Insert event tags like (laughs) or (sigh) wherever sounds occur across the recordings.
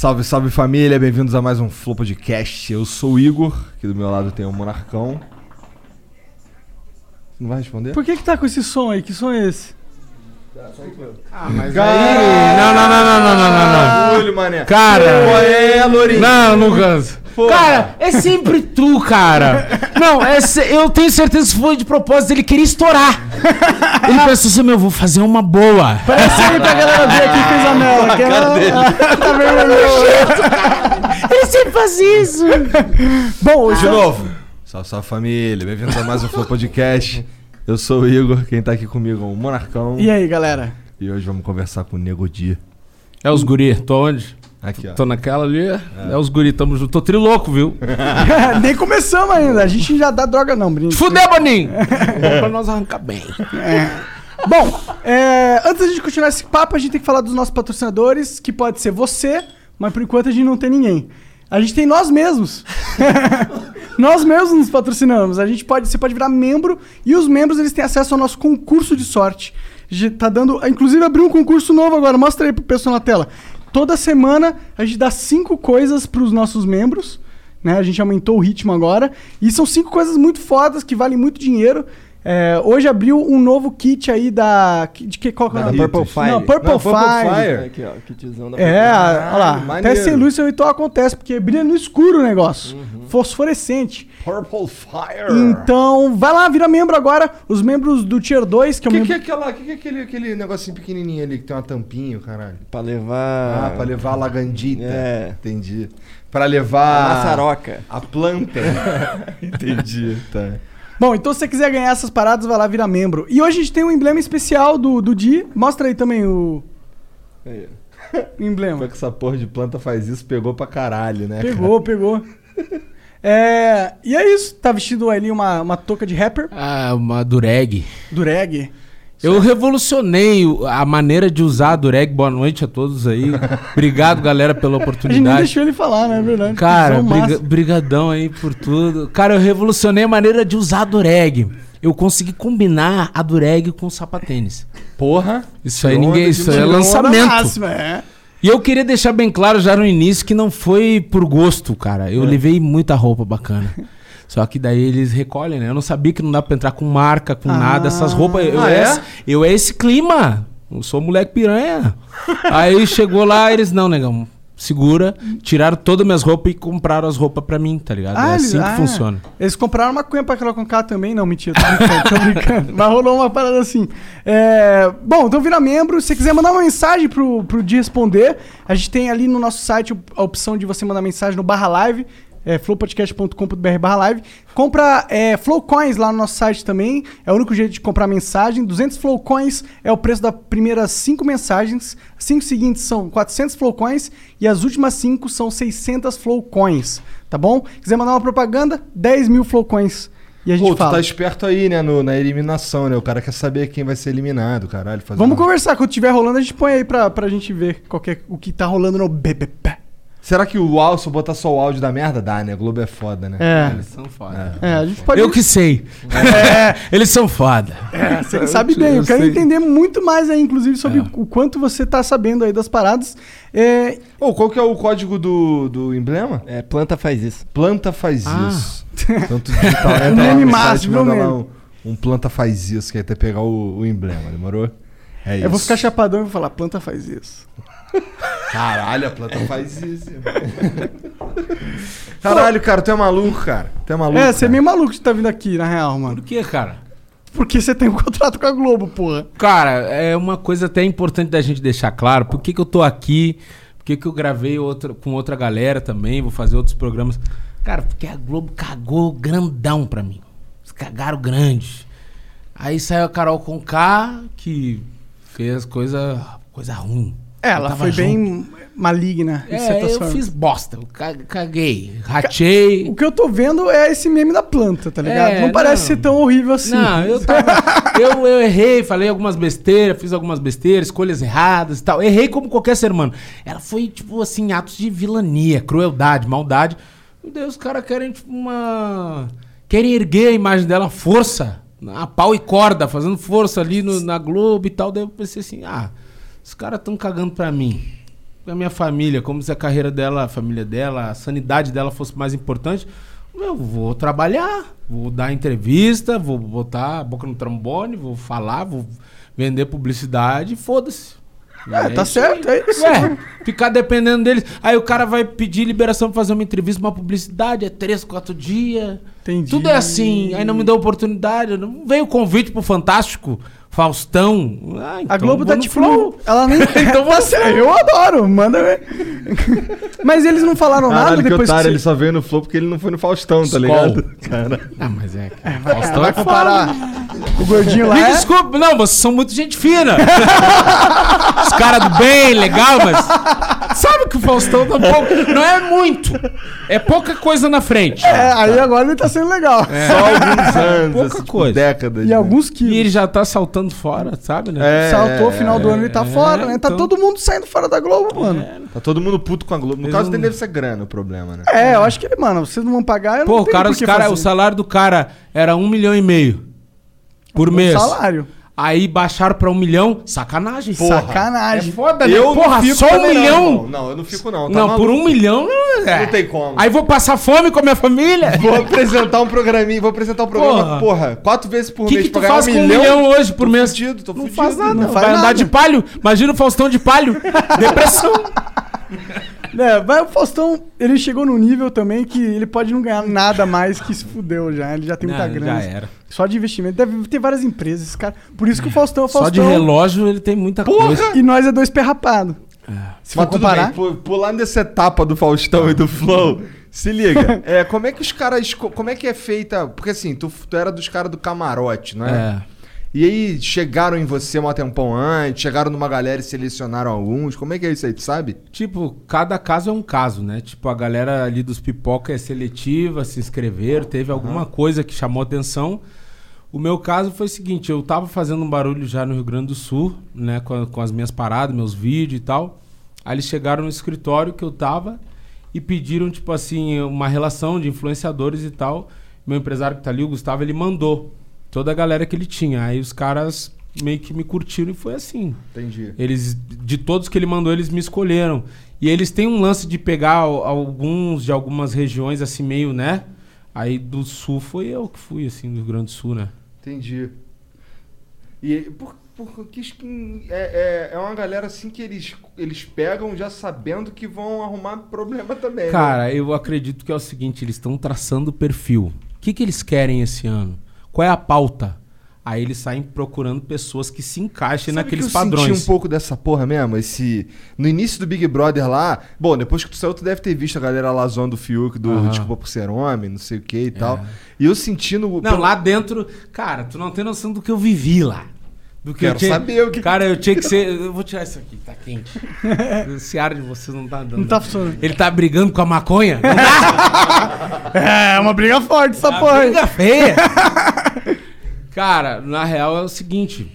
Salve, salve família, bem-vindos a mais um Flow Podcast. Eu sou o Igor, aqui do meu lado tem o Monarcão. Não vai responder? Por que que tá com esse som aí? Que som é esse? Mas aí- Não, não, não, não, não, não, não, não. Olho, mané. Cara. É, Lourinho. Não, não canso. Cara, é sempre tu, cara. Não, é se- eu tenho certeza que foi de propósito, ele queria estourar. Ele (laughs) pensou assim, meu, eu vou fazer uma boa. Parece aí pra galera ver aqui fez a Mela. Que ela (laughs) tá vermelho. Ele sempre faz isso. Bom, De hoje novo. Salve, salve família, bem-vindos a mais um Flow Podcast. Eu sou o Igor, quem tá aqui comigo é o Monarcão. E aí, galera? E hoje vamos conversar com o Nego Di. É os guri, tô onde? Aqui, ó. Tô naquela ali. É, os guri, tamo junto. Tô trilouco, viu? (laughs) Nem começamos ainda. A gente já dá droga não, brinco. Fudeu, Boninho! Bom (laughs) pra nós arrancar bem. Bom, é, antes da gente continuar esse papo, a gente tem que falar dos nossos patrocinadores, que pode ser você, mas por enquanto a gente não tem ninguém. A gente tem nós mesmos. (laughs) nós mesmos nos patrocinamos. A gente pode, você pode virar membro e os membros eles têm acesso ao nosso concurso de sorte. A gente tá dando, inclusive abriu um concurso novo agora. Mostra aí pro pessoal na tela. Toda semana a gente dá cinco coisas para os nossos membros. Né? A gente aumentou o ritmo agora. E são cinco coisas muito fodas que valem muito dinheiro. É, hoje abriu um novo kit aí da. De que, qual que é o Da nome? Purple Não, Fire. Purple, Não, Purple Fire. Fire. Aqui, ó, kitzão da É, Ah, olha lá. Até maneiro. sem luz seu ritual acontece, porque brilha no escuro o negócio. Uhum. Fosforescente. Purple Fire. Então, vai lá, vira membro agora. Os membros do Tier 2, que é O o que, que membro. é aquela. que, que é aquele, aquele negocinho pequenininho ali que tem uma tampinha, caralho? Pra levar. Ah, pra levar a lagandita. É. Entendi. Pra levar. A maçaroca. A planta. (laughs) Entendi, tá. Bom, então se você quiser ganhar essas paradas, vai lá, vira membro. E hoje a gente tem um emblema especial do, do Di. Mostra aí também o Aí, o (laughs) emblema. Como é que essa porra de planta faz isso? Pegou pra caralho, né? Pegou, pegou. É, e é isso. Tá vestido ali uma, uma touca de rapper, Ah, uma dureg. dureg. Eu revolucionei a maneira de usar a dureg. Boa noite a todos aí. (laughs) Obrigado, galera, pela A gente oportunidade. deixou ele falar, né? É verdade. Cara, briga- brigadão aí por tudo. Cara, eu revolucionei a maneira de usar a dureg. Eu consegui combinar a dureg com o sapatênis. Porra. Isso aí ninguém, isso é lançamento. máxima, é. E eu queria deixar bem claro já no início que não foi por gosto, cara. É. Eu levei muita roupa bacana. (laughs) Só que daí eles recolhem, né? Eu não sabia que não dá pra entrar com marca, com Ah. nada. Essas roupas. Eu, Ah, é? é? esse- eu é esse clima. Eu sou moleque piranha. Aí chegou lá, eles, não, negão. Segura, tiraram todas as minhas roupas e compraram as roupas pra mim, tá ligado? é eles- assim que ah, funciona. Eles compraram uma cunha pra Conká também. Não, mentira, tô brincando, tô (laughs) brincando. Mas rolou uma parada assim. É, Bom, então vira membro. Se você quiser mandar uma mensagem pro, pro Di responder, a gente tem ali no nosso site a opção de você mandar mensagem no barra live. É, flowpodcast.com.br barra live. Compra é, Flowcoins lá no nosso site também. É o único jeito de comprar mensagem. 200 Flowcoins é o preço das primeiras 5 mensagens. As 5 seguintes são 400 Flowcoins e as últimas 5 são 600 Flowcoins. Tá bom? Quiser mandar uma propaganda, 10 mil Flowcoins. E a gente Pô, tu fala. tá esperto aí, né? no- na eliminação, né? O cara quer saber quem vai ser eliminado, caralho. Vamos uma- conversar. Quando tiver rolando, a gente põe aí pra, pra gente ver qual é- o que tá rolando no BBB. Será que o áudio, se eu botar só o áudio da merda, dá, né? Globo é foda, né? É. Eles são foda. É, a gente pode. Eu que sei. (laughs) Eles são foda. É, você sabe bem. Eu, eu quero sei. entender muito mais aí, inclusive, sobre É. o quanto você tá sabendo aí das paradas. É, Ô, qual que é o código do, do emblema? É, planta faz isso. Planta faz Ah. isso. (laughs) Tanto digital, entra lá meme meme? um, um planta faz isso, que é até pegar o, o emblema, demorou? É isso. eu vou ficar chapadão e vou falar, planta faz isso. Caralho, a planta faz isso. (laughs) Caralho, cara, tu é maluco, cara. Tu é maluco. É, você é cara. meio maluco de tá vindo aqui, na real, mano. Por que, cara? Porque você tem um (laughs) contrato com a Globo, porra. Cara, é uma coisa até importante da gente deixar claro. Por que, que eu tô aqui? Por que, que eu gravei outra, com outra galera também? Vou fazer outros programas. Cara, porque a Globo cagou grandão pra mim. Eles cagaram grande. Aí saiu a Carol Conká, que fez coisa, coisa ruim. Ela foi junto. bem maligna, É, eu formas. fiz bosta. Eu ca- caguei. Ratei. O que eu tô vendo é esse meme da planta, tá ligado? É, não parece não. ser tão horrível assim. Não, eu tava. (laughs) eu, eu errei, falei algumas besteiras, fiz algumas besteiras, escolhas erradas e tal. Errei como qualquer ser humano. Ela foi, tipo assim, atos de vilania, crueldade, maldade. Meu Deus, os caras querem, tipo, uma. Querem erguer a imagem dela, força. A pau e corda, fazendo força ali no- na Globo e tal. Daí eu pensei assim, ah, os caras estão cagando pra mim. Pra minha família, como se a carreira dela, a família dela, a sanidade dela fosse mais importante. Eu vou trabalhar, vou dar entrevista, vou botar a boca no trombone, vou falar, vou vender publicidade, foda-se. É, tá isso certo, aí. é isso. Ué, ficar dependendo deles. Aí o cara vai pedir liberação pra fazer uma entrevista, uma publicidade, é três, quatro dias. Entendi. Tudo é assim. Aí não me deu oportunidade. Não veio o convite pro Fantástico, Faustão. Ah, A então Globo vou tá tipo. Flow. Ela nem. (laughs) Então tá certo, eu adoro, manda ver. Mas eles não falaram nada Caralho, que depois otário, que. ele só veio no Flow porque ele não foi no Faustão, tá Skol. ligado? (laughs) Cara. Ah, mas é. Vai, Faustão vai é comparar o gordinho lá. Me é- desculpe, não, vocês são muito gente fina. (laughs) Os caras do bem, legal, mas. Que o Faustão tá pouco. Não é muito. É pouca coisa na frente. É, aí agora ele tá sendo legal. Só alguns (laughs) anos, Pouca assim, tipo, coisa. décadas. E né? alguns quilos. E ele já tá saltando fora, sabe, né? É, Saltou, final do ano ele tá é, fora, né? Tá então. todo mundo saindo fora da Globo, mano. Tá todo mundo puto com a Globo. No Eles caso não- dele deve ser grana o problema, né? É, eu acho que, mano, vocês não vão pagar, eu Pô, não tenho cara, por os cara, fazer. o salário do cara era um milhão e meio por Um mês. salário. Aí baixaram pra um milhão. Sacanagem. Sacanagem. É foda, né? Eu Porra, não fico só um não, milhão. irmão. Não, eu não fico não. Tá Não, maluco? por um milhão não, é. Não tem como. Aí vou passar fome com a minha família. (laughs) Vou apresentar um programinha, vou apresentar um programa, Porra. porra, quatro vezes por O que, mês que tu faz um com um milhão. hoje por Tô mês? fudido, tô não fudido. faz nada. não Vai faz andar nada. de palho. Imagina o Faustão de palho. (laughs) Depressão. É, vai o Faustão, ele chegou num nível também que ele pode não ganhar nada mais que se fudeu já. Ele já tem muita Não, grana. já era. Só de investimento. Deve ter várias empresas, esse cara. Por isso que o Faustão é o Só Faustão. de relógio ele tem muita coisa. E nós é dois perrapados. Se for Mas tudo comparar. bem, pu- pulando dessa etapa do Faustão e do Flow, se liga. (laughs) É, como é que os caras. Como é que é feita. Porque assim, tu, tu era dos caras do camarote, não é? É. E aí chegaram em você um tempão antes, chegaram numa galera e selecionaram alguns. Como é que é isso aí, tu sabe? Tipo, cada caso é um caso, né? Tipo, a galera ali dos pipoca é seletiva, se inscreveram, teve alguma coisa que chamou atenção. O meu caso foi o seguinte, eu tava fazendo um barulho já no Rio Grande do Sul, né? Com, com as minhas paradas, meus vídeos e tal. Aí eles chegaram no escritório que eu tava e pediram, tipo assim, uma relação de influenciadores e tal. Meu empresário que tá ali, o Gustavo, ele mandou toda a galera que ele tinha. Aí os caras meio que me curtiram e foi assim. Entendi. Eles, de todos que ele mandou, eles me escolheram. E eles têm um lance de pegar al- alguns de algumas regiões, assim, meio, né? Aí do sul foi eu que fui, assim, do Rio Grande do Sul, né? Entendi. E por, por que é, é, é uma galera assim que eles, eles pegam já sabendo que vão arrumar problema também. né? Cara, eu acredito que é o seguinte, eles estão traçando o perfil. O que, que eles querem esse ano? Qual é a pauta? Aí eles saem procurando pessoas que se encaixem Sabe naqueles que eu padrões. senti um pouco dessa porra mesmo? Esse... No início do Big Brother lá... Bom, depois que tu saiu, tu deve ter visto a galera lá zoando o Fiuk do Aham. Desculpa por ser homem, não sei o que e tal. E eu senti no... Não, lá dentro, cara, tu não tem noção do que eu vivi lá. Do que Quero eu tinha... saber o que- Cara, eu tinha que ser. Eu vou tirar isso aqui, tá quente. (laughs) Esse ar de vocês não tá dando. Não tá funcionando. Ele tá brigando com a maconha? Não dá? (laughs) É, uma briga forte essa Uma porra. briga feia. (laughs) (laughs) Cara, na real é o seguinte.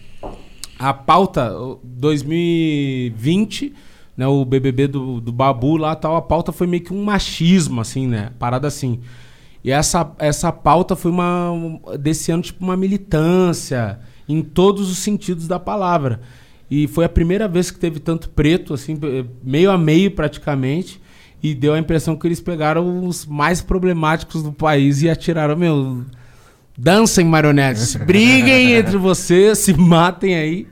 A pauta, o 2020, né, o BBB do, do Babu lá tal, a pauta foi meio que um machismo, assim, né? Parada assim. E essa, essa pauta foi uma, um- desse ano, tipo, uma militância em todos os sentidos da palavra. E foi a primeira vez que teve tanto preto, assim, meio a meio praticamente. E deu a impressão que eles pegaram os mais problemáticos do país e atiraram, meu, dancem marionetes, (laughs) briguem entre vocês, se matem aí.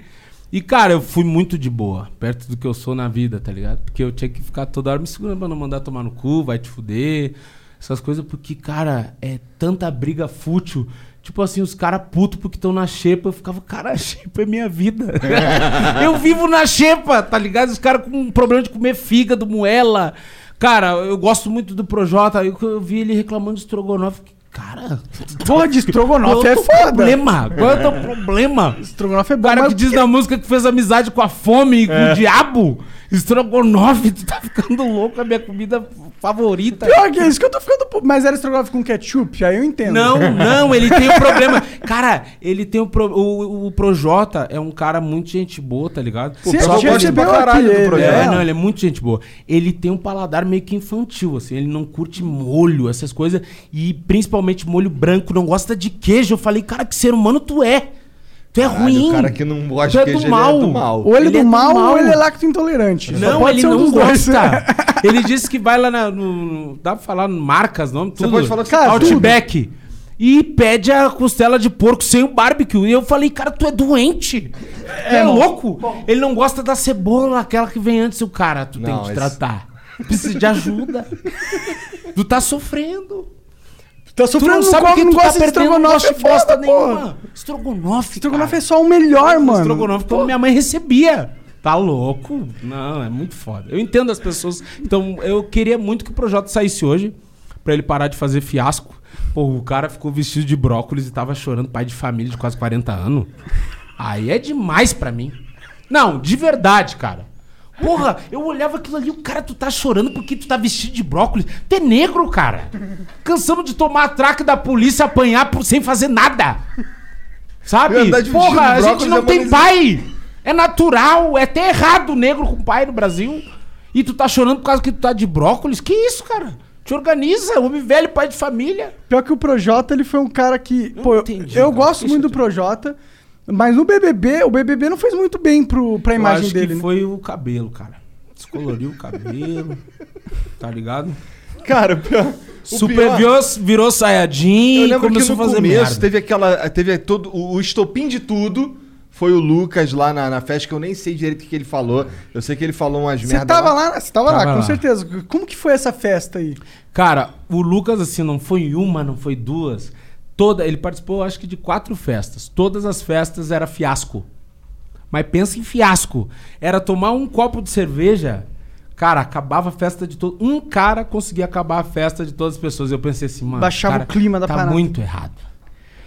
E, cara, eu fui muito de boa, perto do que eu sou na vida, tá ligado? Porque eu tinha que ficar toda hora me segurando pra não mandar tomar no cu, vai te fuder, essas coisas, porque, cara, é tanta briga fútil. Tipo assim, os caras putos porque estão na xepa. Eu ficava, cara, a xepa é minha vida. (laughs) eu vivo na xepa, tá ligado? Os caras com um problema de comer fígado, moela. Cara, eu gosto muito do Projota. Aí eu vi ele reclamando de estrogonofe. Cara, Porra, de estrogonofe é é o foda. problema? Qual é o teu problema? Estrogonofe é O bom, cara mas que diz na música que fez amizade com a fome e com o diabo. Estrogonofe, tu tá ficando louco, a minha comida favorita. Pior que é isso que eu tô ficando... Mas era estrogonofe com ketchup, aí eu entendo. Não, (laughs) não, ele tem um problema. Cara, ele tem um pro... o, o Projota é um cara muito gente boa, tá ligado? Sim, eu gosto pra caralho do ele, projeto. É, é. não, ele é muito gente boa. Ele tem um paladar meio que infantil, assim. Ele não curte molho, essas coisas. E principalmente molho branco, não gosta de queijo. Eu falei, cara, que ser humano tu é? Tu é Caralho, ruim. O cara que não gosta Tu é de do queijo, mal. ele é do mal. Ou ele, Ele é é do do mal, mal. ou ele é lacto intolerante. Não, pode ele ser um não gosta. (laughs) ele disse que vai lá na, no. Dá pra falar marcas, nome, tudo. pode falar que você- Cara, Outback. E pede a costela de porco sem o barbecue. E eu falei, cara, tu é doente. É, é louco. Ele não gosta da cebola, aquela que vem antes. O cara, tu tem Não, que te esse- tratar. Precisa de ajuda. (laughs) tu tá sofrendo. Tá Tu não sofrendo, sabe que não tu tá gosta de perdendo, não estrogonofe, de é bosta nenhuma. Estrogonofe, Estrogonofe cara. é só o melhor, mano. Estrogonofe como minha mãe recebia. Tá louco? Não, é muito foda. Eu entendo as pessoas. Então, eu queria muito que o projeto saísse hoje, pra ele parar de fazer fiasco. Pô, o cara ficou vestido de brócolis e tava chorando, pai de família de quase 40 anos. Aí é demais pra mim. Não, de verdade, cara. Porra, eu olhava aquilo ali, o cara, tu tá chorando porque tu tá vestido de brócolis. Tu é negro, cara. Cansamos de tomar atraque da polícia, apanhar por- sem fazer nada. Sabe? Verdade, Porra, a gente não é tem pai. É natural, é até errado o negro com pai no Brasil. E tu tá chorando por causa que tu tá de brócolis? Que isso, cara? Te organiza, homem velho, pai de família. Pior que o Projota, ele foi um cara que. pô, eu, entendi, eu cara. gosto muito eu do Projota, mas no BBB, o BBB não fez muito bem pro, pra imagem acho dele, que né? foi o cabelo, cara. Descoloriu o cabelo. (laughs) tá ligado? Cara, o pior, o Super pior- virou, Eu e lembro que começou no a fazer começo merda. teve aquela. Teve todo. O, o estopim de tudo foi o Lucas lá na, na festa, que eu nem sei direito o que ele falou. Eu sei que ele falou umas Você merdas. tava lá, você tava, lá, Tava com lá. certeza. Como que foi essa festa aí? Cara, o Lucas, assim, não foi uma, não foi duas. Toda, ele participou, acho que, de quatro festas. Todas as festas era fiasco. Mas pensa em fiasco. Era tomar um copo de cerveja. Cara, acabava a festa de todo. Um cara conseguia acabar a festa de todas as pessoas. Eu pensei assim, mano. Baixava cara, o clima da tá parada. muito errado.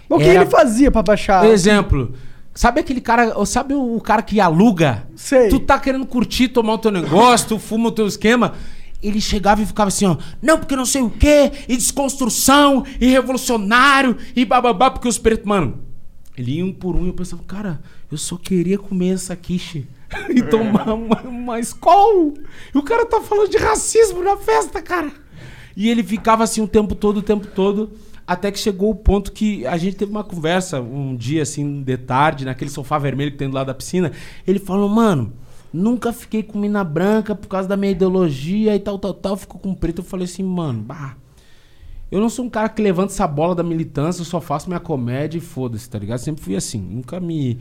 O que ele fazia pra baixar? Exemplo. Sabe aquele cara, sabe o cara que aluga? Sei. Tu tá querendo curtir, tomar o teu negócio, tu fuma o teu esquema. Ele chegava e ficava assim, ó, não, porque não sei o quê, e desconstrução, e revolucionário, e bababá, porque os pretos, mano, ele ia um por um e eu pensava, cara, eu só queria comer essa quiche (laughs) e tomar uma, uma Skol. E o cara tá falando de racismo na festa, cara. E ele ficava assim o tempo todo, o tempo todo, até que chegou o ponto que a gente teve uma conversa um dia, assim, de tarde, naquele sofá vermelho que tem do lado da piscina. Ele falou, mano, nunca fiquei com mina branca por causa da minha ideologia e tal, tal, tal. Ficou com preto. Eu falei assim, mano, bah. Eu não sou um cara que levanta essa bola da militância, eu só faço minha comédia e foda-se, tá ligado? Sempre fui assim, nunca me.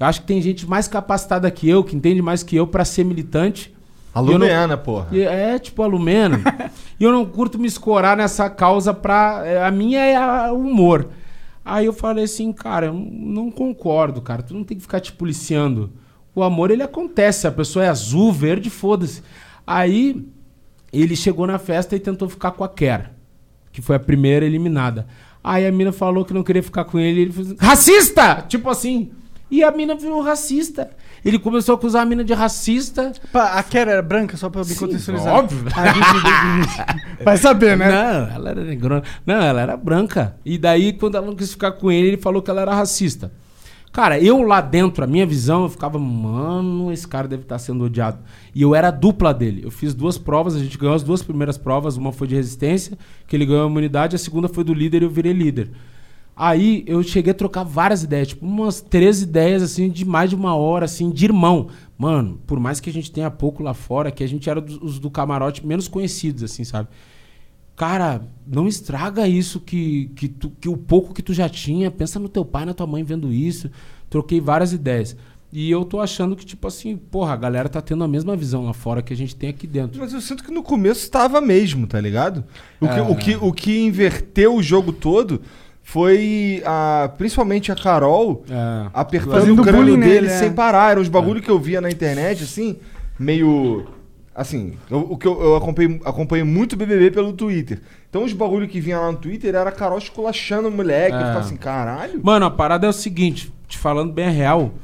Eu acho que tem gente mais capacitada que eu, que entende mais que eu pra ser militante. A eu não- Lumena, porra. É, tipo a Lumena. (laughs) e eu não curto me escorar nessa causa pra. é, A minha é o humor. Aí eu falei assim, cara, eu não concordo, cara. Tu não tem que ficar te policiando. O amor, ele acontece. A pessoa é azul, verde, foda-se. Aí ele chegou na festa e tentou ficar com a Ker, que foi a primeira eliminada. Aí a mina falou que não queria ficar com ele. e Ele falou racista! Tipo assim. E a mina virou racista. Ele começou a acusar a mina de racista. Pá, a Kera era branca, só pra eu me Sim, contextualizar. óbvio. (laughs) (laughs) Vai saber, né? Não, ela era negrona. Não, ela era branca. E daí, quando ela não quis ficar com ele, ele falou que ela era racista. Cara, eu lá dentro, a minha visão, eu ficava, mano, esse cara deve estar sendo odiado. E eu era a dupla dele. Eu fiz duas provas, a gente ganhou as duas primeiras provas. Uma foi de resistência, que ele ganhou a imunidade, a segunda foi do líder e eu virei líder. Aí eu cheguei a trocar várias ideias, tipo umas três ideias, assim, de mais de uma hora, assim, de irmão. Mano, por mais que a gente tenha pouco lá fora, que a gente era dos, os do camarote menos conhecidos, assim, sabe? Cara, não estraga isso que, que, tu- que o pouco que tu já tinha. Pensa no teu pai, na tua mãe vendo isso. Troquei várias ideias. E eu tô achando que, tipo assim, porra, a galera tá tendo a mesma visão lá fora que a gente tem aqui dentro. Mas eu sinto que no começo tava mesmo, tá ligado? O que, É. o que, o que inverteu o jogo todo foi a, principalmente a Carol É. apertando Fazendo o crânio dele nele, é. sem parar. Eram os bagulho que eu via na internet, assim, meio. Assim, eu- o que eu, eu acompanhei, acompanhei muito BBB pelo Twitter. Então os bagulho que vinha lá no Twitter era a Carol esculachando o moleque. Eu É. ficava assim, caralho. Mano, a parada é o seguinte, te falando bem a real,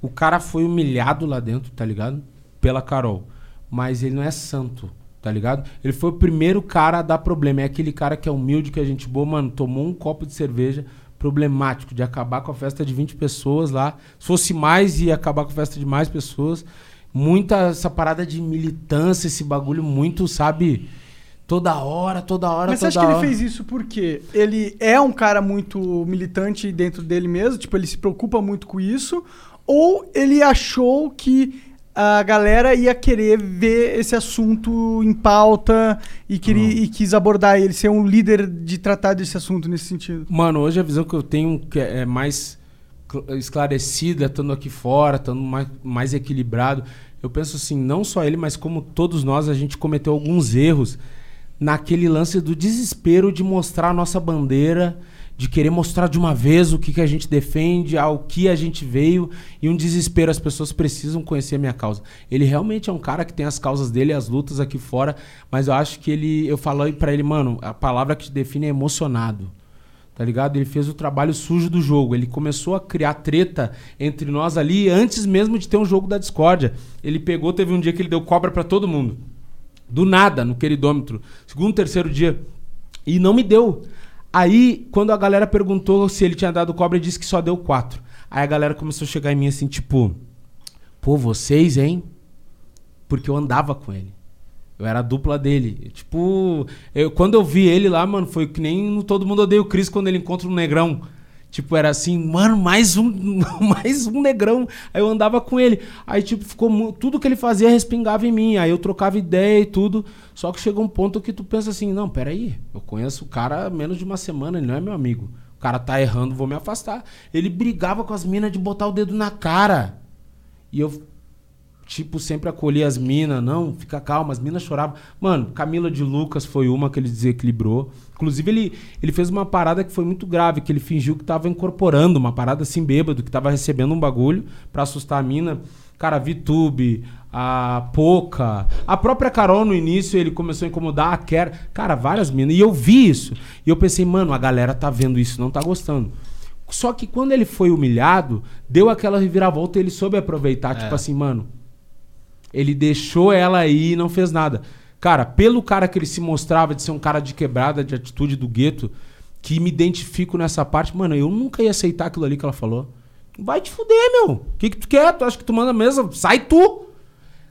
o cara foi humilhado lá dentro, tá ligado? Pela Carol. Mas ele não é santo, tá ligado? Ele foi o primeiro cara a dar problema. É aquele cara que é humilde, que é gente boa, mano, tomou um copo de cerveja problemático de acabar com a festa de 20 pessoas lá. Se fosse mais, ia acabar com a festa de mais pessoas. Muita essa parada de militância, esse bagulho muito, sabe? Toda hora, toda hora, Mas você toda acha que hora. ele fez isso porque ele é um cara muito militante dentro dele mesmo? Tipo, ele se preocupa muito com isso? Ou ele achou que a galera ia querer ver esse assunto em pauta e, queria, e quis abordar ele, ser um líder de tratar desse assunto nesse sentido? Mano, hoje a visão que eu tenho que é mais esclarecida, estando aqui fora, estando mais, mais equilibrado. Eu penso assim, não só ele, mas como todos nós, a gente cometeu alguns erros naquele lance do desespero de mostrar a nossa bandeira, de querer mostrar de uma vez o que, que a gente defende, ao que a gente veio, e um desespero, as pessoas precisam conhecer a minha causa. Ele realmente é um cara que tem as causas dele, as lutas aqui fora, mas eu acho que ele, eu falei pra ele, mano, a palavra que te define é emocionado. Tá ligado? Ele fez o trabalho sujo do jogo. Ele começou a criar treta entre nós ali antes mesmo de ter um jogo da discórdia. Ele pegou, teve um dia que ele deu cobra pra todo mundo. Do nada, no queridômetro. Segundo, terceiro dia. E não me deu. Aí, quando a galera perguntou se ele tinha dado cobra, ele disse que só deu quatro. Aí a galera começou a chegar em mim assim, tipo... Pô, vocês, hein? Porque eu andava com ele. Eu era a dupla dele. Tipo, eu, quando eu vi ele lá, mano, foi que nem no Todo Mundo Odeia o Chris quando ele encontra um negrão. Tipo, era assim, mano, mais um, (laughs) mais um negrão. Aí eu andava com ele. Aí, tipo, ficou tudo que ele fazia respingava em mim. Aí eu trocava ideia e tudo. Só que chegou um ponto que tu pensa assim, não, peraí, eu conheço o cara há menos de uma semana, ele não é meu amigo. O cara tá errando, vou me afastar. Ele brigava com as minas de botar o dedo na cara. E eu tipo, sempre acolhi as minas, não, fica calma, as minas choravam. Mano, Camila de Lucas foi uma que ele desequilibrou. Inclusive, ele, ele fez uma parada que foi muito grave, que ele fingiu que tava incorporando, uma parada assim bêbado, que tava recebendo um bagulho pra assustar a mina. Cara, a Vitube, a Poca, a própria Carol no início, ele começou a incomodar a Kera. Cara, várias minas. E eu vi isso. E eu pensei, mano, a galera tá vendo isso, não tá gostando. Só que quando ele foi humilhado, deu aquela reviravolta e ele soube aproveitar. Tipo assim, mano, ele deixou ela aí e não fez nada. Cara, pelo cara que ele se mostrava de ser um cara de quebrada, de atitude do gueto, que me identifico nessa parte, mano, eu nunca ia aceitar aquilo ali que ela falou. Vai te fuder, meu. O que, que tu quer? Tu acha que tu manda mesmo? Sai tu!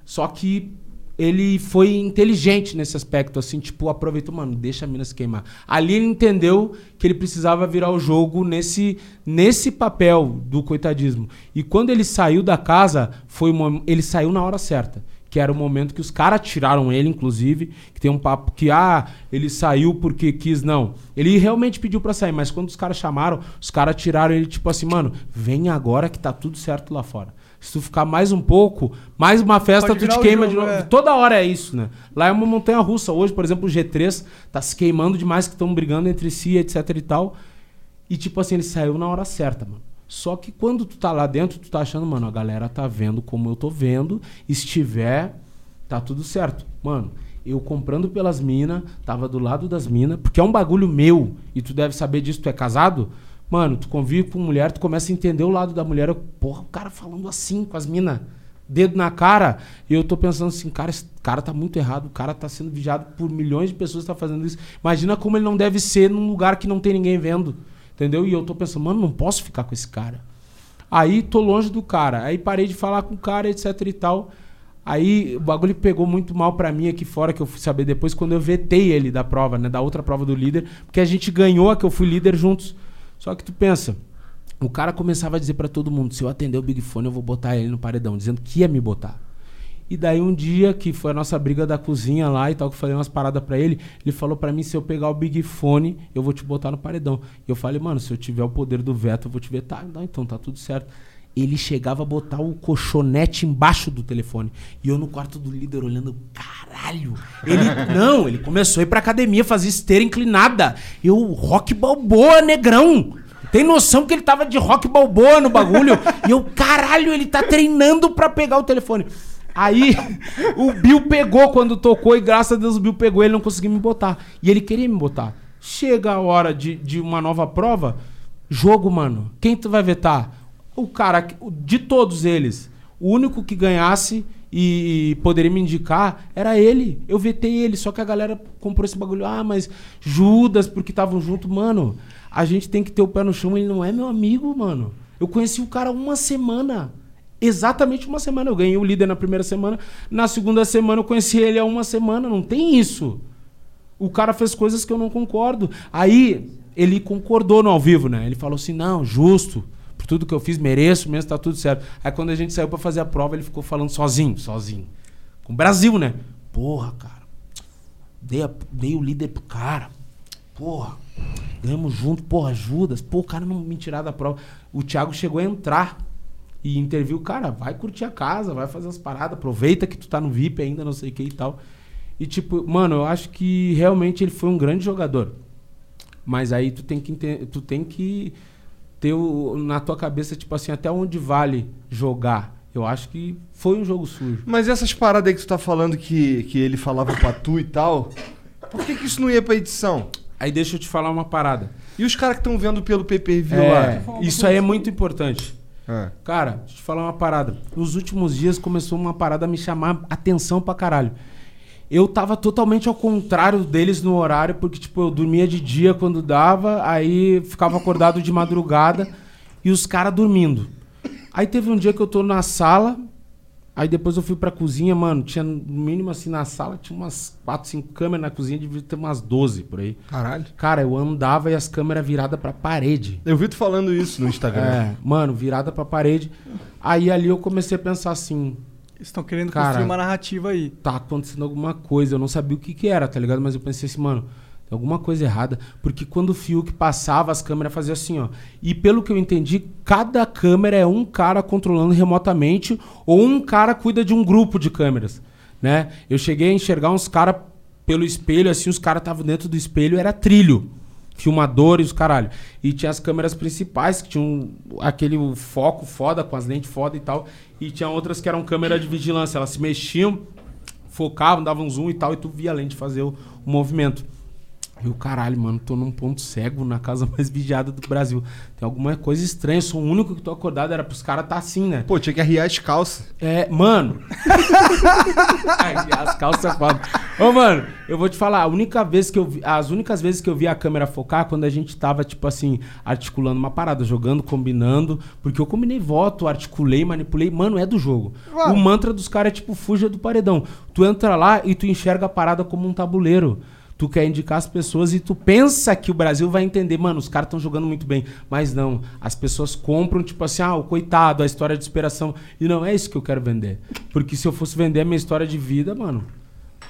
Só que ele foi inteligente nesse aspecto, assim, tipo, aproveitou, mano, deixa a mina se queimar. Ali ele entendeu que ele precisava virar o jogo nesse, nesse papel do coitadismo. E quando ele saiu da casa, foi mom- ele saiu na hora certa. Que era o momento que os caras tiraram ele, inclusive. Que tem um papo que, ah, ele saiu porque quis. Não. Ele realmente pediu pra sair, mas quando os caras chamaram, os caras tiraram ele, tipo assim, mano, vem agora que tá tudo certo lá fora. Se tu ficar mais um pouco, mais uma festa, Pode tu te queima jogo, de novo. é. Toda hora é isso, né? Lá é uma montanha russa. Hoje, por exemplo, o G3 tá se queimando demais, que estão brigando entre si, etc e tal. E tipo assim, ele saiu na hora certa, mano. Só que quando tu tá lá dentro, tu tá achando, mano, a galera tá vendo como eu tô vendo. Estiver, tá tudo certo. Mano, eu comprando pelas minas, tava do lado das minas, porque é um bagulho meu, e tu deve saber disso, tu é casado. Mano, tu convive com mulher, tu começa a entender o lado da mulher. Eu, porra, o cara falando assim com as minas, dedo na cara. E eu tô pensando assim, cara, esse cara tá muito errado, o cara tá sendo vigiado por milhões de pessoas que tá fazendo isso. Imagina como ele não deve ser num lugar que não tem ninguém vendo. Entendeu? E eu tô pensando, mano, não posso ficar com esse cara. Aí tô longe do cara. Aí parei de falar com o cara, etc e tal. Aí o bagulho pegou muito mal pra mim aqui fora, que eu fui saber depois, quando eu vetei ele da prova, né? Da outra prova do líder. Porque a gente ganhou a que eu fui líder juntos. Só que tu pensa, o cara começava a dizer pra todo mundo: se eu atender o Big Fone, eu vou botar ele no paredão, dizendo que ia me botar. E daí um dia, que foi a nossa briga da cozinha lá e tal, que eu falei umas paradas pra ele, ele falou pra mim, se eu pegar o Big Fone, eu vou te botar no paredão. E eu falei, mano, se eu tiver o poder do veto, eu vou te vetar. Não, então tá tudo certo. Ele chegava a botar o colchonete embaixo do telefone. E eu no quarto do líder olhando, caralho. Ele, (laughs) não, ele começou a ir pra academia fazer esteira inclinada. Eu, rock balboa, negrão. Tem noção que ele tava de rock balboa no bagulho? E eu, caralho, ele tá treinando pra pegar o telefone. Aí o Bill pegou quando tocou e graças a Deus o Bill pegou, ele não conseguiu me botar. E ele queria me botar. Chega a hora de, de uma nova prova, jogo, mano. Quem tu vai vetar? O cara, de todos eles, o único que ganhasse e, e poderia me indicar era ele. Eu vetei ele, só que a galera comprou esse bagulho. Ah, mas Judas, porque estavam junto. Mano, a gente tem que ter o pé no chão, ele não é meu amigo, mano. Eu conheci o cara uma semana. Exatamente uma semana. Eu ganhei o líder na primeira semana. Na segunda semana eu conheci ele há uma semana. Não tem isso. O cara fez coisas que eu não concordo. Aí ele concordou no ao vivo, né? Ele falou assim: não, justo. Tudo que eu fiz, mereço mesmo, tá tudo certo. Aí quando a gente saiu pra fazer a prova, ele ficou falando sozinho, sozinho. Com o Brasil, né? Porra, cara. Dei, a- dei o líder pro cara. Porra. Ganhamos junto, porra, Judas. Pô, o cara não me tirar da prova. O Thiago chegou a entrar e interviu, cara, vai curtir a casa, vai fazer as paradas, aproveita que tu tá no VIP ainda, não sei o que e tal. E tipo, mano, eu acho que realmente ele foi um grande jogador. Mas aí tu tem que tu tem que ter o- na tua cabeça tipo assim, até onde vale jogar. Eu acho que foi um jogo sujo. Mas essas paradas aí que tu tá falando que, que ele falava pra tu e tal, por que, que isso não ia pra edição? Aí deixa eu te falar uma parada. E os caras que estão vendo pelo pay-per-view É, lá? isso aí é muito importante. É. Cara, deixa eu te falar uma parada. Nos últimos dias começou uma parada a me chamar atenção pra caralho. Eu tava totalmente ao contrário deles no horário, porque, tipo, eu dormia de dia quando dava, aí ficava acordado de madrugada e os caras dormindo. Aí teve um dia que eu tô na sala, aí depois eu fui pra cozinha, mano, tinha no mínimo assim na sala, tinha umas 4, 5 câmeras na cozinha, devia ter umas 12 por aí. Caralho. Cara, eu andava e as câmeras viradas pra parede. Eu vi tu falando isso no Instagram. É, mano, virada pra parede. Aí ali eu comecei a pensar assim, estão querendo Cara. construir uma narrativa aí. tá acontecendo alguma coisa. Eu não sabia o que que era, tá ligado? Mas eu pensei assim, mano, tem alguma coisa errada. Porque quando o Fiuk passava, as câmeras faziam assim, ó. E pelo que eu entendi, cada câmera é um cara controlando remotamente ou um cara cuida de um grupo de câmeras, né? Eu cheguei a enxergar uns caras pelo espelho, assim, os caras estavam dentro do espelho, era trilho. Filmadores, caralho. E tinha as câmeras principais, que tinham aquele foco foda, com as lentes foda e tal. E tinha outras que eram câmeras de vigilância. Elas se mexiam, focavam, davam zoom e tal, e tu via a lente fazer o, o movimento. E o caralho, mano, tô num ponto cego na casa (laughs) mais vigiada do Brasil. Tem alguma coisa estranha, eu sou o único que tô acordado, era pros caras tá assim, né? Pô, tinha que arriar as calças. É, mano. (laughs) As calças é foda. Ô, mano, eu vou te falar, a única vez que eu vi, as únicas vezes que eu vi a câmera focar quando a gente tava, tipo assim, articulando uma parada, jogando, combinando, porque eu combinei voto, articulei, manipulei, mano, é do jogo. O mantra dos caras é tipo, fuja do paredão. Tu entra lá e tu enxerga a parada como um tabuleiro. Tu quer indicar as pessoas e tu pensa que o Brasil vai entender, mano, os caras estão jogando muito bem. Mas não, as pessoas compram, tipo assim, ah, o coitado, a história de superação. E não é isso que eu quero vender. Porque se eu fosse vender a minha história de vida, mano,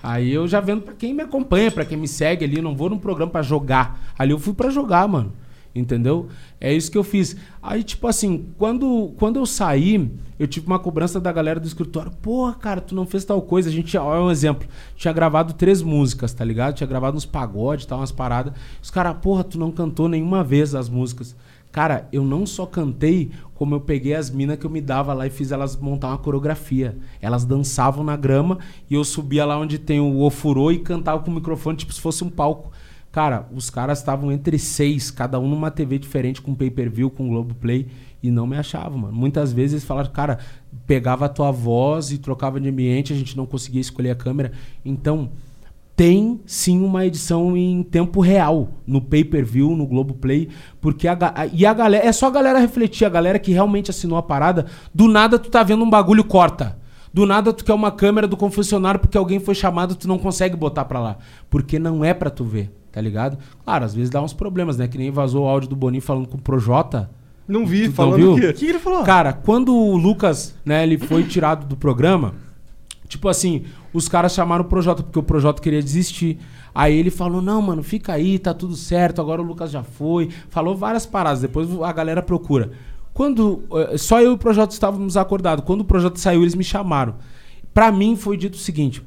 aí eu já vendo pra quem me acompanha, pra quem me segue ali. Eu não vou num programa pra jogar. Ali eu fui pra jogar, mano. Entendeu? É isso que eu fiz. Aí, tipo assim, quando, quando eu saí, eu tive uma cobrança da galera do escritório. Porra, cara, tu não fez tal coisa. A gente olha um exemplo. Tinha gravado três músicas, tá ligado? Tinha gravado uns pagodes, tal, umas paradas. Os caras, porra, tu não cantou nenhuma vez as músicas. Cara, eu não só cantei, como eu peguei as minas que eu me dava lá e fiz elas montar uma coreografia. Elas dançavam na grama e eu subia lá onde tem o ofurô e cantava com o microfone, tipo se fosse um palco. Cara, os caras estavam entre seis, cada um numa TV diferente, com pay-per-view, com Globoplay, e não me achavam, mano. Muitas vezes eles falaram, cara, pegava a tua voz e trocava de ambiente, a gente não conseguia escolher a câmera. Então, tem sim uma edição em tempo real no pay-per-view, no Globoplay, porque a, a- e a galera, é só a galera refletir, a galera que realmente assinou a parada, do nada tu tá vendo um bagulho corta. Do nada tu quer uma câmera do confessionário porque alguém foi chamado, tu não consegue botar pra lá, porque não é pra tu ver, tá ligado? Claro, às vezes dá uns problemas, né? Que nem vazou o áudio do Boninho falando com o Projota. Não vi, Tu não falando viu? o que ele falou? Cara, quando o Lucas, né, ele foi tirado do programa, tipo assim, os caras chamaram o Projota porque o Projota queria desistir. Aí ele falou: "Não, mano, fica aí, tá tudo certo, agora o Lucas já foi". Falou várias paradas, depois a galera procura. Quando eh, só eu e o projeto estávamos acordados. Quando o projeto saiu, eles me chamaram. Pra mim foi dito o seguinte: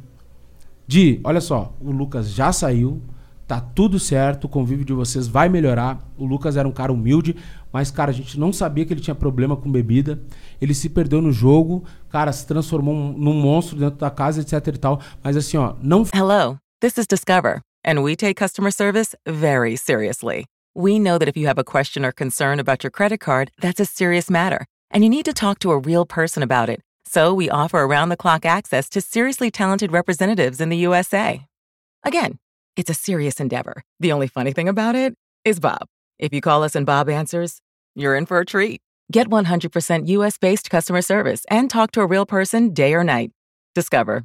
Di, olha só, o Lucas já saiu, tá tudo certo, o convívio de vocês vai melhorar. O Lucas era um cara humilde, mas, cara, a gente não sabia que ele tinha problema com bebida. Ele se perdeu no jogo, cara, se transformou um- num monstro dentro da casa, etc e tal. Mas assim, ó, não Hello, this is Discover, and we take customer service very seriously. We know that if you have a question or concern about your credit card, that's a serious matter, and you need to talk to a real person about it. So we offer around the clock access to seriously talented representatives in the USA. Again, it's a serious endeavor. The only funny thing about it is Bob. If you call us and Bob answers, you're in for a treat. Get 100% US based customer service and talk to a real person day or night. Discover,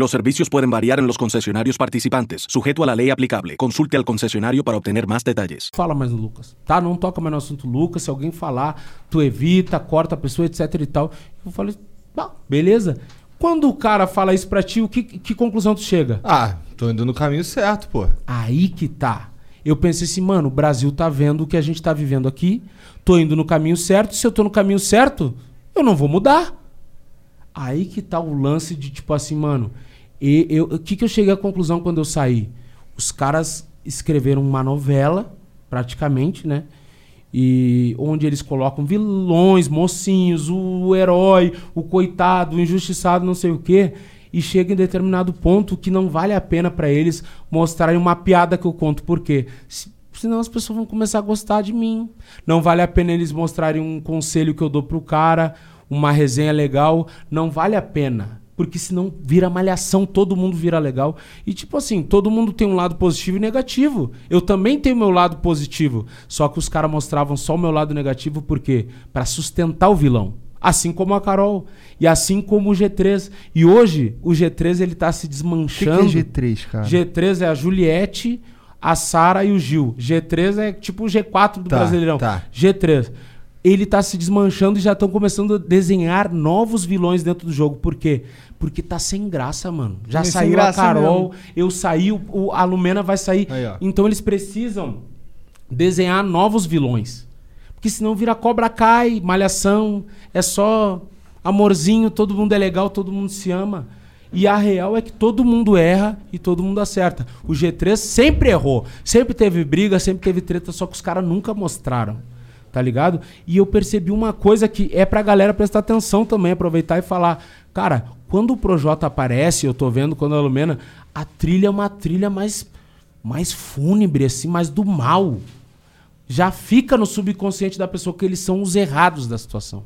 Los servicios pueden variar en los concesionarios participantes, sujeto a la ley aplicable. Consulte al concesionario para obtener más detalles. fala mais no Lucas, tá? Não toca mais no assunto Lucas. Se alguém falar, tu evita, corta a pessoa, etc e tal. Eu falei, tá, beleza. Quando o cara fala isso pra ti, o que, que conclusão tu chega? Ah, tô indo no caminho certo, pô. Aí que tá. Eu pensei assim, mano, o Brasil tá vendo o que a gente tá vivendo aqui. Tô indo no caminho certo. Se eu tô no caminho certo, eu não vou mudar. Aí que tá o lance de tipo assim, mano. E o que, que eu cheguei à conclusão quando eu saí? Os caras escreveram uma novela, praticamente, né? E onde eles colocam vilões, mocinhos, o herói, o coitado, o injustiçado, não sei o quê. E chega em determinado ponto que não vale a pena pra eles mostrarem uma piada que eu conto. Por quê? Se- Senão as pessoas vão começar a gostar de mim. Não vale a pena eles mostrarem um conselho que eu dou pro cara, uma resenha legal. Não vale a pena. Porque senão vira malhação, todo mundo vira legal. E tipo assim, todo mundo tem um lado positivo e negativo. Eu também tenho meu lado positivo. Só que os caras mostravam só o meu lado negativo, por quê? Pra sustentar o vilão. Assim como a Carol. E assim como o G3. E hoje, o G3 ele tá se O que, que desmanchando. é G3, cara? G3 é a Juliette, a Sara e o Gil. G3 é tipo o G4 do Tá, Brasileirão. tá. G3. Ele tá se desmanchando e já estão começando a desenhar novos vilões dentro do jogo. Por quê? Porque tá sem graça, mano. Já É sem saiu a Carol, mesmo. eu saí, o, o- a Lumena vai sair. Aí, então eles precisam desenhar novos vilões. Porque senão vira Cobra Cai, Malhação, é só amorzinho, todo mundo é legal, todo mundo se ama. E a real é que todo mundo erra e todo mundo acerta. O G3 sempre errou, sempre teve briga, sempre teve treta, só que os caras nunca mostraram. Tá ligado? E eu percebi uma coisa que é pra galera prestar atenção também, aproveitar e falar, cara, quando o Projota aparece, eu tô vendo quando a Lumena, a trilha é uma trilha mais mais fúnebre assim, mais do mal já fica no subconsciente da pessoa que eles são os errados da situação.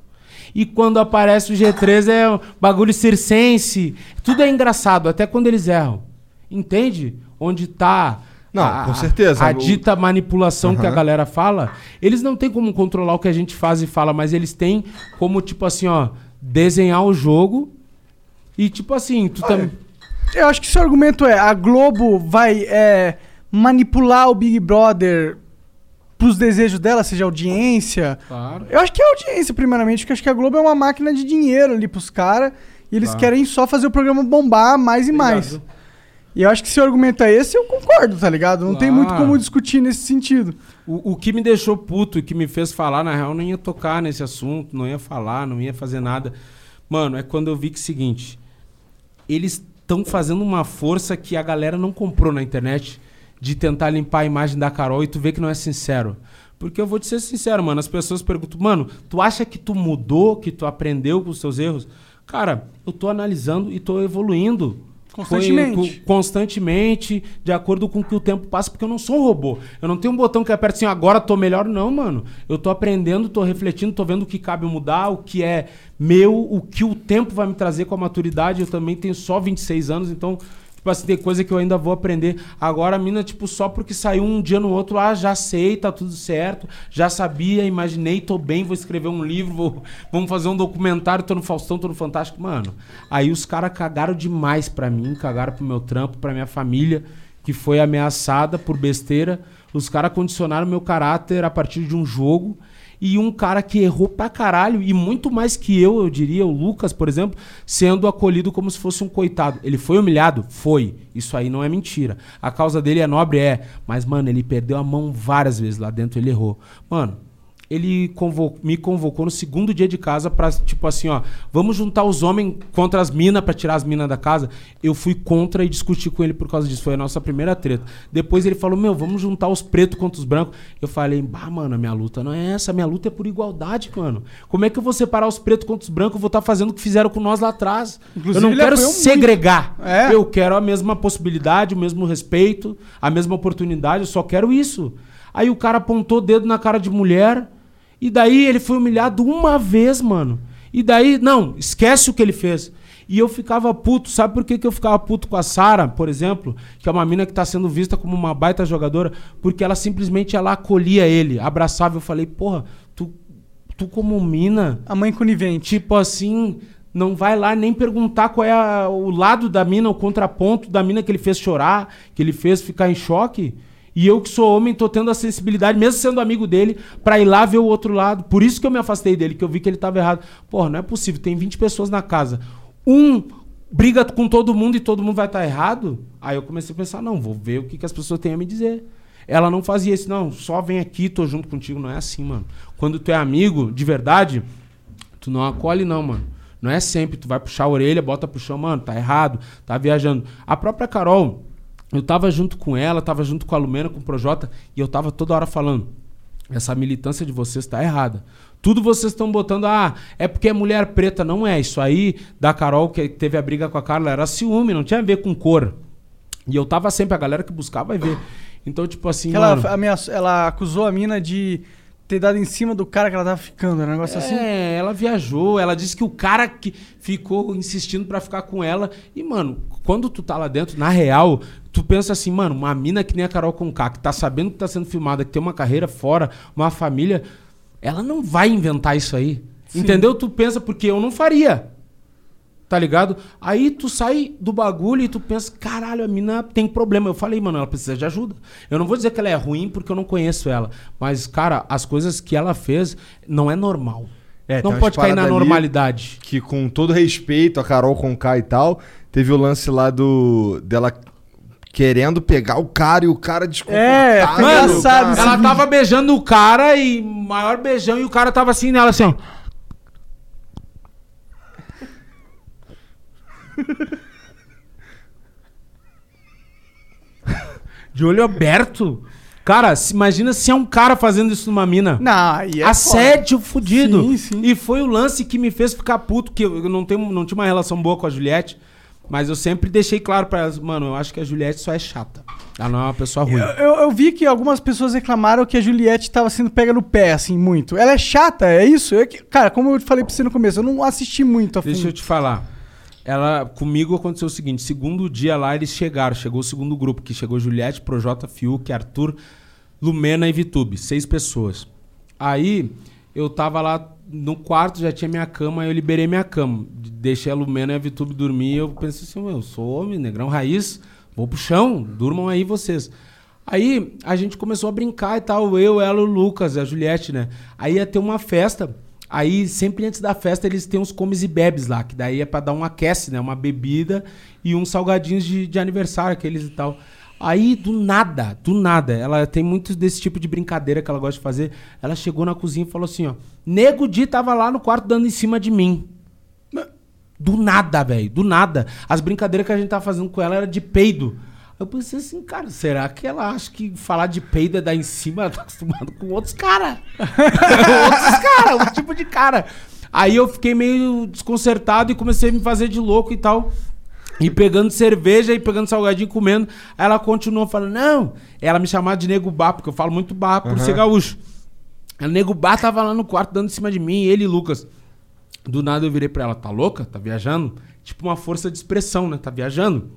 E quando aparece o G3 é um bagulho circense. Tudo é engraçado, até quando eles erram. Entende? Onde tá. Não, com certeza. A dita manipulação que a galera fala. Eles não têm como controlar o que a gente faz e fala, mas eles têm como, tipo assim, ó, desenhar o jogo. E, tipo assim, tu também. Eu acho que seu argumento é a Globo vai é, manipular o Big Brother pros desejos dela, seja audiência. Claro. Eu acho que é audiência, primeiramente, porque eu acho que a Globo é uma máquina de dinheiro ali pros caras. E eles Tá. querem só fazer o programa bombar mais e mais. Obrigado. E eu acho que se o argumento é esse, eu concordo, tá ligado? Não tem muito Claro. como discutir nesse sentido. O, o que me deixou puto e que me fez falar, na real, não ia tocar nesse assunto, não ia falar, não ia fazer nada. Mano, é quando eu vi que é o seguinte: eles estão fazendo uma força que a galera não comprou na internet de tentar limpar a imagem da Carol e tu vê que não é sincero. Porque eu vou te ser sincero, mano. As pessoas perguntam, mano, tu acha que tu mudou, que tu aprendeu com os seus erros? Cara, eu tô analisando e tô evoluindo. Constantemente. Constantemente, de acordo com o que o tempo passa, porque eu não sou um robô. Eu não tenho um botão que aperta assim, agora tô melhor, não, mano. Eu tô aprendendo, tô refletindo, tô vendo o que cabe mudar, o que é meu, o que o tempo vai me trazer com a maturidade. Eu também tenho só 26 anos, então Tipo assim, tem coisa que eu ainda vou aprender. Agora a mina, tipo, só porque saiu um dia no outro, ah, já sei, tá tudo certo, já sabia, imaginei, tô bem, vou escrever um livro, vou, vamos fazer um documentário, tô no Faustão, tô no Fantástico. Mano, aí os caras cagaram demais pra mim, cagaram pro meu trampo, pra minha família, que foi ameaçada por besteira. Os caras condicionaram meu caráter a partir de um jogo. E um cara que errou pra caralho, e muito mais que eu, eu diria, o Lucas, por exemplo, sendo acolhido como se fosse um coitado. Ele foi humilhado? Foi. Isso aí não é mentira. A causa dele é nobre? É. Mas, mano, ele perdeu a mão várias vezes lá dentro, ele errou. Mano, ele me convocou no segundo dia de casa pra, tipo assim, ó, vamos juntar os homens contra as minas pra tirar as minas da casa. Eu fui contra e discuti com ele por causa disso. Foi a nossa primeira treta. Depois ele falou, meu, vamos juntar os pretos contra os brancos. Eu falei, bah, mano, a minha luta não é essa. A minha luta é por igualdade, mano. Como é que eu vou separar os pretos contra os brancos? Eu vou estar fazendo o que fizeram com nós lá atrás. Inclusive, eu não quero segregar. É. Eu quero a mesma possibilidade, o mesmo respeito, a mesma oportunidade. Eu só quero isso. Aí o cara apontou o dedo na cara de mulher. E daí ele foi humilhado uma vez, mano. E daí, não, esquece o que ele fez. E eu ficava puto. Sabe por que, que eu ficava puto com a Sara, por exemplo? Que é uma mina que tá sendo vista como uma baita jogadora. Porque ela simplesmente ela acolhia ele, abraçava. Eu falei, porra, tu, tu como mina, A mãe conivente. tipo assim, não vai lá nem perguntar qual é a- o lado da mina, o contraponto da mina que ele fez chorar, que ele fez ficar em choque. E eu que sou homem tô tendo a sensibilidade, mesmo sendo amigo dele, pra ir lá ver o outro lado. Por isso que eu me afastei dele, que eu vi que ele tava errado. Porra, não é possível, tem 20 pessoas na casa. Um briga com todo mundo e todo mundo vai estar errado? Aí eu comecei a pensar, não, vou ver o que, que as pessoas têm a me dizer. Ela não fazia isso, não, só vem aqui, tô junto contigo. Não é assim, mano. Quando tu é amigo, de verdade, Tu não acolhe, não, mano. Não é sempre. Tu vai puxar a orelha, bota pro chão, mano, tá errado, tá viajando. A própria Carol, eu tava junto com ela, tava junto com a Lumena, com o Projota, e eu tava toda hora falando: essa militância de vocês tá errada. Tudo vocês estão botando, ah, é porque é mulher preta. Não é. Isso aí da Carol, que teve a briga com a Carla, era ciúme, não tinha a ver com cor. E eu tava sempre, a galera que buscava vai ver. Então, tipo assim, Que ela, mano, ameaçou- ela acusou a mina de ter dado em cima do cara que ela tava ficando. Era um negócio assim. É, ela viajou, ela disse que o cara que ficou insistindo pra ficar com ela. E, mano, quando tu tá lá dentro, na real, tu pensa assim, mano, uma mina que nem a Carol Conká, que tá sabendo que tá sendo filmada, que tem uma carreira fora, uma família, ela não vai inventar isso aí. Entendeu? Tu pensa, porque eu não faria. Tá ligado? Aí tu sai do bagulho e tu pensa, caralho, a mina tem problema. Eu falei, mano, ela precisa de ajuda. Eu não vou dizer que ela é ruim porque eu não conheço ela. Mas, cara, as coisas que ela fez não é normal. É, não pode cair na normalidade. Que com todo respeito a Carol com K e tal, teve o lance lá do dela querendo pegar o cara e o cara desconfortável. É, engraçado ela vídeo. tava beijando o cara e maior beijão e o cara tava assim nela, assim, ó. De olho aberto. Cara, se- imagina se é um cara fazendo isso numa mina. Não, aí é Assédio fudido. Sim, sim. E foi o lance que me fez ficar puto, que eu eu não, tenho, não tinha uma relação boa com a Juliette. Mas eu sempre deixei claro pra elas, mano, eu acho que a Juliette só é chata. Ela não é uma pessoa ruim. Eu, eu- eu vi que algumas pessoas reclamaram que a Juliette tava sendo pega no pé, assim, muito. Ela é chata, é isso? Eu que- cara, como eu falei pra você no começo, eu não assisti muito a fundo. Deixa eu te falar. Ela, comigo aconteceu o seguinte: segundo dia lá eles chegaram, chegou o segundo grupo, que chegou Juliette, Projota, Fiuk, Arthur, Lumena e Vitube, seis pessoas. Aí eu tava lá no quarto, já tinha minha cama, eu liberei minha cama. Deixei a Lumena e a Vitube dormir. Eu pensei assim: eu sou homem, negrão raiz, vou pro chão, durmam aí vocês. Aí a gente começou a brincar e tal, eu, ela, o Lucas, a Juliette, né? Aí ia ter uma festa. Aí, sempre antes da festa, eles têm uns comes e bebes lá, que daí é pra dar um aquece, né? Uma bebida e uns salgadinhos de, de aniversário, aqueles e tal. Aí, do nada, do nada, ela tem muito desse tipo de brincadeira que ela gosta de fazer. Ela chegou na cozinha e falou assim, ó. Nego Di tava lá no quarto dando em cima de mim. Do nada, velho, do nada. As brincadeiras que a gente tava fazendo com ela era de peido. Eu pensei assim, cara, será que ela acha que falar de peido é dar em cima? Ela tá acostumada com outros caras. (laughs) outros caras, outro tipo de cara. Aí eu fiquei meio desconcertado e comecei a me fazer de louco e tal. E pegando cerveja e pegando salgadinho e comendo. Aí ela continuou falando, não. Ela me chamava de nego bar, porque eu falo muito bar por ser gaúcho. O nego bar tava lá no quarto dando em cima de mim, ele e Lucas. Do nada eu virei pra ela, tá louca? Tá viajando? Tipo uma força de expressão, né? Tá viajando?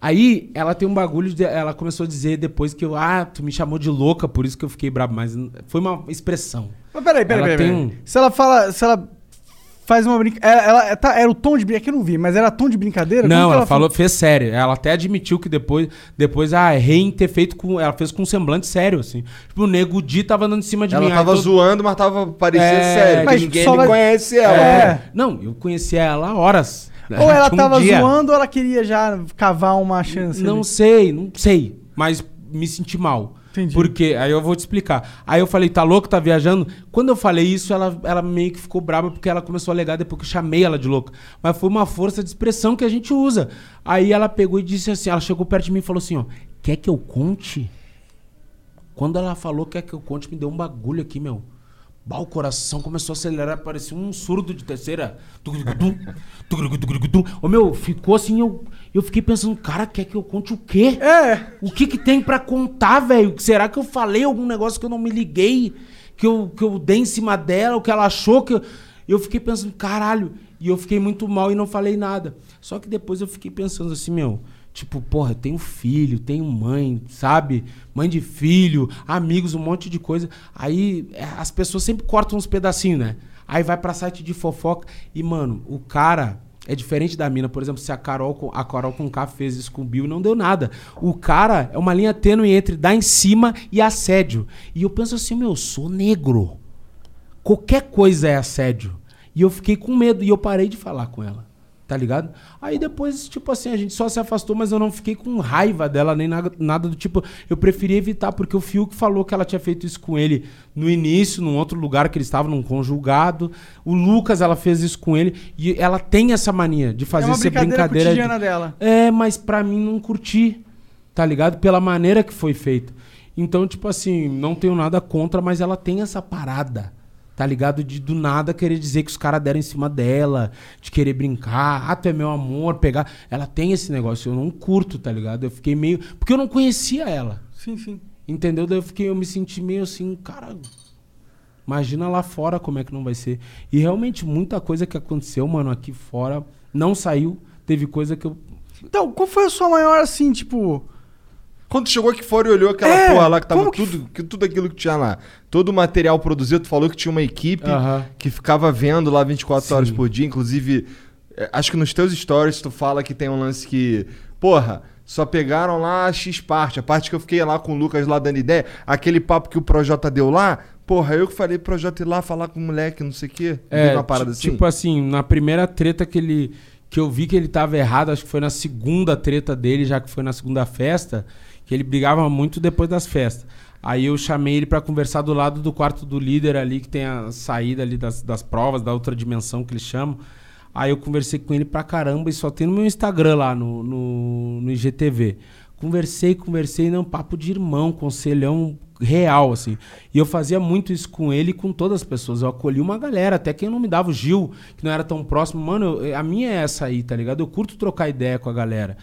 Aí ela tem um bagulho, de, ela começou a dizer depois que eu, ah, tu me chamou de louca, por isso que eu fiquei brabo, mas foi uma expressão. Mas peraí, peraí, Ela peraí. peraí. um- Se ela fala. Se ela faz uma brincadeira. Ela, ela- tá- era o tom de brincadeira. que eu não vi, mas era tom de brincadeira? Não, que ela, falou, fez sério. Ela até admitiu que depois, depois ah, errei em ter feito com. Ela fez com um semblante sério, assim. Tipo, o Nego Di tava andando em cima de Ela mim. aí tava todo- zoando, mas tava parecendo É, sério. mas ninguém só conhece ela. É. né? Não, eu conhecia ela há horas. Ou ela um tava dia. zoando ou ela queria já cavar uma chance. Não ali? sei, não sei. Mas me senti mal. Entendi. Porque, aí eu vou te explicar. Aí eu falei, tá louco, tá viajando? Quando eu falei isso, ela, ela meio que ficou brava porque ela começou a alegar depois que eu chamei ela de louca. Mas foi uma força de expressão que a gente usa. Aí ela pegou e disse assim, ela chegou perto de mim e falou assim, ó, quer que eu conte? Quando ela falou quer que eu conte, me deu um bagulho aqui, meu. Bah, o coração começou a acelerar, parecia um surdo de terceira. Ô meu, ficou assim, eu, eu fiquei pensando, cara, quer que eu conte o quê? É. O que que tem pra contar, velho? Será que eu falei algum negócio que eu não me liguei? Que eu, que eu dei em cima dela, o que ela achou que eu... Eu fiquei pensando, caralho. E eu fiquei muito mal e não falei nada. Só que depois eu fiquei pensando assim, meu... Tipo, porra, eu tenho filho, tenho mãe, sabe? Mãe de filho, amigos, um monte de coisa. Aí é, as pessoas sempre cortam uns pedacinhos, né? Aí vai pra site de fofoca e, mano, o cara é diferente da mina. Por exemplo, se a Carol, com- a Carol com K fez isso com o Bill, não deu nada. O cara é uma linha tênue entre dar em cima e assédio. E eu penso assim, meu, eu sou negro. Qualquer coisa é assédio. E eu fiquei com medo e eu parei de falar com ela. Tá ligado? Aí depois, tipo assim, a gente só se afastou, mas eu não fiquei com raiva dela, nem nada, nada do tipo. Eu preferi evitar, porque o Fiuk falou que ela tinha feito isso com ele no início, num outro lugar que eles estavam, num conjugado. O Lucas, ela fez isso com ele. E ela tem essa mania de fazer é essa brincadeira, brincadeira. de- dela. é, mas pra mim não curti, tá ligado? Pela maneira que foi feito. Então, tipo assim, não tenho nada contra, mas ela tem essa parada, tá ligado? De do nada querer dizer que os caras deram em cima dela, de querer brincar, ah, tu é meu amor, pegar. Ela tem esse negócio, eu não curto, tá ligado? Eu fiquei meio. Porque eu não conhecia ela. Sim, sim. Entendeu? Daí eu fiquei, eu me senti meio assim, cara. Imagina lá fora como é que não vai ser. E realmente, muita coisa que aconteceu, mano, aqui fora não saiu. Teve coisa que eu. Então, qual foi a sua maior, assim, tipo. Quando tu chegou aqui fora e olhou aquela É, porra lá que tava que tudo, que, tudo aquilo que tinha lá, todo o material produzido, tu falou que tinha uma equipe Aham. que ficava vendo lá 24 horas Sim. por dia, inclusive, é, acho que nos teus stories tu fala que tem um lance que, porra, só pegaram lá a X parte, a parte que eu fiquei lá com o Lucas lá dando ideia, aquele papo que o Projota deu lá, porra, eu que falei pro Projota ir lá falar com o moleque, não sei o quê, É, uma parada assim. tipo assim, na primeira treta que ele que eu vi que ele tava errado, acho que foi na segunda treta dele, já que foi na segunda festa, que ele brigava muito depois das festas. Aí eu chamei ele pra conversar do lado do quarto do líder ali, que tem a saída ali das, das provas, da outra dimensão que eles chamam. Aí eu conversei com ele pra caramba e só tem no meu Instagram lá, no, no, no IGTV. Conversei, conversei, não, papo de irmão, conselhão real, assim. E eu fazia muito isso com ele e com todas as pessoas. Eu acolhi uma galera, até quem não me dava, o Gil, que não era tão próximo. Mano, eu- a minha é essa aí, tá ligado? Eu curto trocar ideia com a galera.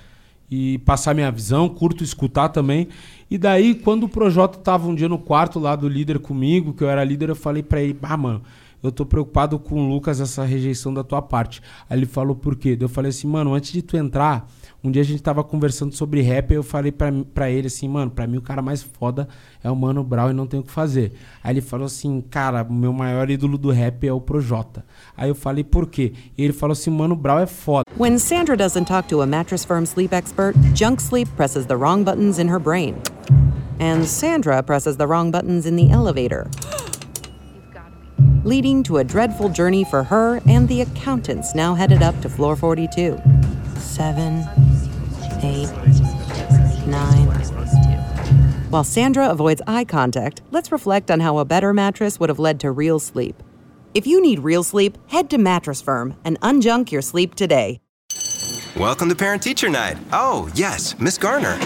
E passar minha visão, curto escutar também. E daí, quando o Projota tava um dia no quarto lá do líder comigo, que eu era líder, eu falei pra ele, ah, mano, eu tô preocupado com o Lucas, essa rejeição da tua parte. Aí ele falou por quê? Eu falei assim, mano, antes de tu entrar, um dia a gente tava conversando sobre rap, aí eu falei pra ele assim, mano, pra mim o cara mais foda é o Mano Brown e não tem o que fazer. Aí ele falou assim, cara, meu maior ídolo do rap é o Projota. Aí eu falei, por quê? E ele falou assim, Mano Brown é foda. When Sandra doesn't talk to a Mattress Firm sleep expert, Junk Sleep presses the wrong buttons in her brain. And Sandra presses the wrong buttons in the elevator. Leading to a dreadful journey for her and the accountants now headed up to floor 42. Seven, eight, nine. While Sandra avoids eye contact, let's reflect on how a better mattress would have led to real sleep. If you need real sleep, head to Mattress Firm and unjunk your sleep today. Welcome to Parent Teacher Night. Oh, yes, Miss Garner.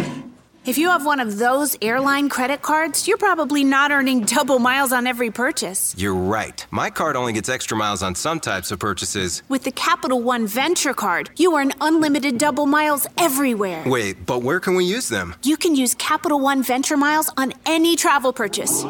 If you have one of those airline credit cards, you're probably not earning double miles on every purchase. You're right. My card only gets extra miles on some types of purchases. With the Capital One Venture Card, you earn unlimited double miles everywhere. Wait, but where can we use them? You can use Capital One Venture Miles on any travel purchase.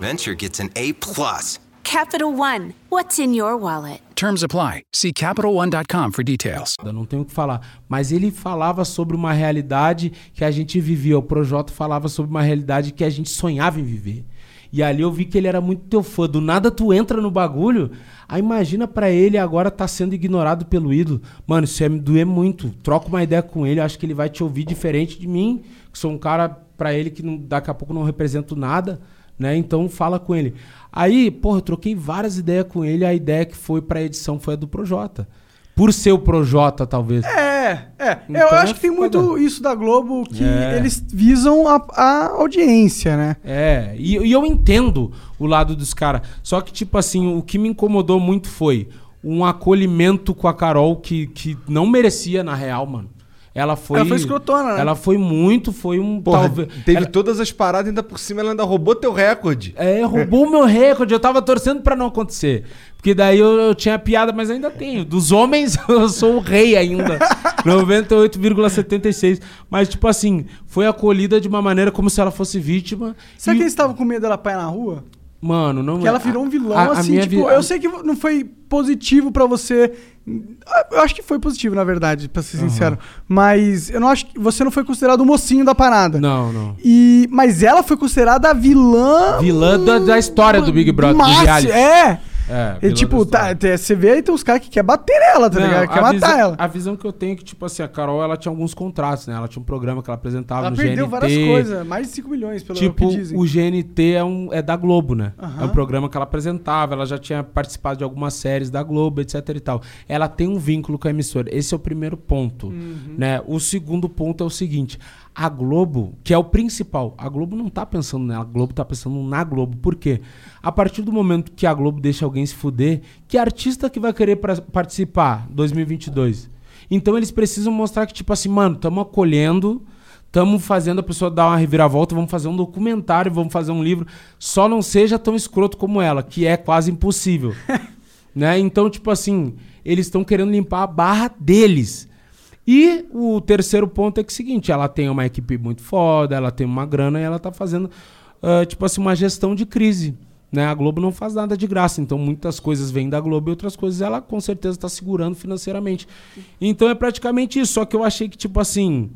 Venture gets an A plus. Capital One, what's in your wallet? Terms apply. See CapitalOne.com for details. Eu não tenho o que falar. Mas ele falava sobre uma realidade que a gente vivia. O Projota falava sobre uma realidade que a gente sonhava em viver. E ali eu vi que ele era muito teu fã. Do nada tu entra no bagulho. Aí imagina pra ele agora tá sendo ignorado pelo ídolo. Mano, isso ia me doer muito. Troca uma ideia com ele. Acho que ele vai te ouvir diferente de mim. Que sou um cara pra ele que não- daqui a pouco não represento nada. Né? Então fala com ele. Aí, porra, eu troquei várias ideias com ele. A ideia que foi pra edição foi a do Projota. Por ser o Projota, talvez. É, é. Então eu é acho que tem muito isso da Globo que É. eles visam a, a audiência, né? É, e, e eu entendo o lado dos caras. Só que, tipo assim, o que me incomodou muito foi um acolhimento com a Carol que, que não merecia, na real, mano. Ela foi. Ela foi escrotona, né? Ela foi muito, foi um. Porra, talvez- teve ela- todas as paradas, ainda por cima ela ainda roubou teu recorde. É, roubou o meu recorde. Eu tava torcendo pra não acontecer. Porque daí eu, eu tinha piada, mas ainda tenho. Dos homens, (laughs) eu sou o rei ainda. (laughs) 98,76. Mas, tipo assim, foi acolhida de uma maneira como se ela fosse vítima. Será E- que eles estavam com medo dela apanhar na rua? Mano, não Que ela virou um vilão, a- a assim, minha tipo, vi- eu sei que não foi positivo pra você. Eu acho que foi positivo, na verdade, pra ser sincero. Mas eu não acho que você não foi considerado o mocinho da parada. Não, não. E, mas ela foi considerada a vilã. Vilã da, da história do Big Brother, do máximo, reality. É. É, E tipo, tá, você vê aí tem uns caras que quer bater nela, tá Não, ligado? Quer matar visão, ela. A visão que eu tenho é que, tipo assim, a Carol, ela tinha alguns contratos, né? Ela tinha um programa que ela apresentava Ela no perdeu GNT. várias coisas, mais de 5 milhões, pelo Tipo, que dizem. o GNT é, um, é da Globo, né? Aham. É um programa que ela apresentava, ela já tinha participado de algumas séries da Globo, etc e tal. Ela tem um vínculo com a emissora. Esse é o primeiro ponto, Uhum. né? O segundo ponto é o seguinte, a Globo, que é o principal, a Globo não tá pensando nela, a Globo tá pensando na Globo. Por quê? A partir do momento que a Globo deixa alguém se fuder, que artista que vai querer pra- participar 2022? Então eles precisam mostrar que, tipo assim, mano, estamos acolhendo, estamos fazendo a pessoa dar uma reviravolta, vamos fazer um documentário, vamos fazer um livro. Só não seja tão escroto como ela, que é quase impossível. (laughs) né? Então, tipo assim, eles estão querendo limpar a barra deles. E o terceiro ponto é que é o seguinte, ela tem uma equipe muito foda, ela tem uma grana e ela tá fazendo, ah, tipo assim, uma gestão de crise. Né? A Globo não faz nada de graça, então muitas coisas vêm da Globo e outras coisas ela com certeza está segurando financeiramente. Então é praticamente isso, só que eu achei que, tipo assim,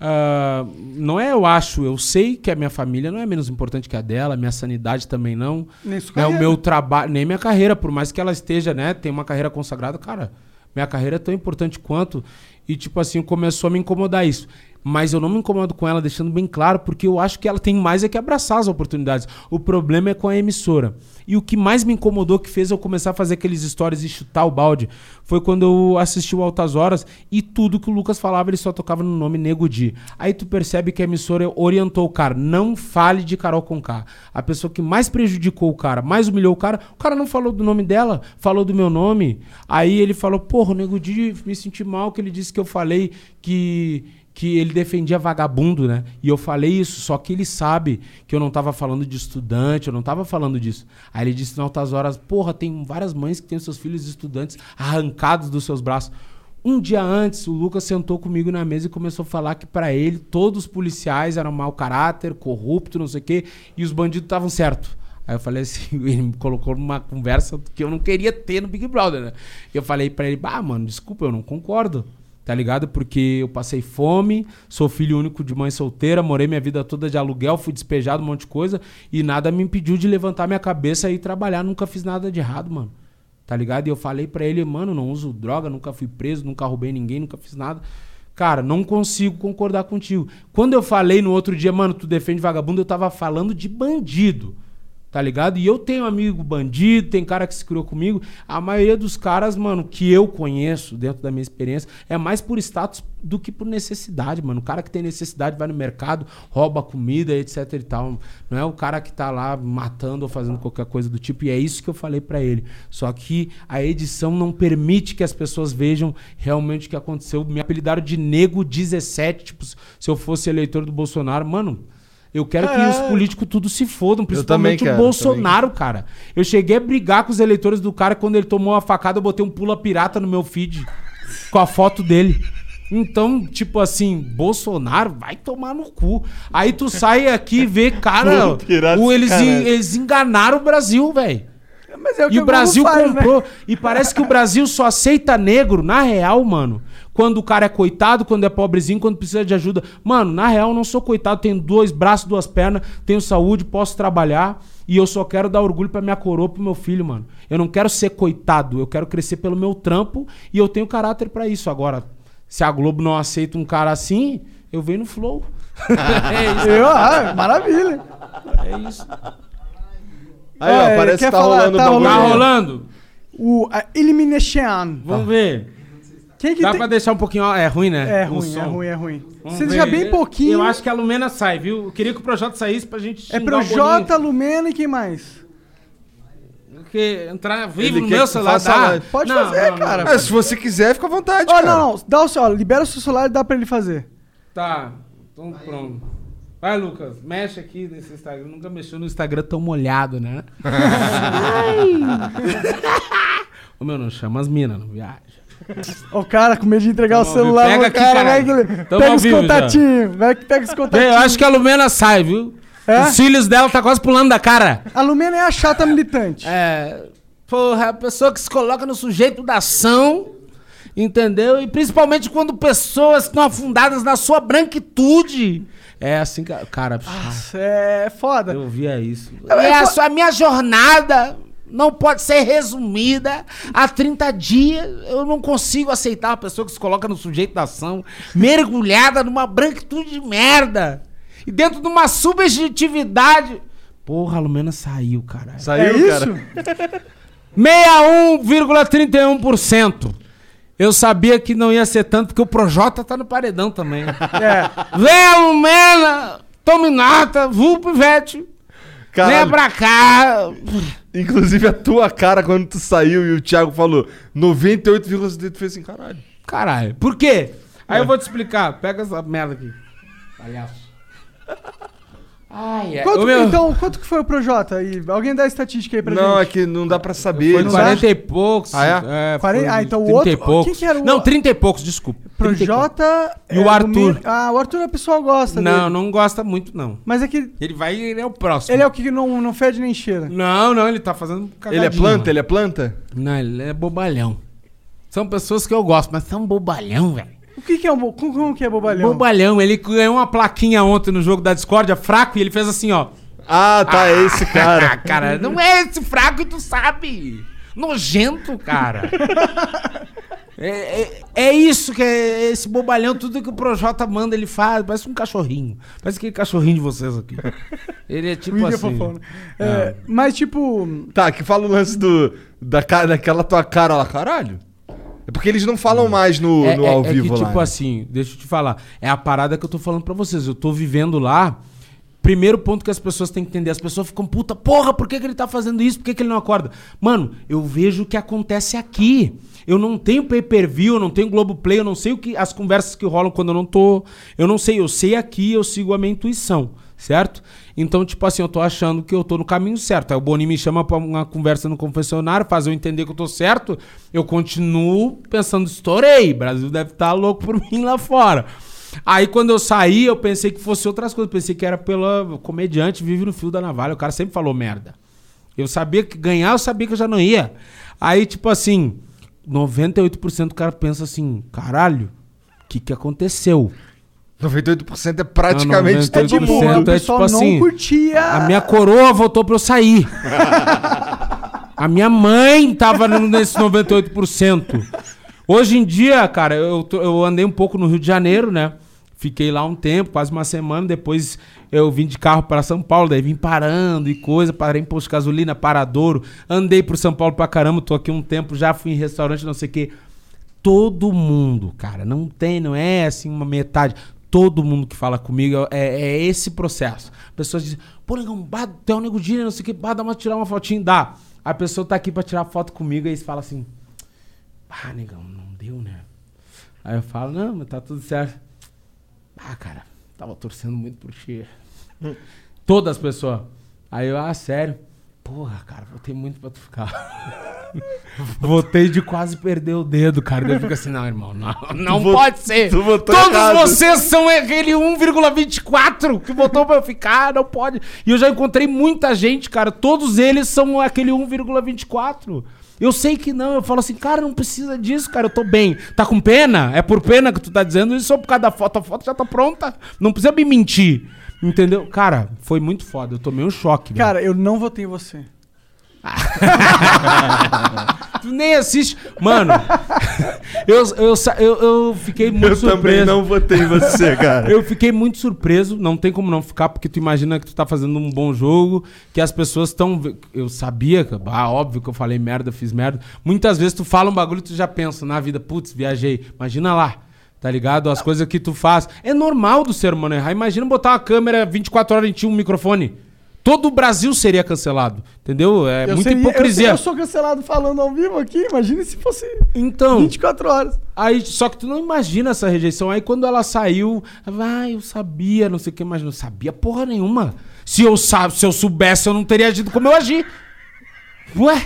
ah, não é eu acho, eu sei que a minha família não é menos importante que a dela, minha sanidade também não. Nem né? O meu trabalho, nem minha carreira, por mais que ela esteja, né, tem uma carreira consagrada, cara, minha carreira é tão importante quanto. E, tipo assim, começou a me incomodar isso. Mas eu não me incomodo com ela, deixando bem claro, porque eu acho que ela tem mais é que abraçar as oportunidades. O problema é com a emissora. E o que mais me incomodou, que fez eu começar a fazer aqueles stories e chutar o balde, foi quando eu assisti o Altas Horas e tudo que o Lucas falava, ele só tocava no nome Nego Di. Aí tu percebe que a emissora orientou o cara, não fale de Carol Conká. A pessoa que mais prejudicou o cara, mais humilhou o cara, o cara não falou do nome dela, falou do meu nome. Aí ele falou, porra, o Nego Di, me senti mal que ele disse que eu falei que que ele defendia vagabundo, né? E eu falei isso, só que ele sabe que eu não tava falando de estudante, eu não tava falando disso. Aí ele disse em altas horas, porra, tem várias mães que têm seus filhos estudantes arrancados dos seus braços. Um dia antes, o Lucas sentou comigo na mesa e começou a falar que pra ele todos os policiais eram mau caráter, corrupto, não sei o quê, e os bandidos estavam certo. Aí eu falei assim, (laughs) ele me colocou numa conversa que eu não queria ter no Big Brother, né? E eu falei pra ele, bah, mano, desculpa, eu não concordo. Tá ligado? Porque eu passei fome, sou filho único de mãe solteira, morei minha vida toda de aluguel, fui despejado, um monte de coisa, e nada me impediu de levantar minha cabeça e trabalhar. Nunca fiz nada de errado, mano. Tá ligado? E eu falei pra ele, mano, não uso droga, nunca fui preso, nunca roubei ninguém, nunca fiz nada. Cara, não consigo concordar contigo. Quando eu falei no outro dia, mano, tu defende vagabundo, eu tava falando de bandido. Tá ligado? E eu tenho amigo bandido, tem cara que se criou comigo. A maioria dos caras, mano, que eu conheço dentro da minha experiência, é mais por status do que por necessidade, mano. O cara que tem necessidade vai no mercado, rouba comida, etc e tal. Não é o cara que tá lá matando ou fazendo qualquer coisa do tipo. E é isso que eu falei pra ele. Só que a edição não permite que as pessoas vejam realmente o que aconteceu. Me apelidaram de Nego 17, tipo, se eu fosse eleitor do Bolsonaro. Mano, eu quero que os políticos tudo se fodam, também principalmente o Bolsonaro, cara. Eu cheguei a brigar com os eleitores do cara quando ele tomou uma facada, eu botei um pula pirata no meu feed com a foto dele. Então, tipo assim, Bolsonaro vai tomar no cu. Aí tu sai aqui e vê, cara, o, eles, eles enganaram o Brasil, velho. É o que E o Brasil Globo faz, né? comprou. E parece que o Brasil só aceita negro, na real, mano. Quando o cara é coitado, quando é pobrezinho, quando precisa de ajuda. Mano, na real, eu não sou coitado. Tenho dois braços, duas pernas, tenho saúde, posso trabalhar. E eu só quero dar orgulho pra minha coroa, pro meu filho, mano. Eu não quero ser coitado. Eu quero crescer pelo meu trampo. E eu tenho caráter pra isso. Agora, se a Globo não aceita um cara assim, eu venho no flow. (laughs) é isso. Eu, ah, maravilha. É isso. Aí, ó, É, parece que tá falar? rolando Tá o bagulho. Tá rolando. rolando? O a Elimination. Vamos ver. Quem que Dá tem... pra deixar um pouquinho. É ruim, né? É ruim, é ruim, é ruim. Vamos Você ver. deixa bem pouquinho. Eu acho que a Lumena sai, viu? Eu queria que o projeto saísse pra gente É xingar pro o Boninho. Jota, Lumena e quem mais? Porque entrar vivo Ele no meu celular dá. Pode Não, fazer, não, não. cara. É, se você quiser, fica à vontade, Ó, cara. não, não. Dá o seu, ó, libera o seu celular e dá pra ele fazer. Tá, então pronto. Vai, Lucas, mexe aqui nesse Instagram. Nunca mexeu no Instagram tão molhado, né? (laughs) (laughs) Ô meu, não chama as minas, não viaja. O cara com medo de entregar Tamo o celular. Pega aqui, cara, vai que Pega os contatinhos. Vai que pega os contatinhos. eu acho que a Lumena sai, viu? É? Os cílios dela tá quase pulando da cara. A Lumena é a chata militante. É. Porra, a pessoa que se coloca no sujeito da ação, entendeu? E principalmente quando pessoas estão afundadas na sua branquitude. É assim que. Cara, Nossa, é foda. eu via isso. É, E a, fo- sua- a minha jornada não pode ser resumida a 30 dias. Eu não consigo aceitar uma pessoa que se coloca no sujeito da ação, mergulhada numa branquitude de merda. E dentro de uma subjetividade. Porra, a Lumena saiu, caralho. É Saiu, isso? cara. 61,31%. Eu sabia que não ia ser tanto, porque o Projota tá no paredão também. É. Vem a Lumena, tome nota, vulpo Ivete. Caralho. Vem pra cá. Inclusive a tua cara quando tu saiu e o Thiago falou 98,7, tu fez assim, caralho. Caralho, por quê? Aí eu vou te explicar. Pega essa merda aqui. Palhaço. Ai, ai. Quanto, meu, Então, quanto que foi o Projota aí? Alguém dá a estatística aí pra não, é gente? que não dá pra saber. Foi não 40 dá? e poucos. Ah, é? Quarenta- foi ah, então o 30 e outro- poucos. quem que era o- Não, 30 e poucos, desculpa. 30 e poucos. Projota... E o é, Arthur. Lumena- Ah, o Arthur o pessoal gosta Não, dele. não gosta muito, não. Mas é que Ele vai ele é o próximo. ele é o que não, não fede nem cheira. Não, não, ele tá fazendo Ele é planta? Ele é planta? Não, ele é bobalhão. São pessoas que eu gosto, mas são bobalhão, velho. O que que é um... bo- Como, que é bobalhão? Bobalhão. Ele ganhou uma plaquinha ontem no jogo da Discordia, fraco, e ele fez assim, ó. Ah, tá, é esse Ah, cara. (laughs) cara, não é esse fraco e tu sabe. Nojento, cara. (laughs) É, é- é isso que é esse bobalhão, tudo que o Projota manda, ele faz. Parece um cachorrinho. Parece aquele cachorrinho de vocês aqui. Ele é tipo Mídia assim. fofão, né? É, Mas, tipo... Tá, que fala o lance do, da, daquela tua cara lá, caralho. É porque eles não falam mais no, É, no é- ao é vivo que, lá. tipo né? assim, deixa eu te falar. É a parada que eu tô falando pra vocês. Eu tô vivendo lá. Primeiro ponto que as pessoas têm que entender. As pessoas ficam, puta, porra, por que, que ele tá fazendo isso? Por que, que ele não acorda? Mano, eu vejo o que acontece aqui. Eu não tenho pay-per-view, eu não tenho Globoplay, eu não sei o que as conversas que rolam quando eu não tô. Eu não sei, eu sei aqui, eu sigo a minha intuição, certo? Então, tipo assim, eu tô achando que eu tô no caminho certo. Aí o Boni me chama pra uma conversa no confessionário, faz eu entender que eu tô certo. Eu continuo pensando, estourei. O Brasil deve estar louco por (laughs) mim lá fora. Aí quando eu saí, eu pensei que fosse outras coisas. Pensei que era pela comediante, vive no fio da navalha. O cara sempre falou merda. Eu sabia que ganhar, eu sabia que eu já não ia. Aí, tipo assim, 98% do cara pensa assim, caralho, o que que aconteceu? 98% é praticamente Não, todo 98% mundo. o é pessoal tipo assim, não curtia... A minha coroa voltou pra eu sair. A minha mãe tava no- nesse 98%. Hoje em dia, cara, eu, eu andei um pouco no Rio de Janeiro, né? Fiquei lá um tempo, quase uma semana. Depois eu vim de carro para São Paulo, daí vim parando e coisa. Parei em posto de gasolina, paradouro. Andei por São Paulo pra caramba, tô aqui um tempo, já fui em restaurante, não sei o quê. Todo mundo, cara, não tem, não é assim uma metade. Todo mundo que fala comigo é, é esse processo. Pessoas dizem, pô, negão, bah, tem um nego dia, não sei o que, bah, dá uma tirar uma fotinho, dá. A pessoa tá aqui pra tirar foto comigo e eles falam assim, ah, negão, não deu, né? Aí eu falo, não, mas tá tudo certo. Ah, cara, tava torcendo muito por ti. Todas as pessoas. Aí eu, ah, sério? Porra, cara, votei muito pra tu ficar. (laughs) Votei de quase perder o dedo, cara. Daí eu fico assim, não, irmão, não, (laughs) não vo- pode ser. tu Todos errado. vocês são aquele 1,24 que votou pra eu ficar, não pode. E eu já encontrei muita gente, cara. Todos eles são aquele 1,24. Eu sei que não, eu falo assim, cara, não precisa disso, cara, eu tô bem. Tá com pena? É por pena que tu tá dizendo isso ou por causa da foto? A foto já tá pronta. Não precisa me mentir. Entendeu? Cara, foi muito foda. Eu tomei um choque, velho. Cara, eu não votei em você. (laughs) Tu nem assiste. Mano, (laughs) eu, eu, eu, eu fiquei muito Eu surpreso. também não votei em você, (laughs) cara. Eu fiquei muito surpreso, não tem como não ficar, porque tu imagina que tu tá fazendo um bom jogo, que as pessoas estão. Eu sabia, que- ah, óbvio que eu falei merda, fiz merda. Muitas vezes tu fala um bagulho e tu já pensa na vida, putz, viajei. Imagina lá. Tá ligado? As coisas que tu faz. É normal do ser humano errar. Imagina botar uma câmera 24 horas e tinha um microfone. Todo o Brasil seria cancelado. Entendeu? É Eu muita seria- hipocrisia. Eu, eu sou cancelado falando ao vivo aqui. Imagina se fosse Então. 24 horas. Aí, só que tu não imagina essa rejeição. Aí quando ela saiu, ah, eu sabia, não sei o que, mas não sabia porra nenhuma. Se eu, sa se eu soubesse, eu não teria agido como eu agi. Ué?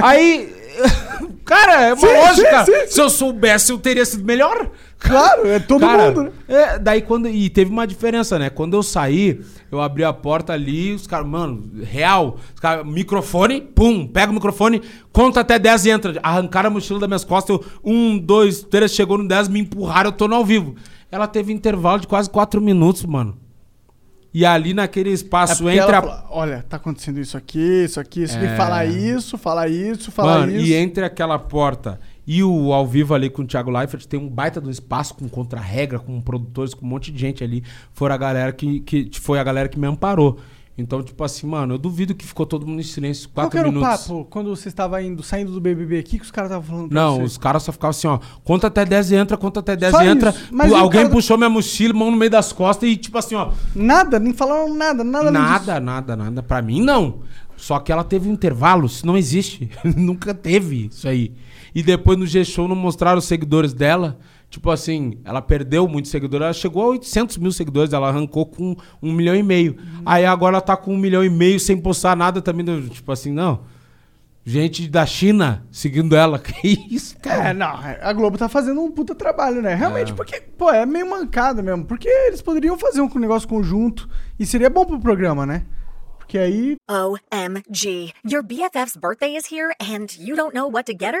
Aí. (laughs) Cara, é uma Sim, lógica. sim, sim, Se eu soubesse, eu teria sido melhor. Claro, é todo Cara, mundo, né? é, daí quando. E teve uma diferença, né? Quando eu saí, eu abri a porta ali, os caras, mano, real. Os caras, microfone, pum, pega o microfone, conta até 10 e entra. Arrancaram a mochila das minhas costas, eu, um, dois, três, chegou no 10, me empurraram, eu tô no ao vivo. Ela teve intervalo de quase 4 minutos, mano. E ali naquele É espaço porque entre a. fala, Olha, tá acontecendo isso aqui, isso aqui, isso aqui. É. Fala isso, fala isso, fala Mano, isso. e entre aquela porta e o ao vivo ali com o Thiago Leifert, tem um baita um espaço com contra-regra, com produtores, com um monte de gente ali. Foi a galera que, que foi a galera que me amparou. Então, tipo assim, mano, eu duvido que ficou todo mundo em silêncio Qual quatro era minutos. o papo quando você estava indo, saindo do BBB aqui, que os caras estavam falando pra Não, você? os caras só ficavam assim, ó. Conta até 10 e entra, conta até 10 Só e entra. Mas Pu- e o Alguém cara- puxou minha mochila, mão no meio das costas e, tipo assim, ó. Nada, nem falaram nada, nada além disso. Nada, nada, nada. Pra mim, não. Só que ela teve um intervalo, isso não existe. (laughs) Nunca teve isso aí. E depois no G-Show não mostraram os seguidores dela. Tipo assim, ela perdeu muitos seguidores. Ela chegou a 800 mil seguidores, ela arrancou com um milhão e meio. Aí agora ela tá com um milhão e meio sem postar nada também. do- Tipo assim, não. Gente da China seguindo ela. (laughs) Que isso, cara? É, não, a Globo tá fazendo um puta trabalho, né? Realmente, É. porque, pô, é meio mancada mesmo. Porque eles poderiam fazer um negócio conjunto e seria bom pro programa, né? Porque aí. OMG. Your BFF's birthday is here and you don't know what to get her?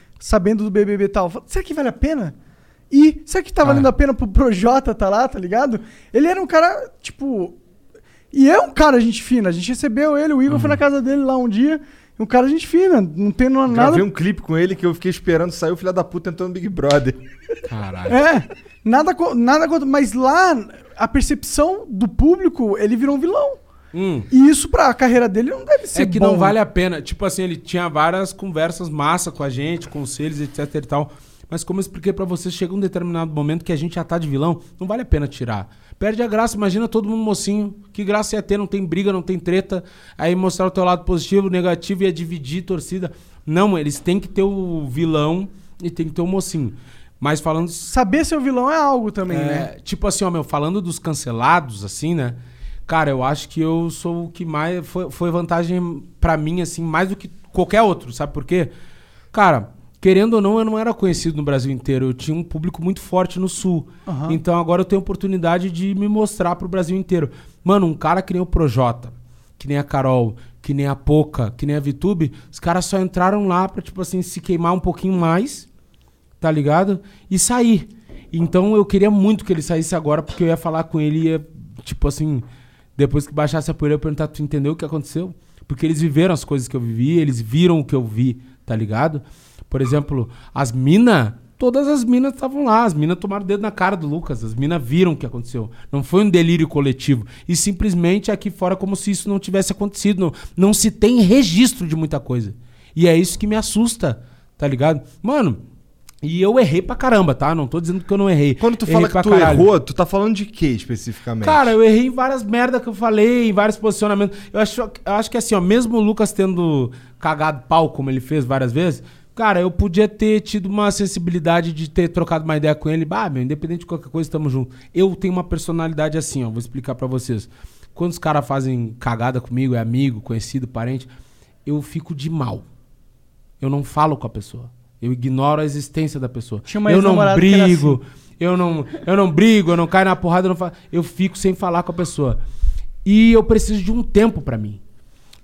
sabendo do BBB e tal. Será que vale a pena? E será que tá valendo a pena pro Projota tá lá, tá ligado? Ele era um cara, tipo. E é um cara gente fina. A gente recebeu ele, o Igor foi na casa dele lá um dia. Um cara gente fina. Não tem nada. Gravei um clipe com ele que eu fiquei esperando sair o filho da puta entrando no Big Brother. Caralho. É, nada, nada contra. Mas lá, a percepção do público, ele virou um vilão. Hum. E isso pra carreira dele não deve ser É que bom, não vale a pena. Tipo assim, ele tinha várias conversas massa com a gente, conselhos, etc e tal. Mas como eu expliquei pra vocês, chega um determinado momento que a gente já tá de vilão, não vale a pena tirar. Perde a graça, imagina todo mundo mocinho. Que graça ia ter, não tem briga, não tem treta. Aí mostrar o teu lado positivo, negativo, ia dividir torcida. Não, eles têm que ter o vilão e tem que ter o mocinho. Mas falando... Saber ser o vilão é algo também, É, né? Tipo assim, ó, meu, falando dos cancelados, assim, né? Cara, eu acho que eu sou o que mais. Foi, foi vantagem pra mim, assim, mais do que qualquer outro, sabe por quê? Cara, querendo ou não, eu não era conhecido no Brasil inteiro. Eu tinha um público muito forte no Sul. Aham. Então agora eu tenho a oportunidade de me mostrar pro Brasil inteiro. Mano, um cara que nem o Projota, que nem a Carol, que nem a Poca, que nem a Vitube, os caras só entraram lá pra, tipo assim, se queimar um pouquinho mais tá ligado? E sair. Então eu queria muito que ele saísse agora, porque eu ia falar com ele e ia, tipo assim, depois que baixasse a poeira, eu perguntar, tu entendeu o que aconteceu? Porque eles viveram as coisas que eu vivi, eles viram o que eu vi, tá ligado? Por exemplo, as minas, todas as minas estavam lá, as minas tomaram o dedo na cara do Lucas, as minas viram o que aconteceu. Não foi um delírio coletivo. E simplesmente aqui fora, como se isso não tivesse acontecido. Não, não se tem registro de muita coisa. E é isso que me assusta, tá ligado? Mano, e eu errei pra caramba, tá? Não tô dizendo que eu não errei. Quando tu Errei fala que tu caralho. errou, tu tá falando de quê especificamente? Cara, eu errei em várias merdas que eu falei, em vários posicionamentos. Eu acho, eu acho que assim, ó, mesmo o Lucas tendo cagado pau, como ele fez várias vezes, cara, eu podia ter tido uma sensibilidade de ter trocado uma ideia com ele. Bah, meu, independente de qualquer coisa, tamo junto. Eu tenho uma personalidade assim, ó, vou explicar pra vocês. Quando os caras fazem cagada comigo, é amigo, conhecido, parente, eu fico de mal. Eu não falo com a pessoa. Eu ignoro a existência da pessoa. Eu não brigo, eu não, eu não brigo, eu não caio na porrada, eu, não fa... eu fico sem falar com a pessoa. E eu preciso de um tempo pra mim.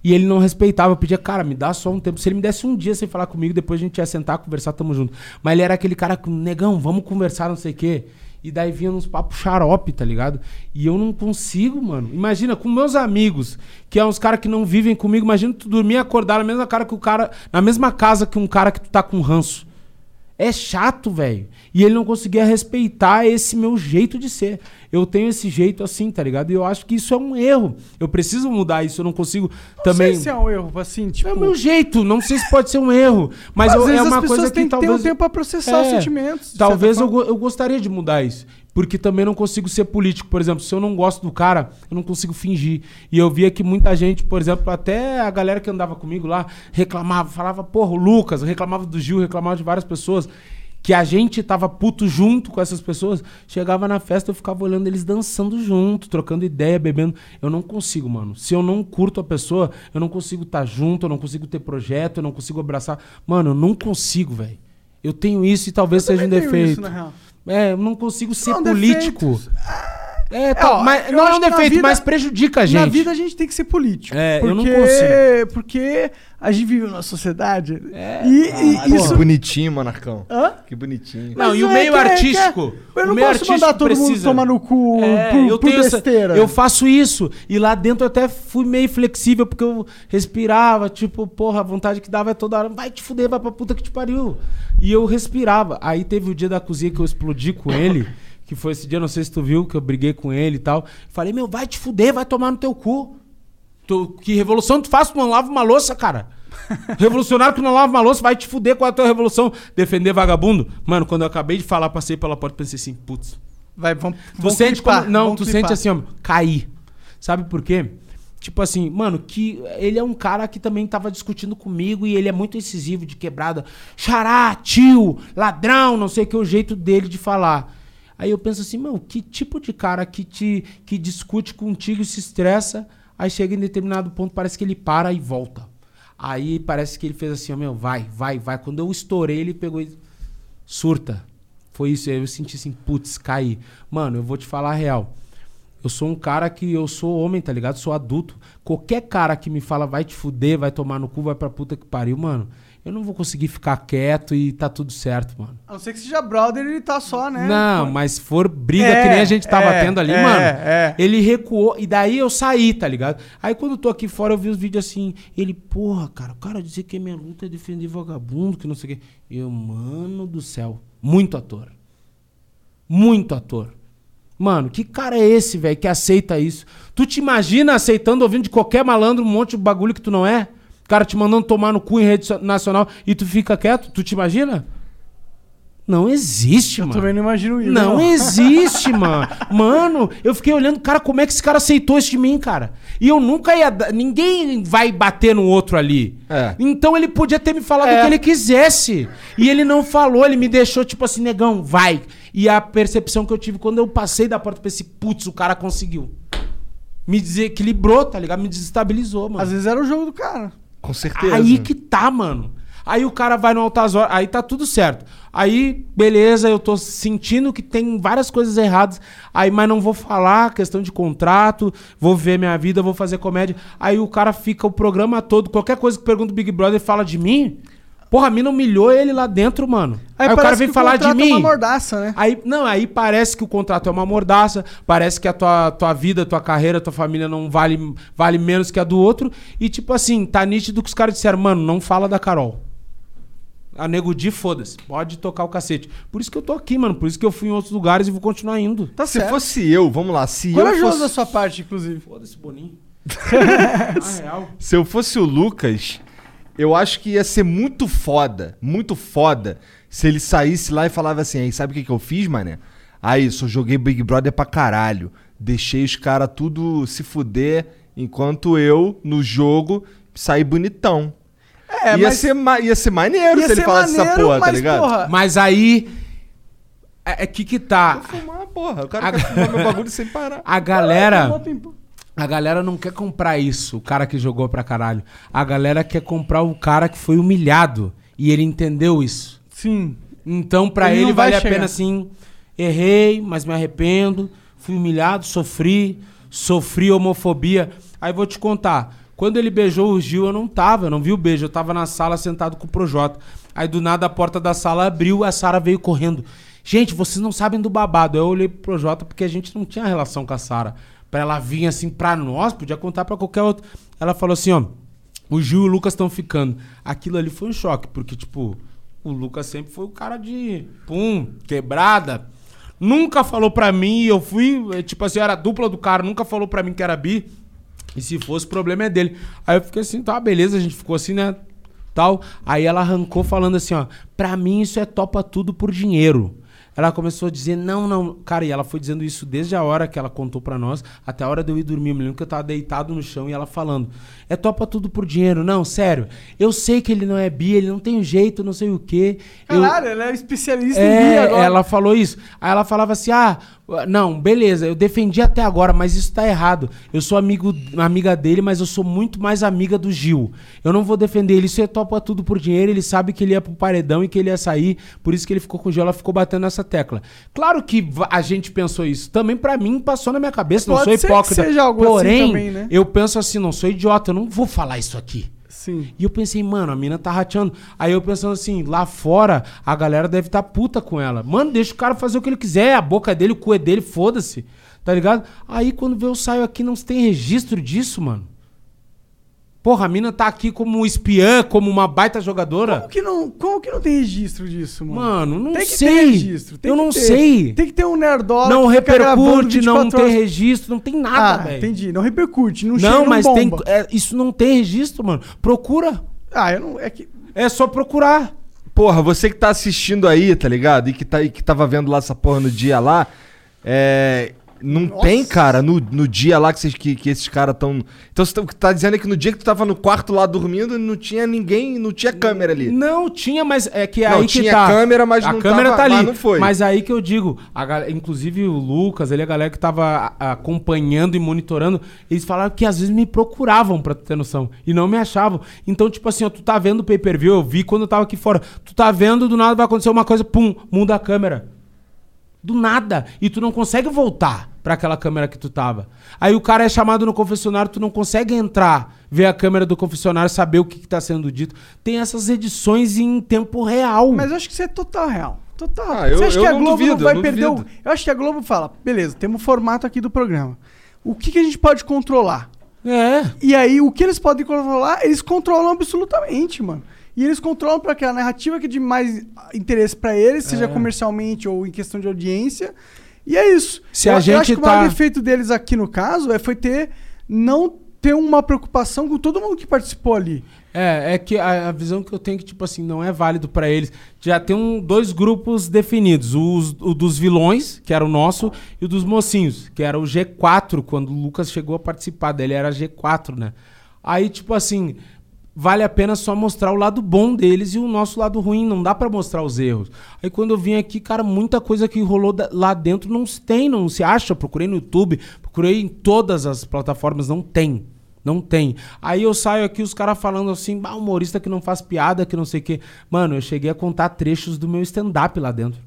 E ele não respeitava, eu pedia, cara, me dá só um tempo. Se ele me desse um dia sem falar comigo, depois a gente ia sentar, conversar, tamo junto. Mas ele era aquele cara negão, vamos conversar, não sei o quê. E daí vinha uns papos xarope, tá ligado? E eu não consigo, mano. Imagina, com meus amigos, que é uns caras que não vivem comigo, imagina tu dormir e acordar na mesma cara que o cara. Na mesma casa que um cara que tu tá com ranço. É chato, velho. E ele não conseguia respeitar esse meu jeito de ser. Eu tenho esse jeito assim, tá ligado? E eu acho que isso é um erro. Eu preciso mudar isso, eu não consigo Não também. sei se é um erro, assim, tipo... É o meu jeito, não sei se pode ser um erro, mas Às eu- vezes é uma coisa que têm que ter talvez um tempo pra processar os sentimentos, Talvez eu, eu gostaria de mudar isso, porque também não consigo ser político, por exemplo, se eu não gosto do cara, eu não consigo fingir. E eu via que muita gente, por exemplo, até a galera que andava comigo lá reclamava, falava, porra, o Lucas, reclamava do Gil, reclamava de várias pessoas. Que a gente tava puto junto com essas pessoas. Chegava na festa, eu ficava olhando eles dançando junto, trocando ideia, bebendo. Eu não consigo, mano. Se eu não curto a pessoa, eu não consigo estar junto, eu não consigo ter projeto, eu não consigo abraçar. Mano, eu não consigo, velho. Eu tenho isso e talvez seja um também tenho defeito. isso, na real. É, eu não consigo ser político. É, tá, ó, mas não é um defeito, vida- mas prejudica a gente. Na vida a gente tem que ser político. É, eu não porque, consigo. Porque a gente vive numa sociedade É, e, e Pô, isso... Que bonitinho, Monarcão. Hã? Que bonitinho. Não, Mas e o é meio que é- artístico. que é- eu o não meio posso mandar todo mundo tomar no cu É, por- eu por tenho essa- besteira. eu faço isso. E lá dentro eu até fui meio flexível, porque eu respirava, tipo, porra, a vontade que dava é toda hora. Vai te fuder, vai pra puta que te pariu. E eu respirava. Aí teve o dia da cozinha que eu explodi com ele. (laughs) Que foi esse dia, não sei se tu viu, que eu briguei com ele e tal. Falei, meu, vai te fuder, vai tomar no teu cu. Tu, que revolução tu faz? Tu não lava uma louça, cara. (laughs) Revolucionário que não lava uma louça, vai te fuder com a tua revolução. Defender vagabundo. Mano, quando eu acabei de falar, passei pela porta e pensei assim, putz. Vai, vamos, Tu vamos sente clipar, como, Não, vamos tu clipar. sente assim, ó, cair. Sabe por quê? Tipo assim, mano, que ele é um cara que também tava discutindo comigo e ele é muito incisivo de quebrada. Xará, tio, ladrão, não sei o que, o jeito dele de falar. Aí eu penso assim, mano, que tipo de cara que te que discute contigo e se estressa, aí chega em determinado ponto, parece que ele para e volta. Aí parece que ele fez assim, ó, meu, vai, vai, vai. Quando eu estourei, ele pegou e surta. Foi isso, aí eu senti assim, putz, caí. Mano, eu vou te falar a real. Eu sou um cara que eu sou homem, tá ligado? Sou adulto. Qualquer cara que me fala vai te fuder, vai tomar no cu, vai pra puta que pariu, mano. Eu não vou conseguir ficar quieto e tá tudo certo, mano. A não ser que seja brother, ele tá só, né? Não, mas se for briga É, que nem a gente tava é, tendo ali, é, mano. é. Ele recuou e daí eu saí, tá ligado? Aí quando eu tô aqui fora eu vi os vídeos assim, ele, porra, cara, o cara dizia que a minha luta é defender vagabundo, que não sei o quê. Eu, mano do céu, muito ator. Muito ator. Mano, que cara é esse, velho, que aceita isso? Tu te imagina aceitando ouvindo de qualquer malandro um monte de bagulho que tu não é? O cara te mandando tomar no cu em rede nacional e tu fica quieto? Tu te imagina? Não existe, mano. Também não imagino isso. Não existe, mano. (laughs) Mano, eu fiquei olhando, cara, como é que esse cara aceitou isso de mim, cara? E eu nunca ia. Ninguém vai bater no outro ali. É. Então ele podia ter me falado É. o que ele quisesse. E ele não falou, ele me deixou tipo assim, negão, vai. E a percepção que eu tive quando eu passei da porta, eu pensei, putz, o cara conseguiu. Me desequilibrou, tá ligado? Me desestabilizou, mano. Às vezes era o jogo do cara. Com certeza. Aí que tá, mano. Aí o cara vai no Altazor, aí tá tudo certo. Aí, beleza, eu tô sentindo que tem várias coisas erradas. Aí, mas não vou falar, questão de contrato, vou ver minha vida, vou fazer comédia. Aí o cara fica o programa todo, qualquer coisa que pergunta o Big Brother fala de mim. Porra, a mina humilhou ele lá dentro, mano. Aí, o cara vem que falar de contrato mim. É uma mordaça, né? Aí, não, aí parece que o contrato é uma mordaça, parece que a tua, tua vida, tua carreira, tua família não vale, vale menos que a do outro. E tipo assim, tá nítido que os caras disseram, mano, não fala da Carol. A Nego Di, foda-se. Pode tocar o cacete. Por isso que eu tô aqui, mano. Por isso que eu fui em outros lugares e vou continuar indo. Tá Se certo. fosse eu, vamos lá, se eu Corajoso fosse... da sua parte, inclusive. Foda-se, Boninho. (laughs) Na real. Se eu fosse o Lucas, eu acho que ia ser muito foda, muito foda, se ele saísse lá e falava assim, aí sabe o que, que eu fiz, mané? Aí, só joguei Big Brother pra caralho. Deixei os caras tudo se fuder, enquanto eu, no jogo, saí bonitão. É, ia, mas- ser ma- ia ser maneiro Ia se ele falasse essa maneiro, porra, tá mas, ligado? porra, Mas aí. É, é que que tá. Fumar, porra. O cara A- quer fumar meu bagulho sem parar. A galera. A galera não quer comprar isso, o cara que jogou pra caralho. A galera quer comprar o cara que foi humilhado. E ele entendeu isso. Sim. Então, pra Ele ele, vale a pena assim. Errei, mas me arrependo. Fui humilhado, sofri. Sofri homofobia. Aí vou te contar. Quando ele beijou o Gil, eu não tava, eu não vi o beijo. Eu tava na sala sentado com o Projota. Aí do nada a porta da sala abriu, a Sara veio correndo. Gente, vocês não sabem do babado. Aí eu olhei pro Projota porque a gente não tinha relação com a Sara. Pra ela vir assim pra nós, podia contar pra qualquer outro. Ela falou assim, ó. O Gil e o Lucas estão ficando. Aquilo ali foi um choque, porque, tipo, o Lucas sempre foi o cara de pum, quebrada. Nunca falou pra mim, eu fui, eh, tipo assim, era a dupla do cara, nunca falou pra mim que era bi. E se fosse, o problema é dele. Aí eu fiquei assim, tá, beleza, a gente ficou assim, né? Tal. Aí ela arrancou falando assim, ó, pra mim isso é topa tudo por dinheiro. Ela começou a dizer, não, não. Cara, e ela foi dizendo isso desde a hora que ela contou pra nós, até a hora de eu ir dormir. Eu me lembro que eu tava deitado no chão e ela falando, é topa tudo por dinheiro. Não, sério. Eu sei que ele não é bi, ele não tem jeito, não sei o quê. Eu- Caralho, ela é especialista em é, bi agora. ela falou isso. Aí ela falava assim: ah, não, beleza, eu defendi até agora, mas isso tá errado. Eu sou amigo, amiga dele, mas eu sou muito mais amiga do Gil. Eu não vou defender ele, isso é topa tudo por dinheiro. Ele sabe que ele ia pro paredão e que ele ia sair, por isso que ele ficou com o Gil. Ela ficou batendo nessa tecla. Claro que a gente pensou isso. Também pra mim passou na minha cabeça, não Pode sou hipócrita. assim Porém, também, né? eu penso assim: não sou idiota, eu não vou falar isso aqui. Sim. E eu pensei, mano, a mina tá rateando. Aí eu pensando assim, lá fora, a galera deve tá puta com ela. Mano, deixa o cara fazer o que ele quiser, a boca é dele, o cu é dele, foda-se. Tá ligado? Aí quando eu saio aqui, não tem registro disso, mano. Porra, a mina tá aqui como espiã, como uma baita jogadora. Como que, não, como que não tem registro disso, mano? Mano, não tem que sei. ter registro. tem eu que não ter. sei. Tem que ter um nerdola não repercute, não 24 tem horas. registro, não tem Ah, nada, velho. entendi. Não repercute, não, chega, Não, não mas tem, bomba. é, isso não tem registro, mano. Procura. Ah, eu não... É que... É só procurar. Porra, você que tá assistindo aí, tá ligado? E que, tá, e que tava vendo lá essa porra no dia lá, é. Não tem, cara, no, no dia lá que, vocês- que, que esses caras tão. Então você tá, tá dizendo é que no dia que tu tava no quarto lá dormindo, não tinha ninguém, não tinha câmera ali. Não, tinha, mas é que Não, aí que tinha tá. câmera, mas a não câmera tava- tá ali. mas não foi. Mas aí que eu digo, inclusive o Lucas, ele é a galera que tava acompanhando e monitorando, eles falaram que às vezes me procuravam, pra tu ter noção, e não me achavam. Então, tipo assim, ó, tu tá vendo o pay-per-view, eu vi quando eu tava aqui fora. Tu tá vendo, do nada vai acontecer uma coisa, pum, muda a câmera. Do nada. E tu não consegue voltar pra aquela câmera que tu tava. Aí o cara é chamado no confessionário, tu não consegue entrar, ver a câmera do confessionário, saber o que, que tá sendo dito. Tem essas edições em tempo real. Mas eu acho que isso é total real. Total. Ah, eu- Você acha eu que a não Globo duvido, não vai não perder o... Eu acho que a Globo fala, beleza, temos o formato aqui do programa. O que, que a gente pode controlar? É. E aí, o que eles podem controlar, eles controlam absolutamente, mano. E eles controlam para aquela narrativa que é de mais interesse pra eles, seja É. comercialmente ou em questão de audiência. E é isso. Se eu, a eu gente acho que o maior tá- defeito deles aqui no caso é foi ter não ter uma preocupação com todo mundo que participou ali. É, é que a, a visão que eu tenho é que, tipo assim, não é válido pra eles. Já tem um, dois grupos definidos. Os, o dos vilões, que era o nosso, e o dos mocinhos, que era o G4, quando o Lucas chegou a participar dele, era G4, né? Aí, tipo assim, vale a pena só mostrar o lado bom deles e o nosso lado ruim. Não dá pra mostrar os erros. Aí quando eu vim aqui, cara, muita coisa que rolou lá dentro não se tem, não se acha. Procurei no YouTube, procurei em todas as plataformas, não tem. Não tem. Aí eu saio aqui, os caras falando assim, bah, humorista que não faz piada, que não sei o quê. Mano, eu cheguei a contar trechos do meu stand-up lá dentro.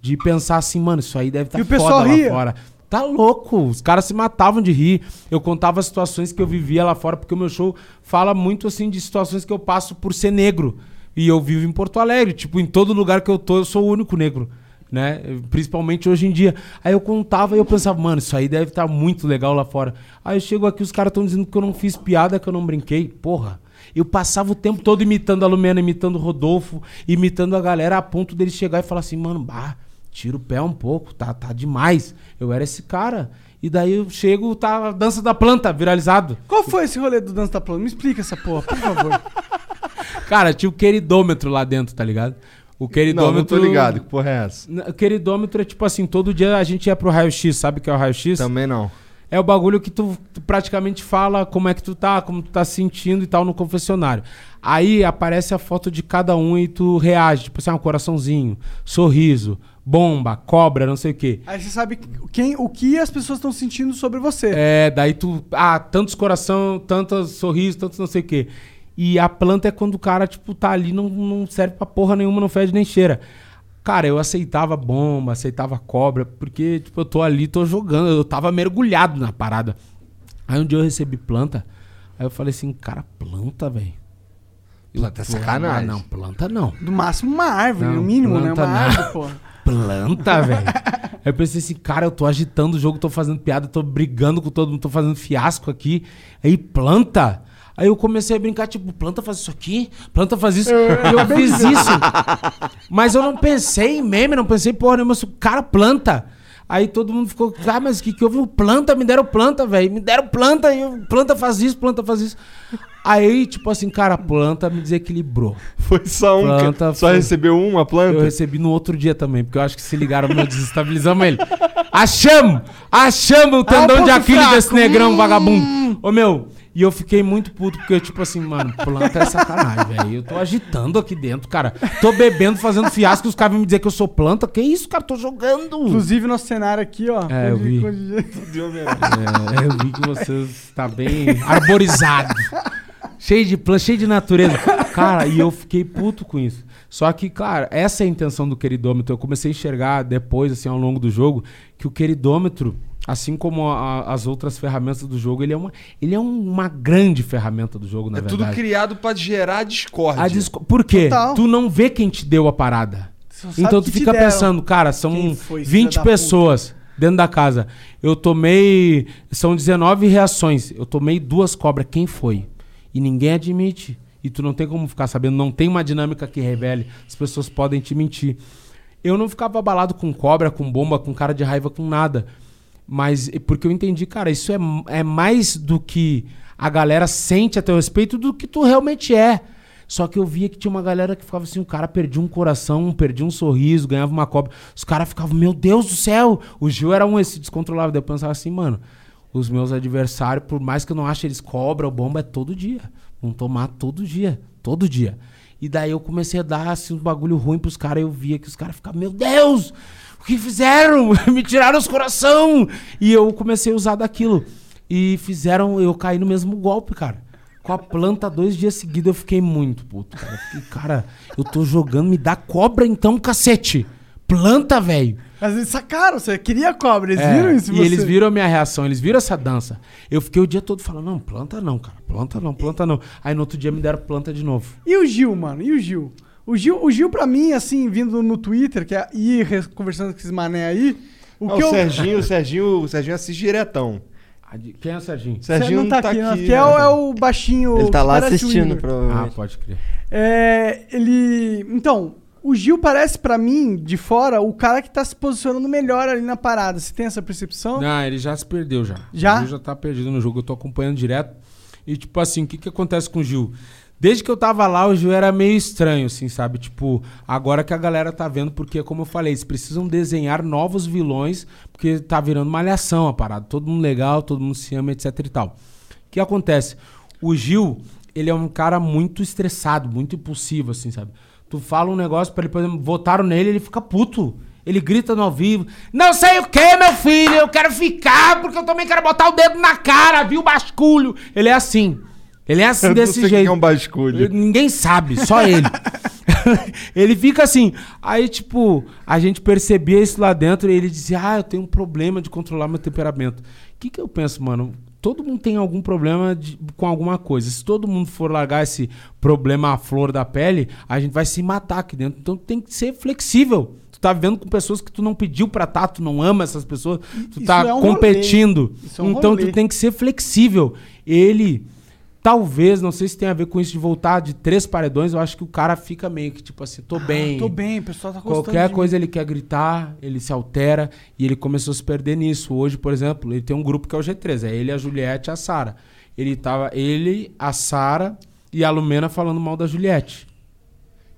De pensar assim, mano, isso aí deve estar E o foda pessoal lá ria? fora. Tá louco, os caras se matavam de rir. Eu contava situações que eu vivia lá fora, porque o meu show fala muito assim de situações que eu passo por ser negro. E eu vivo em Porto Alegre, tipo, em todo lugar que eu tô, eu sou o único negro, né? Principalmente hoje em dia. Aí eu contava e eu pensava, mano, isso aí deve estar muito legal lá fora. Aí eu chego aqui, os caras estão dizendo que eu não fiz piada, que eu não brinquei. Porra. Eu passava o tempo todo imitando a Lumena, imitando o Rodolfo, imitando a galera, a ponto deles chegar e falar assim, mano, bah, tira o pé um pouco, tá, tá demais. Eu era esse cara. E daí eu chego, tá a dança da planta viralizado. Qual foi esse rolê do Dança da Planta? Me explica essa porra, por favor. (laughs) Cara, tinha o queridômetro lá dentro, tá ligado? O Não, queridômetro. não tô ligado. Que porra é essa? O queridômetro é tipo assim, todo dia a gente ia pro raio-x, sabe o que é o raio-x? Também não. É o bagulho que tu, tu praticamente fala como é que tu tá, como tu tá se sentindo e tal no confessionário. Aí aparece a foto de cada um e tu reage, tipo assim, ah, um coraçãozinho, sorriso, bomba, cobra, não sei o quê. Aí você sabe quem, o que as pessoas estão sentindo sobre você. É, daí tu. Ah, tantos coração, tantos sorrisos, tantos não sei o quê. E a planta é quando o cara, tipo, tá ali, não, não serve pra porra nenhuma, não fede nem cheira. Cara, eu aceitava bomba, aceitava cobra, porque, tipo, eu tô ali, tô jogando, eu tava mergulhado na parada. Aí um dia eu recebi planta, aí eu falei assim, cara, planta, velho. Planta é sacanagem. Ah, não, planta não. Do máximo uma árvore, Não, no mínimo, né? Uma não. árvore, pô. (laughs) Planta, (laughs) velho. Aí eu pensei assim, cara, eu tô agitando o jogo, tô fazendo piada, tô brigando com todo mundo, tô fazendo fiasco aqui. Aí, planta. Aí eu comecei a brincar, tipo, planta faz isso aqui, planta faz isso. E eu fiz isso. Mas eu não pensei em meme, não pensei, porra, nenhuma, eu cara, planta. Aí todo mundo ficou, ah, mas o que, que houve? Planta, me deram planta, velho. Me deram planta, e eu, planta faz isso, planta faz isso. Aí, tipo assim, cara, a planta me desequilibrou. Foi só um. Planta só foi- recebeu uma planta? Eu recebi no outro dia também, porque eu acho que se ligaram meu desestabilizamos ele. Achamos! Achamos o tendão ponto de Aquiles desse negrão Hum. vagabundo. Ô meu, e eu fiquei muito puto, porque, tipo assim, mano, planta é sacanagem, velho. Eu tô agitando aqui dentro, cara. Tô bebendo, fazendo fiasco, os caras vêm me dizer que eu sou planta. Que isso, cara? Tô jogando. Inclusive, nosso cenário aqui, ó. É, eu vi. (laughs) É, eu vi que você está bem arborizado. cheio de planta, cheio de natureza. Cara, e eu fiquei puto com isso. Só que, claro, essa é a intenção do queridômetro. Eu comecei a enxergar depois, assim, ao longo do jogo, que o queridômetro, assim como a- as outras ferramentas do jogo, ele é uma, ele é um- uma grande ferramenta do jogo, na É tudo verdade. criado pra gerar discórdia. A disco- Por quê? Total. Tu não vê quem te deu a parada. Então tu fica pensando, cara, são Quem foi, filha 20 da puta? pessoas dentro da casa. Eu tomei. São 19 reações. Eu tomei duas cobras. Quem foi? E ninguém admite. E tu não tem como ficar sabendo. Não tem uma dinâmica que revele. As pessoas podem te mentir. Eu não ficava abalado com cobra, com bomba, com cara de raiva, com nada. Mas porque eu entendi, cara, isso é, é mais do que a galera sente a teu respeito do que tu realmente é. Só que eu via que tinha uma galera que ficava assim, o cara perdia um coração, perdia um sorriso, ganhava uma cobra. Os caras ficavam, meu Deus do céu! O Gil era um esse descontrolável. Daí eu pensava assim, mano, os meus adversários, por mais que eu não ache eles cobra ou bomba, é todo dia. Vão tomar todo dia. Todo dia. E daí eu comecei a dar assim, um bagulho ruim pros caras. Eu via que os caras ficavam, meu Deus! O que fizeram? (laughs) Me tiraram os coração! E eu comecei a usar daquilo. E fizeram eu cair no mesmo golpe, cara. Com a planta dois dias seguidos eu fiquei muito puto, cara. Eu Fiquei, cara, eu tô jogando, me dá cobra então, cacete. Planta, velho. Mas eles sacaram, você queria cobra, eles É, viram isso? E você? eles viram a minha reação, eles viram essa dança. Eu fiquei o dia todo falando, não, planta não, cara. Planta não, planta não. Aí no outro dia me deram planta de novo. E o Gil, mano? E o Gil? O Gil, o Gil pra mim, assim, vindo no Twitter, que é, e re- conversando com esses mané aí, o Ah, que o eu... Serginho, o Serginho, o Serginho assiste diretão. Quem é o Serginho? O Serginho Você não tá aqui. não, que é, o, é o baixinho... Ele tá lá assistindo, Igor. Ah, provavelmente. pode crer. É, ele... Então, o Gil parece pra mim, de fora, o cara que tá se posicionando melhor ali na parada. Você tem essa percepção? Não, ele já se perdeu já. Já? O Gil já tá perdido no jogo, eu tô acompanhando direto. E tipo assim, o que que acontece com o Gil? Desde que eu tava lá, o Gil era meio estranho, assim, sabe? Tipo, agora que a galera tá vendo, porque, como eu falei, eles precisam desenhar novos vilões, porque tá virando malhação a parada. Todo mundo legal, todo mundo se ama, etc e tal. O que acontece? O Gil, ele é um cara muito estressado, muito impulsivo, assim, sabe? Tu fala um negócio pra ele, por exemplo, votaram nele, ele fica puto. Ele grita no ao vivo. Não sei o que, meu filho, eu quero ficar porque eu também quero botar o dedo na cara, viu, basculho? Ele é assim. Ele é assim Eu não desse que jeito. é um basculho. Ninguém sabe, só ele. (laughs) ele fica assim. Aí, tipo, a gente percebia isso lá dentro e ele dizia: Ah, eu tenho um problema de controlar meu temperamento. O que, que eu penso, mano? Todo mundo tem algum problema de- com alguma coisa. Se todo mundo for largar esse problema à flor da pele, a gente vai se matar aqui dentro. Então tem que ser flexível. Tu tá vivendo com pessoas que tu não pediu pra estar, tu não ama essas pessoas, tu Isso tá é um rolê. competindo. Isso é um então rolê. tu tem que ser flexível. Ele Talvez, não sei se tem a ver com isso de voltar de três paredões, eu acho que o cara fica meio que tipo assim, tô bem. Ah, Tô bem, o pessoal tá gostando Qualquer coisa mim. ele quer gritar, ele se altera e ele começou a se perder nisso. Hoje, por exemplo, ele tem um grupo que é o G3, é ele, a Juliette e a Sara. Ele tava, ele, a Sara e a Lumena falando mal da Juliette.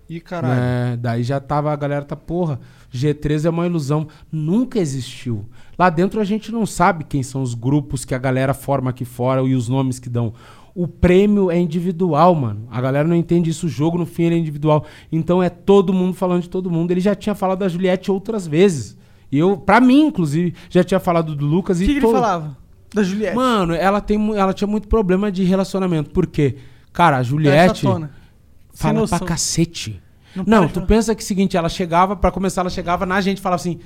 Ih, caralho. Né? Daí já tava, a galera tá, porra, G13 é uma ilusão. Nunca existiu. Lá dentro a gente não sabe quem são os grupos que a galera forma aqui fora e os nomes que dão. O prêmio é individual, mano. A galera não entende isso. O jogo, no fim, ele é individual. Então é todo mundo falando de todo mundo. Ele já tinha falado da Juliette outras vezes. E eu, pra mim, inclusive, já tinha falado do Lucas O e que, que ele falava? Da Juliette. Mano, ela, tem, ela tinha muito problema de relacionamento. Por quê? Cara, a Juliette chatona. Sem fala noção. pra cacete. Não Não, para tu falar. pensa que é o seguinte, ela chegava, pra começar, ela chegava na gente e falava assim: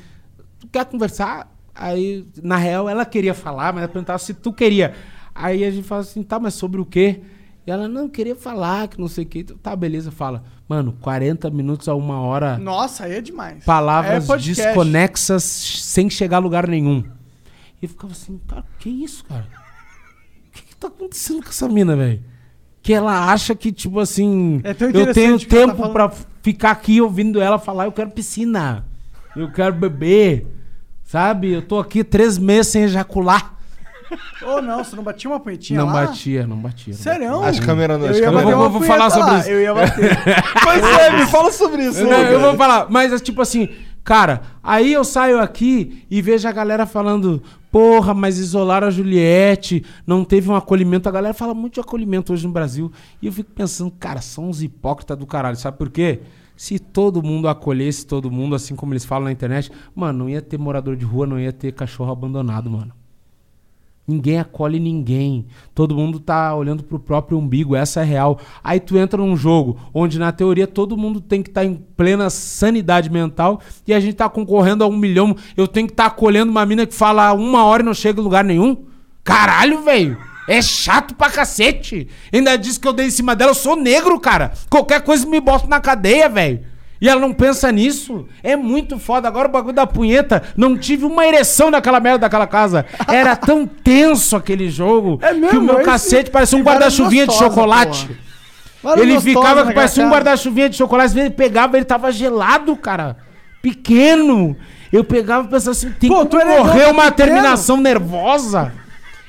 Tu quer conversar? Aí, na real, ela queria falar, mas ela perguntava se tu queria. Aí a gente fala assim: tá, mas sobre o quê? E ela, não, queria falar, que não sei o quê. Tá, beleza, fala. Mano, 40 minutos a uma hora Nossa, aí é demais. palavras É desconexas sem chegar a lugar nenhum. E eu ficava assim, cara, que isso, cara? O que, que tá acontecendo com essa mina, velho? Que ela acha que, tipo assim, É eu tenho tá tempo falando. pra ficar aqui ouvindo ela falar, eu quero piscina, eu quero beber, sabe? Eu tô aqui três meses sem ejacular. Ô, não, você não batia uma punhetinha não lá? batia, não batia. não Sério? As câmeras não. Eu As ia câmeras bater Eu uma vou- vou falar sobre lá, isso. Eu ia bater. (laughs) Pois é, me fala sobre isso. Não, eu vou falar, mas é tipo assim, cara, aí eu saio aqui e vejo a galera falando, porra, mas isolaram a Juliette, não teve um acolhimento. A galera fala muito de acolhimento hoje no Brasil. E eu fico pensando, cara, são uns hipócritas do caralho, sabe por quê? Se todo mundo acolhesse todo mundo, assim como eles falam na internet, mano, não ia ter morador de rua, não ia ter cachorro abandonado, mano. Ninguém acolhe ninguém. Todo mundo tá olhando pro próprio umbigo, essa é real. Aí tu entra num jogo onde, na teoria, todo mundo tem que estar em plena sanidade mental e a gente tá concorrendo a um milhão. Eu tenho que estar acolhendo uma mina que fala uma hora e não chega em lugar nenhum. Caralho, velho! É chato pra cacete! Ainda disse que eu dei em cima dela, eu sou negro, cara! Qualquer coisa me bota na cadeia, velho! E ela não pensa nisso. É muito foda. Agora o bagulho da punheta. Não tive uma ereção naquela merda daquela casa. Era (laughs) tão tenso aquele jogo É mesmo, que o meu esse- cacete parecia um guarda-chuvinha de chocolate. porra. Ele ficava que parecia um guarda-chuvinha de chocolate. Ele pegava, ele tava gelado, cara. Pequeno. Eu pegava e pensava assim: tem Pô, como é morrer uma pequeno. terminação nervosa.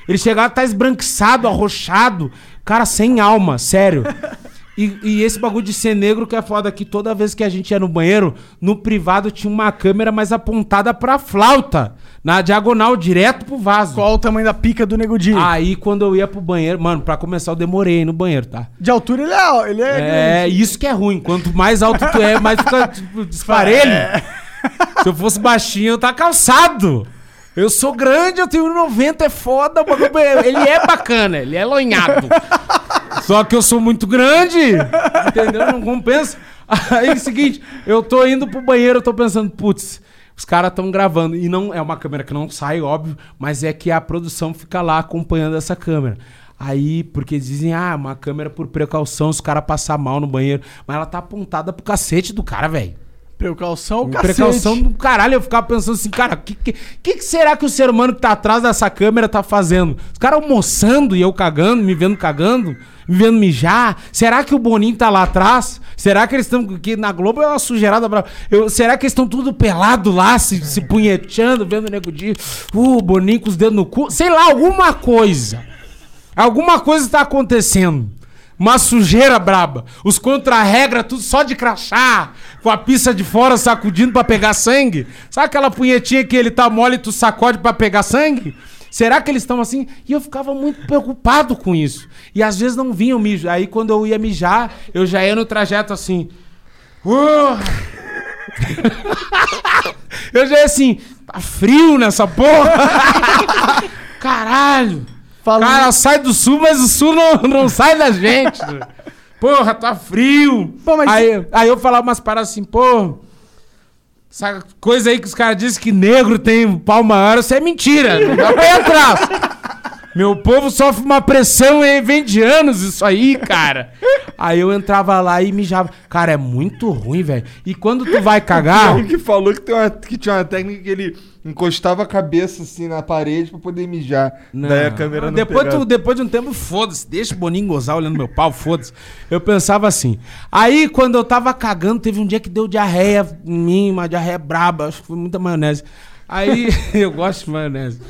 Ele chegava, tá esbranquiçado, arrochado. Cara, sem alma, sério. (laughs) E, e esse bagulho de ser negro que é foda que toda vez que a gente ia no banheiro, no privado tinha uma câmera mais apontada pra flauta. Na diagonal, direto pro vaso. Qual o tamanho da pica do Nego Di? Aí quando eu ia pro banheiro, mano, pra começar eu demorei no banheiro, tá? De altura ele é, ele é, É, isso que é ruim. Quanto mais alto tu é, mais fica tipo, (laughs) desparelho. Se eu fosse baixinho, eu tá calçado. Eu sou grande, eu tenho 90, é foda. é- Ele é bacana, ele é lonhado. Só que eu sou muito grande, entendeu? Não compensa. Aí é o seguinte, eu tô indo pro banheiro, eu tô pensando, putz, os caras estão gravando. E não é uma câmera que não sai, óbvio, mas é que a produção fica lá acompanhando essa câmera. Aí, porque dizem, ah, uma câmera por precaução, se o cara passar mal no banheiro. Mas ela tá apontada pro cacete do cara, velho. Precaução, cacete. Precaução do caralho. Eu ficava pensando assim, cara, o que, que, que será que o ser humano que tá atrás dessa câmera tá fazendo? Os caras almoçando e eu cagando, me vendo cagando, me vendo mijar. Será que o Boninho tá lá atrás? Será que eles estão. Que na Globo é uma sujeirada brava. Eu, será que eles estão tudo pelado lá, se, se punheteando, vendo o nego de. Uh, o Boninho com os dedos no cu? Sei lá, alguma coisa. Alguma coisa tá acontecendo. Uma sujeira braba. Os contra-regra, tudo só de crachá. Com a pista de fora sacudindo pra pegar sangue. Sabe aquela punhetinha que ele tá mole e tu sacode pra pegar sangue? Será que eles estão assim? E eu ficava muito preocupado com isso. E às vezes não vinha o mijo. Aí quando eu ia mijar, eu já ia no trajeto assim. "Uh!" (laughs) eu já ia assim, tá frio nessa porra. (laughs) Caralho. Cara, sai do sul, mas o sul não, não sai da gente. Porra, tá frio. Pô, mas- aí, aí eu falava umas paradas assim, pô. Essa coisa aí que os caras dizem que negro tem pau maior, isso é mentira. Não dá pra ir atrás. Meu povo sofre uma pressão e vem de anos isso aí, cara. Aí eu entrava lá e mijava. Cara, é muito ruim, velho. E quando tu vai cagar. Ele que falou que, tem uma- que tinha uma técnica que ele encostava a cabeça assim na parede pra poder mijar. Daí a câmera não depois, pegava. tu, depois de um tempo, foda-se, deixa o Boninho gozar olhando meu pau, foda-se. Eu pensava assim. Aí, quando eu tava cagando, teve um dia que deu diarreia em mim, uma diarreia braba, acho que foi muita maionese. Aí, (laughs) eu gosto de maionese.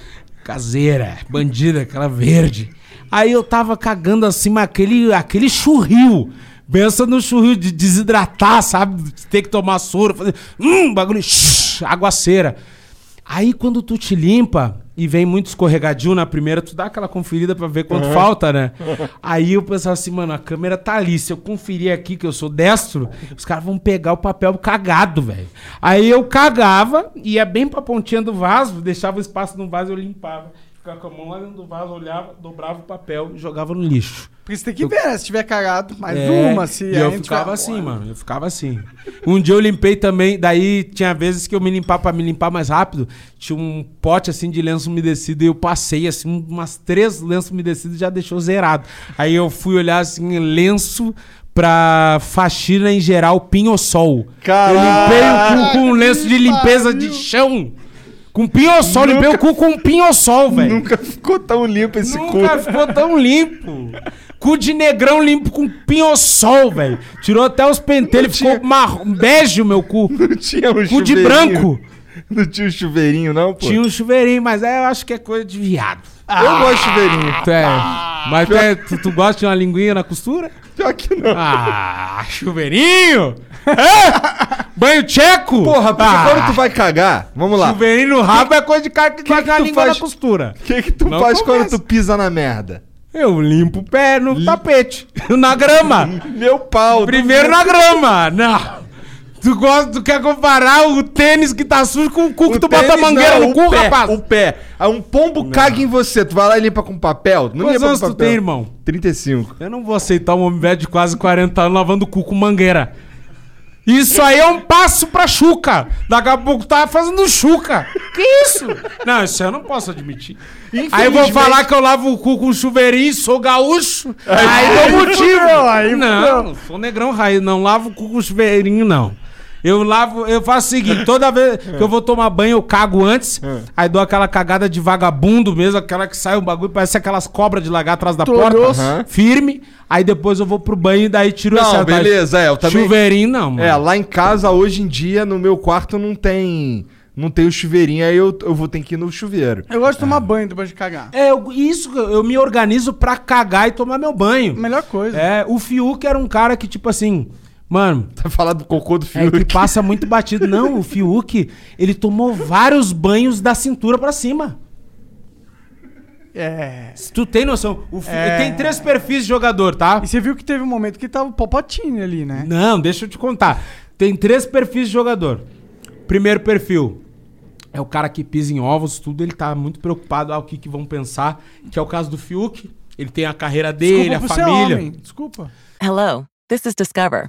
Caseira, bandida, aquela verde. Aí eu tava cagando assim, mas aquele, aquele churril. Pensa no churril de desidratar, sabe? Ter que tomar soro, fazer. Hum, bagulho. shhh, aguaceira. Aí quando tu te limpa e vem muito escorregadio na primeira, tu dá aquela conferida pra ver quanto Uhum. falta, né? (laughs) Aí eu pensava assim, mano, a câmera tá ali. Se eu conferir aqui que eu sou destro, os caras vão pegar o papel cagado, velho. Aí eu cagava, ia bem pra pontinha do vaso, deixava o espaço no vaso e eu limpava. Ficava com a mão lá dentro do vaso, olhava, dobrava o papel e jogava no lixo. Porque você tem que ver, né? Se tiver cagado, mais É, uma, se E eu ficava assim, mano. Eu ficava assim. Um dia eu limpei também, daí tinha vezes que eu me limpar pra me limpar mais rápido. Tinha um pote assim de lenço umedecido e eu passei assim umas três lenços umedecidos e já deixou zerado. Aí eu fui olhar assim, lenço pra faxina em geral, pinho-sol. Eu limpei o cu com um lenço de limpeza de chão. Com pinho-sol, limpei o cu com pinho-sol, (laughs) velho. Nunca ficou tão limpo esse Nunca cu. ficou tão limpo. Cu de negrão limpo com pinho-sol, velho. Tirou até os pentelhos, ficou marrom, bege o meu cu. (laughs) Não tinha um Cu de branco. Não tinha um chuveirinho, não, pô? Tinha um chuveirinho, mas é, eu acho que é coisa de viado. Eu gosto de chuveirinho. É, mas é- tu, tu gosta de uma linguinha na costura? Pior que não. Ah, chuveirinho? (laughs) É? Banho tcheco? Porra, porque Ah, quando tu vai cagar, vamos lá. Chuveirinho no rabo é coisa de cara que, gosta de uma tu língua faz- na costura. O que que tu Não faz começa. quando tu pisa na merda? Eu limpo o pé no tapete, (laughs) na grama. (laughs) Meu pau. Primeiro na grama. Não. Tu, gosta, tu quer comparar o tênis que tá sujo com o cu que tu bota a mangueira não, no o cu, pé, rapaz? O pé. Aí um pombo caga em você. Tu vai lá e limpa com papel? Não Quantos anos com tu papel. tem, irmão? 35. Eu não vou aceitar um homem velho de quase 40 anos lavando o cu com mangueira. Isso aí é um passo pra chuca. Daqui a pouco tá fazendo chuca. Que isso? Não, isso eu não posso admitir. Aí eu vou falar que eu lavo o cu com chuveirinho, sou gaúcho. Aí, dou motivo. aí não, não sou negrão raiz, não lavo o cu com chuveirinho, não. Eu lavo, eu faço o seguinte, toda vez que eu vou tomar banho, eu cago antes, aí dou aquela cagada de vagabundo mesmo, aquela que sai o bagulho, parece aquelas cobras de lagar atrás da porta. Aham. firme, aí depois eu vou pro banho e daí tiro Não, atalho. beleza, é, eu também- Chuveirinho não, mano. É, lá em casa, hoje em dia, no meu quarto não tem. Não tem o chuveirinho, aí eu, eu vou ter que ir no chuveiro. Eu gosto de tomar banho depois de cagar. É, eu- isso, eu me organizo pra cagar e tomar meu banho. Melhor coisa. É, o Fiuk era um cara que, tipo assim, mano, Tá falando do cocô do É Fiuk. que passa muito batido. Não, o Fiuk, ele tomou vários banhos da cintura pra cima. É. Se tu tem noção, o É. tem três perfis de jogador, tá? E você viu que teve um momento que tava o Popotini ali, né? Não, deixa eu te contar. Tem três perfis de jogador. Primeiro perfil é o cara que pisa em ovos, tudo, ele tá muito preocupado, ah, o que, que vão pensar, que é o caso do Fiuk. Ele tem a carreira dele, Desculpa a família. homem. Desculpa. Hello, this is Discover,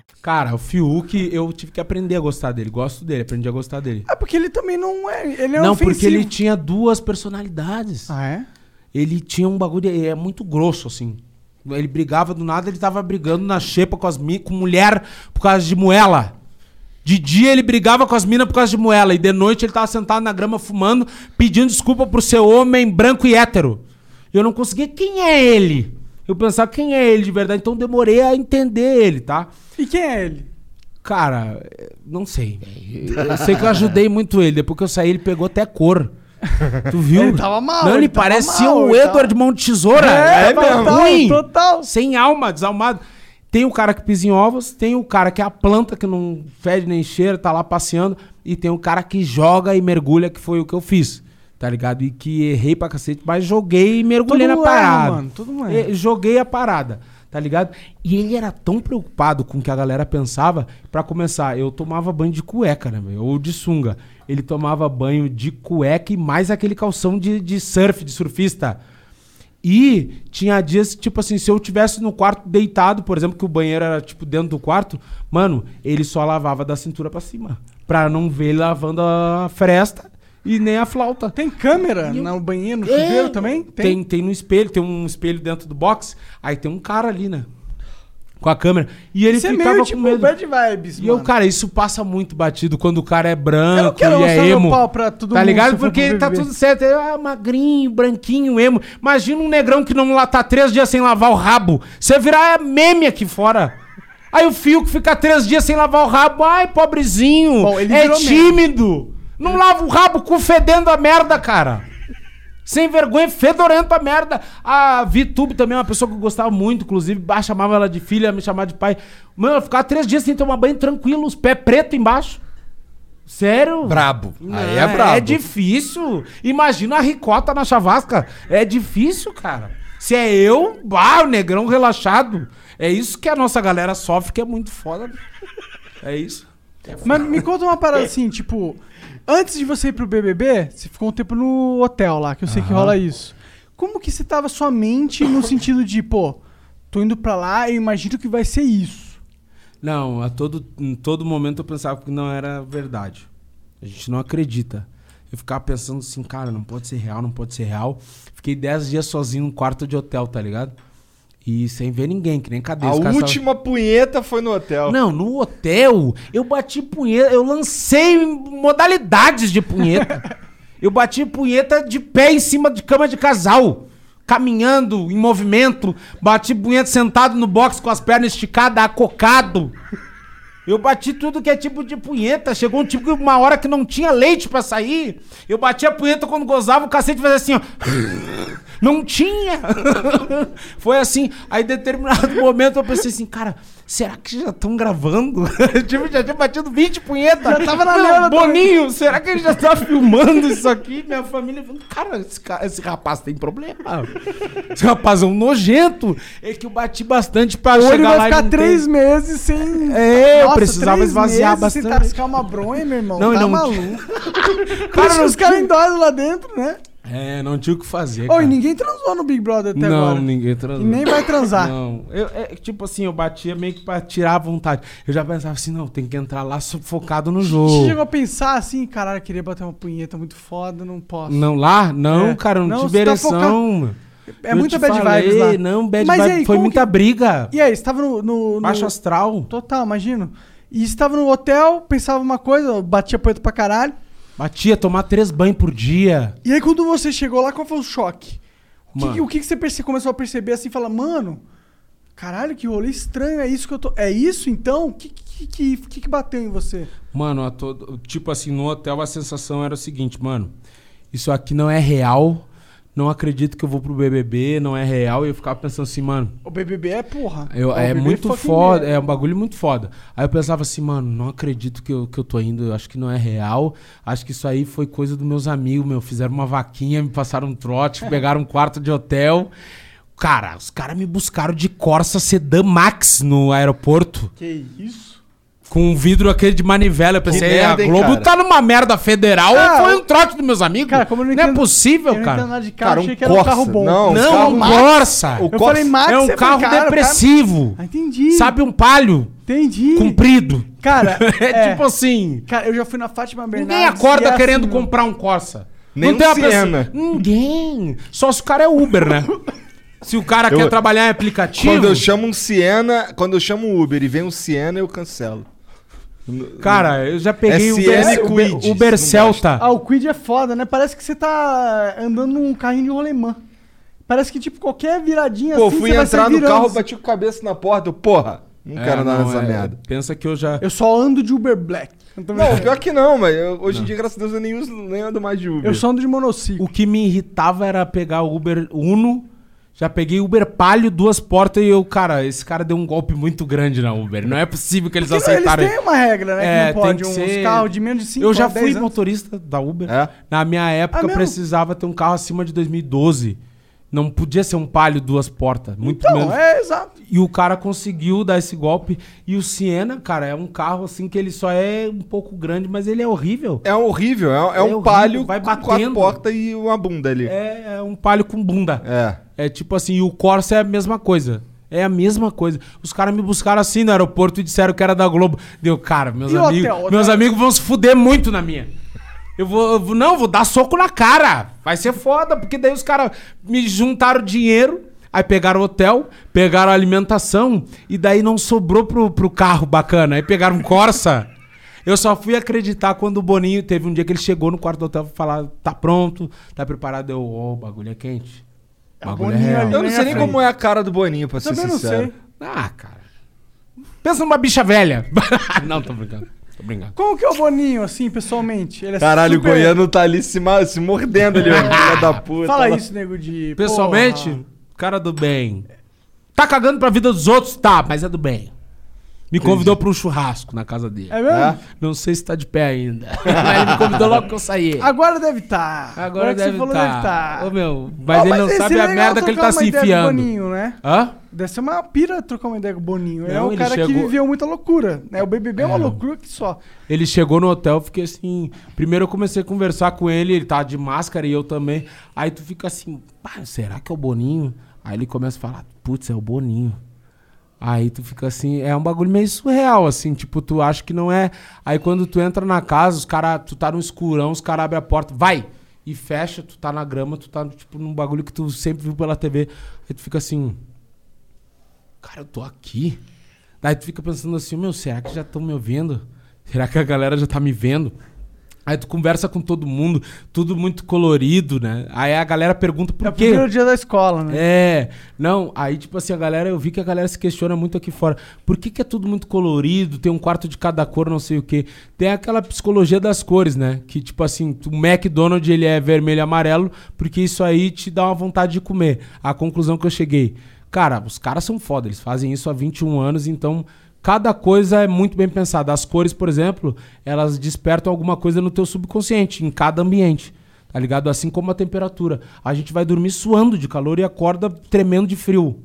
Cara, o Fiuk, eu tive que aprender a gostar dele. Gosto dele, aprendi a gostar dele. É porque ele também não é. Ele é não, ofensivo. porque ele tinha duas personalidades. Ah, é? Ele tinha um bagulho, ele é muito grosso, assim. Ele brigava do nada, ele tava brigando na xepa com as mi- com mulher por causa de moela. De dia ele brigava com as minas por causa de moela. E de noite ele tava sentado na grama fumando, pedindo desculpa pro seu homem branco e hétero. Eu não conseguia. Quem é ele? Eu pensava, quem é ele de verdade? Então demorei a entender ele, tá? E quem é ele? Cara, não sei. Eu sei que eu ajudei muito ele. Depois que eu saí, ele pegou até cor. Tu viu? Ele tava mal, Não, ele, ele parecia mal, o Edward tava- Mão de Tesoura. É, tava total, ruim. total. Sem alma, desalmado. Tem o cara que pisa em ovos, tem o cara que é a planta que não fede nem cheira, tá lá passeando, e tem o cara que joga e mergulha, que foi o que eu fiz. Tá ligado? E que errei pra cacete, mas joguei e mergulhei Todo na mundo erra, parada. mano, todo mundo erra. Joguei a parada, tá ligado? E ele era tão preocupado com o que a galera pensava. Pra começar, eu tomava banho de cueca, né, velho? Ou de sunga. Ele tomava banho de cueca e mais aquele calção de, de surf, de surfista. E tinha dias, tipo assim, se eu tivesse no quarto deitado, por exemplo, que o banheiro era, tipo, dentro do quarto, mano, ele só lavava da cintura pra cima. Pra não ver ele lavando a fresta e nem a flauta. Tem câmera no banheiro, no chuveiro também? Tem. tem, no espelho, tem um espelho dentro do box, aí tem um cara ali, né? Com a câmera. E ele Isso é ficava meio com tipo medo. bad vibes, E eu, mano. cara, isso passa muito batido quando o cara é branco Eu não quero e é meu emo. pau pra todo tá ligado? Porque tá tudo certo. É ah, magrinho, branquinho, emo. Imagina um negrão que não tá três dias sem lavar o rabo. Você virar meme aqui fora. Aí o fio que fica três dias sem lavar o rabo. Ai, pobrezinho. Bom, é virou meme. Não lava o rabo com fedendo a merda, cara. Sem vergonha, fedorento a merda. A VTube também é uma pessoa que eu gostava muito, inclusive, bah, chamava ela de filha, me chamava de pai. Mano, eu ficava três dias sem tomar banho tranquilo, os pés pretos embaixo. Sério? Brabo. Não, Aí é brabo. É difícil. Imagina a ricota na chavasca. É difícil, cara. Se é eu, bah, o negrão relaxado. É isso que a nossa galera sofre, que é muito foda. É isso. Mas me conta uma parada assim, tipo, antes de você ir pro BBB, você ficou um tempo no hotel lá, que eu sei que Aham. rola isso. Como que você tava sua mente no sentido de, pô, tô indo pra lá e imagino que vai ser isso. Não, a todo, em todo momento eu pensava que não era verdade. A gente não acredita. Eu ficava pensando assim, cara, não pode ser real, não pode ser real. Fiquei 10 dias sozinho num quarto de hotel, tá ligado? E sem ver ninguém, que nem cadeia. A última punheta foi no hotel. Não, no hotel, eu bati punheta, eu lancei modalidades de punheta. (laughs) eu bati punheta de pé em cima de cama de casal, caminhando, em movimento, bati punheta sentado no box com as pernas esticadas, acocado. Eu bati tudo que é tipo de punheta. Chegou um tipo que uma hora que não tinha leite pra sair. Eu bati a punheta quando gozava, o cacete fazia assim, ó. (laughs) Não tinha! (laughs) Foi assim. Aí, em determinado (laughs) momento, eu pensei assim, cara, será que já estão gravando? tipo, já tinha batido 20 punhetas. Já tava na Meu, neura Boninho, será que ele já tá filmando isso aqui? Minha família falando, cara, esse, esse rapaz tem problema. Esse rapaz é um nojento. É que eu bati bastante pra Ou chegar ele vai lá e ficar três meses sem. É, eu precisava três esvaziar bastante. tascar uma bronha, meu irmão. Não, e tá não- maluco. (laughs) Cara, não os caras endoidam lá dentro, né? É, não tinha o que fazer. Ô, e ninguém transou no Big Brother até não, agora. ninguém transou. E nem vai transar. Não. Eu, é, tipo assim, eu batia meio que pra tirar a vontade. Eu já pensava assim, não, tem que entrar lá focado no Você jogo. chegou a pensar assim, caralho, eu queria bater uma punheta muito foda, não posso. Não, lá? Não, É. cara, não, Não, tive você tá ereção. focado- mano. É Eu muita bad falei, vibes lá. Não, bad Mas vibe. aí, Foi muita que- briga. E aí, você tava no. no, no- Baixo astral. Total, imagino. E você tava no hotel, pensava uma coisa, batia punheta pra caralho. Batia, tomar três banhos por dia. E aí, quando você chegou lá, qual foi o choque? O que, o que você começou a perceber assim? Fala, mano, caralho, que rolê estranho, é isso que eu tô. É isso então? O que, que, que, que, bateu em você? Mano, a todo, tipo assim, no hotel a sensação era o seguinte, mano. Isso aqui não é real. Não acredito que eu vou pro BBB, não é real. E eu ficava pensando assim, mano. O BBB é porra. Eu- é muito foda, merda. é um bagulho muito foda. Aí eu pensava assim, mano, não acredito que eu, que eu tô indo, eu acho que não é real. Acho que isso aí foi coisa dos meus amigos, meu. Fizeram uma vaquinha, me passaram um trote, (laughs) pegaram um quarto de hotel. Cara, os caras me buscaram de Corsa Sedan Max no aeroporto. Que isso? Com um vidro aquele de manivela. Eu pensei, merda, a hein, Globo cara? tá numa merda federal Ah, ou foi um trote dos meus amigos? Cara, como eu não não é entendo- possível, eu não cara. entendo nada de carro, Cara, um achei que era um Corsa. carro bom. Não, Não, carro um. Corsa. O Eu Corsa- falei, Max, é um você carro cara, depressivo. Ah, entendi. Sabe um palio Entendi. comprido. Cara, (laughs) É, é, tipo assim. Cara, eu já fui na Fátima Bernardes. Ninguém acorda é querendo assim, comprar um Corsa. Nem um uma Siena. Ninguém. Só se o cara é Uber, né? (laughs) se o cara Eu- quer trabalhar em aplicativo. Quando eu chamo um Siena, quando eu chamo um Uber e vem um Siena, eu cancelo. Cara, eu já peguei o Uber, não Celta. Ah, o Quid é foda, né? Parece que você tá andando num carrinho de rolemã. Parece que, tipo, qualquer viradinha Pô, assim, fui você vai entrar no carro, bati com a cabeça na porta. Eu, porra, não É, quero andar não, nessa é, merda. Pensa que eu já. Eu só ando de Uber Black. Não, pior que não, mas eu- hoje em dia, graças a Deus, eu nem, uso, nem ando mais de Uber. Eu só ando de monociclo. O que me irritava era pegar o Uber Uno Já peguei Uber palio, duas portas e eu, cara, esse cara deu um golpe muito grande na Uber. Não é possível que eles Porque aceitaram. Eles têm uma regra, né? É, que não pode tem que uns ser- carros de menos de 5 Eu já fui motorista da Uber. É? Na minha época Ah, precisava ter um carro acima de 2012. Não podia ser um palio duas portas, muito Então, menos. é, exato. E o cara conseguiu dar esse golpe. E o Siena, cara, é um carro assim que ele só é um pouco grande, mas ele é horrível. É horrível, é, é É um horrível, palio vai com quatro batendo. portas e uma bunda ali. É, é um palio com bunda. É. É tipo assim, e o Corsa é a mesma coisa. É a mesma coisa. Os caras me buscaram assim no aeroporto e disseram que era da Globo. Deu, cara, meus E amigos, hotel? meus Hotel? amigos vão se fuder muito na minha. Eu vou, eu vou- não, vou dar soco na cara. Vai ser foda, porque daí os caras me juntaram dinheiro, aí pegaram o hotel, pegaram a alimentação e daí não sobrou pro, pro carro bacana. Aí pegaram um Corsa. Eu só fui acreditar quando o Boninho teve um dia que ele chegou no quarto do hotel e falar: tá pronto, tá preparado. Eu, ô, o bagulho é quente. O bagulho é Boninho real. ali. Eu não sei nem como é a cara do Boninho, pra ser Também não sincero. sei. Ah, cara. Pensa numa bicha velha. (laughs) não, tô brincando. Tô brincando. Como que é o Boninho, assim, pessoalmente? Ele é Caralho, super- o goiano tá ali se, ma- se mordendo ali, ó, (laughs) filha da puta. Fala isso, nego de... Pessoalmente, porra. cara do bem. Tá cagando pra vida dos outros? Tá, mas é do bem. Me convidou pra um churrasco na casa dele. É mesmo? É? Não sei se tá de pé ainda. (laughs) mas ele me convidou logo que eu saí. Agora deve estar. Agora, deve que você falou, tá. deve estar. Ô, meu, mas ele não esse sabe é a merda que ele tá uma se ideia com o enfiando. Boninho, né? Hã? Deve ser uma pira trocar uma ideia com o Boninho. ele é Não, um ele cara que chegou- viveu muita loucura. Né? O BBB é, uma É. loucura que só. Ele chegou no hotel, eu fiquei assim. Primeiro eu comecei a conversar com ele, ele tava de máscara e eu também. Aí tu fica assim, será que é o Boninho? Aí ele começa a falar, putz, é o Boninho. Aí tu fica assim, é um bagulho meio surreal, assim, tipo, tu acha que não é. Aí quando tu entra na casa, os caras, tu tá no escurão, os caras abrem a porta, vai! E fecha, tu tá na grama, tu tá, tipo, num bagulho que tu sempre viu pela TV. Aí tu fica assim, cara, eu tô aqui. Daí tu fica pensando assim, meu, será que já estão me ouvindo? Será que a galera já tá me vendo? Aí tu conversa com todo mundo, tudo muito colorido, né? Aí a galera pergunta por É o quê? primeiro dia da escola, né? É, não, aí tipo assim, a galera, eu vi que a galera se questiona muito aqui fora. Por que, que é tudo muito colorido, tem um quarto de cada cor, não sei o quê? Tem aquela psicologia das cores, né? Que tipo assim, o McDonald's ele é vermelho e amarelo, porque isso aí te dá uma vontade de comer. A conclusão que eu cheguei. Cara, os caras são foda, eles fazem isso há 21 anos, então cada coisa é muito bem pensada. As cores, por exemplo, elas despertam alguma coisa no teu subconsciente, em cada ambiente. Tá ligado? Assim como a temperatura. A gente vai dormir suando de calor e acorda tremendo de frio.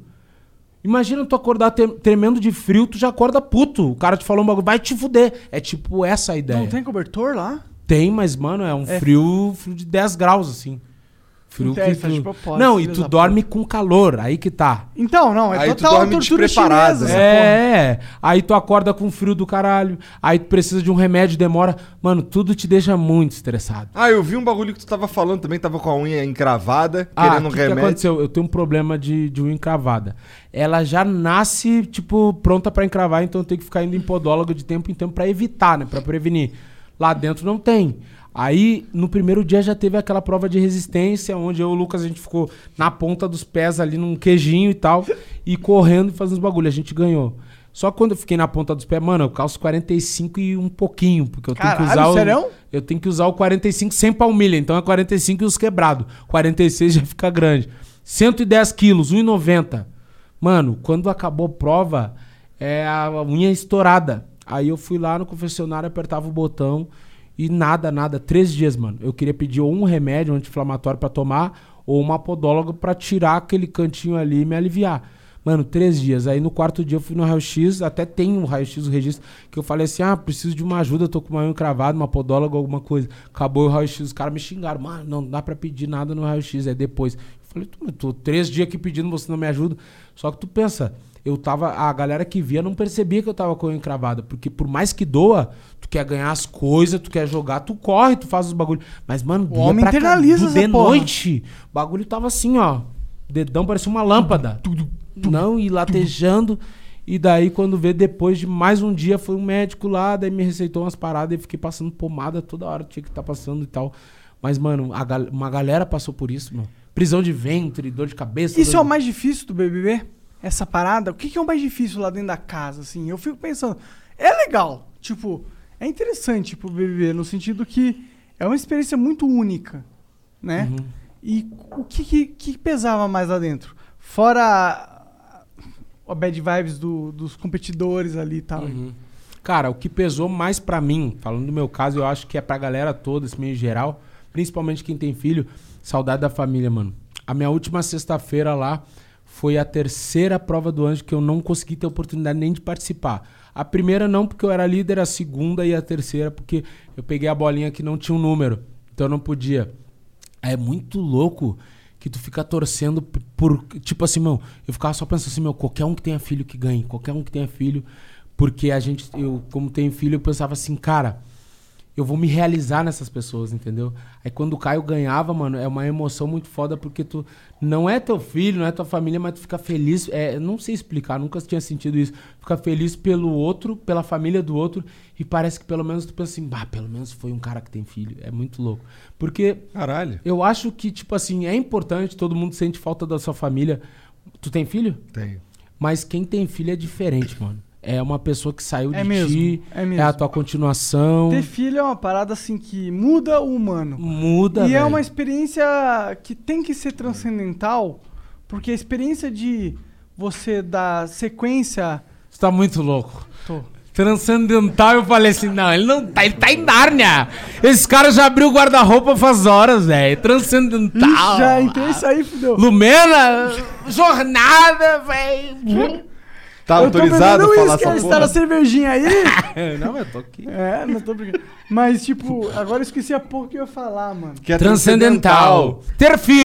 Imagina tu acordar tremendo de frio, tu já acorda puto. O cara te falou um bagulho, vai te fuder. É tipo essa a ideia. Não tem cobertor lá? Tem, mas, mano, é um É. frio, frio de 10 graus, assim. Frio que tu... Não, e filhos tu da dorme com calor, aí que tá. Então, não, é Aí tu total dorme tortura despreparado, chinesa né? essa porra. É, aí tu acorda com frio do caralho, aí tu precisa de um remédio, demora. Mano, tudo te deixa muito estressado. Ah, eu vi um bagulho que tu tava falando também, tava com a unha encravada, Ah, querendo o um que, que remédio. aconteceu? Eu tenho um problema de, de unha encravada. Ela já nasce, tipo, pronta pra encravar, então eu tenho que ficar indo em podólogo de tempo em tempo pra evitar, né? Pra prevenir. Lá dentro não tem. Aí, no primeiro dia já teve aquela prova de resistência, onde eu e o Lucas, a gente ficou na ponta dos pés ali num queijinho e tal, e correndo e fazendo os bagulho. A gente ganhou. Só quando eu fiquei na ponta dos pés, mano, eu calço 45 e um pouquinho, porque eu tenho que Caralho, usar o... sério? Eu tenho que usar o 45 sem palmilha, então é 45 e os quebrados. 46 já fica grande. 110 quilos, 1,90. Mano, quando acabou a prova, é a unha estourada. Aí eu fui lá no confessionário, apertava o botão e nada, nada. Três dias, mano. Eu queria pedir ou um remédio anti-inflamatório pra tomar ou uma podóloga pra tirar aquele cantinho ali e me aliviar. Mano, três dias. Aí no quarto dia eu fui no raio-x, até tem um raio-x, o registro, que eu falei assim: ah, preciso de uma ajuda, tô com uma unha cravada, uma podóloga, alguma coisa. Acabou o raio-x, os caras me xingaram. Mano, não dá pra pedir nada no raio-x, é depois. Eu falei, tu, tô três dias aqui pedindo, você não me ajuda. Só que tu pensa, eu tava. A galera que via não percebia que eu tava com a unha encravada. Porque por mais que doa, tu quer ganhar as coisas, tu quer jogar, tu corre, tu faz os bagulhos. Mas, mano, O homem internaliza de essa porra. noite, o bagulho tava assim, ó. O dedão parecia uma lâmpada. Não, e latejando. E daí, quando vê, depois de mais um dia, foi um médico lá, daí me receitou umas paradas e fiquei passando pomada toda hora, tinha que estar passando e tal. Mas, mano, a gal- uma galera passou por isso, mano. Prisão de ventre, dor de cabeça. Isso é o de- mais difícil do BBB? Essa parada? O que, que é o mais difícil lá dentro da casa, assim? Eu fico pensando, é legal, tipo, é interessante pro BBB, no sentido que é uma experiência muito única, né? Uhum. E o que, que, que pesava mais lá dentro? Fora a bad vibes do- dos competidores ali e tal. Uhum. Cara, o que pesou mais pra mim, falando do meu caso, eu acho que é pra galera toda, esse meio geral, principalmente quem tem filho, saudade da família, mano. A minha última sexta-feira lá foi a terceira prova do anjo que eu não consegui ter oportunidade nem de participar. A primeira não porque eu era líder, a segunda e a terceira porque eu peguei a bolinha que não tinha um número, então eu não podia. É muito louco que tu fica torcendo por. Tipo assim, meu, eu ficava só pensando assim, meu, qualquer um que tenha filho que ganhe, qualquer um que tenha filho. Porque a gente, eu, como tenho filho, eu pensava assim, cara, eu vou me realizar nessas pessoas, entendeu? Aí quando o Caio ganhava, mano, é uma emoção muito foda porque tu não é teu filho, não é tua família, mas tu fica feliz. É, não sei explicar, nunca tinha sentido isso. Fica feliz pelo outro, pela família do outro, e parece que pelo menos tu pensa assim, bah, pelo menos foi um cara que tem filho. É muito louco. Porque Caralho. eu acho que, tipo assim, é importante, todo mundo sente falta da sua família. Tu tem filho? Tenho. Mas quem tem filho é diferente, mano. É uma pessoa que saiu É de mesmo, ti, é é, mesmo. a tua continuação. Ter filho é uma parada assim que muda o humano. Muda, E é uma experiência que tem que ser transcendental, porque a experiência de você dar sequência. Você tá muito louco. Tô. Transcendental, eu falei assim, não, ele não tá, ele tá em Nárnia. Esse cara já abriu o guarda-roupa faz horas, velho. Transcendental. Ih, já entrei isso aí, fudeu. Lumena, jornada, velho. Tá Eu autorizado a falar uísque, essa está na porra? cervejinha aí. (laughs) não, eu tô aqui. É, não tô brincando. Mas, tipo, agora eu esqueci a porra que eu ia falar, mano. Que é Transcendental. Ter filho.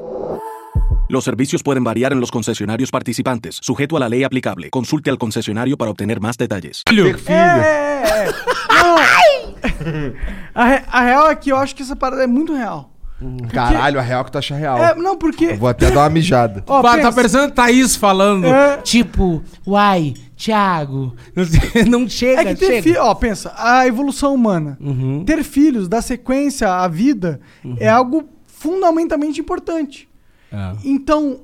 Los servicios pueden variar en los concesionarios participantes, sujeto a la ley aplicable. Consulte al concesionario para obtener más detalles. Ter É, filho. é, é. Não. a, re- a real é que eu acho que essa parada é muito real. Caralho, a real que tu acha real. É, não, porque. Eu vou até dar uma (laughs) mijada. Ó, pensa, tá parecendo Thaís falando. É. Tipo, uai, Thiago. Não, sei, (laughs) não chega, É que ter chega. filho, ó, pensa, a evolução humana. Uhum. Ter filhos, dar sequência à vida, é algo fundamentalmente importante. É. Então,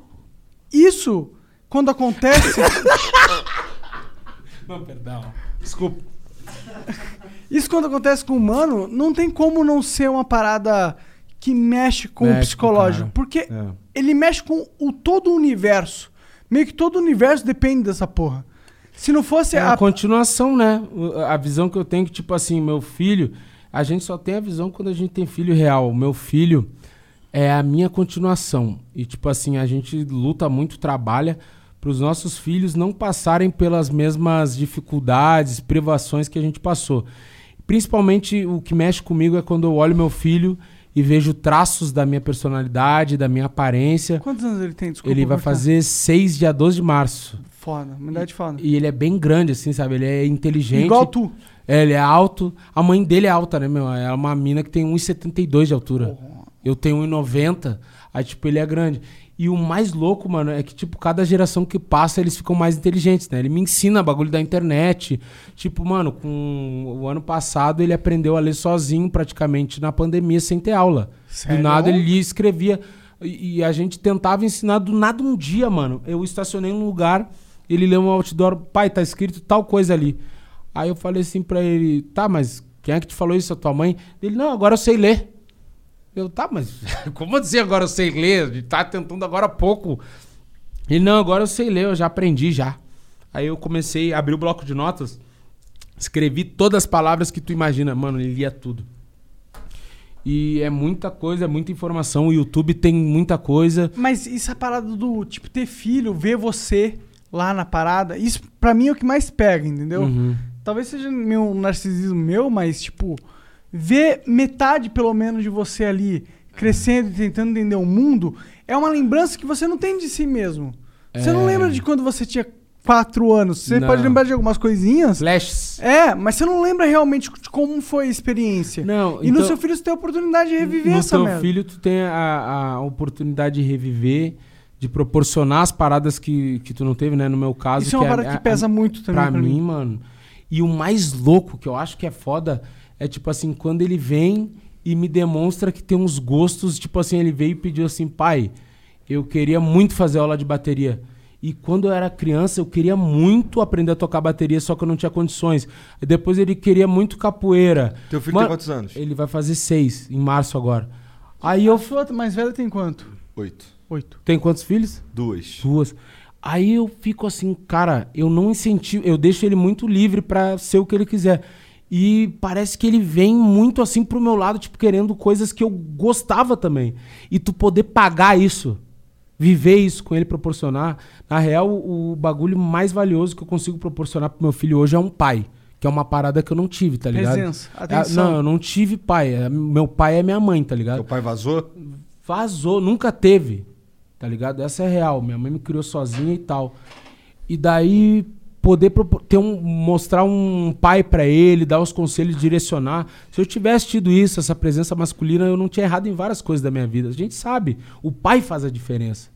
isso, quando acontece. (laughs) Não, perdão. Desculpa. isso quando acontece com o humano, não tem como não ser uma parada que mexe com o Mexe o psicológico. Porque É. ele mexe com o todo o universo. Meio que todo o universo depende dessa porra. Se não fosse É a a. continuação, né? A visão que eu tenho que, tipo assim, meu filho. A gente só tem a visão quando a gente tem filho real. Meu filho é a minha continuação. E, tipo assim, a gente luta muito, trabalha para os nossos filhos não passarem pelas mesmas dificuldades, privações que a gente passou. Principalmente o que mexe comigo é quando eu olho meu filho e vejo traços da minha personalidade, da minha aparência. Quantos anos ele tem? Desculpa. Ele vai fazer 6 dia 12 de março. Foda, uma idade foda. E ele é bem grande, assim, sabe? Ele é inteligente. Igual tu. É, ele é alto. A mãe dele é alta, né, meu? É uma mina que tem 1,72 de altura. Eu tenho 1,90. Aí, tipo, ele é grande. E o mais louco, mano, é que, tipo, cada geração que passa, eles ficam mais inteligentes, né? Ele me ensina bagulho da internet. Tipo, mano, com o ano passado ele aprendeu a ler sozinho, praticamente, na pandemia, sem ter aula. Sério? Do nada ele lia e escrevia. E, e a gente tentava ensinar do nada um dia, mano. Eu estacionei num lugar, ele leu um outdoor, pai, tá escrito tal coisa ali. Aí eu falei assim pra ele, tá, mas quem é que te falou isso? A tua mãe? Ele, não, agora eu sei ler. Eu, tá, mas (laughs) como assim agora eu sei ler? Tá tentando agora há pouco. Ele, não, agora eu sei ler, eu já aprendi já. Aí eu comecei, abri o bloco de notas, escrevi todas as palavras que tu imagina. Mano, ele lia tudo. E é muita coisa, é muita informação. O YouTube tem muita coisa. Mas isso é a parada do, tipo, ter filho, ver você lá na parada, isso pra mim é o que mais pega, entendeu? Uhum. Talvez seja meu narcisismo meu, mas, tipo, ver metade, pelo menos, de você ali crescendo e tentando entender o mundo é uma lembrança que você não tem de si mesmo. Você não É. lembra de quando você tinha quatro anos. Você Não. pode lembrar de algumas coisinhas. Flashes. É, mas você não lembra realmente de como foi a experiência. Não, e no então- seu filho você tem a oportunidade de reviver no essa merda. filho, tu tem a, a oportunidade de reviver, de proporcionar as paradas que, que tu não teve, né? No meu caso. Isso é uma a- parada a- que pesa muito também Pra, pra mim, mim. mano. E o mais louco, que eu acho que é foda, é tipo assim, quando ele vem e me demonstra que tem uns gostos, tipo assim, ele veio e pediu assim, pai, eu queria muito fazer aula de bateria. E quando eu era criança, eu queria muito aprender a tocar bateria, só que eu não tinha condições. E depois ele queria muito capoeira. Teu filho Mano, tem quantos anos? Ele vai fazer seis, em março agora. Aí eu... A sua mais velha tem quanto? Oito. Oito. Tem quantos filhos? Duas. Duas. Aí eu fico assim, cara, eu não incentivo, eu deixo ele muito livre pra ser o que ele quiser. E parece que ele vem muito assim pro meu lado, tipo, querendo coisas que eu gostava também. E tu poder pagar isso, viver isso com ele, proporcionar. Na real, o bagulho mais valioso que eu consigo proporcionar pro meu filho hoje é um pai. Que é uma parada que eu não tive, tá ligado? Presença, É, atenção. não, eu não tive pai. É, meu pai é minha mãe, tá ligado? Teu pai vazou? Vazou, nunca teve. Tá ligado? Essa é real. Minha mãe me criou sozinha e tal. E daí poder ter um, mostrar um pai pra ele, dar os conselhos, direcionar. Se eu tivesse tido isso, essa presença masculina, eu não tinha errado em várias coisas da minha vida. A gente sabe, o pai faz a diferença.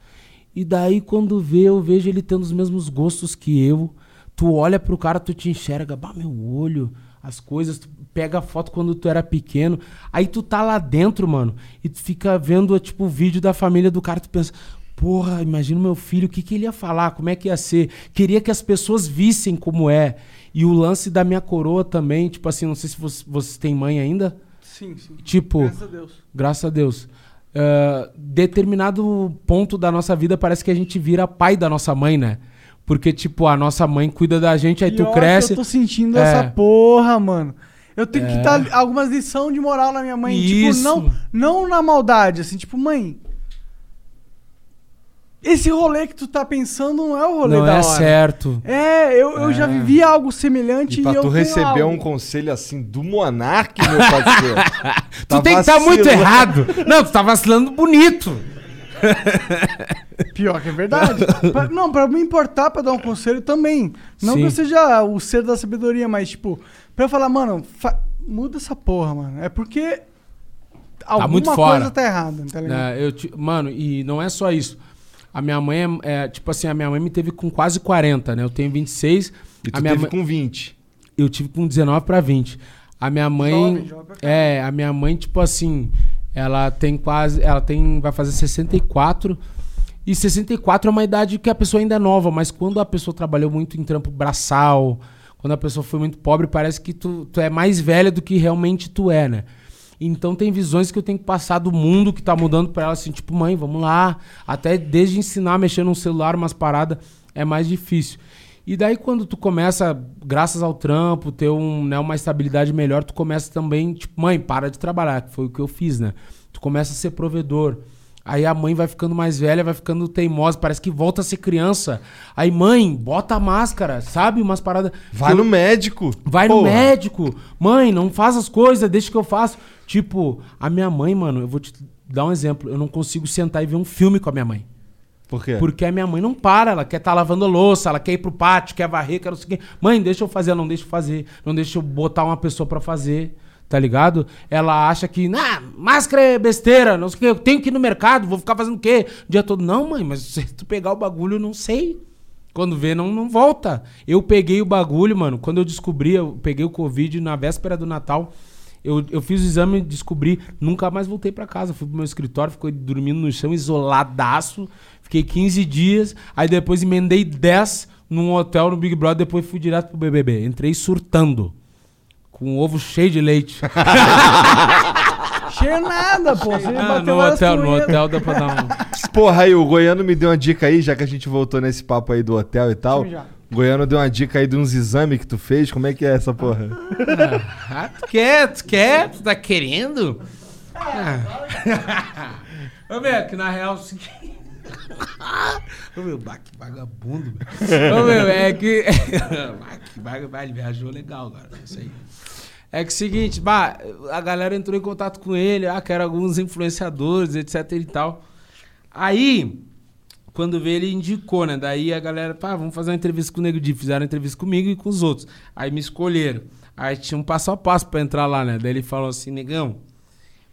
E daí quando vê, eu vejo ele tendo os mesmos gostos que eu. Tu olha pro cara, tu te enxerga, bah, meu olho, as coisas, tu pega a foto quando tu era pequeno. Aí tu tá lá dentro, mano, e tu fica vendo, tipo, o vídeo da família do cara, tu pensa, porra, imagina o meu filho, o que, que ele ia falar, como é que ia ser. Queria que as pessoas vissem como é. E o lance da minha coroa também, tipo assim, não sei se você, você tem mãe ainda. Sim, sim. Tipo, Graças a Deus. Graças a Deus. Ah, determinado ponto da nossa vida parece que a gente vira pai da nossa mãe, né? Porque, tipo, a nossa mãe cuida da gente, aí Pior tu que cresce. Eu tô sentindo É. essa porra, mano. Eu tenho que É. dar algumas lições de moral na minha mãe. Isso. Tipo, não, não na maldade, assim, tipo, mãe. Esse rolê que tu tá pensando não é o rolê Não da é hora. certo. É, eu, eu já É. vivi algo semelhante E e, pra eu tu receber algo. um conselho assim do Monark, meu parceiro. (laughs) Tu tem que estar muito errado. Não, tu tá vacilando bonito. (laughs) Pior que é verdade. Pra- não, pra me importar pra dar um conselho também. Não Sim. que eu seja o ser da sabedoria, mas, tipo, pra eu falar, mano, fa- muda essa porra, mano. É porque alguma muito fora. coisa tá errada, tá ligado? É, eu te- mano, e não é só isso. A minha mãe é, é, Tipo assim, a minha mãe me teve com quase 40, né? Eu tenho 26. E tu a minha teve mãe- com 20. Eu tive com 19 pra 20. A minha mãe. Jovem, jovem pra é, a minha mãe, tipo assim, ela tem quase. Ela tem. Vai fazer 64. E 64 é uma idade que a pessoa ainda é nova, mas quando a pessoa trabalhou muito em trampo braçal, quando a pessoa foi muito pobre, parece que tu, tu é mais velha do que realmente tu é, né? Então tem visões que eu tenho que passar do mundo que tá mudando pra ela, assim, tipo, mãe, vamos lá. Até desde ensinar a mexer no celular, umas paradas, é mais difícil. E daí quando tu começa, graças ao trampo, ter um, né, uma estabilidade melhor, tu começa também, tipo, mãe, para de trabalhar, que foi o que eu fiz, né? Tu começa a ser provedor. Aí a mãe vai ficando mais velha, vai ficando teimosa, parece que volta a ser criança. Aí, mãe, bota a máscara, sabe? Umas paradas. Vai Eu- no médico. Vai no Porra. médico. Mãe, não faz as coisas, deixa que eu faço. Tipo, a minha mãe, mano, eu vou te dar um exemplo. Eu não consigo sentar e ver um filme com a minha mãe. Por quê? Porque a minha mãe não para, ela quer estar lavando a louça, ela quer ir pro pátio, quer varrer, quer não sei o quê. Mãe, deixa eu fazer, não deixa eu fazer. Não deixa eu botar uma pessoa pra fazer, tá ligado? Ela acha que, ah, máscara é besteira, não sei o quê, eu tenho que ir no mercado, vou ficar fazendo o quê? O dia todo. Não, mãe, mas (laughs) se tu pegar o bagulho, eu não sei. Quando vê, não, não volta. Eu peguei o bagulho, mano. Quando eu descobri, eu peguei o Covid na véspera do Natal. Eu, eu fiz o exame descobri, nunca mais voltei pra casa. Fui pro meu escritório, fiquei dormindo no chão, isoladaço. Fiquei 15 dias, aí depois emendei 10 num hotel no Big Brother, depois fui direto pro BBB. Entrei surtando. Com o ovo cheio de leite. (laughs) Cheio nada, pô. Você Ah, bateu no hotel, no hotel dá pra dar um. Porra, aí o Goiano me deu uma dica aí, já que a gente voltou nesse papo aí do hotel e tal. Já. Goiano deu uma dica aí de uns exames que tu fez. Como é que é essa porra? Ah, tu quer? Tu quer? Tu tá querendo? Ah. (laughs) Ô, meu, que na real é o seguinte. (laughs) Ô, meu, que vagabundo, meu. Ô, meu, é que. (laughs) bah, que vagabundo. Ele viajou legal agora, é isso aí. É que é seguinte, bah, a galera entrou em contato com ele, ah, que eram alguns influenciadores, etc e tal. Aí, quando veio, ele indicou, né? Daí a galera, pá, vamos fazer uma entrevista com o Nego Di. Fizeram entrevista comigo e com os outros. Aí me escolheram. Aí tinha um passo a passo pra entrar lá, né? Daí ele falou assim, negão,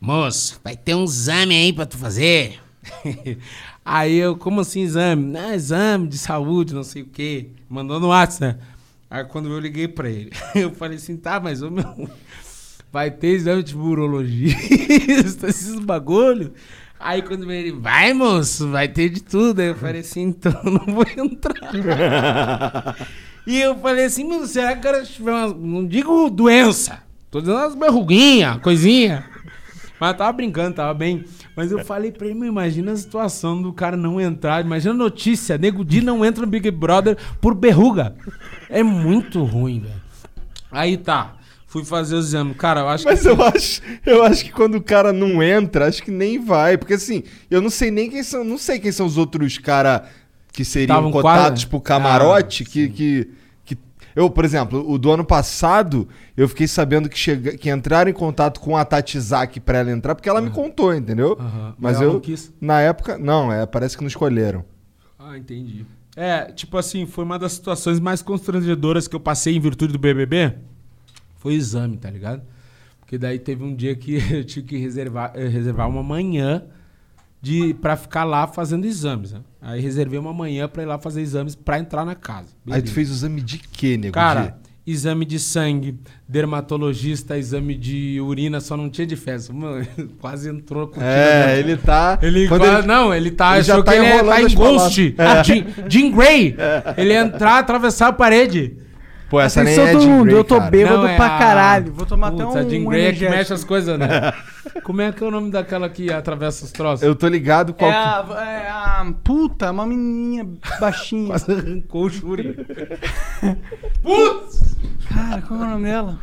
moço, vai ter um exame aí pra tu fazer. (laughs) aí eu, como assim exame? Exame de saúde, não sei o quê. Mandou no WhatsApp, né? Aí quando eu liguei pra ele, (laughs) eu falei assim, tá, mas ô meu... vai ter exame de urologista, (laughs) esses bagulho. Aí quando ele, vai moço, vai ter de tudo. Aí eu falei assim, então eu não vou entrar. (laughs) e eu falei assim, meu, será que o cara tiver uma, não digo doença, tô dizendo umas berruguinhas, coisinha. Mas eu tava brincando, tava bem. Mas eu falei pra ele, meu, imagina a situação do cara não entrar. Imagina a notícia, Nego Di não entra no Big Brother por berruga. É muito ruim, velho. Aí tá, fui fazer o exame. Cara, eu acho Mas que... eu acho, eu acho que quando o cara não entra, acho que nem vai. Porque assim, eu não sei nem quem são. Não sei quem são os outros cara que seriam Tavam cotados quase- pro camarote. Ah, que, que, que. Eu, por exemplo, o do ano passado, eu fiquei sabendo que, chega, que entraram em contato com a Tati Zaki pra ela entrar, porque ela me contou, entendeu? Aham. Mas Mas eu. não quis. Na época. Não, é, parece que não escolheram. Ah, entendi. É, tipo assim, foi uma das situações mais constrangedoras que eu passei em virtude do BBB. Foi exame, tá ligado? Porque daí teve um dia que (laughs) eu tive que reservar, eh, reservar uma manhã de para ficar lá fazendo exames. Né? Aí reservei uma manhã pra ir lá fazer exames pra entrar na casa. Aí tu Beleza. fez o exame de quê, nego? Cara, exame de sangue, dermatologista, exame de urina, só não tinha de festa. Mano, (laughs) quase entrou com É, ele tá. Ele quase, não, ele tá ele já tá que ele é, tá em Ghost. É. Jim, Jim Grey. Ele ia entrar, atravessar a parede. Pô, essa nem Atenção é todo Jean mundo, Grey, eu tô cara. bêbado Não, é pra a- caralho. Vou tomar Putz, até um a Jean Grey é que energético. mexe as coisas, né? (laughs) Como é que é o nome daquela que atravessa os troços? Eu tô ligado qual. É que- a, é a... Puta, uma menininha baixinha. (laughs) Quase arrancou o Shuri. (laughs) Putz! Cara, qual é o nome dela?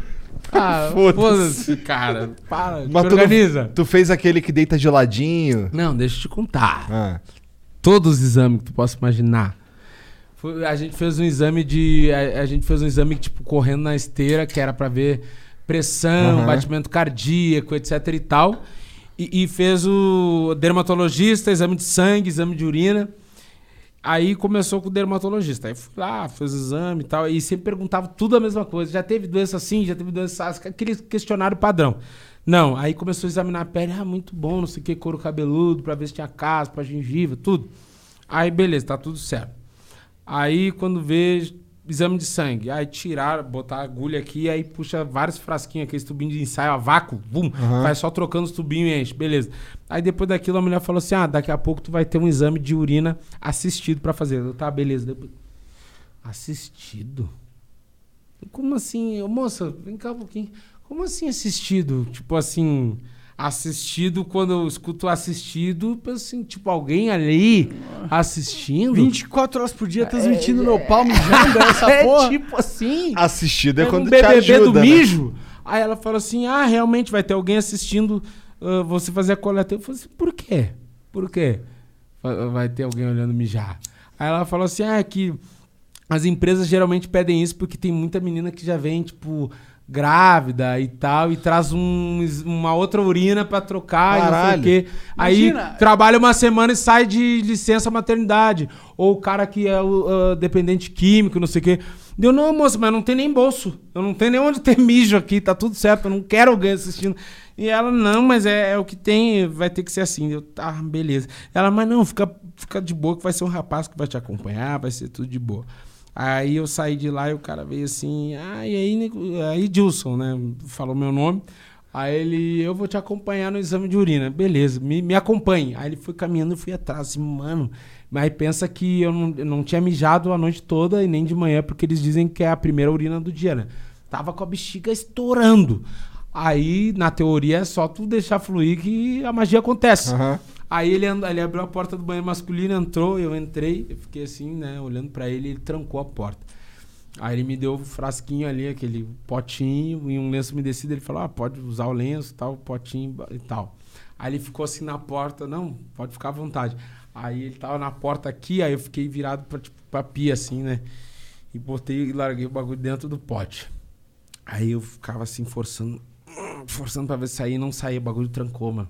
Ah, Foda-se. foda-se, cara. Para, Mas te tu, não- organiza. tu fez aquele que deita geladinho. Não, deixa eu te contar. Ah. Todos os exames que tu possa imaginar. Foi- a gente fez um exame de. A, a gente fez um exame, tipo, correndo na esteira, que era pra ver pressão, Aham. batimento cardíaco, etc e tal. E, e fez o dermatologista, exame de sangue, exame de urina. Aí começou com o dermatologista. Aí fui lá, fez o exame e tal. E sempre perguntava tudo a mesma coisa. Já teve doença assim, já teve doença assim, aquele questionário padrão. Não, aí começou a examinar a pele. Ah, muito bom, não sei o que, couro cabeludo, pra ver se tinha caspa, gengiva, tudo. Aí, beleza, tá tudo certo. Aí, quando vê, exame de sangue. Aí tirar, botar a agulha aqui, aí puxa vários frasquinhos, aqueles tubinhos de ensaio a vácuo, bum, vai só trocando os tubinhos e enche, beleza. Aí depois daquilo a mulher falou assim: ah, daqui a pouco tu vai ter um exame de urina assistido pra fazer. Eu, tá, beleza. Depois... Assistido? Como assim? Ô, moça, vem cá um pouquinho. Como assim assistido? Tipo assim, assistido, quando eu escuto assistido, eu penso assim, tipo, alguém ali assistindo. 24 horas por dia transmitindo meu pau mijando (laughs) essa é porra. tipo assim. Assistido é É quando um te BBB ajuda, do né? mijo. Aí ela falou assim: ah, realmente vai ter alguém assistindo ah, você fazer a coleta. Eu falei assim: por quê? Por quê? Va- Vai ter alguém olhando mijar. Aí ela falou assim: ah, é que as empresas geralmente pedem isso porque tem muita menina que já vem, tipo, grávida e tal, e traz um, uma outra urina pra trocar Caralho. e não sei o quê. Aí Imagina. trabalha uma semana e sai de licença maternidade. Ou o cara que é o ah, dependente químico, não sei o quê. Deu, não, moça, mas não tem nem bolso. Eu não tenho nem onde ter (laughs) mijo aqui, tá tudo certo. Eu não quero alguém assistindo. E ela, não, mas é, é o que tem, vai ter que ser assim. Eu, tá, beleza. Ela, mas não, fica, fica de boa que vai ser um rapaz que vai te acompanhar, vai ser tudo de boa. Aí eu saí de lá e o cara veio assim, ah, e aí, aí Dilson, né? Falou meu nome. Aí ele, eu vou te acompanhar no exame de urina. Beleza, me, me acompanhe. Aí ele foi caminhando, eu fui atrás, assim, mano. Mas pensa que eu não, eu não tinha mijado a noite toda e nem de manhã, porque eles dizem que é a primeira urina do dia, né? Tava com a bexiga estourando. Aí, na teoria, é só tu deixar fluir que a magia acontece. Aham. Aí ele, and- ele abriu a porta do banheiro masculino, entrou, eu entrei, eu fiquei assim, né, olhando pra ele, ele trancou a porta. Aí ele me deu o frasquinho ali, aquele potinho e um lenço umedecido. Ele falou: Ah, pode usar o lenço, tal, potinho e tal. Aí ele ficou assim na porta: Não, pode ficar à vontade. Aí ele tava na porta aqui, aí eu fiquei virado pra, tipo, pra pia, assim, né? E botei e larguei o bagulho dentro do pote. Aí eu ficava assim, forçando, forçando pra ver se saía, não saía, o bagulho trancou, mano.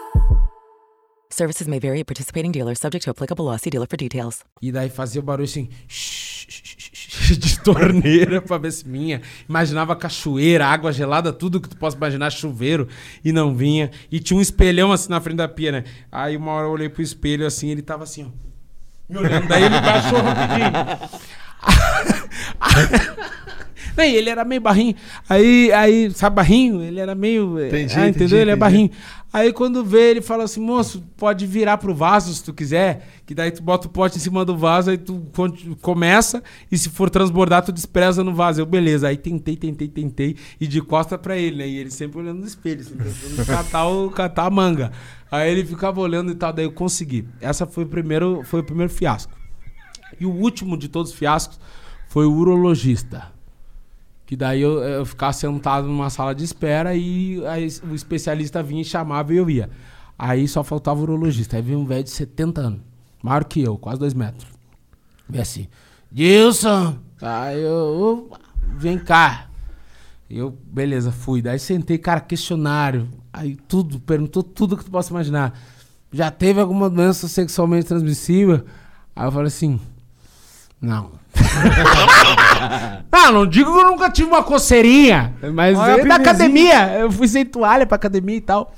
Services may vary at participating dealers, subject to applicable law. See dealer for details. E daí fazia o barulho assim de torneira pra ver se vinha. Imaginava cachoeira, água gelada, tudo que tu possa imaginar, chuveiro, e não vinha. E tinha um espelhão assim na frente da pia, né? Aí uma hora eu olhei pro espelho assim, ele tava assim, ó. Me olhando, daí ele baixou rapidinho. (laughs) Ele era meio barrinho. Aí, aí, sabe barrinho? Ele era meio. Entendi, ah, entendeu? entendi, ele é entendi. barrinho. Aí quando vê, ele fala assim, moço, pode virar pro vaso se tu quiser. Que daí tu bota o pote em cima do vaso, aí tu começa, e se for transbordar, tu despreza no vaso. Eu, beleza. Aí tentei, tentei, tentei, e de costa pra ele, né? E ele sempre olhando no espelho, assim, tentando (laughs) catar, o, catar a manga. Aí ele ficava olhando e tal, daí eu consegui. Essa foi o primeiro, foi o primeiro fiasco. E o último de todos os fiascos foi o urologista. Que daí eu, eu ficava sentado numa sala de espera e aí o especialista vinha e chamava e eu ia. Aí só faltava o urologista. Aí veio um velho de 70 anos, maior que eu, quase dois metros. E assim, Dilson! Aí eu, "Ô, vem cá. Eu, beleza, fui. Daí sentei, cara, questionário. Aí tudo, perguntou tudo que tu possa imaginar. Já teve alguma doença sexualmente transmissível? Aí eu falei assim, não. (laughs) (laughs) Ah, não digo que eu nunca tive uma coceirinha, mas Olha a é da academia. Eu fui sem toalha pra academia e tal.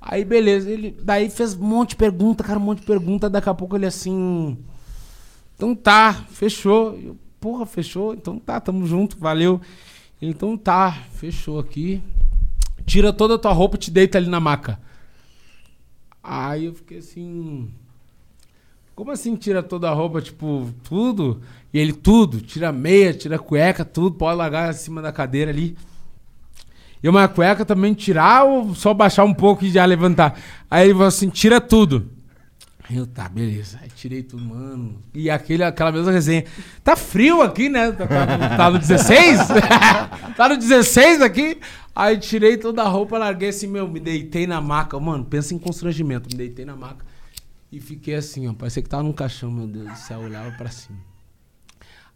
Aí, beleza, ele daí fez um monte de pergunta, cara, um monte de pergunta. Daqui a pouco ele assim. Então tá, fechou. Eu, Porra, fechou? Então tá, tamo junto, valeu. Ele, Então tá, fechou aqui. Tira toda a tua roupa e te deita ali na maca. Aí eu fiquei assim. Como assim tira toda a roupa, tipo, tudo? E ele, tudo, tira meia, tira cueca, tudo, pode largar acima da cadeira ali. E uma cueca também tirar ou só baixar um pouco e já levantar? Aí ele falou assim, tira tudo. Eu, tá, beleza. Aí tirei tudo, mano. E aquele, aquela mesma resenha. Tá frio aqui, né? Tá, tá- tá no 16? (laughs) tá no 16 aqui? Aí tirei toda a roupa, larguei assim, meu, me deitei na maca. Mano, pensa em constrangimento. Me deitei na maca e fiquei assim, ó. Parecia que tava num caixão, meu Deus do céu. Olhava pra cima.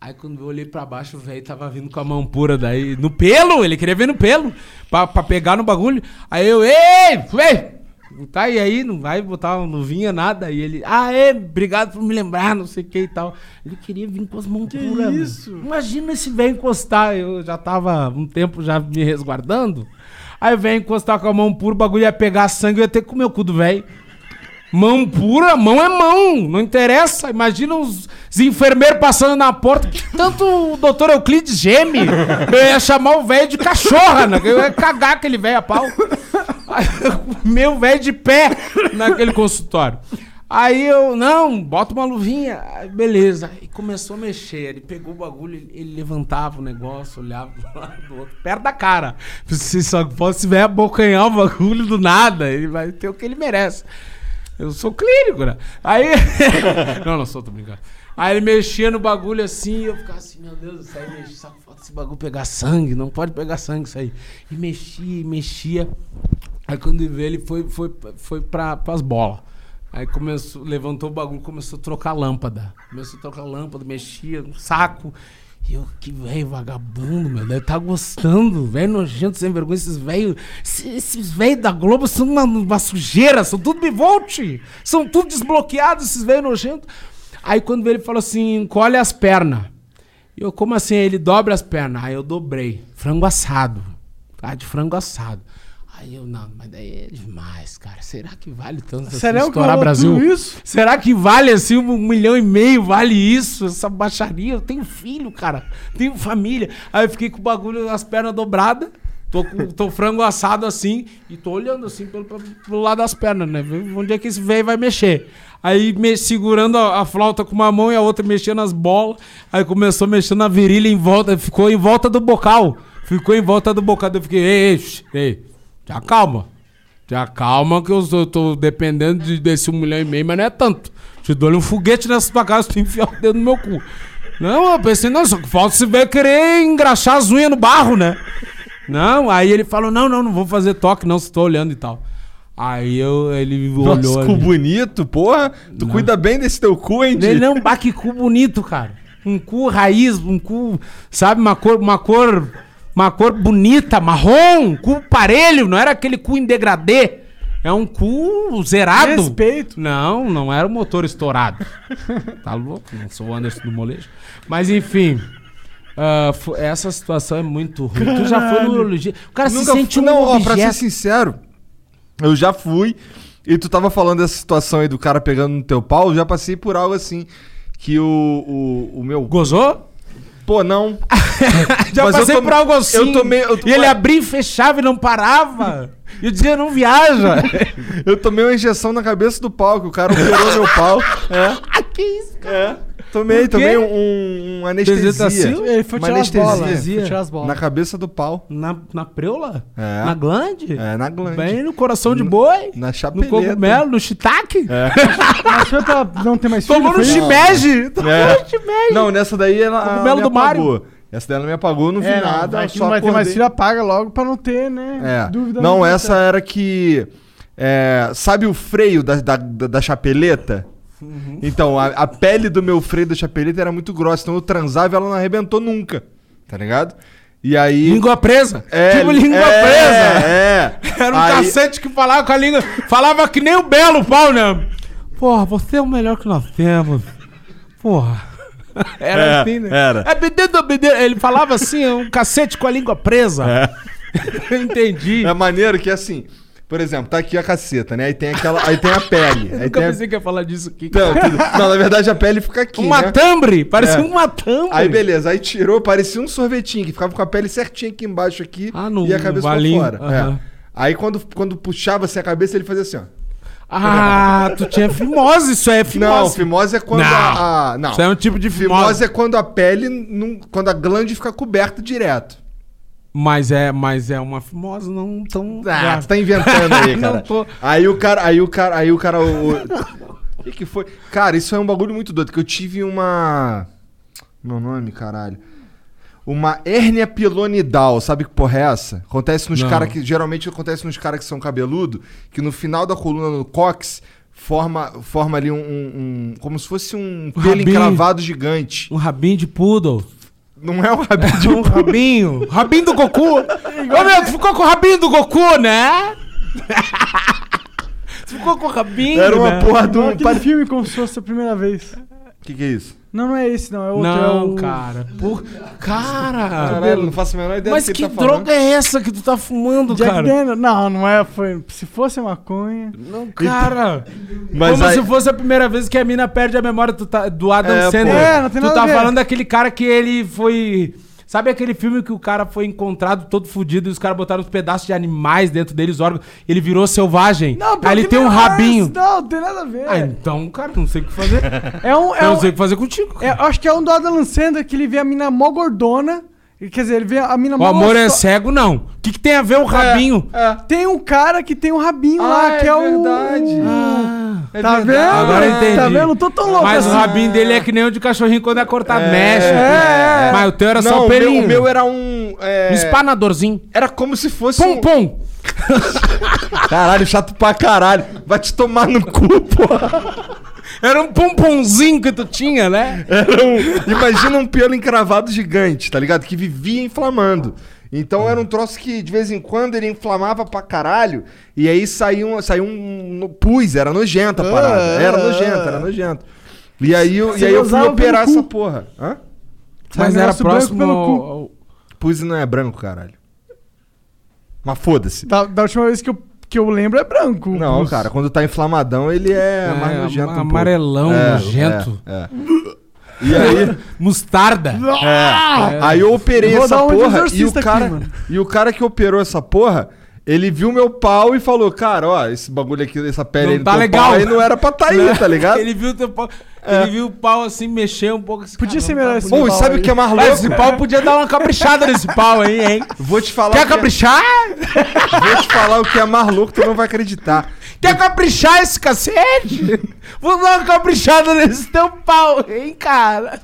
Aí quando eu olhei pra baixo, o velho tava vindo com a mão pura daí. No pelo! Ele queria ver no pelo. Pra, pra pegar no bagulho. Aí eu, ei! Vem! Tá aí aí, não vai botar, não vinha nada. E ele, ah, é, obrigado por me lembrar, não sei o que e tal. Ele queria vir com as mãos puras. meu. isso? Imagina esse velho encostar. Eu já tava um tempo já me resguardando. Aí o velho encostar com a mão pura, o bagulho ia pegar sangue, eu ia ter que comer o cu do velho. Mão pura, mão é mão, não interessa. Imagina os, os enfermeiros passando na porta. Tanto o doutor Euclides geme. Eu ia chamar o velho de cachorra, né? Eu ia cagar aquele velho a pau. Meu velho de pé naquele consultório. Aí eu, não, bota uma luvinha. Aí, beleza. E começou a mexer. Ele pegou o bagulho, ele, levantava o negócio, olhava do lado do outro, perto da cara. Se só fosse velho abocanhar o bagulho do nada, ele vai ter o que ele merece. Eu sou clínico, né? Aí. (laughs) não, não sou, tô brincando. Aí ele mexia no bagulho assim, eu ficava assim, meu Deus do céu, mexia, esse bagulho pegar sangue, não pode pegar sangue isso aí. E mexia, e mexia. Aí quando ele veio, ele foi, foi, foi pra, pras bolas. Aí começou, levantou o bagulho, começou a trocar lâmpada. Começou a trocar lâmpada, mexia no saco. Eu, que velho vagabundo, meu. Deve tá gostando. Velho nojento, sem vergonha. Esses velhos. Esses velhos da Globo são uma, uma sujeira. São tudo bivolte. São tudo desbloqueados, esses velhos nojentos. Aí quando ele falou assim: encolhe as pernas. E eu, como assim? Ele dobra as pernas. Aí eu dobrei. Frango assado. Tá? De frango assado. Aí eu, não, mas daí é demais, cara. Será que vale tanto assim Será que estourar Brasil? isso? Será que vale assim um milhão e meio? Vale isso? Essa baixaria? Eu tenho filho, cara. Tenho família. Aí eu fiquei com o bagulho, as pernas dobradas. Tô tô frango assado assim e tô olhando assim pelo, pelo, lado das pernas, né? Onde é que esse velho vai mexer? Aí me, segurando a, a flauta com uma mão e a outra mexendo as bolas. Aí começou mexendo na virilha em volta, ficou em volta do bocal. Ficou em volta do bocal. Eu fiquei, ei, ei, ei, já calma. te acalma que eu, sou- eu tô dependendo de, desse um milhão e meio, mas não é tanto. Te dou um foguete nessa tua casa, tu enfiar o dedo no meu cu. Não, eu pensei, não, só que falta você vai querer engraxar as unhas no barro, né? Não, aí ele falou, não, não, não vou fazer toque, não, se tô olhando e tal. Aí eu, ele olhou Nossa, cu ali. bonito, porra. Tu cuida bem desse teu cu, hein, Ele não, bah, que cu bonito, cara. Um cu raiz, um cu, sabe, uma cor, uma cor, uma cor bonita, marrom, cu parelho, não era aquele cu em degradê. É um cu zerado. Respeito. Não, não era o motor estourado. tá louco? Não sou o Anderson do molejo. Mas enfim, fo- essa situação é muito ruim. Tu já foi no urologista. O cara se Nunca sente fui- um Não, ó, pra ser sincero, eu já fui. E tu tava falando dessa situação aí do cara pegando no teu pau, eu já passei por algo assim. Que o, o, o meu. Gozou? Pô, não. (laughs) Já Mas eu passei tom- por algo assim. eu tomei- eu E ele abria e fechava e não parava. E eu dizia, não viaja. Eu tomei uma injeção na cabeça do pau, que o cara operou meu pau. (laughs) É. que isso, É. Tomei, tomei um, um, um anestesia. Desretacil? Ele foi Uma tirar as bolas. anestesia. Foi tirar as bolas. Na cabeça do pau. Na, na preula? É. Na glande? É, na glande. Bem no coração de boi? Na No chapeleta. cogumelo, no shiitake? É. (laughs) Mas foi pra não ter mais filho? Tomou no shimeji? Tomou É. no shimeji. Não, nessa daí ela, ela Cogumelo me do apagou. Essa daí ela me apagou, não vi É, nada. que só não vai ter mais filho, apaga logo pra não ter, né? É. Dúvida. Não, no essa era que. é, sabe o freio da, da, da chapeleta? Uhum. Então, a, a pele do meu freio da chapeleta era muito grossa, então eu transava e ela não arrebentou nunca. Tá ligado? E aí. Língua presa. É, tipo língua é, presa. É. Era um Aí- cacete que falava com a língua. Falava que nem o Belo pau, né? Porra, você é o melhor que nós temos. Porra. (laughs) Era É, assim, né? era. É bededo, bededo. Ele falava assim, um cacete com a língua presa. É. (laughs) Entendi. É maneiro que assim. Por exemplo, tá aqui a caceta, né? Aí tem aquela. Aí tem a pele. (laughs) Aí Nunca tem a- pensei que ia falar disso aqui. Não, tudo- não, na verdade a pele fica aqui. Um né? matambre. Parecia É. um matambre. Aí beleza, aí tirou, parecia um sorvetinho, que ficava com a pele certinha aqui embaixo aqui Ah, no- e a cabeça valinho, pra fora. aham. É. Aí quando, quando puxava assim a cabeça, ele fazia assim, ó. Ah, tu tinha fimose. Isso é fimose. Não, fimose é quando Não. a, a- Não. Isso é um tipo de fimose. Fimose é quando a pele. Não, quando a glande fica coberta direto. Mas é, mas é uma fimose não tão... Ah, tu tá inventando aí, (laughs) cara. Aí o cara. Aí o cara. Aí o cara. O que, que foi? Cara, isso é um bagulho muito doido, que eu tive uma. Meu nome, caralho. Uma hérnia pilonidal, sabe que porra é essa? Acontece nos caras que. Geralmente acontece nos caras que são cabeludo, que no final da coluna no cóccix forma, forma ali um, um- um- Como se fosse um pelo rabinho. encravado gigante. Um rabinho de poodle. Não é um (laughs) rabinho de um rabinho. Rabinho do Goku. Ô meu, tu ficou com o rabinho do Goku, né? tu ficou com o rabinho, Era uma né? porra do. Aquele filme como se fosse a primeira vez. O que, que é isso? Não, não é esse, não. É outro. é Não, o... cara. Por... Cara. Caralho, não faço a menor ideia Mas do que, que tá falando. droga é essa que tu tá fumando, Jack cara? Daniel. Não, não é. Foi... Se fosse maconha. Não, cara. Mas Como aí- se fosse a primeira vez que a mina perde a memória tu tá- do Adam É, Sandler. pô. É, não tem tu nada tá a ver. falando daquele cara que ele foi. Sabe aquele filme que o cara foi encontrado todo fudido e os caras botaram uns pedaços de animais dentro dele, os órgãos, ele virou selvagem? Não, Aí ele porque tem um é rabinho. Não, não tem nada a ver. Ah, então, cara, não sei o que fazer. É um. É Eu um não sei o que fazer contigo. é, acho que é um do Adam Sandler que ele vê a mina mó gordona. Quer dizer, ele vê a mina O amor é cego, não. O que, que tem a ver o rabinho? Tem um cara que tem um rabinho Ah, lá, que é é, verdade. o. Ah, É tá verdade. vendo? agora eu entendi. Tá vendo? Não tô tão louco Mas o assim. rabinho dele é que nem o de cachorrinho quando é cortado, mexe. é. Mas o teu era Não, só o o meu, pelinho. o meu era um. é, Um espanadorzinho. Era como se fosse. Pum, um... pum. (laughs) Caralho, chato pra caralho. Vai te tomar no cu, porra. Era um pomponzinho que tu tinha, né? Era um... Imagina um pelo encravado gigante, tá ligado? Que vivia inflamando. Então era um troço que de vez em quando ele inflamava pra caralho. E aí saía um, saía um pus, era nojenta a parada. Era nojento, era nojento. E aí eu, e aí eu fui usava operar pelo cu. essa porra. Hã? Mas era negócio branco próximo pelo ao- cu. ao- Pus não é branco, caralho. Mas foda-se. Da, da última vez que eu, que eu lembro é branco. Não, cara, quando tá inflamadão, ele é, É, mais nojento. um pouco. amarelão, nojento. É, é. E aí, (laughs) Mostarda. é, aí eu operei vou essa um porra e o aqui, cara mano. e o cara que operou essa porra, Ele viu meu pau e falou, cara, ó, esse bagulho aqui, essa pele Não aí do tá teu legal. pau aí não era pra tá aí, tá (laughs) ligado? Ele viu teu pau. Ele viu o pau assim mexer um pouco. Assim, Podia cara, ser não tá melhor esse. Pô, e pau sabe o que é mais louco? esse pau podia dar uma caprichada nesse pau aí, hein? Vou te falar Quer que é- caprichar? Vou te falar o que é mais louco, tu não vai acreditar. Quer caprichar esse cacete? Vou dar uma caprichada nesse teu pau, hein, cara?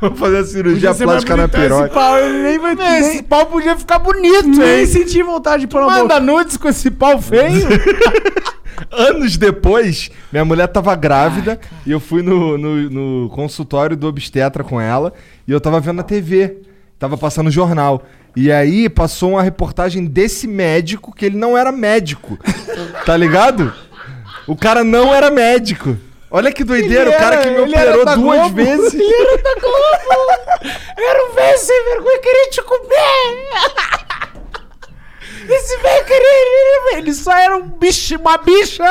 Vou fazer a cirurgia Podia plástica na bonitão esse piroca. pau, ele nem vai Esse pau podia ficar bonito, nem hein? sentir vontade de pôr na boca. Manda nudes com esse pau feio. (laughs) Anos depois, minha mulher tava grávida e eu fui no, no, no consultório do obstetra com ela e eu tava vendo na TV. Tava passando jornal. E aí passou uma reportagem desse médico que ele não era médico. (laughs) tá ligado? O cara não era médico. Olha que doideira, o cara que me ele era operou duas Globo. vezes. (laughs) Ele era da Globo. Era um velho sem vergonha queria te comer. Esse velho queria... Ele só era um bicho, uma bicha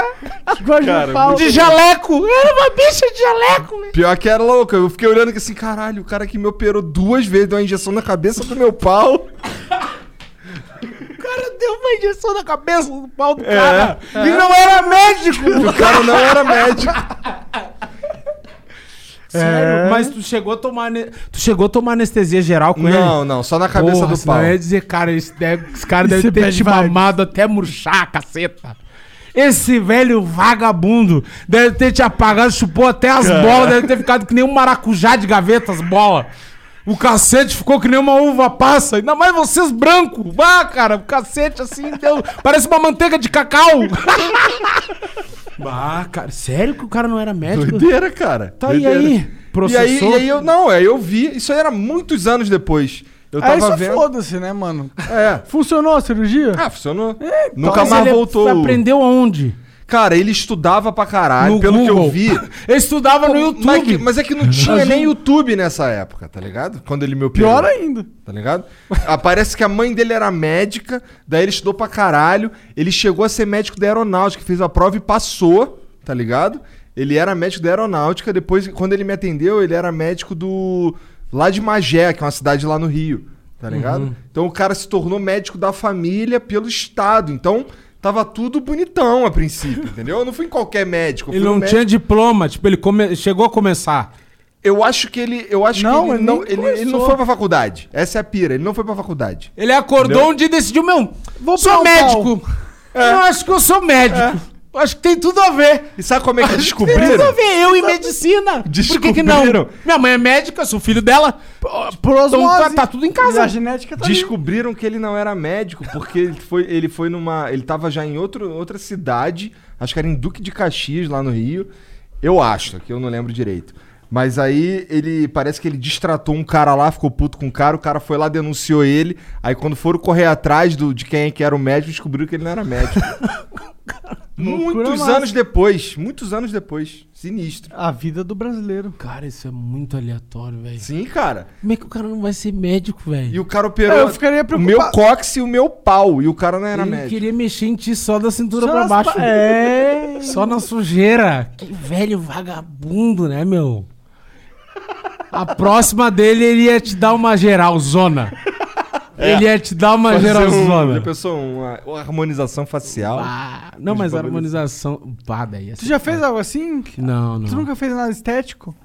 Cara, pau. de jaleco. Era uma bicha de jaleco, velho. Pior que era louco. Eu fiquei olhando que assim, caralho, o cara que me operou duas vezes deu uma injeção na cabeça do meu pau. O cara deu uma injeção na cabeça do pau do cara. E não era médico. O cara não era médico. (laughs) Sério? Mas tu chegou a tomar... Tu chegou a tomar anestesia geral com ele? Não, não, só na cabeça Porra, do pau. eu ia dizer, cara, esse, deve, esse cara deve Esse ter bad te vibes. mamado até murchar, caceta. Esse velho vagabundo deve ter te apagado, chupou até as bolas, deve ter ficado que nem um maracujá de gaveta as bolas. O cacete ficou que nem uma uva passa, ainda mais vocês brancos. Vá, cara, o cacete assim, deu, parece uma manteiga de cacau. (laughs) ah, cara, sério que o cara não era médico? Doideira, cara. Tá, e Doideira. aí? E aí, Processou? e aí eu não, aí eu vi, isso aí era muitos anos depois. Eu Aí tava só vendo. foda-se, né, mano? É. Funcionou a cirurgia? Ah, funcionou. É, Nunca Mas mais voltou. Aprendeu aonde? Cara, ele estudava pra caralho, No pelo que eu Google. vi. (laughs) Ele estudava no YouTube. Mas, que- mas é que não tinha nem YouTube nessa época, tá ligado? Quando ele me operou. Pior ainda. Tá ligado? Ah, Parece que a mãe dele era médica, daí ele estudou pra caralho. Ele chegou a ser médico da aeronáutica, fez a prova e passou, tá ligado? Ele era médico da aeronáutica, depois, quando ele me atendeu, ele era médico do. lá de Magé, que é uma cidade lá no Rio, tá ligado? Então o cara se tornou médico da família pelo Estado. Então. Tava tudo bonitão a princípio, entendeu? Eu não fui em qualquer médico. Ele não no tinha médico- diploma, tipo, ele come- chegou a começar. Eu acho que ele. Eu acho Não, que ele ele não. Ele, ele não foi pra faculdade. Essa é a pira. Ele não foi pra faculdade. Ele acordou Entendeu? um dia e decidiu, meu, Vou sou médico. Eu acho que eu sou médico. Eu acho que tem tudo a ver. E sabe como é que Tem tudo a descobriram? ver, eu e medicina. Por que, que não? Descobriram. Minha mãe é médica, sou filho dela. Por Então osmose. tá, tá tudo em E casa. a genética tá ali. Descobriram que ele não era médico porque ele foi, ele foi numa. Ele tava já em outro, outra cidade, acho que era em Duque de Caxias, lá no Rio. Eu acho, que eu não lembro direito. Mas aí ele parece que ele distratou um cara lá, ficou puto com o cara, o cara foi lá, denunciou ele. Aí quando foram correr atrás do, de quem é que era o médico, descobriram que ele não era médico. (laughs) (laughs) muitos massa. anos depois, muitos anos depois. Sinistro. A vida do brasileiro. Cara, isso é muito aleatório, velho. Sim, cara. Como é que o cara não vai ser médico, velho? E o cara operou É, eu ficaria o meu cóccix e o meu pau. E o cara não era Ele médico. queria mexer em ti só da cintura Só pra nas baixo. pa- É. Só na sujeira. Que velho vagabundo, né, meu? A próxima dele, ele ia te dar uma geral zona. Ele ia te dar uma Fazer geral um, já pensou uma, uma harmonização facial? Ah, não, mas a bagulhos. harmonização. Pá, daí ia Tu já fez algo assim? Não, não. Tu nunca fez nada estético?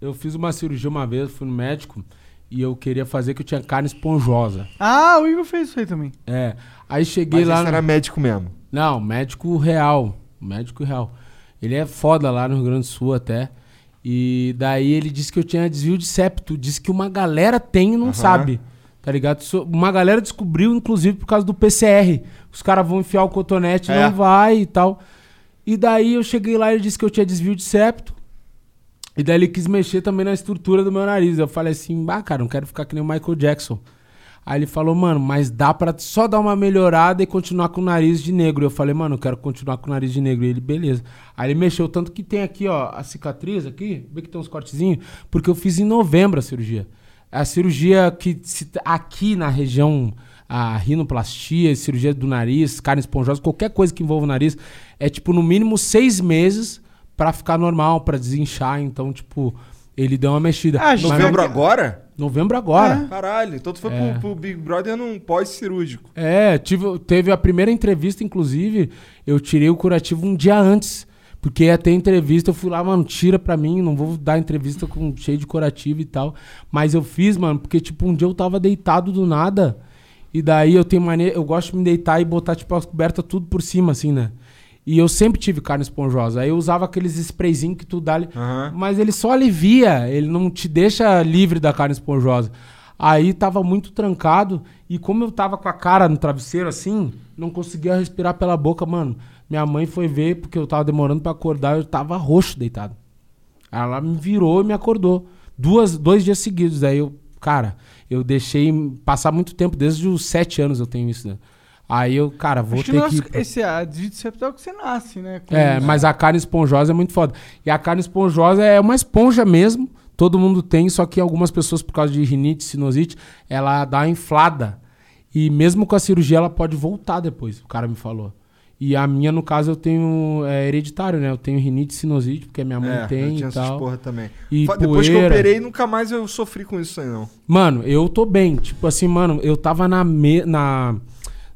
Eu fiz uma cirurgia uma vez, fui no médico e eu queria fazer que eu tinha carne esponjosa. Ah, o Igor fez isso aí também. É. Aí cheguei Mas lá. esse no- era médico mesmo. Não, médico real. Médico real. Ele é foda lá no Rio Grande do Sul até. E daí ele disse que eu tinha desvio de septo. Disse que uma galera tem e não sabe. Tá ligado? Uma galera descobriu, inclusive, por causa do PCR. Os caras vão enfiar o cotonete e É. não vai e tal. E daí eu cheguei lá e ele disse que eu tinha desvio de septo. E daí ele quis mexer também na estrutura do meu nariz. Eu falei assim, bah, cara, não quero ficar que nem o Michael Jackson. Aí ele falou, mano, mas dá pra só dar uma melhorada e continuar com o nariz de negro. Eu falei, mano, eu quero continuar com o nariz de negro. E ele, beleza. Aí ele mexeu, tanto que tem aqui, ó, a cicatriz aqui, vê que tem uns cortezinhos, porque eu fiz em novembro a cirurgia. A cirurgia que se- aqui na região, a rinoplastia, cirurgia do nariz, carne esponjosa, qualquer coisa que envolva o nariz, é tipo no mínimo seis meses pra ficar normal, pra desinchar. Então, tipo, Ele deu uma mexida. Ah, Mas- Novembro agora? Novembro agora. Caralho, então tu foi É. pro, pro Big Brother num pós-cirúrgico. É, tive, teve a primeira entrevista, inclusive, eu tirei o curativo um dia antes. Porque ter entrevista, eu fui lá, mano, tira pra mim, não vou dar entrevista com cheio de curativo e tal. Mas eu fiz, mano, porque, tipo, um dia eu tava deitado do nada. E daí eu tenho maneira. Eu gosto de me deitar e botar, tipo, as cobertas tudo por cima, assim, né? E eu sempre tive carne esponjosa. Aí eu usava aqueles sprayzinhos que tu dá ali. Aham. Mas ele só alivia, ele não te deixa livre da carne esponjosa. Aí tava muito trancado e como eu tava com a cara no travesseiro assim, não conseguia respirar pela boca, mano. Minha mãe foi ver porque eu tava demorando pra acordar, eu tava roxo deitado. Ela me virou e me acordou. Duas, dois dias seguidos. Aí eu, cara, eu deixei passar muito tempo, desde os sete anos eu tenho isso, né? Aí eu, cara, vou Acho que ter nós- que. esse é septal que você nasce, né? Com É, isso. mas a carne esponjosa é muito foda. E a carne esponjosa é uma esponja mesmo. Todo mundo tem, só que algumas pessoas, por causa de rinite, sinusite, ela dá uma inflada. E mesmo com a cirurgia, ela pode voltar depois, o cara me falou. E a minha, no caso, eu tenho é, hereditário, né? Eu tenho rinite e sinusite, porque a minha mãe É, eu tem tinha e essas tal. porra também. E Depois que eu poeira. operei, nunca mais eu sofri com isso aí, não. Mano, eu tô bem. Tipo assim, mano, eu tava na, me- na,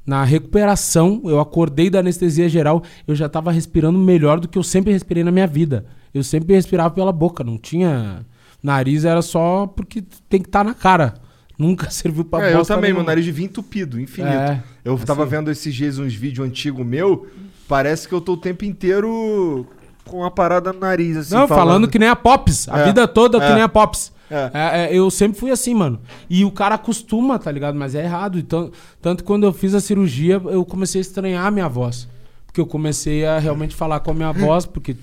na recuperação, eu acordei da anestesia geral, eu já tava respirando melhor do que eu sempre respirei na minha vida. Eu sempre respirava pela boca, não tinha. Nariz era só porque tem que estar na cara. Nunca (laughs) serviu pra É, eu também, meu nenhuma. nariz vinha entupido, infinito. É, eu tava assim. vendo esses dias uns vídeos antigos meu, parece que eu tô o tempo inteiro com uma parada no nariz, assim. Não, falando que nem a Pops. A É, vida toda que é. nem a Pops. É. É, é, eu sempre fui assim, mano. E o cara acostuma, tá ligado? Mas é errado. Então, tanto que quando eu fiz a cirurgia, eu comecei a estranhar a minha voz. Porque eu comecei a realmente falar com a minha voz, porque,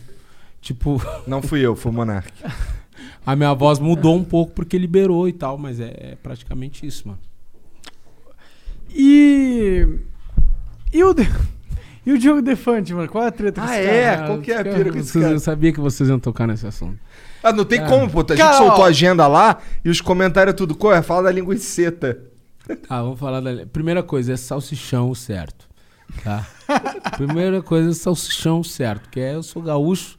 tipo. Não fui eu, foi o Monark. (laughs) a minha voz mudou um pouco porque liberou e tal, mas é, é praticamente isso, mano. E. E o. De- (laughs) E o Diogo Defante, mano? Qual é a treta Ah, esse é? cara? Qual que é a pira com esse vocês- cara? Eu sabia que vocês iam tocar nesse assunto. Ah, não tem É. como, pô. A gente Cara, soltou a agenda lá e os comentários tudo. Qual é? Fala da linguiceta. Tá, vamos falar da. Primeira coisa é salsichão certo. Tá? (laughs) Primeira coisa é salsichão certo. Que é eu sou gaúcho,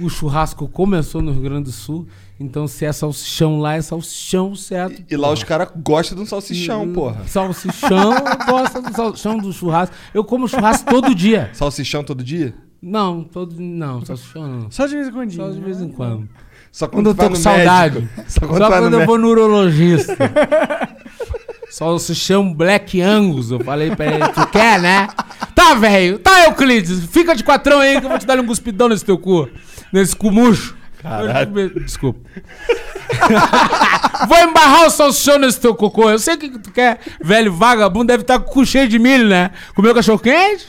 o churrasco começou no Rio Grande do Sul. Então se é salsichão lá, é salsichão certo. E lá os caras gostam de um salsichão, Hum, porra. Salsichão, eu (laughs) gosto do salsichão do churrasco. Eu como churrasco todo dia. Salsichão todo dia? Não, todo. Não, salsichão não. Só de vez em quando. Só de vez em quando. Só Quando eu tu vai tô com saudade. médico. Só Só quando, quando vai no eu vou médico. no urologista. (laughs) Salsichão Black Angus. Eu falei pra ele, tu quer, né? Tá, velho. Tá, Euclides. Fica de quatrão aí que eu vou te dar um cuspidão nesse teu cu. Nesse cu murcho. Desculpa. (laughs) vou embarrar o salsichão nesse teu cocô. Eu sei o que, que tu quer. Velho vagabundo deve estar com o cu cheio de milho, né? Comeu cachorro quente?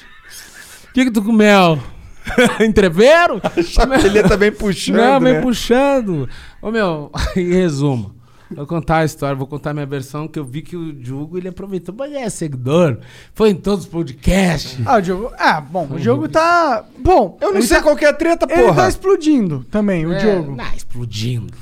O que que tu comeu? (laughs) Entreveiro? Chapeleta vem puxando, Não, vem né? puxando. Ô, meu, (laughs) em resumo. Vou contar a história, vou contar a minha versão, que eu vi que o Diogo, ele aproveitou, mas ele é seguidor. Foi em todos os podcasts. Ah, o Diogo. Ah, bom, o Diogo tá. Bom. Eu não ele sei tá- qual que é a treta, Ele porra. tá explodindo também, o É, Diogo. Não, explodindo.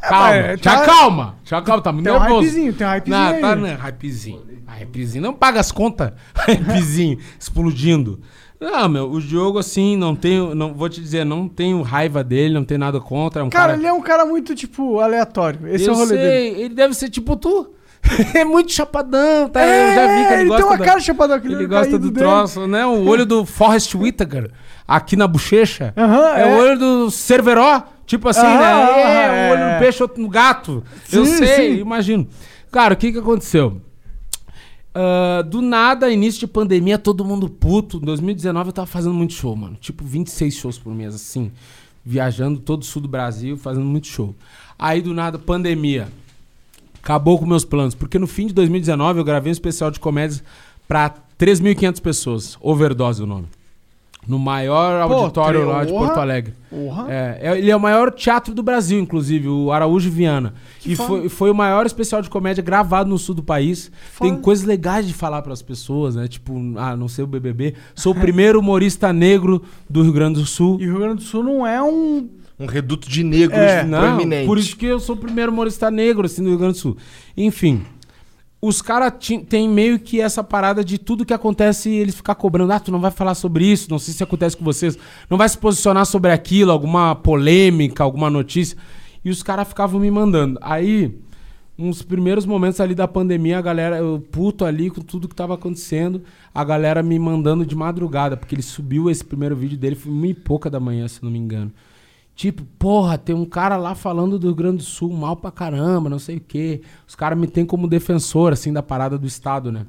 Calma, mas te tá- acalma. Te acalma, tá muito Tem um nervoso. hypezinho, tem um hypezinho Não, aí. tá, né, hypezinho. Hypezinho. Não paga as contas. (laughs) Hypezinho, explodindo. Não, meu, o Diogo, assim, não tenho, não, vou te dizer, não tenho raiva dele, não tenho nada contra. É um Cara, cara, ele é um cara muito, tipo, aleatório. Esse eu é o rolê sei, dele. ele deve ser tipo tu. (laughs) é muito chapadão, tá? É, eu já vi que ele, ele gosta tem uma da- cara chapadão, aquele Ele olho gosta do dele. troço, né? O olho do Forrest Whitaker aqui na bochecha. Aham, é, é. o olho do Cerveró, tipo assim, né? É, um olho é. no peixe, outro no gato. eu Sim, sei, sim. imagino. Cara, o que que aconteceu? Ah, do nada, início de pandemia, todo mundo puto. Em 2019 eu tava fazendo muito show, mano. Tipo, 26 shows por mês, assim. Viajando todo o sul do Brasil, fazendo muito show. Aí, do nada, pandemia. Acabou com meus planos. Porque no fim de 2019 eu gravei um especial de comédias pra 3.500 pessoas. Overdose o nome. No maior Pô, auditório lá de. Porto Alegre. Porra. É, é- ele é o maior teatro do Brasil, inclusive, o Araújo Viana. e foda. foi, foi o maior especial de comédia gravado no sul do país. Tem coisas legais de falar pras pessoas, né? Tipo, ah, não sei o BBB. Sou o primeiro humorista negro do Rio Grande do Sul. E o Rio Grande do Sul não é um. Um reduto de negros É, Não, proeminente. por isso que eu sou o primeiro humorista negro, assim, do Rio Grande do Sul. Enfim, os caras têm meio que essa parada de tudo que acontece eles ficar cobrando. Ah, tu não vai falar sobre isso, não sei se acontece com vocês. Não vai se posicionar sobre aquilo, alguma polêmica, alguma notícia. E os caras ficavam me mandando. Aí, uns primeiros momentos ali da pandemia, a galera, eu puto ali com tudo que tava acontecendo, a galera me mandando de madrugada, porque ele subiu esse primeiro vídeo dele, foi uma e pouca da manhã, se não me engano. Tipo, porra, tem um cara lá falando do Rio Grande do Sul mal pra caramba, não sei o quê. Os caras me têm como defensor, assim, da parada do Estado, né?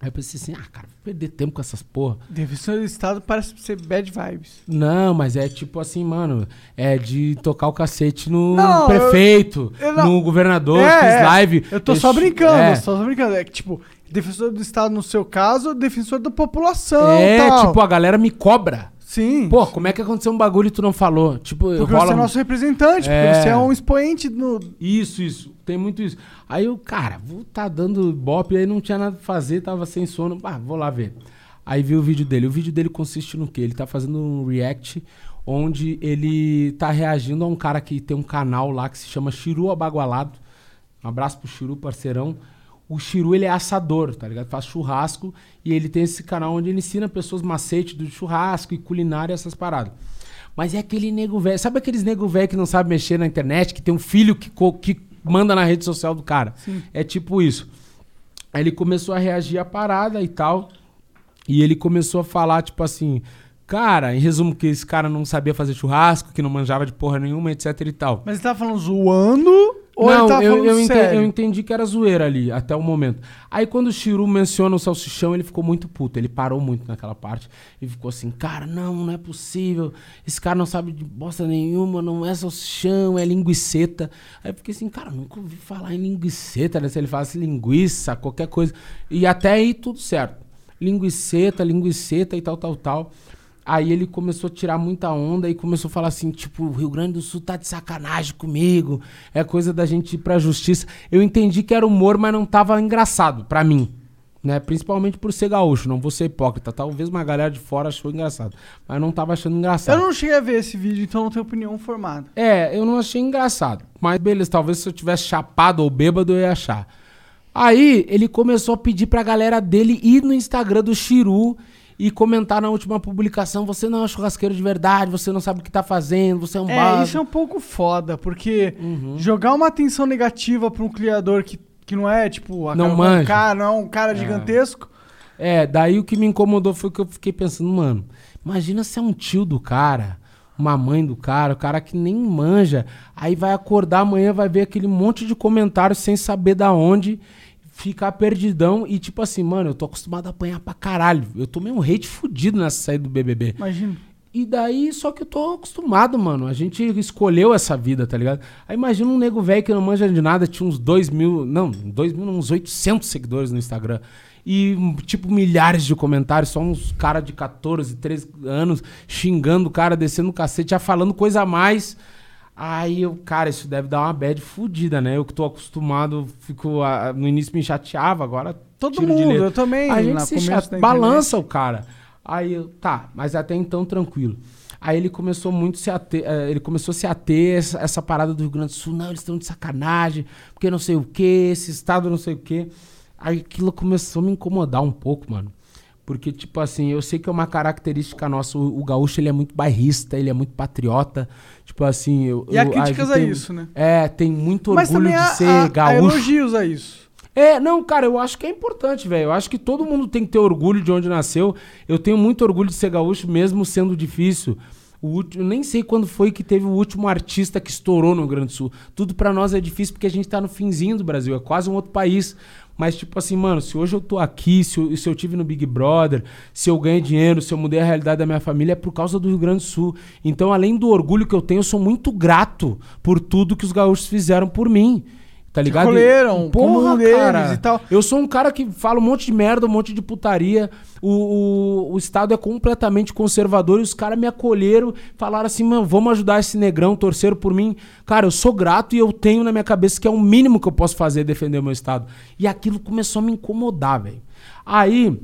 Aí eu pensei assim, ah, cara, vou perder tempo com essas porra. Defensor do Estado parece ser bad vibes. Não, mas é tipo assim, mano, é de tocar o cacete no Não, prefeito, eu- eu não- no governador, É, fiz é. live. Eu tô só brincando, É, só brincando. É que, tipo, defensor do Estado, no seu caso, defensor da população. é tal. tipo, a galera me cobra. Sim. Pô, como é que aconteceu um bagulho e tu não falou? Tipo, Porque rola você é nosso representante, É. porque você é um expoente no. Isso, isso. Tem muito isso. Aí eu, cara, vou tá dando bop, aí não tinha nada pra fazer, tava sem sono. Ah, vou lá ver. Aí vi o vídeo dele. O vídeo dele consiste no quê? Ele tá fazendo um react onde ele tá reagindo a um cara que tem um canal lá que se chama Chiru Abagualado. Um abraço pro Chiru, parceirão. O Chiru, ele é assador, tá ligado? Faz churrasco e ele tem esse canal onde ele ensina pessoas macete do churrasco e culinária, essas paradas. Mas é aquele nego velho. Sabe aqueles nego velho que não sabe mexer na internet, que tem um filho que, que manda na rede social do cara? É tipo isso. Aí ele começou a reagir à parada e tal. E ele começou a falar, tipo assim, cara, em resumo, que esse cara não sabia fazer churrasco, que não manjava de porra nenhuma, etc e tal. Mas ele tava falando zoando ou não, eu, eu, ente- sério? eu entendi que era zoeira ali, até o momento. Aí quando o Chiru menciona o salsichão, ele ficou muito puto. Ele parou muito naquela parte e ficou assim, cara, não, não é possível. Esse cara não sabe de bosta nenhuma, não é salsichão, é linguiceta. Aí eu fiquei assim, cara, nunca ouvi falar em linguiceta, né? Se ele falasse linguiça, qualquer coisa. E até aí tudo certo. Linguiceta, linguiceta e tal, tal, tal. Aí ele começou a tirar muita onda e começou a falar assim, tipo, o Rio Grande do Sul tá de sacanagem comigo, é coisa da gente ir pra justiça. Eu entendi que era humor, mas não tava engraçado pra mim, né? Principalmente por ser gaúcho, não vou ser hipócrita. Talvez uma galera de fora achou engraçado, mas não tava achando engraçado. Eu não cheguei a ver esse vídeo, então não tenho opinião formada. É, eu não achei engraçado. Mas beleza, talvez se eu tivesse chapado ou bêbado eu ia achar. Aí ele começou a pedir pra galera dele ir no Instagram do Chiru e comentar na última publicação: você não é um churrasqueiro de verdade, você não sabe o que tá fazendo, você é um É, básico. isso é um pouco foda, porque Uhum. jogar uma atenção negativa pra um criador que, que não é, tipo, a Não cara- um cara, não é um cara gigantesco. É, daí o que me incomodou foi que eu fiquei pensando, mano, imagina se é um tio do cara, uma mãe do cara, o cara que nem manja, aí vai acordar amanhã, vai ver aquele monte de comentários sem saber da onde, ficar perdidão e tipo assim, mano, eu tô acostumado a apanhar pra caralho. Eu tomei um hate fudido nessa saída do BBB. Imagina. E daí, só que eu tô acostumado, mano. A gente escolheu essa vida, tá ligado? Aí imagina um nego velho que não manja de nada, tinha uns 2 mil, não, 2 mil, uns 800 seguidores no Instagram. E, tipo, milhares de comentários, só uns cara de 14, 13 anos xingando o cara, descendo o cacete, já falando coisa a mais. Aí eu, cara, isso deve dar uma bad fudida, né? Eu que tô acostumado, fico. ah, no início me chateava, agora. Todo tiro de mundo, eu também, A gente se chate... balança o cara. Aí eu, tá, mas até então tranquilo. Aí ele começou muito se ater, eh, ele começou a se ater essa, essa parada do Rio Grande do Sul, não, eles estão de sacanagem, porque não sei o que, esse estado não sei o que. Aí aquilo começou a me incomodar um pouco, mano. Porque, tipo assim, eu sei que é uma característica nossa, o, o gaúcho ele é muito bairrista, ele é muito patriota. Tipo assim, eu. E há eu- críticas a tem- isso, né? É, tem muito Mas orgulho de há, ser há- há gaúcho. elogios a isso. É, não, cara, eu acho que é importante, velho. Eu acho que todo mundo tem que ter orgulho de onde nasceu. Eu tenho muito orgulho de ser gaúcho, mesmo sendo difícil. O último, eu nem sei quando foi que teve o último artista que estourou no Rio Grande do Sul. Tudo pra nós é difícil porque a gente tá no finzinho do Brasil, é quase um outro país. Mas, tipo assim, mano, se hoje eu tô aqui, se eu, se eu tive no Big Brother, se eu ganhei dinheiro, se eu mudei a realidade da minha família, é por causa do Rio Grande do Sul. Então, além do orgulho que eu tenho, eu sou muito grato por tudo que os gaúchos fizeram por mim. Tá ligado? acolheram, Porra, um deles cara. e tal. Eu sou um cara que fala um monte de merda, um monte de putaria. O, o, o Estado é completamente conservador e os caras me acolheram, falaram assim, mano, vamos ajudar esse negrão, torceram por mim. Cara, eu sou grato e eu tenho na minha cabeça que é o mínimo que eu posso fazer defender o meu Estado. E aquilo começou a me incomodar, velho. Aí,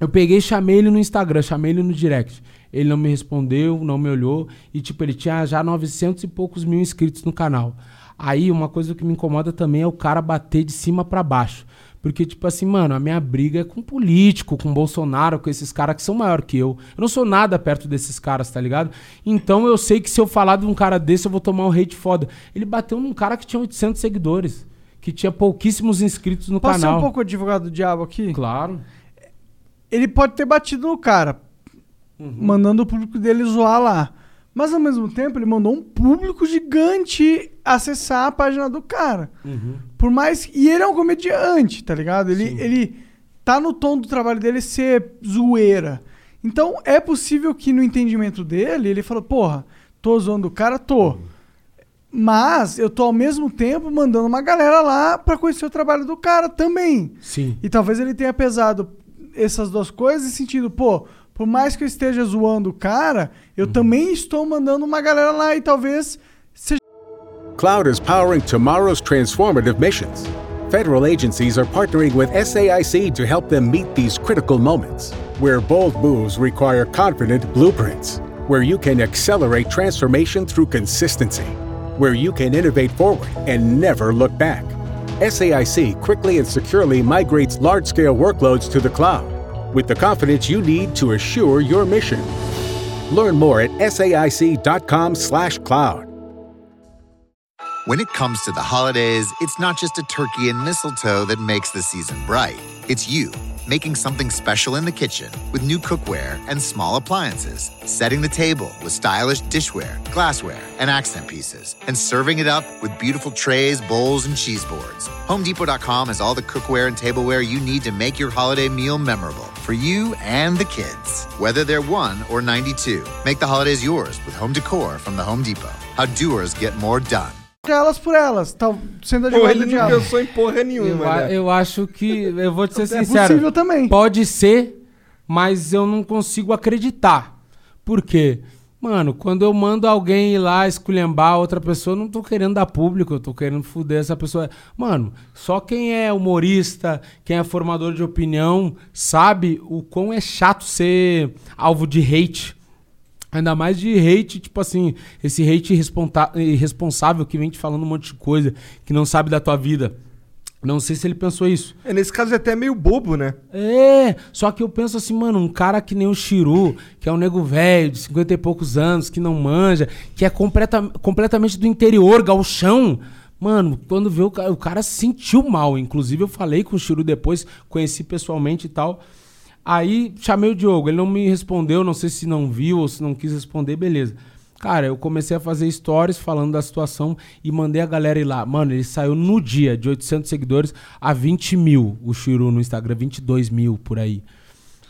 eu peguei e chamei ele no Instagram, chamei ele no direct. Ele não me respondeu, não me olhou. E, tipo, ele tinha já 900 e poucos mil inscritos no canal. Aí, uma coisa que me incomoda também é o cara bater de cima pra baixo. Porque, tipo assim, mano, a minha briga é com político, com Bolsonaro, com esses caras que são maior que eu. Eu não sou nada perto desses caras, tá ligado? Então eu sei que se eu falar de um cara desse, eu vou tomar um hate foda. Ele bateu num cara que tinha 800 seguidores, que tinha pouquíssimos inscritos no Posso ser canal. um pouco advogado do diabo aqui? Claro. Ele pode ter batido no cara, Uhum. mandando o público dele zoar lá. Mas ao mesmo tempo, ele mandou um público gigante acessar a página do cara. Uhum. Por mais. E ele é um comediante, tá ligado? Ele, ele tá no tom do trabalho dele ser zoeira. Então é possível que no entendimento dele, ele falou, porra, tô zoando o cara, tô. Mas eu tô ao mesmo tempo mandando uma galera lá pra conhecer o trabalho do cara também. Sim. E talvez ele tenha pesado essas duas coisas e sentido, pô, por mais que eu esteja zoando o cara, eu também estou mandando uma galera lá e talvez seja Cloud is powering tomorrow's transformative missions. Federal agencies are partnering with SAIC to help them meet these critical moments, where bold moves require confident blueprints, where you can accelerate transformation through consistency, where you can innovate forward and never look back. SAIC quickly and securely migrates large scale workloads to the cloud with the confidence you need to assure your mission. Learn more at saic.com/cloud. When it comes to the holidays, it's not just a turkey and mistletoe that makes the season bright. It's you, making something special in the kitchen with new cookware and small appliances, setting the table with stylish dishware, glassware, and accent pieces, and serving it up with beautiful trays, bowls, and cheese boards. HomeDepot.com has all the cookware and tableware you need to make your holiday meal memorable for you and the kids, whether they're 1 or 92. Make the holidays yours with home decor from the Home Depot. How doers get more done. elas por elas, tá sendo Pô, ele não diabo. pensou em porra Eu, nenhuma, a- né? eu acho que. Eu vou te ser É sincero. possível também. Pode ser, mas eu não consigo acreditar. Por quê? Mano, quando eu mando alguém ir lá esculhambar outra pessoa, eu não tô querendo dar público, eu tô querendo fuder essa pessoa. Mano, só quem é humorista, quem é formador de opinião, sabe o quão é chato ser alvo de hate. Ainda mais de hate, tipo assim, esse hate irresponsável que vem te falando um monte de coisa, que não sabe da tua vida. Não sei se ele pensou isso. É, nesse caso é até meio bobo, né? É, só que eu penso assim, mano, um cara que nem o Chiru, que é um nego velho, de 50 e poucos anos, que não manja, que é completa, completamente do interior, galchão. Mano, quando vê o cara, o cara se sentiu mal. Inclusive, eu falei com o Chiru depois, conheci pessoalmente e tal. Aí chamei o Diogo, ele não me respondeu, não sei se não viu ou se não quis responder, beleza. Cara, eu comecei a fazer stories falando da situação e mandei a galera ir lá. Mano, ele saiu no dia de 800 seguidores a 20 mil, o Chiru no Instagram, 22 mil por aí.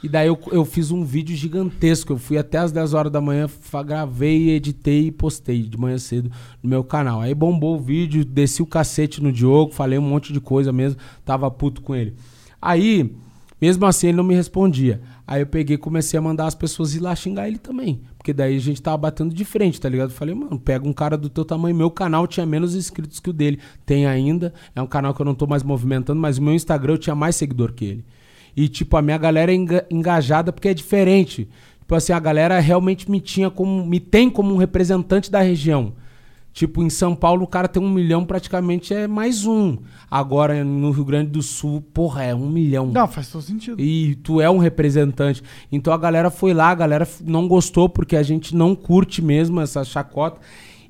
E daí eu, eu fiz um vídeo gigantesco. Eu fui até as 10 horas da manhã, gravei, editei e postei de manhã cedo no meu canal. Aí bombou o vídeo, desci o cacete no Diogo, falei um monte de coisa mesmo, tava puto com ele. Aí, mesmo assim, ele não me respondia. Aí eu peguei e comecei a mandar as pessoas ir lá xingar ele também. Porque daí a gente tava batendo de frente, tá ligado? Eu falei, mano, pega um cara do teu tamanho. Meu canal tinha menos inscritos que o dele. Tem ainda. É um canal que eu não tô mais movimentando, mas o meu Instagram eu tinha mais seguidor que ele. E, tipo, a minha galera é enga- engajada porque é diferente. Tipo assim, a galera realmente me tinha como. me tem como um representante da região. Tipo, em São Paulo o cara tem um milhão, praticamente é mais um. Agora, no Rio Grande do Sul, porra, é um milhão. Não, faz todo sentido. E tu é um representante. Então a galera foi lá, a galera não gostou porque a gente não curte mesmo essa chacota.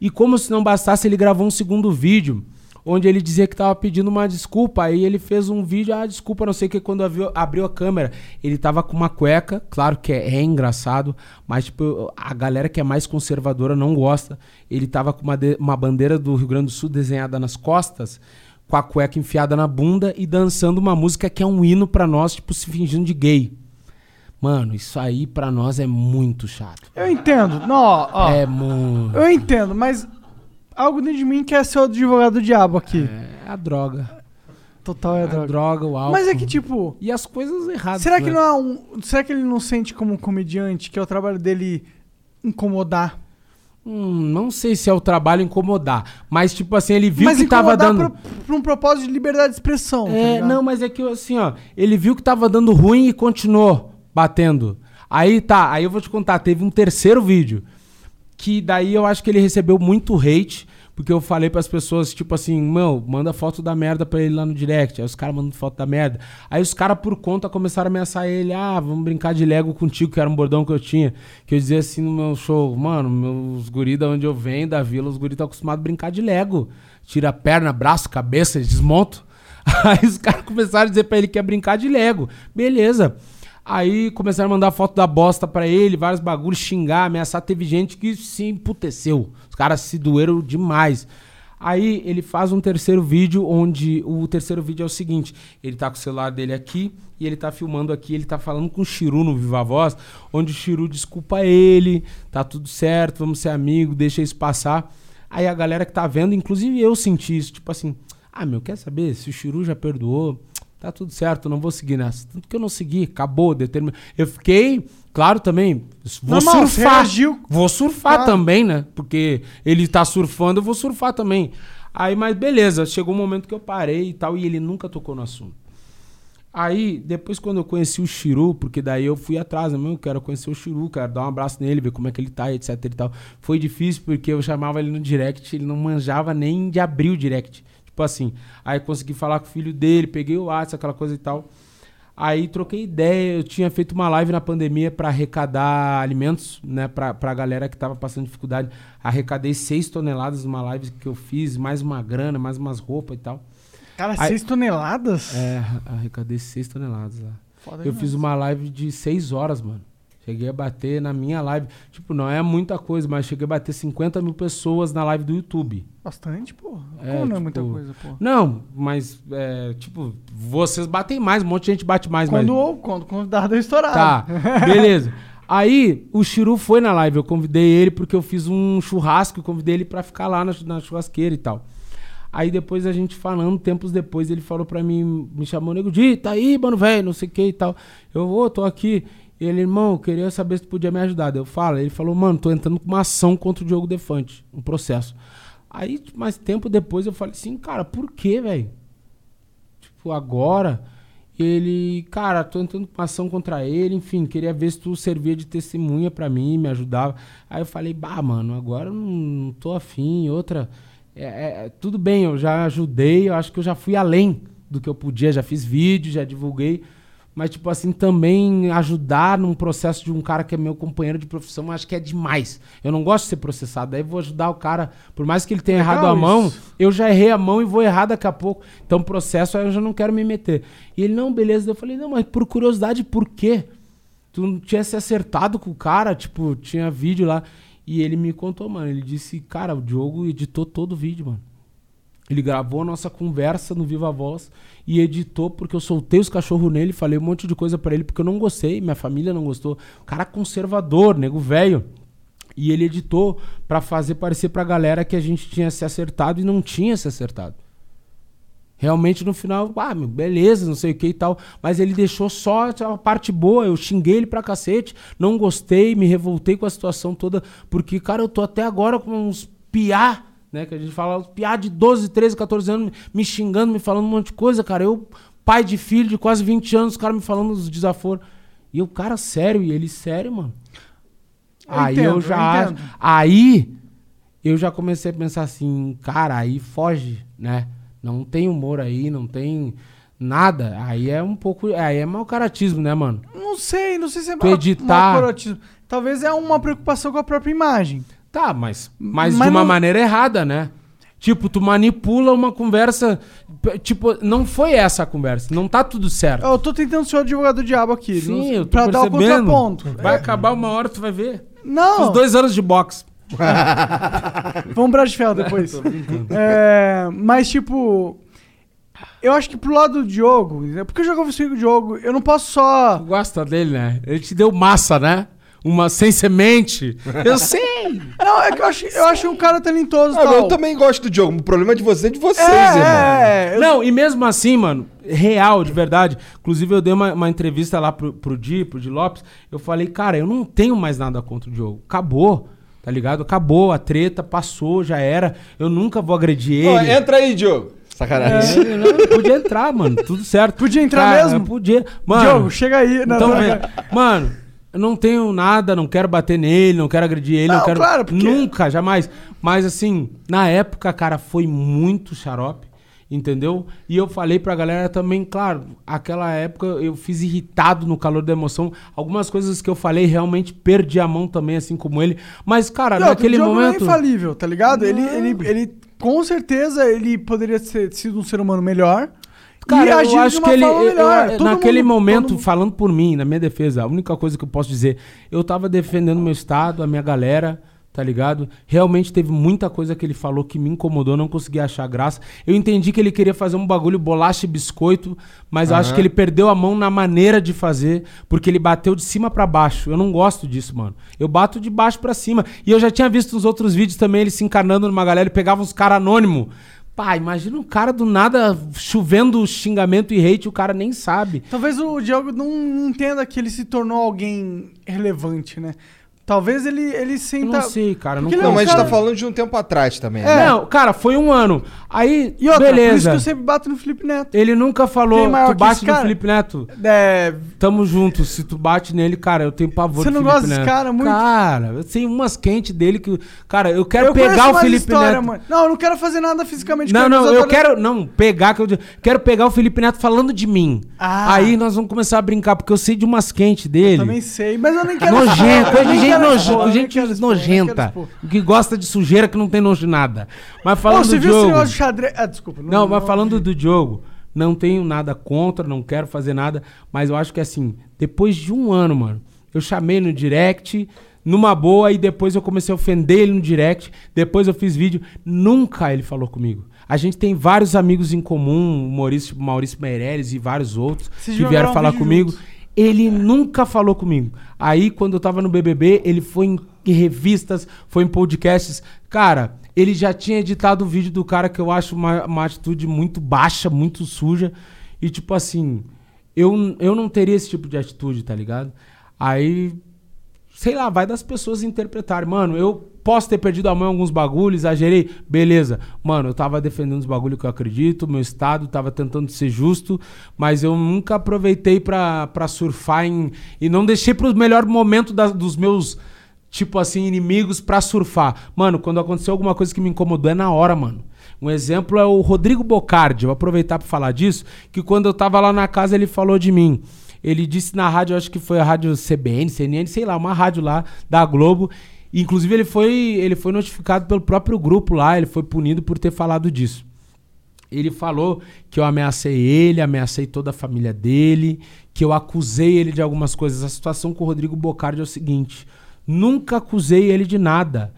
E como se não bastasse, ele gravou um segundo vídeo onde ele dizia que tava pedindo uma desculpa. Aí ele fez um vídeo, ah, desculpa, não sei o que, quando abriu, abriu a câmera, ele tava com uma cueca, claro que é, é engraçado, mas tipo, a galera que é mais conservadora não gosta. Ele tava com uma, de- uma bandeira do Rio Grande do Sul desenhada nas costas, com a cueca enfiada na bunda e dançando uma música que é um hino pra nós, tipo, se fingindo de gay. Mano, isso aí pra nós é muito chato. Eu entendo. Não, ó, ó. É muito. Eu entendo, mas algo dentro de mim quer ser o advogado do diabo aqui. É a droga. Total é a A droga. droga, o álcool. Mas é que, tipo. E as coisas erradas. Será que né? não é um. Será que ele não sente como um comediante que é o trabalho dele incomodar? Hum, não sei se é o trabalho incomodar. Mas, tipo assim, ele viu mas que tava dando. pra, pra um propósito de liberdade de expressão. tá É, ligado? não, mas é que assim, ó, ele viu que tava dando ruim e continuou batendo. Aí tá, aí eu vou te contar, teve um terceiro vídeo que daí eu acho que ele recebeu muito hate, porque eu falei pras pessoas, tipo assim, meu, manda foto da merda pra ele lá no direct. Aí os caras mandam foto da merda. Aí os caras, por conta, começaram a ameaçar ele. Ah, vamos brincar de Lego contigo, que era um bordão que eu tinha. Que eu dizia assim no meu show, mano, meus guri da onde eu venho, da vila, os guri estão acostumados a brincar de Lego. Tira perna, braço, cabeça, eles desmontam. (laughs) Aí os caras começaram a dizer pra ele que ia brincar de Lego. Beleza. Aí começaram a mandar foto da bosta pra ele, vários bagulhos, xingar, ameaçar. Teve gente que se emputeceu. Os caras se doeram demais. Aí ele faz um terceiro vídeo, onde o terceiro vídeo é o seguinte: ele tá com o celular dele aqui e ele tá filmando aqui, ele tá falando com o Chiru no Viva Voz, onde o Chiru desculpa ele, tá tudo certo, vamos ser amigos, deixa isso passar. Aí a galera que tá vendo, inclusive eu senti isso, tipo assim, ah, meu, quer saber? Se o Chiru já perdoou, tá tudo certo, não vou seguir nessa. Tanto que eu não segui, acabou, determin... Eu fiquei, claro também, vou Normal, surfar. reagiu. Vou surfar Claro. também, né? Porque ele tá surfando, eu vou surfar também. Aí, mas beleza, chegou um momento que eu parei e tal, e ele nunca tocou no assunto. Aí, depois quando eu conheci o Chiru, porque daí eu fui atrás, né? Meu, eu quero conhecer o Chiru, quero dar um abraço nele, ver como é que ele tá, etc e tal. Foi difícil porque eu chamava ele no direct, ele não manjava nem de abrir o direct. Tipo assim, aí consegui falar com o filho dele, peguei o WhatsApp, aquela coisa e tal. Aí troquei ideia, eu tinha feito uma live na pandemia pra arrecadar alimentos, né, pra, pra galera que tava passando dificuldade. Arrecadei 6 toneladas numa live que eu fiz, mais uma grana, mais umas roupas e tal. Cara, Aí- 6 toneladas? É, arrecadei 6 toneladas lá. Foda eu demais. fiz uma live de 6 horas, mano. Cheguei a bater na minha live. Tipo, não é muita coisa, mas cheguei a bater 50 mil pessoas na live do YouTube. Bastante, porra. É, Como não é tipo, muita coisa, porra? Não, mas, é, tipo, vocês batem mais, um monte de gente bate mais. Quando, mas... quando o convidado é estourado. Tá, (laughs) beleza. Aí, o Chiru foi na live, eu convidei ele porque eu fiz um churrasco e convidei ele pra ficar lá na, na churrasqueira e tal. Aí depois a gente falando, tempos depois, ele falou pra mim, me chamou, nego, Di, tá aí, mano, velho, não sei o que e tal. Eu, ô, tô aqui. Ele, irmão, queria saber se tu podia me ajudar. Eu falo, ele falou, mano, tô entrando com uma ação contra o Diogo Defante, um processo. Aí, mais tempo depois, eu falei assim, cara, por que, velho? Tipo, agora, ele, cara, tô entrando com uma ação contra ele, enfim, queria ver se tu servia de testemunha pra mim, me ajudava. Aí eu falei, bah, mano, agora não, tô afim, outra. é- é- tudo bem, eu já ajudei, eu acho que eu já fui além do que eu podia, já fiz vídeo, já divulguei. Mas, tipo assim, também ajudar num processo de um cara que é meu companheiro de profissão, acho que é demais. Eu não gosto de ser processado. Daí eu vou ajudar o cara, por mais que ele tenha Legal errado a mão, isso. eu já errei a mão e vou errar daqui a pouco. Então, processo aí eu já não quero me meter. E ele, não, beleza. Eu falei, não, mas por curiosidade, por quê? Tu não tinha se acertado com o cara, tipo, tinha vídeo lá. E ele me contou, mano. Ele disse, cara, o Diogo editou todo o vídeo, mano. Ele gravou a nossa conversa no Viva Voz e editou porque eu soltei os cachorros nele, falei um monte de coisa pra ele porque eu não gostei, minha família não gostou. O cara conservador, nego velho. E ele editou pra fazer parecer pra galera que a gente tinha se acertado e não tinha se acertado. Realmente no final, ah, meu, beleza, não sei o que e tal. Mas ele deixou só a parte boa. Eu xinguei ele pra cacete, não gostei, me revoltei com a situação toda. Porque, cara, eu tô até agora com uns piá, né? Que a gente fala, piá de 12, 13, 14 anos, me xingando, me falando um monte de coisa, cara. Eu, pai de filho de quase 20 anos, os caras me falando os desaforos. E eu, cara, sério, e ele sério, mano. Eu aí entendo, eu eu já. entendo. aí eu já comecei a pensar assim, cara, aí foge, né? Não tem humor aí, não tem nada. Aí é um pouco. Aí é mau caratismo, né, mano? Não sei, não sei se é mau- mau corotismo. Talvez é uma preocupação com a própria imagem. Tá, mas, mas, Mas de uma não- maneira errada, né? Tipo, tu manipula uma conversa. Tipo, não foi essa a conversa. Não tá tudo certo. Eu tô tentando ser o advogado do diabo aqui. Sim, não- eu tô pra dar o percebendo. contraponto. Vai acabar uma hora, tu vai ver. Não. Fiz dois anos de boxe. (laughs) Vamos pra de ferro depois. (laughs) É, mas, tipo. Eu acho que pro lado do Diogo, porque eu conversei com o Diogo, eu não posso só. Tu gosta dele, né? Ele te deu massa, né? Uma sem semente. Eu (laughs) sei. Não, é que eu acho, eu acho um cara talentoso Ah, tal. eu também gosto do Diogo. O problema de você é de vocês, É, irmão. é, eu- Não, e mesmo assim, mano, real, de verdade. Inclusive, eu dei uma, uma entrevista lá pro, pro Di, pro Di Lopes. Eu falei, cara, eu não tenho mais nada contra o Diogo. Acabou, tá ligado? Acabou, a treta passou, já era. Eu nunca vou agredir ele. Ó, entra aí, Diogo. Sacanagem. É, não, podia entrar, mano. Tudo certo. Podia entrar Cara, mesmo? Podia. Mano, Diogo, chega aí. Não, então, não. mano, Eu não tenho nada, não quero bater nele, não quero agredir ele, não, Não, quero. claro, porque- Nunca, jamais. Mas assim, na época, cara, foi muito xarope, entendeu? E eu falei pra galera também, claro, aquela época eu fiz irritado no calor da emoção. Algumas coisas que eu falei realmente perdi a mão também, assim como ele. Mas, cara, outra, naquele o não momento. é infalível, tá ligado? Ele, ele, ele, com certeza, ele poderia ter sido um ser humano melhor. Cara, eu acho que ele. eu- naquele mundo- momento, falando por mim, na minha defesa, a única coisa que eu posso dizer, eu tava defendendo meu estado, a minha galera, tá ligado? Realmente teve muita coisa que ele falou que me incomodou, não consegui achar graça. Eu entendi que ele queria fazer um bagulho bolacha e biscoito, mas eu acho que ele perdeu a mão na maneira de fazer, porque ele bateu de cima pra baixo. Eu não gosto disso, mano. Eu bato de baixo pra cima. E eu já tinha visto nos outros vídeos também ele se encarnando numa galera e pegava uns caras anônimos. Pá, imagina um cara do nada chovendo xingamento e hate, o cara nem sabe. Talvez o Diogo não entenda que ele se tornou alguém relevante, né? Talvez ele, ele Eu senta... não sei, cara. Não, é Não, mas a gente tá falando de um tempo atrás também. É. né? Não, cara, foi um ano. Aí, E outra, por isso beleza. que eu sempre bato no Felipe Neto. Ele nunca falou, é tu que bate esse no cara? Felipe Neto. É, Tamo junto. Se tu bate nele, cara, eu tenho pavor Você do não Felipe gosta desse cara muito? Cara, eu tenho umas quentes dele que. Cara, eu quero eu pegar o Felipe história, Neto. mano. Não, eu não quero fazer nada fisicamente Não, com ele, não, mas eu quero. Não, pegar, que eu quero pegar o Felipe Neto falando de mim. Ah. Aí nós vamos começar a brincar, porque eu sei de umas quentes dele. Também sei, mas eu nem quero... Nojento, coisa (laughs) eu de nem gente, eu nem gente quero nojenta. expor. Que gosta de sujeira que não tem nojo de nada. Mas falando você do viu esse Diogo. negócio de xadrez? Ah, desculpa. Não, mas falando do Diogo, não tenho nada contra, não quero fazer nada, mas eu acho que assim, depois de um ano, mano, eu chamei no direct, numa boa, e depois eu comecei a ofender ele no direct, depois eu fiz vídeo, nunca ele falou comigo. A gente tem vários amigos em comum, o Maurício, Maurício Meirelles e vários outros Vocês que vieram um falar vídeo comigo. juntos. Ele nunca falou comigo. Aí, quando eu tava no BBB, ele foi em em revistas, foi em podcasts. Cara, ele já tinha editado o vídeo do cara que eu acho uma, uma atitude muito baixa, muito suja. E, tipo assim, eu, eu não teria esse tipo de atitude, tá ligado? Aí, sei lá, vai das pessoas interpretarem. Mano, eu posso ter perdido a mão em alguns bagulhos, exagerei. Beleza. Mano, eu tava defendendo os bagulhos que eu acredito, meu estado tava tentando ser justo, mas eu nunca aproveitei pra surfar em. E não deixei pro melhor momento da- dos meus. Tipo assim, inimigos pra surfar. Mano, quando aconteceu alguma coisa que me incomodou é na hora, mano. Um exemplo é o Rodrigo Bocardi. Vou aproveitar pra falar disso, que quando eu tava lá na casa ele falou de mim. Ele disse na rádio, acho que foi a rádio CBN, CNN, sei lá, uma rádio lá da Globo. Inclusive ele foi, ele foi notificado pelo próprio grupo lá, ele foi punido por ter falado disso. Ele falou que eu ameacei ele, ameacei toda a família dele, que eu acusei ele de algumas coisas. A situação com o Rodrigo Bocardi é o seguinte: nunca acusei ele de nada.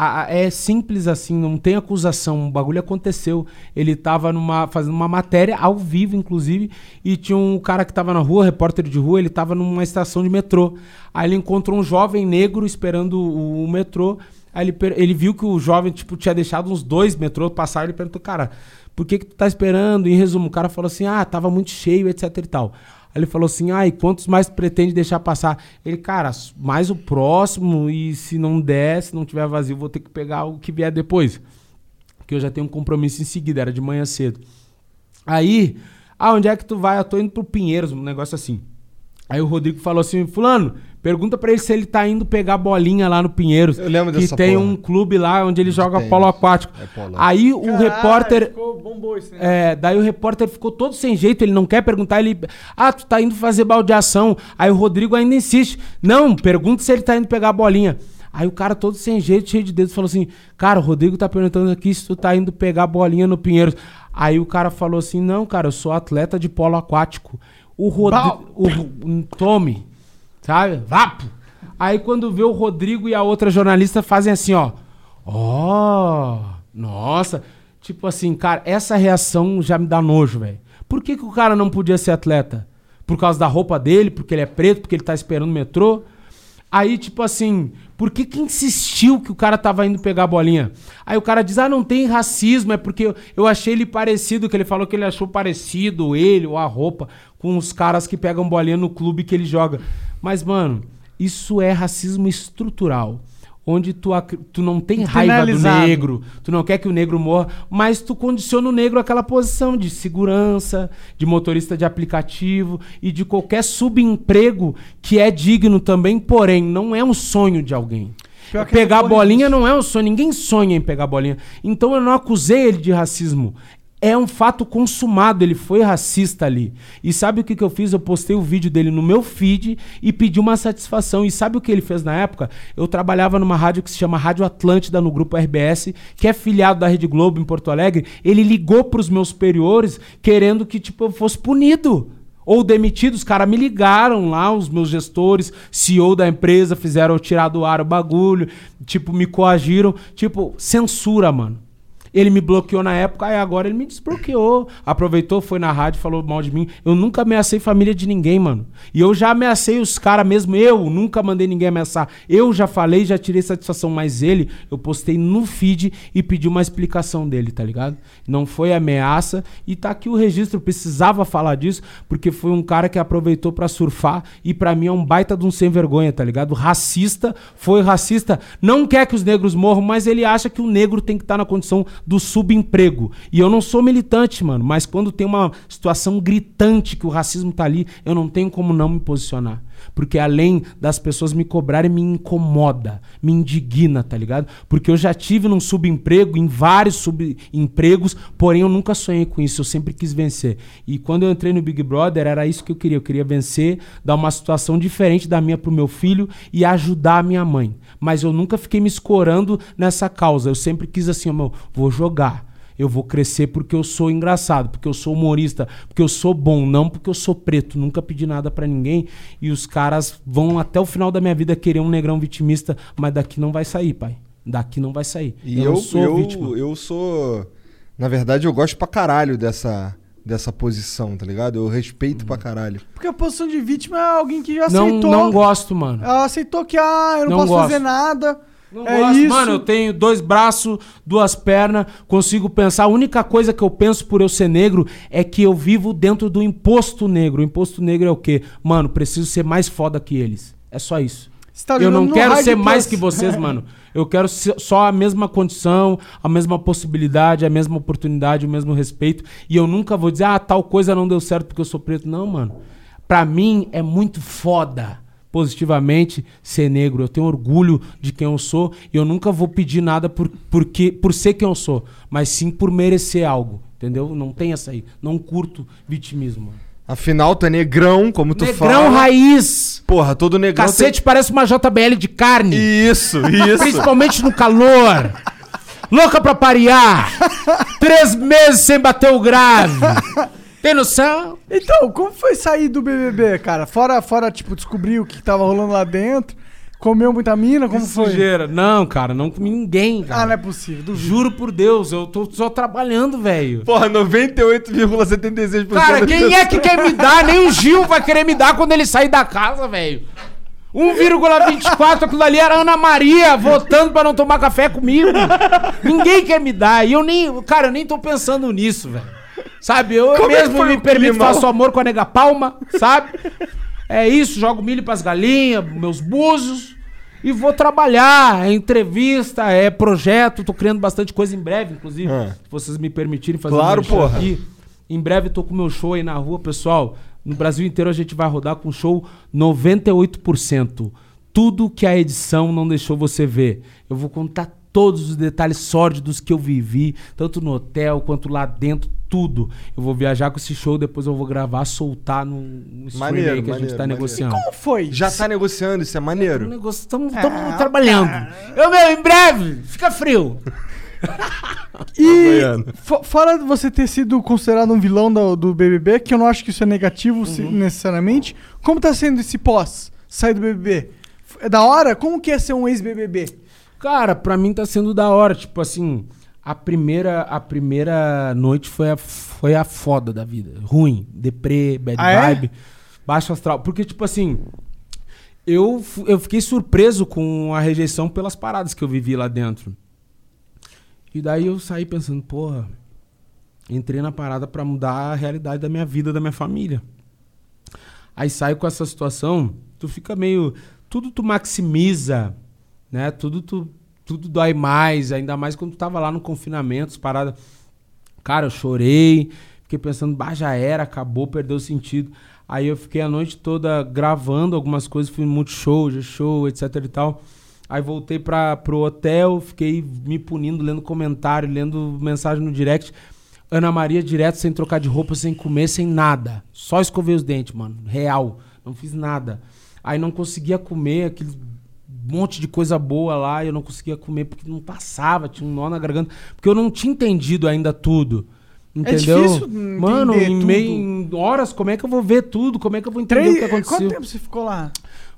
A- a- é simples assim, não tem acusação. O bagulho aconteceu. Ele tava numa, fazendo uma matéria ao vivo, inclusive, e tinha um cara que tava na rua, repórter de rua, ele tava numa estação de metrô. Aí ele encontrou um jovem negro esperando o, o metrô. Aí ele, ele viu que o jovem, tipo, tinha deixado uns dois metrôs passar. Ele perguntou, cara, por que, que tu tá esperando? Em resumo, o cara falou assim: ah, tava muito cheio, etc e tal. Aí ele falou assim: ah, e quantos mais pretende deixar passar? Ele, cara, mais o próximo, e se não der, se não tiver vazio, vou ter que pegar o que vier depois. Que eu já tenho um compromisso em seguida, era de manhã cedo. Aí, ah, onde é que tu vai? Eu tô indo pro Pinheiros, um negócio assim. Aí o Rodrigo falou assim: Fulano, pergunta pra ele se ele tá indo pegar bolinha lá no Pinheiros. Eu lembro que dessa tem porra. um clube lá onde ele joga polo aquático. É polo. Aí o Caralho, repórter. ficou- bombou isso, né? É, daí o repórter ficou todo sem jeito, ele não quer perguntar, ele. Ah, tu tá indo fazer baldeação. Aí o Rodrigo ainda insiste. Não, pergunta se ele tá indo pegar a bolinha. Aí o cara todo sem jeito, cheio de dedos, falou assim: Cara, o Rodrigo tá perguntando aqui se tu tá indo pegar a bolinha no Pinheiros. Aí o cara falou assim: Não, cara, eu sou atleta de polo aquático. O Rodrigo. Tome, sabe? Vapo! Aí quando vê o Rodrigo e a outra jornalista fazem assim, ó. Ó, nossa. Tipo assim, cara, essa reação já me dá nojo, velho. Por que, que o cara não podia ser atleta? Por causa da roupa dele, porque ele é preto, porque ele tá esperando o metrô? Aí, tipo assim, por que que insistiu que o cara tava indo pegar a bolinha? Aí o cara diz, ah, não tem racismo, é porque eu, eu achei ele parecido, que ele falou que ele achou parecido, ele ou a roupa, com os caras que pegam bolinha no clube que ele joga. Mas, mano, isso é racismo estrutural. onde tu, tu não tem raiva do negro, tu não quer que o negro morra, mas tu condiciona o negro àquela posição de segurança, de motorista de aplicativo e de qualquer subemprego que é digno também, porém não é um sonho de alguém. Pior pegar a horrível bolinha não é um sonho, ninguém sonha em pegar bolinha. Então eu não acusei ele de racismo. É um fato consumado, ele foi racista ali. E sabe o que, que eu fiz? Eu postei o vídeo dele no meu feed e pedi uma satisfação. E sabe o que ele fez na época? Eu trabalhava numa rádio que se chama Rádio Atlântida, no grupo RBS, que é filiado da Rede Globo em Porto Alegre. Ele ligou pros meus superiores querendo que tipo, eu fosse punido ou demitidos, os caras me ligaram lá, os meus gestores, CEO da empresa, fizeram eu tirar do ar o bagulho, tipo, me coagiram, tipo, censura, mano. Ele me bloqueou na época, aí agora ele me desbloqueou. Aproveitou, foi na rádio, falou mal de mim. Eu nunca ameacei família de ninguém, mano. E eu já ameacei os caras mesmo. Eu nunca mandei ninguém ameaçar. Eu já falei, já tirei satisfação. Mas ele, eu postei no feed e pedi uma explicação dele, tá ligado? Não foi ameaça. E tá aqui o registro. Precisava falar disso, porque foi um cara que aproveitou pra surfar. E pra mim é um baita de um sem vergonha, tá ligado? Racista, foi racista. Não quer que os negros morram, mas ele acha que o negro tem que estar na condição do subemprego. E eu não sou militante, mano, mas quando tem uma situação gritante que o racismo tá ali, eu não tenho como não me posicionar. Porque além das pessoas me cobrarem, me incomoda, me indigna, tá ligado? Porque eu já tive num subemprego, em vários subempregos, porém eu nunca sonhei com isso, eu sempre quis vencer. E quando eu entrei no Big Brother, era isso que eu queria. Eu queria vencer, dar uma situação diferente da minha pro meu filho e ajudar a minha mãe. Mas eu nunca fiquei me escorando nessa causa. Eu sempre quis assim, meu, vou jogar. Eu vou crescer porque eu sou engraçado, porque eu sou humorista, porque eu sou bom, não porque eu sou preto. Nunca pedi nada pra ninguém. E os caras vão até o final da minha vida querer um negrão vitimista, mas daqui não vai sair, pai. Daqui não vai sair. E eu, não sou eu, vítima. eu sou. Na verdade, eu gosto pra caralho dessa, dessa posição, tá ligado? Eu respeito pra caralho. Porque a posição de vítima é alguém que já Não, aceitou. não gosto, mano. Ela aceitou que, ah, eu não, Não posso gosto. fazer nada. Não é gosto. isso. Mano, eu tenho dois braços, duas pernas, consigo pensar. A única coisa que eu penso por eu ser negro é que eu vivo dentro do imposto negro. O imposto negro é o quê? Mano, preciso ser mais foda que eles. É só isso. Tá eu não quero ser mais que vocês, (laughs) mano. Eu quero ser- só a mesma condição, a mesma possibilidade, a mesma oportunidade, o mesmo respeito. E eu nunca vou dizer, ah, tal coisa não deu certo porque eu sou preto. Não, mano. Pra mim é muito foda, positivamente, ser negro. Eu tenho orgulho de quem eu sou e eu nunca vou pedir nada por, porque, por ser quem eu sou, mas sim por merecer algo. Entendeu? Não tem essa aí. Não curto vitimismo. Afinal, tu é negrão, como tu Negrão fala. raiz! Porra, todo negrão. Cacete parece uma JBL de carne. Isso, (laughs) isso. Principalmente no calor. Louca pra parear. (laughs) Três meses sem bater o grave. Tem noção? Então, como foi sair do BBB, cara? Fora, fora tipo, descobrir o que tava rolando lá dentro. Comeu muita mina, como Que foi? sujeira. Não, cara, não comi ninguém, cara. Ah, não é possível. duvido. Juro por Deus, eu tô só trabalhando, velho. Porra, 98,76%. Cara, quem é que quer me dar? Nem o Gil vai querer me dar quando ele sair da casa, velho. 1,24, aquilo ali era Ana Maria votando pra não tomar café comigo. Ninguém quer me dar. E eu nem. Cara, eu nem tô pensando nisso, velho. Sabe? Eu Como é mesmo me permito, climão? faço amor com a nega palma, sabe? É isso, jogo milho pras galinhas, meus búzios. E vou trabalhar, é entrevista, é projeto, tô criando bastante coisa em breve, inclusive. Ah. Se vocês me permitirem fazer Claro, merchan porra. aqui. Em breve tô com meu show aí na rua, pessoal. No Brasil inteiro a gente vai rodar com show 98%. Tudo que a edição não deixou você ver. Eu vou contar todos os detalhes sórdidos que eu vivi, tanto no hotel quanto lá dentro, tudo. Eu vou viajar com esse show, depois eu vou gravar, soltar no, no stream Maneiro, aí que a gente maneiro, tá maneiro. negociando. Como foi? Já tá negociando, isso é maneiro. Estamos trabalhando. Eu, meu, em breve, fica frio. (laughs) E fo- fora de você ter sido considerado um vilão do, do BBB, que eu não acho que isso é negativo se- Uhum. necessariamente, como tá sendo esse pós, sair do BBB? É da hora? Como que é ser um ex-BBB? Cara, pra mim tá sendo da hora. Tipo assim, a primeira, a primeira noite foi a, foi a foda da vida. Ruim, deprê, bad Ah, é? vibe, baixo astral. Porque, tipo assim, eu, eu fiquei surpreso com a rejeição pelas paradas que eu vivi lá dentro. E daí eu saí pensando, porra, entrei na parada pra mudar a realidade da minha vida, da minha família. Aí saio com essa situação, tu fica meio. Tudo tu maximiza né? Tudo, tu, tudo dói mais, ainda mais quando tu tava lá no confinamento, as paradas. Cara, eu chorei, fiquei pensando, bah, já era, acabou, perdeu o sentido. Aí eu fiquei a noite toda gravando algumas coisas, fui no Multishow, G-Show, etc e tal. Aí voltei pra, pro hotel, fiquei me punindo, lendo comentário, lendo mensagem no direct. Ana Maria direto, sem trocar de roupa, sem comer, sem nada. Só escovei os dentes, mano. Real. Não fiz nada. Aí não conseguia comer aquele monte de coisa boa lá e eu não conseguia comer porque não passava, tinha um nó na garganta. Porque eu não tinha entendido ainda tudo. Entendeu? difícil entender Mano, em meio em horas, como é que eu vou ver tudo? Como é que eu vou entender Três- o que aconteceu? Quanto tempo você ficou lá?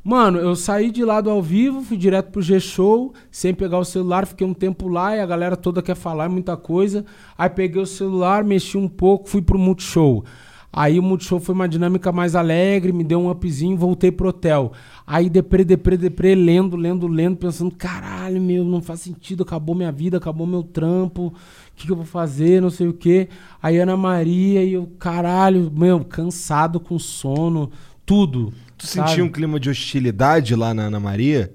Mano, eu saí de lá do ao vivo, fui direto pro G-Show, sem pegar o celular, fiquei um tempo lá e a galera toda quer falar muita coisa. Aí peguei o celular, mexi um pouco, fui pro Multishow. Aí o Multishow foi uma dinâmica mais alegre, me deu um upzinho, voltei pro hotel. Aí deprê, deprê, deprê, lendo, lendo, lendo, pensando, caralho, meu, não faz sentido, acabou minha vida, acabou meu trampo, o que, que eu vou fazer, não sei o quê. Aí Ana Maria e eu, caralho, meu, cansado, com sono, tudo. Tu sabe? sentia um clima de hostilidade lá na Ana Maria?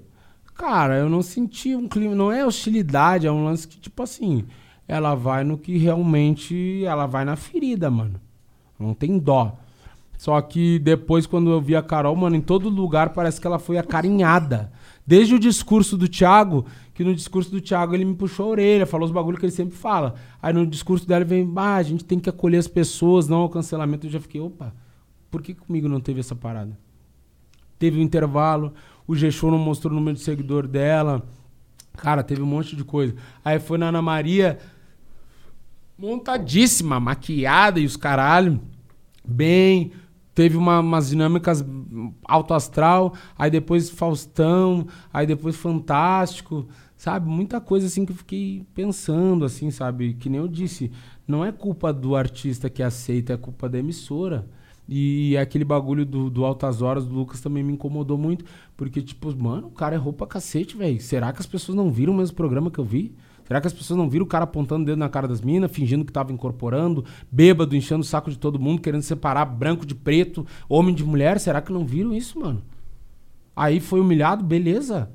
Cara, eu não senti um clima. Não é hostilidade, é um lance que, tipo assim, ela vai no que realmente. Ela vai na ferida, mano. Não tem dó. Só que depois, quando eu vi a Carol, mano, em todo lugar parece que ela foi acarinhada. Desde o discurso do Thiago, que no discurso do Thiago ele me puxou a orelha, falou os bagulhos que ele sempre fala. Aí no discurso dela vem, ah, a gente tem que acolher as pessoas, não ao cancelamento. Eu já fiquei, opa, por que comigo não teve essa parada? teve um intervalo, o G-Show não mostrou o número de seguidor dela. Cara, teve um monte de coisa. Aí foi na Ana Maria, montadíssima, maquiada e os caralho, bem. Teve uma- umas dinâmicas alto astral, aí depois Faustão, aí depois Fantástico, sabe? Muita coisa assim que eu fiquei pensando, assim, sabe? Que nem eu disse, não é culpa do artista que aceita, é culpa da emissora. E aquele bagulho do, do Altas Horas do Lucas também me incomodou muito, porque, tipo, mano, o cara errou pra cacete, velho. Será que as pessoas não viram o mesmo programa que eu vi? Será que as pessoas não viram o cara apontando o dedo na cara das minas, fingindo que tava incorporando, bêbado, enchendo o saco de todo mundo, querendo separar branco de preto, homem de mulher? Será que não viram isso, mano? Aí foi humilhado, beleza.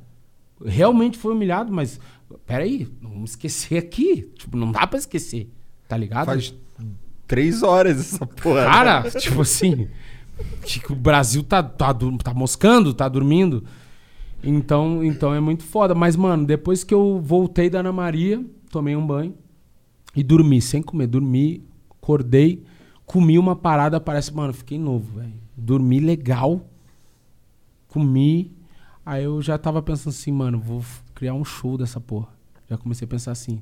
Realmente foi humilhado, mas peraí, não vamos esquecer aqui. Tipo, não dá pra esquecer, tá ligado? Faz três horas essa porra. Cara, tipo assim, o Brasil tá, tá, tá moscando, tá dormindo. Então, então é muito foda. Mas, mano, depois que eu voltei da Ana Maria, tomei um banho e dormi, sem comer. Dormi, acordei, comi uma parada, parece, mano, fiquei novo, velho. Dormi legal, comi. Aí eu já tava pensando assim, mano, vou criar um show dessa porra. Já comecei a pensar assim.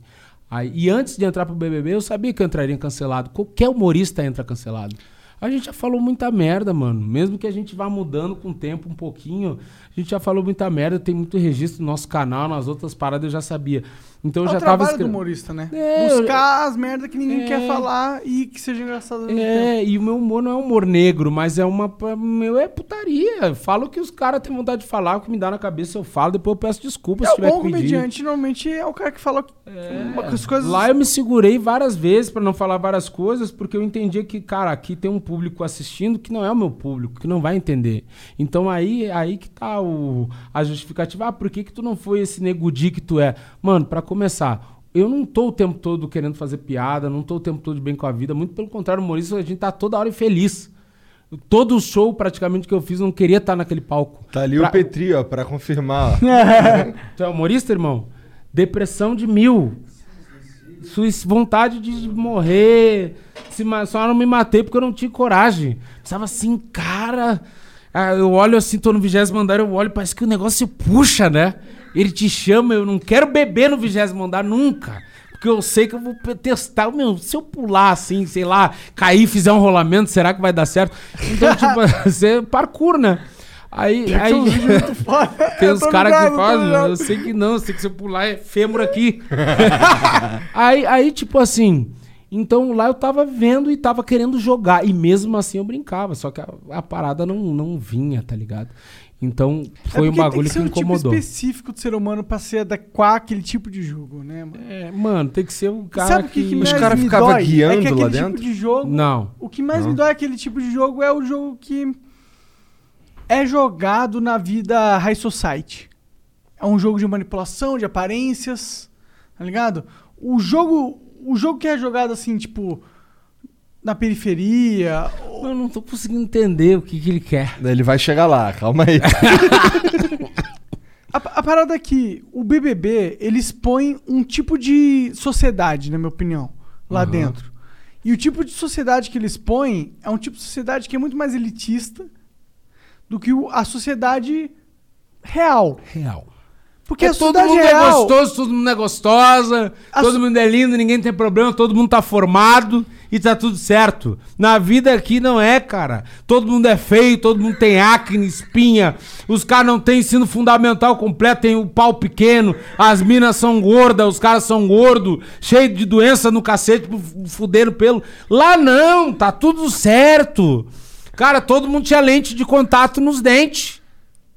Aí, e antes de entrar pro BBB, eu sabia que eu entraria cancelado. Qualquer humorista entra cancelado. A gente já falou muita merda, mano. Mesmo que a gente vá mudando com o tempo um pouquinho, a gente já falou muita merda. Tem muito registro no nosso canal, nas outras paradas eu já sabia. Então eu é já o tava trabalho do escre- humorista, né? É, Buscar as merdas que ninguém É. quer falar e que seja engraçado. É, e o meu humor não é humor negro, mas é uma. Meu, é putaria. Eu falo o que os caras têm vontade de falar, o que me dá na cabeça eu falo, depois eu peço desculpas É, se o tiver bom que pedir. comediante normalmente é o cara que fala uma- as coisas. Lá eu me segurei várias vezes pra não falar várias coisas, porque eu entendia que, cara, aqui tem um público assistindo que não é o meu público, que não vai entender. Então aí, aí que tá o, a justificativa. Ah, por que, que tu não foi esse negudi que tu é? Mano, pra começar. Eu não tô o tempo todo querendo fazer piada, não tô o tempo todo bem com a vida. Muito pelo contrário, humorista, a gente tá toda hora infeliz. Todo o show praticamente que eu fiz, eu não queria estar naquele palco. Tá ali Pra- o Petri, ó, pra confirmar. (laughs) Tu é humorista, irmão? Depressão de mil. Suic- vontade de morrer. Se ma- só não me matei porque eu não tinha coragem. Pensava assim, cara. ah, Eu olho assim, tô no vigésimo andar, eu olho, parece que o negócio puxa, né? Ele te chama, eu não quero beber no vigésimo andar nunca. Porque eu sei que eu vou testar. Meu, se eu pular assim, sei lá, cair, fizer um rolamento, será que vai dar certo? Então, (laughs) tipo, (laughs) você parkour, né? Aí. aí... (laughs) Tem uns caras que fazem, eu sei que não, eu sei que se eu pular é fêmur aqui. aí, aí, tipo assim, então lá eu tava vendo e tava querendo jogar, e mesmo assim eu brincava, só que a, a parada não, não vinha, tá ligado? Então É foi um porque bagulho tem que, ser um incomodou. tipo específico de ser humano pra se adequar àquele tipo de jogo, né, mano? É, mano, tem que ser um cara Sabe o que, que Os mais cara me ficava dói? guiando é que aquele lá tipo dentro? de jogo... Não. O que mais Não. me dói é aquele tipo de jogo é o jogo que é jogado na vida high society. é um jogo de manipulação, de aparências, tá ligado? O jogo, o jogo que é jogado assim, tipo, na periferia. Eu não tô conseguindo entender o que, que ele quer. Ele vai chegar lá, calma aí. (laughs) A, a parada é que o BBB, ele expõe um tipo de sociedade, na minha opinião, lá Aham. dentro. E o tipo de sociedade que ele expõe é um tipo de sociedade que é muito mais elitista do que o- a sociedade real. Real. Porque É, a todo mundo real... é gostoso, todo mundo é gostosa, todo mundo é lindo, ninguém tem problema, todo mundo tá formado e tá tudo certo. Na vida aqui não é, cara. Todo mundo é feio, todo mundo tem acne, espinha, os caras não têm ensino fundamental completo, tem o pau pequeno, as minas são gordas, os caras são gordos, cheio de doença no cacete, fu- fudendo pelo. Lá não, tá tudo certo. Cara, todo mundo tinha lente de contato nos dentes.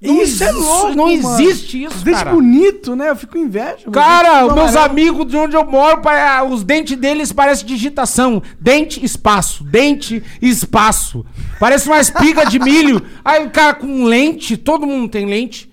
Não Isso é louco, Não mano. existe isso, Dente cara. bonito, né? Eu fico com inveja. Cara, meus amarelo. amigos de onde eu moro, pa- os dentes deles parecem digitação. Dente, espaço. Dente, espaço. Parece uma espiga de milho. (laughs) Aí o cara com lente, todo mundo tem lente.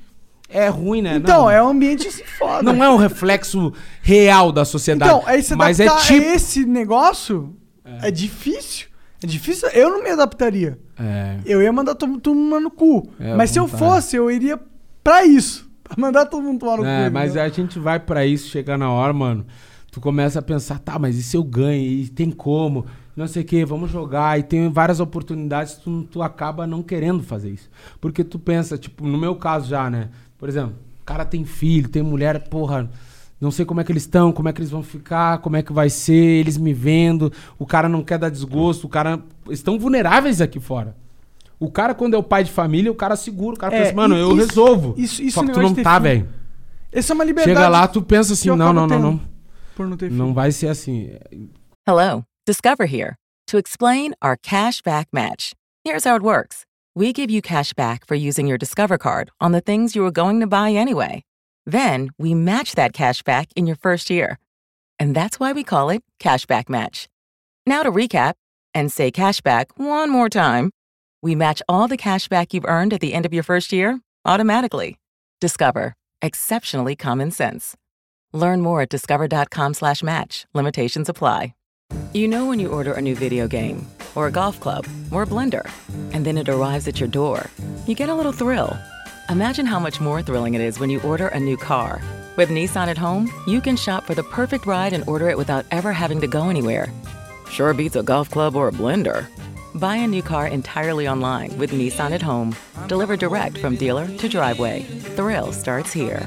É ruim, né? Então, não, é um ambiente assim foda. não é um reflexo real da sociedade. Então, aí você mas é tipo. esse negócio é. difícil. É difícil. Eu não me adaptaria. É. Eu ia mandar todo mundo tomar no cu. É, Mas se eu fosse, eu iria pra isso. (laughs) Pra mandar todo mundo tomar no cu. É, mas entendeu? a gente vai pra isso, chegar na hora, mano. Tu começa a pensar, tá, mas e se eu ganho? E tem como? Não sei o que, vamos jogar. E tem várias oportunidades, tu, tu acaba não querendo fazer isso. Porque tu pensa, tipo, no meu caso já, né? Por exemplo, o cara tem filho, tem mulher, porra. Não sei como é que eles estão, como é que eles vão ficar, como é que vai ser, eles me vendo. O cara não quer dar desgosto, o cara. Estão vulneráveis aqui fora. O cara, quando é o pai de família, o cara segura, o cara É, pensa, mano, eu isso- resolvo. isso- isso Só que tu negócio não tá, velho. Essa é uma liberdade. Chega lá, tu pensa assim, não, não, não, não. Por não ter filho. Não vai ser assim. Hello, Discover here to explain our cash back match. Here's how it works we give you cash back for using your Discover card on the things you were going to buy anyway. Then we match that cash back in your first year. And that's why we call it Cashback Match. Now to recap and say cashback one more time. We match all the cash back you've earned at the end of your first year automatically. Discover. Exceptionally common sense. Learn more at discover.com slash match. Limitations apply. You know when you order a new video game, or a golf club, or a blender, and then it arrives at your door, you get a little thrill. Imagine how much more thrilling it is when you order a new car. With Nissan at home, you can shop for the perfect ride and order it without ever having to go anywhere. Sure beats a golf club or a blender. Buy a new car entirely online with Nissan at home. Delivered direct from dealer to driveway. Thrill starts here.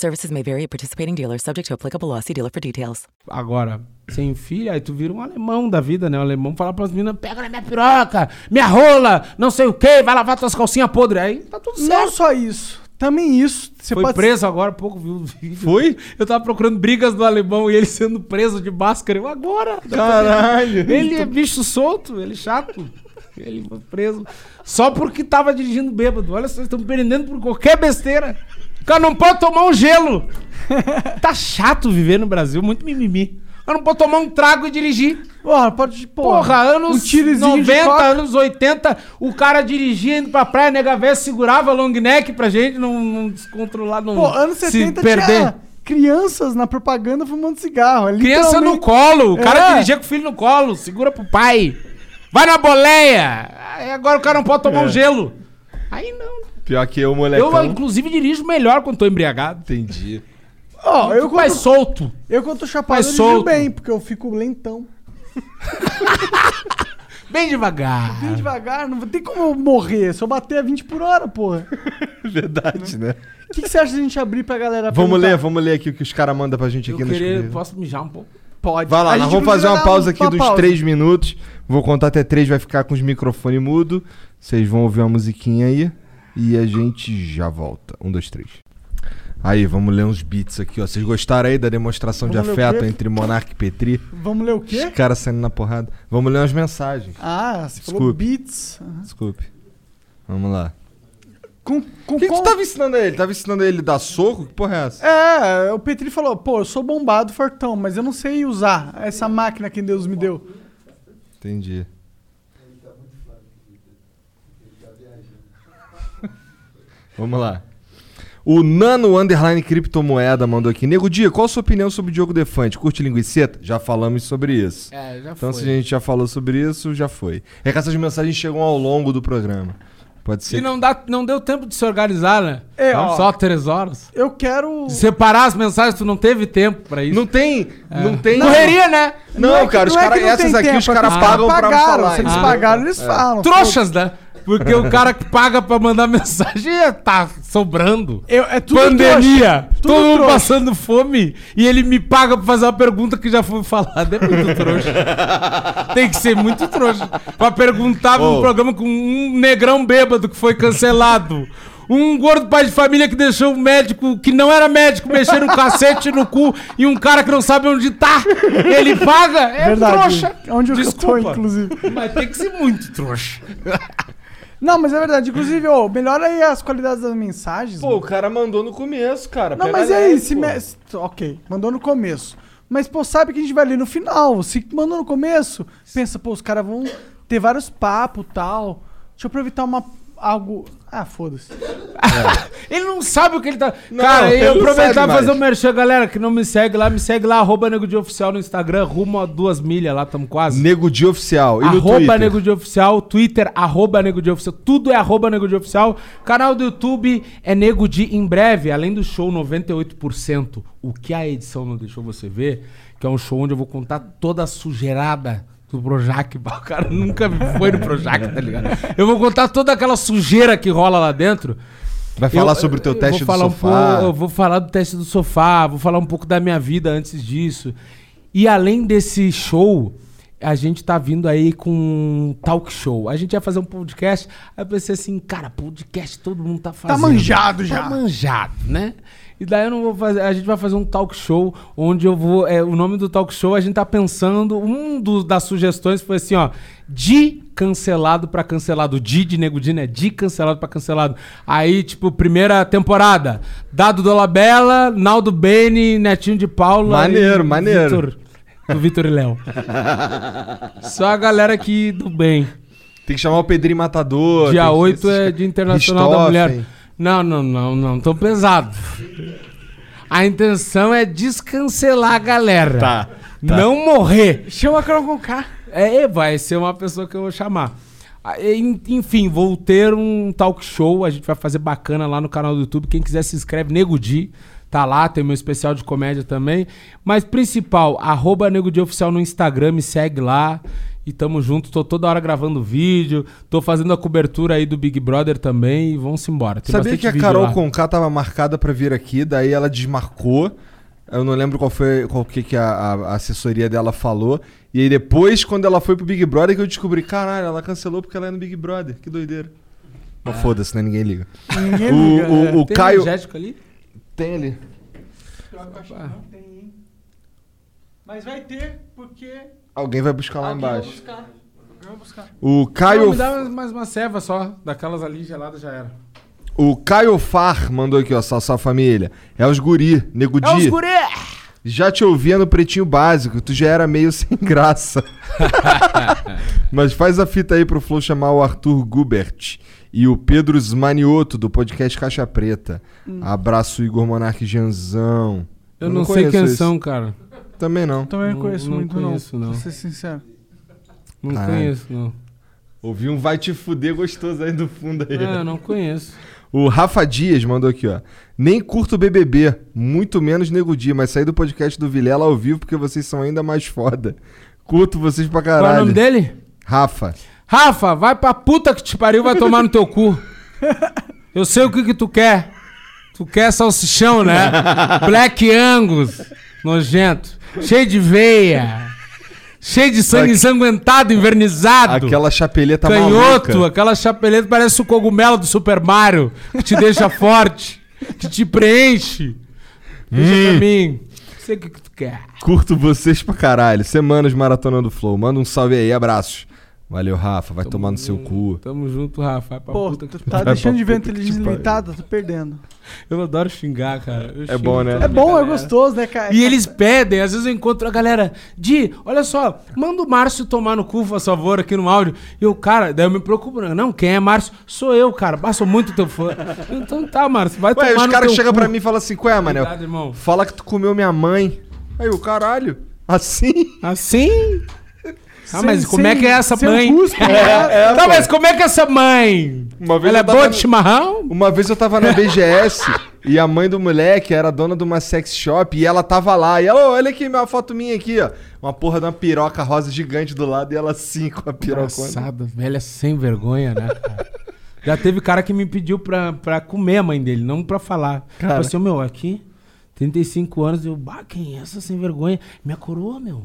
Services may vary at participating dealers, subject to applicable law. See dealer for details. Agora, sem filho, aí tu vira um alemão da vida, né? O alemão fala pras meninas, pega na minha piroca, minha rola, não sei o quê, vai lavar tuas calcinhas podres. Aí tá tudo certo. Não só isso. Também isso. Você Foi pode preso agora, há pouco viu o vídeo. Foi? Eu tava procurando brigas do alemão e ele sendo preso de máscara. Eu agora. Caralho. (laughs) Ele é bicho solto, ele é chato. Ele foi preso só porque tava dirigindo bêbado. Olha, vocês estão prendendo por qualquer besteira. O cara não pode tomar um gelo. (laughs) Tá chato viver no Brasil, muito mimimi. O cara não pode tomar um trago e dirigir. Porra, pode. Porra, anos um tirozinho de 90, coca. anos 80, o cara dirigia indo pra praia, nega véia segurava long neck pra gente não, não descontrolar, não Pô, anos se 70 perder. tinha crianças na propaganda fumando cigarro. é Criança no colo, o cara É. dirigia com o filho no colo, segura pro pai. Vai na boleia. Aí agora o cara não pode tomar É. um gelo. Aí não. Pior que eu, molecão. Eu, inclusive, dirijo melhor quando tô embriagado. Entendi. Ó, eu mais quando, solto. eu quando tô chapado, Mais eu solto. bem, porque eu fico lentão. (laughs) Bem devagar. Bem devagar, não tem como eu morrer. Se eu bater a 20 por hora, porra. (laughs) Verdade, né? O que, que você acha de a gente abrir pra galera Vamos perguntar? ler, vamos ler aqui o que os caras mandam pra gente aqui Eu no querer, escrever. posso mijar um pouco? Pode. Vai lá, A nós vamos fazer uma pausa aqui uma dos pausa. 3 minutos. Vou contar até 3, vai ficar com os microfones mudo. Vocês vão ouvir uma musiquinha aí. E a gente já volta. Um, dois, três. Aí, vamos ler uns beats aqui, ó. Vocês gostaram aí da demonstração Vamos de afeto entre Monark e Petri? Vamos ler o Os quê? caras saindo na porrada. Vamos ler umas mensagens. Ah, você falou Desculpe. beats. Aham. Desculpe. Vamos lá. Com, com, O que, que com- tu tava ensinando a ele? Tava ensinando a ele dar soco? Que porra é essa? É, o Petri falou, pô, eu sou bombado, fortão, mas eu não sei usar essa máquina que Deus me deu. Vamos lá. O Nano Underline Criptomoeda mandou aqui. Nego Dia, qual a sua opinião sobre o Diogo Defante? Curte linguiceta? Já falamos sobre isso. É, já Então, foi. se a gente já falou sobre isso, já foi. É que essas mensagens chegam ao longo do programa. Pode ser. E não, dá, não deu tempo de se organizar, né? É, ó. Só três horas. Eu quero. Separar as mensagens, tu não teve tempo pra isso. Não tem. Não tem. Correria, né? Não, é que- cara, os não é cara- não essas aqui tempo, os é que caras os pagam pra pagaram, falar. se eles Ah, pagaram, eles é. falam. Trouxas, né? Porque o cara que paga pra mandar (laughs) mensagem é, tá sobrando. Eu- é tudo Pandemia. trouxa. Tudo todo mundo trouxa. passando fome e ele me paga pra fazer uma pergunta que já foi falada. É muito (laughs) trouxa. Tem que ser muito trouxa. Pra perguntar num Ô. programa com um negrão bêbado que foi cancelado. Um gordo pai de família que deixou um médico que não era médico mexer no cacete no cu e um cara que não sabe onde tá. Ele paga? É Verdade. trouxa. Onde eu tô, Desculpa. inclusive. Mas tem que ser muito trouxa. Não, mas é verdade. Inclusive, ô, melhora aí as qualidades das mensagens. Pô, o cara mandou no começo, cara. Não, mas e aí, se pô. me... Ok, mandou no começo. Mas, pô, sabe que a gente vai ler no final. Se mandou no começo, pensa, pô, os caras vão ter vários papos e tal. Deixa eu aproveitar uma. Algo. Ah, foda-se. (laughs) Ele não sabe o que ele tá. Não, Cara, eu aproveitar e fazer o mais. merchan, galera, que não me segue lá, me segue lá, arroba Nego Dia Oficial no Instagram, rumo a duas milhas lá, tamo quase. Nego Dia Oficial. E arroba? Nego Dia Oficial, Twitter, arroba Nego Dia Oficial, tudo é arroba Nego Dia Oficial. Canal do YouTube é Nego Dia em breve, além do show 98%, o que a edição não deixou você ver, que é um show onde eu vou contar toda a sujeirada do Projac. O cara nunca foi no Projac, tá ligado? Eu vou contar toda aquela sujeira que rola lá dentro. Vai falar sobre o teu eu teste do um sofá. pouco- eu vou falar do teste do sofá, vou falar um pouco da minha vida antes disso. E além desse show, a gente tá vindo aí com um talk show. A gente ia fazer um podcast, aí eu pensei assim, cara, podcast todo mundo tá fazendo. manjado já. Tá manjado, né? E daí eu não vou fazer, a gente vai fazer um talk show onde eu vou, é, o nome do talk show a gente tá pensando, um dos, das sugestões foi assim, ó, de cancelado pra cancelado, de de nego de, né? De cancelado pra cancelado. Aí, tipo, primeira temporada, Dado Dolabella, Naldo Bene, Netinho de Paula Maneiro, e maneiro. Vitor, do Vitor e Léo. (laughs) Só a galera aqui do bem. Tem que chamar o Pedrinho Matador. Dia tem que- 8 é Dia Internacional da. Mulher. Não, não, não, não. Tão pesado. A intenção é descancelar a galera. Tá, tá. Não morrer. Chama a Carol com K. É, vai ser uma pessoa que eu vou chamar. Ah, en- Enfim, vou ter um talk show. A gente vai fazer bacana lá no canal do YouTube. Quem quiser se inscreve, Nego Di. Tá lá, tem meu especial de comédia também. Mas principal, arroba Nego Di Oficial no Instagram, me segue lá. E tamo junto, tô toda hora gravando vídeo, tô fazendo a cobertura aí do Big Brother também e vamos embora. Tem Sabia que a Carol lá. Conká tava marcada pra vir aqui, daí ela desmarcou. Eu não lembro qual foi qual que, que a, a- assessoria dela falou. E aí depois, quando ela foi pro Big Brother, que eu descobri, caralho, ela cancelou porque ela é no Big Brother. Que doideira. Mas foda-se, né? Ninguém liga. Ninguém o, liga, o, é. o Tem Caio. energético ali? Tem ali. Mas vai ter, porque. Alguém vai buscar lá Alguém vai embaixo. buscar. Alguém vai buscar. O Não, Caio. me dá mais- uma ceva só, daquelas ali geladas já era. O Caio Far mandou aqui, ó, salve família. É os guri, nego É os Di. guri! Já te ouvia no Pretinho Básico, tu já era meio (laughs) sem graça. (laughs) Mas faz a fita aí pro Flow chamar o Arthur Gubert e o Pedro Zmanioto, do podcast Caixa Preta. Hum. Abraço, Igor Monarque Janzão. Eu, não, sei conheço quem esse. são, cara. Também não. Também não conheço não muito, conheço, não. não. Pra ser sincero. Não Caralho. conheço, não. Ouvi um vai te fuder gostoso aí do fundo aí. É, eu não conheço. O Rafa Dias mandou aqui, ó. Nem curto BBB, muito menos Nego Dia, mas saí do podcast do Vilela ao vivo porque vocês são ainda mais foda. Curto vocês pra caralho. Qual é o nome dele? Rafa. Rafa, vai pra puta que te pariu, vai tomar no teu cu. (laughs) Eu sei o que que tu quer. Tu quer salsichão, né? (laughs) Black Angus, nojento. Cheio de veia. Cheio de sangue Aqu- ensanguentado, invernizado. Aquela chapeleta Canhoto, maluca. aquela chapeleta parece o cogumelo do Super Mario, que te deixa (laughs) forte, que te preenche. Deixa Hum. pra mim. Sei o que que tu quer. Curto vocês pra caralho. Semanas Maratona do Flow. Manda um salve aí, abraços. Valeu, Rafa. Vai tomar no seu cu. Tamo junto, Rafa. Vai pra Pô, puta tu tá deixando de ver inteligência limitada, tá perdendo. Eu adoro xingar, cara. Eu É bom, né? É bom, é galera. gostoso, né, cara? E eles pedem, às vezes eu encontro a galera, Di, olha só, manda o Márcio tomar no cu, por favor, aqui no áudio. E o cara, daí eu me preocupo, não, quem é Márcio? Sou eu, cara, bah, sou muito teu fã. (laughs) Então tá, Márcio, vai Ué, tomar os no caras teu chegam cu. pra mim e falam assim, qual é, Manel? Obrigado, irmão. Fala que tu comeu minha mãe. Aí o caralho. Assim? Assim? Ah, Sem- mas como é sem- que é essa sem mãe? cuspe, (laughs) né? É, tá, mas como é que é essa mãe? Uma vez Ela é eu boa de chimarrão? Uma vez eu tava na (laughs) BGS e a mãe do moleque era dona de uma sex shop e ela tava lá. E ela, "Ô, olha aqui minha foto minha aqui, ó. Uma porra de uma piroca rosa gigante do lado e ela assim com a piroca. Engraçada, velha sem vergonha, né, cara? Já teve cara que me pediu pra, pra comer a mãe dele, não pra falar. Cara. Falei assim, "Ô, meu, aqui, 35 anos, eu, bah, quem é essa sem vergonha? Minha coroa, meu.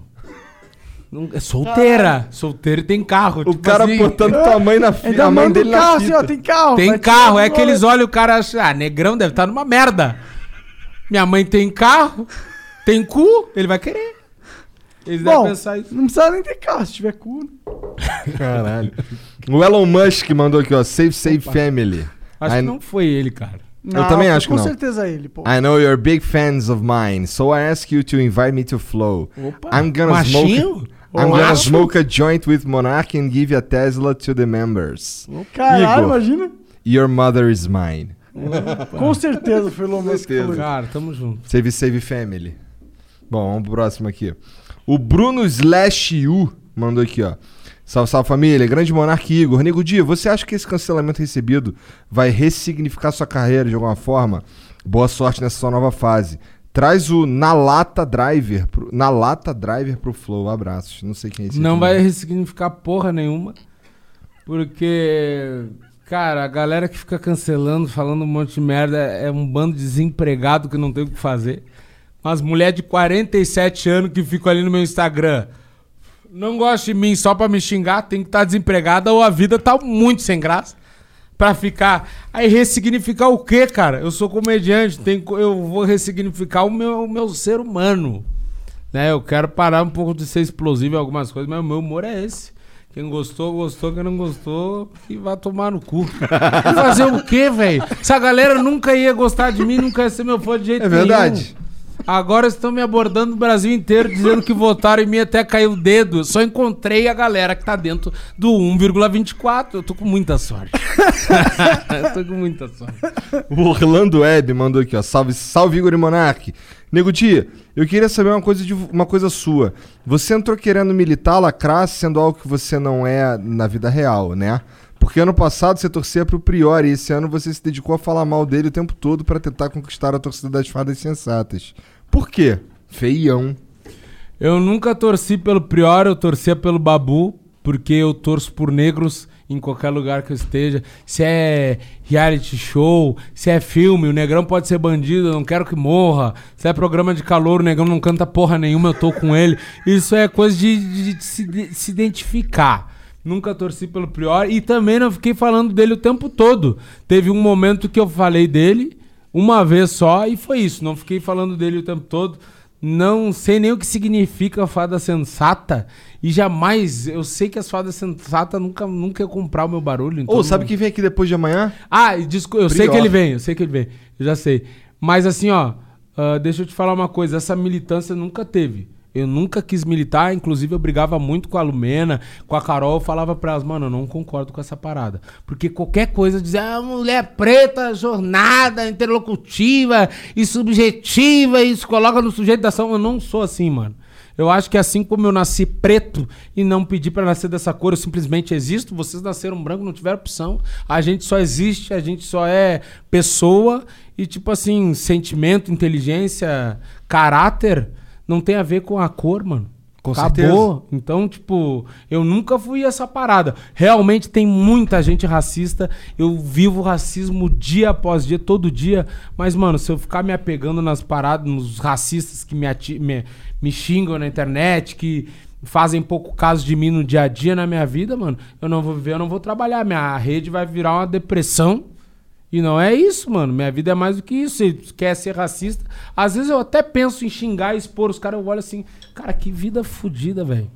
Não- é solteira. Solteira e tem carro. O cara botando tua mãe na fita. Ainda A mãe dele o na carro assim, fita. ó, tem carro. Tem carro, é que eles olham o cara e acham, ah, negrão deve estar numa merda. Minha mãe tem carro, tem cu, ele vai querer. Eles devem Bom, pensar isso. não precisa nem ter carro, se tiver cu. né? Caralho. O Elon Musk mandou aqui, ó. Save, save family. Acho I- que não foi ele, cara. Eu também acho que com não. certeza ele, pô. I know you're big fans of mine, so I ask you to invite me to Flow. Opa, I'm gonna machinho? smoke. I'm gonna smoke a joint with Monarch and give a Tesla to the members. Caralho, Igor. imagina. Your mother is mine. Com certeza foi o Elon Musk. Cara, tamo junto. Save, save family. Bom, vamos pro próximo aqui. O Bruno Slash U mandou aqui, ó. Salve, salve família, grande monarca e Igor. Nego Dia, você acha que esse cancelamento recebido vai ressignificar sua carreira de alguma forma? Boa sorte nessa sua nova fase. Traz o Na Lata Driver, pro, Na Lata Driver pro Flow. Abraços. Não sei quem é esse. Não aqui. vai ressignificar porra nenhuma. Porque, cara, a galera que fica cancelando, falando um monte de merda, é um bando de desempregado que não tem o que fazer. Umas mulheres de 47 anos que ficam ali no meu Instagram. Não gosta de mim só pra me xingar, tem que estar desempregada ou a vida tá muito sem graça. Pra ficar. Aí ressignificar o quê, cara? Eu sou comediante, tem, eu vou ressignificar o meu, o meu ser humano. Né? Eu quero parar um pouco de ser explosivo em algumas coisas, mas o meu humor é esse. Quem gostou, gostou. Quem não gostou, que vai tomar no cu. Fazer o quê, velho? Essa galera nunca ia gostar de mim, nunca ia ser meu fã de jeito É nenhum. Agora estão me abordando no Brasil inteiro, dizendo que votaram em mim até caiu o dedo. Só encontrei a galera que tá dentro do 1,24. Eu tô com muita sorte. (laughs) eu tô com muita sorte. O Orlando Web mandou aqui, ó. Salve, salve Igor e Monark. Nego Dia, eu queria saber uma coisa, de, uma coisa sua. Você entrou querendo militar, lacrar, sendo algo que você não é na vida real, né? Porque ano passado você torcia pro Priori e esse ano você se dedicou a falar mal dele o tempo todo pra tentar conquistar a torcida das fadas sensatas. Por quê? Feião. Eu nunca torci pelo Prior, eu torcia pelo Babu, porque eu torço por negros em qualquer lugar que eu esteja. Se é reality show, se é filme, o negrão pode ser bandido, eu não quero que morra. Se é programa de calor, o negrão não canta porra nenhuma, eu tô com ele. Isso é coisa de, de- de se, de se identificar. Nunca torci pelo Prior e também não fiquei falando dele o tempo todo. Teve um momento que eu falei dele, uma vez só, e foi isso. Não fiquei falando dele o tempo todo. Não sei nem o que significa fada sensata. E jamais, eu sei que as fadas sensatas nunca, nunca comprar o meu barulho. então Ô, sabe não- quem vem aqui depois de amanhã? Ah, desculpa, eu sei Prior. que ele vem, eu sei que ele vem. Eu já sei. Mas assim, ó, ah, deixa eu te falar uma coisa. Essa militância nunca teve. Eu nunca quis militar, inclusive eu brigava muito com a Lumena, com a Carol, eu falava pra elas, mano, eu não concordo com essa parada. Porque qualquer coisa dizer, ah, mulher preta, jornada, interlocutiva e subjetiva, e isso coloca no sujeito da ação. Eu não sou assim, mano. Eu acho que assim como eu nasci preto e não pedi pra nascer dessa cor, eu simplesmente existo, vocês nasceram branco, não tiveram opção. A gente só existe, a gente só é pessoa e tipo assim, sentimento, inteligência, caráter não tem a ver com a cor, mano. Com Acabou. Então, tipo, eu nunca fui essa parada. Realmente tem muita gente racista. Eu vivo racismo dia após dia, todo dia. Mas, mano, se eu ficar me apegando nas paradas, nos racistas que me, ati- me, me xingam na internet, que fazem pouco caso de mim no dia a dia na minha vida, mano, eu não vou viver, eu não vou trabalhar. Minha rede vai virar uma depressão. E não é isso, mano. Minha vida é mais do que isso. Se quer ser racista. Às vezes eu até penso em xingar e expor os caras. Eu olho assim, cara, que vida fodida, velho.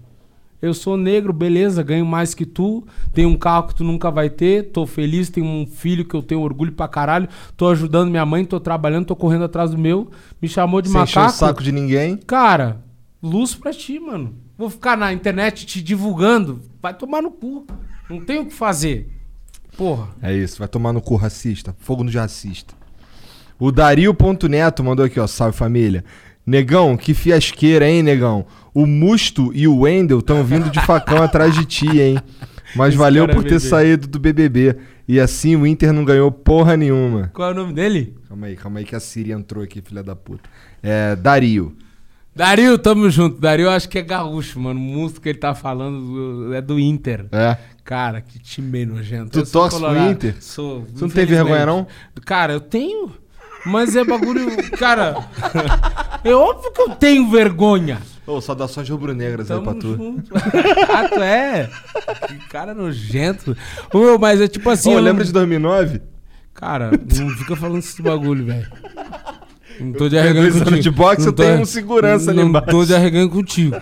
Eu sou negro, beleza, ganho mais que tu, tenho um carro que tu nunca vai ter, tô feliz, tenho um filho que eu tenho orgulho pra caralho, tô ajudando minha mãe, tô trabalhando, tô correndo atrás do meu, me chamou de Sem encher o macaco. saco de ninguém. Cara, luz pra ti, mano. Vou ficar na internet te divulgando, vai tomar no cu. Não tem o que fazer. Porra. É isso, vai tomar no cu racista. Fogo no racista. O Dario.neto mandou aqui, ó. Salve família. Negão, que fiasqueira, hein, negão? O Musto e o Wendel estão vindo de facão atrás de ti, hein? Mas Esse valeu cara é por ter saído do BBB. E assim o Inter não ganhou porra nenhuma. Qual é o nome dele? Calma aí, calma aí que a Siri entrou aqui, filha da puta. É, Dario. Dario, tamo junto. Dario, acho que é gaúcho, mano. O músico que ele tá falando é do Inter. É. Cara, que time nojento. Tu torce pro. Inter? Sou. Tu não tem vergonha, não? Cara, eu tenho. Mas é bagulho. cara. é óbvio que eu tenho vergonha. Ô, saudações rubro-negras aí pra tu. junto. ah, tu é? Que cara nojento. Ô, meu, mas é tipo assim. Ô, não- lembra de 2009? Cara, não fica falando esse bagulho, velho. Não tô de anos contigo. de boxe, Não eu tô- tenho um segurança ali Não embaixo. tô de arregando contigo.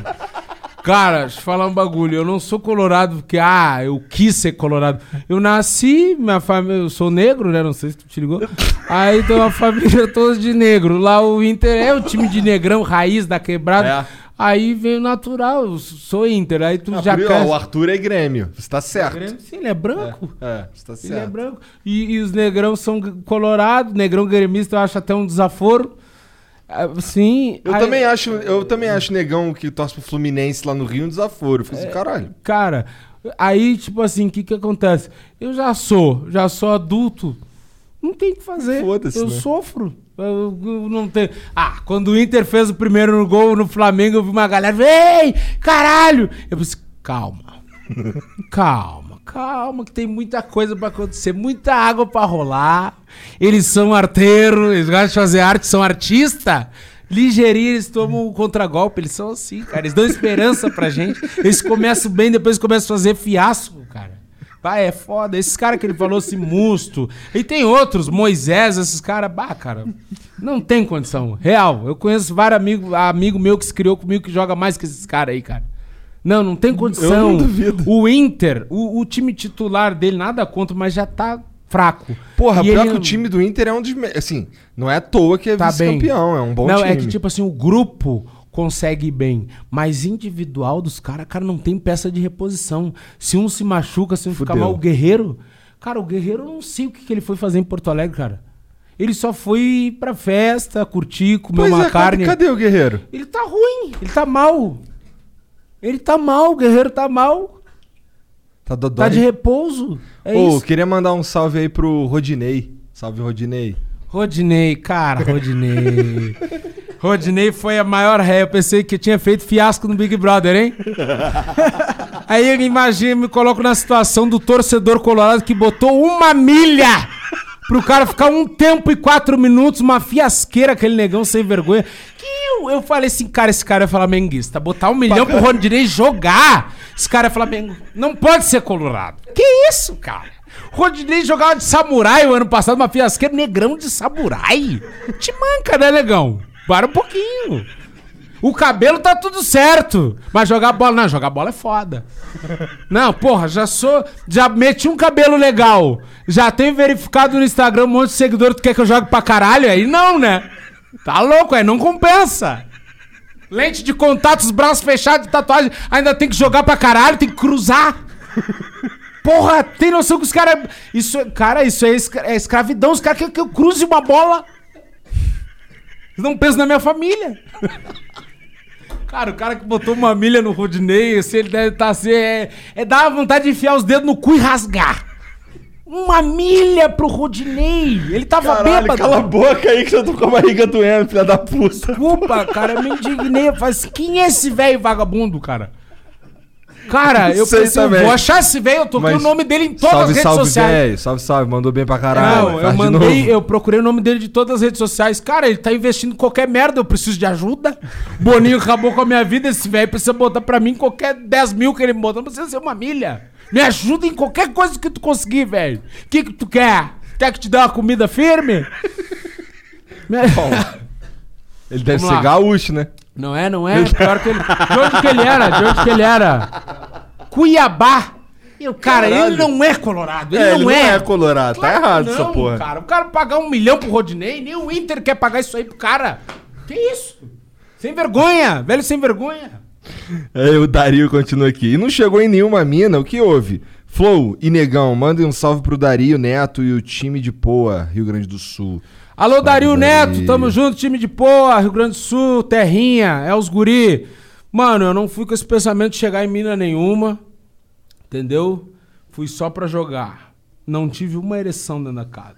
Cara, deixa eu falar um bagulho. Eu não sou colorado porque, ah, eu quis ser colorado. Eu nasci, minha família, eu sou negro, né? Não sei se tu te ligou. Aí tem uma família toda de negro. Lá o Inter é o time de negrão, raiz da quebrada. É. Aí veio natural, eu sou Inter. Aí tu Ah, já quer... o Arthur é Grêmio. Você tá certo. Grêmio, Sim, ele é branco. É, você tá Ele é certo. branco. E, e os negrão são colorados, negrão gremista eu acho até um desaforo. Ah, Sim. Eu aí- também acho, eu também acho negão que torce pro Fluminense lá no Rio um desaforo. Eu fico É. assim, caralho. Cara, aí, tipo assim, o que que acontece? Eu já sou, já sou adulto. Não tem o que fazer. Foda-se, Eu né? sofro. Eu, eu não tenho. Ah, quando o Inter fez o primeiro gol no Flamengo, eu vi uma galera. Ei, caralho! Eu pensei, calma. (laughs) calma, calma, que tem muita coisa pra acontecer, muita água pra rolar. Eles são arteiros, eles gostam de fazer arte, são artistas. Ligeirinho, eles tomam o contragolpe, eles são assim, cara. Eles dão esperança pra gente. Eles começam bem, depois começam a fazer fiasco, cara. Vai, é foda. Esses caras que ele falou, esse musto. E tem outros, Moisés, esses caras. Bah, cara, não tem condição. Real. Eu conheço vários amigos amigo meu que se criou comigo que joga mais que esses caras aí, cara. Não, não tem condição. Eu não duvido. O Inter, o, o time titular dele, nada contra, mas já tá fraco. Porra, E pior ele que o não- time do Inter é um dos. me- Assim, não é à toa que é Tá bem. vice-campeão, é um bom não, time. é que tipo assim, o grupo consegue ir bem, mas individual dos caras, cara, não tem peça de reposição. Se um se machuca, se um ficar Fudeu. mal, o Guerreiro, cara, o Guerreiro eu não sei o que, que ele foi fazer em Porto Alegre, cara. Ele só foi pra festa, curtir, comer Pois uma é, carne. cadê, cadê o Guerreiro? Ele tá ruim, ele tá mal. Ele tá mal, o Guerreiro tá mal. Tá dodói. Tá de repouso. É Ô, isso. queria mandar um salve aí pro Rodinei. Salve, Rodinei. Rodinei, cara, Rodinei. (laughs) Rodinei foi a maior ré. Eu pensei que tinha feito fiasco no Big Brother, hein? (laughs) Aí eu imagino, me coloco na situação do torcedor colorado que botou uma milha pro cara ficar um tempo e quatro minutos, uma fiasqueira, aquele negão sem vergonha. Que eu, eu falei assim, cara, esse cara é flamenguista. Botar um milhão pro Rodinei jogar. Esse cara é Flamengo. Não pode ser colorado. Que isso, cara? Rodinei jogava de samurai o ano passado, uma fiasqueira, negrão de samurai. Te manca, né, negão? Para um pouquinho. O cabelo tá tudo certo. Mas jogar bola. Não, jogar bola é foda. Não, porra, já sou. Já meti um cabelo legal. Já tenho verificado no Instagram um monte de seguidor. Tu quer que eu jogue pra caralho? Aí não, né? Tá louco, aí não compensa. Lente de contato, os braços fechados, tatuagem. Ainda tem que jogar pra caralho, tem que cruzar. Porra, tem noção que os caras. Isso, cara, isso é, escra- é escravidão. Os caras querem que eu cruze uma bola. Não pensam na minha família. Cara, o cara que botou uma milha no Rodinei, assim, ele deve estar assim. É, é dar vontade de enfiar os dedos no cu e rasgar. Uma milha pro Rodinei. Ele tava Caralho, bêbado. cala a boca aí que eu tô com a barriga doendo, filha da puta. Desculpa, cara, eu me indignei. Falei assim, quem é esse velho vagabundo, cara? Cara, eu Sei pensei, também. vou achar esse velho, eu toquei Mas o nome dele em todas salve, as redes salve, sociais. velho. Salve, salve. Mandou bem pra caralho. Não, eu mandei, eu procurei o nome dele de todas as redes sociais. Cara, ele tá investindo em qualquer merda, eu preciso de ajuda. Boninho acabou com a minha vida, esse velho precisa botar pra mim qualquer 10 mil que ele me botar, não precisa ser uma milha. Me ajuda em qualquer coisa que tu conseguir, velho. O que que tu quer? Quer que te dê uma comida firme? (laughs) Me- Ele deve Vamos ser lá. gaúcho, né? Não é, não é. Pior que ele... De onde que ele era? De onde que ele era? Cuiabá. E o cara, Caralho. ele não é colorado. Ele, É, não, ele não é. é colorado, tá Claro que errado essa não, porra. Cara, o cara pagar um milhão pro Rodinei, nem o Inter quer pagar isso aí pro cara. Que isso? Sem vergonha, velho sem vergonha. Aí o Dario continua aqui. E não chegou em nenhuma mina, o que houve? Flow e Negão, mandem um salve pro Dario Neto e o time de Poa, Rio Grande do Sul. Alô, Dario Neto, tamo junto, time de Poa, Rio Grande do Sul, Terrinha, é os guri. Mano, eu não fui com esse pensamento de chegar em mina nenhuma, entendeu? Fui só pra jogar. Não tive uma ereção dentro da casa.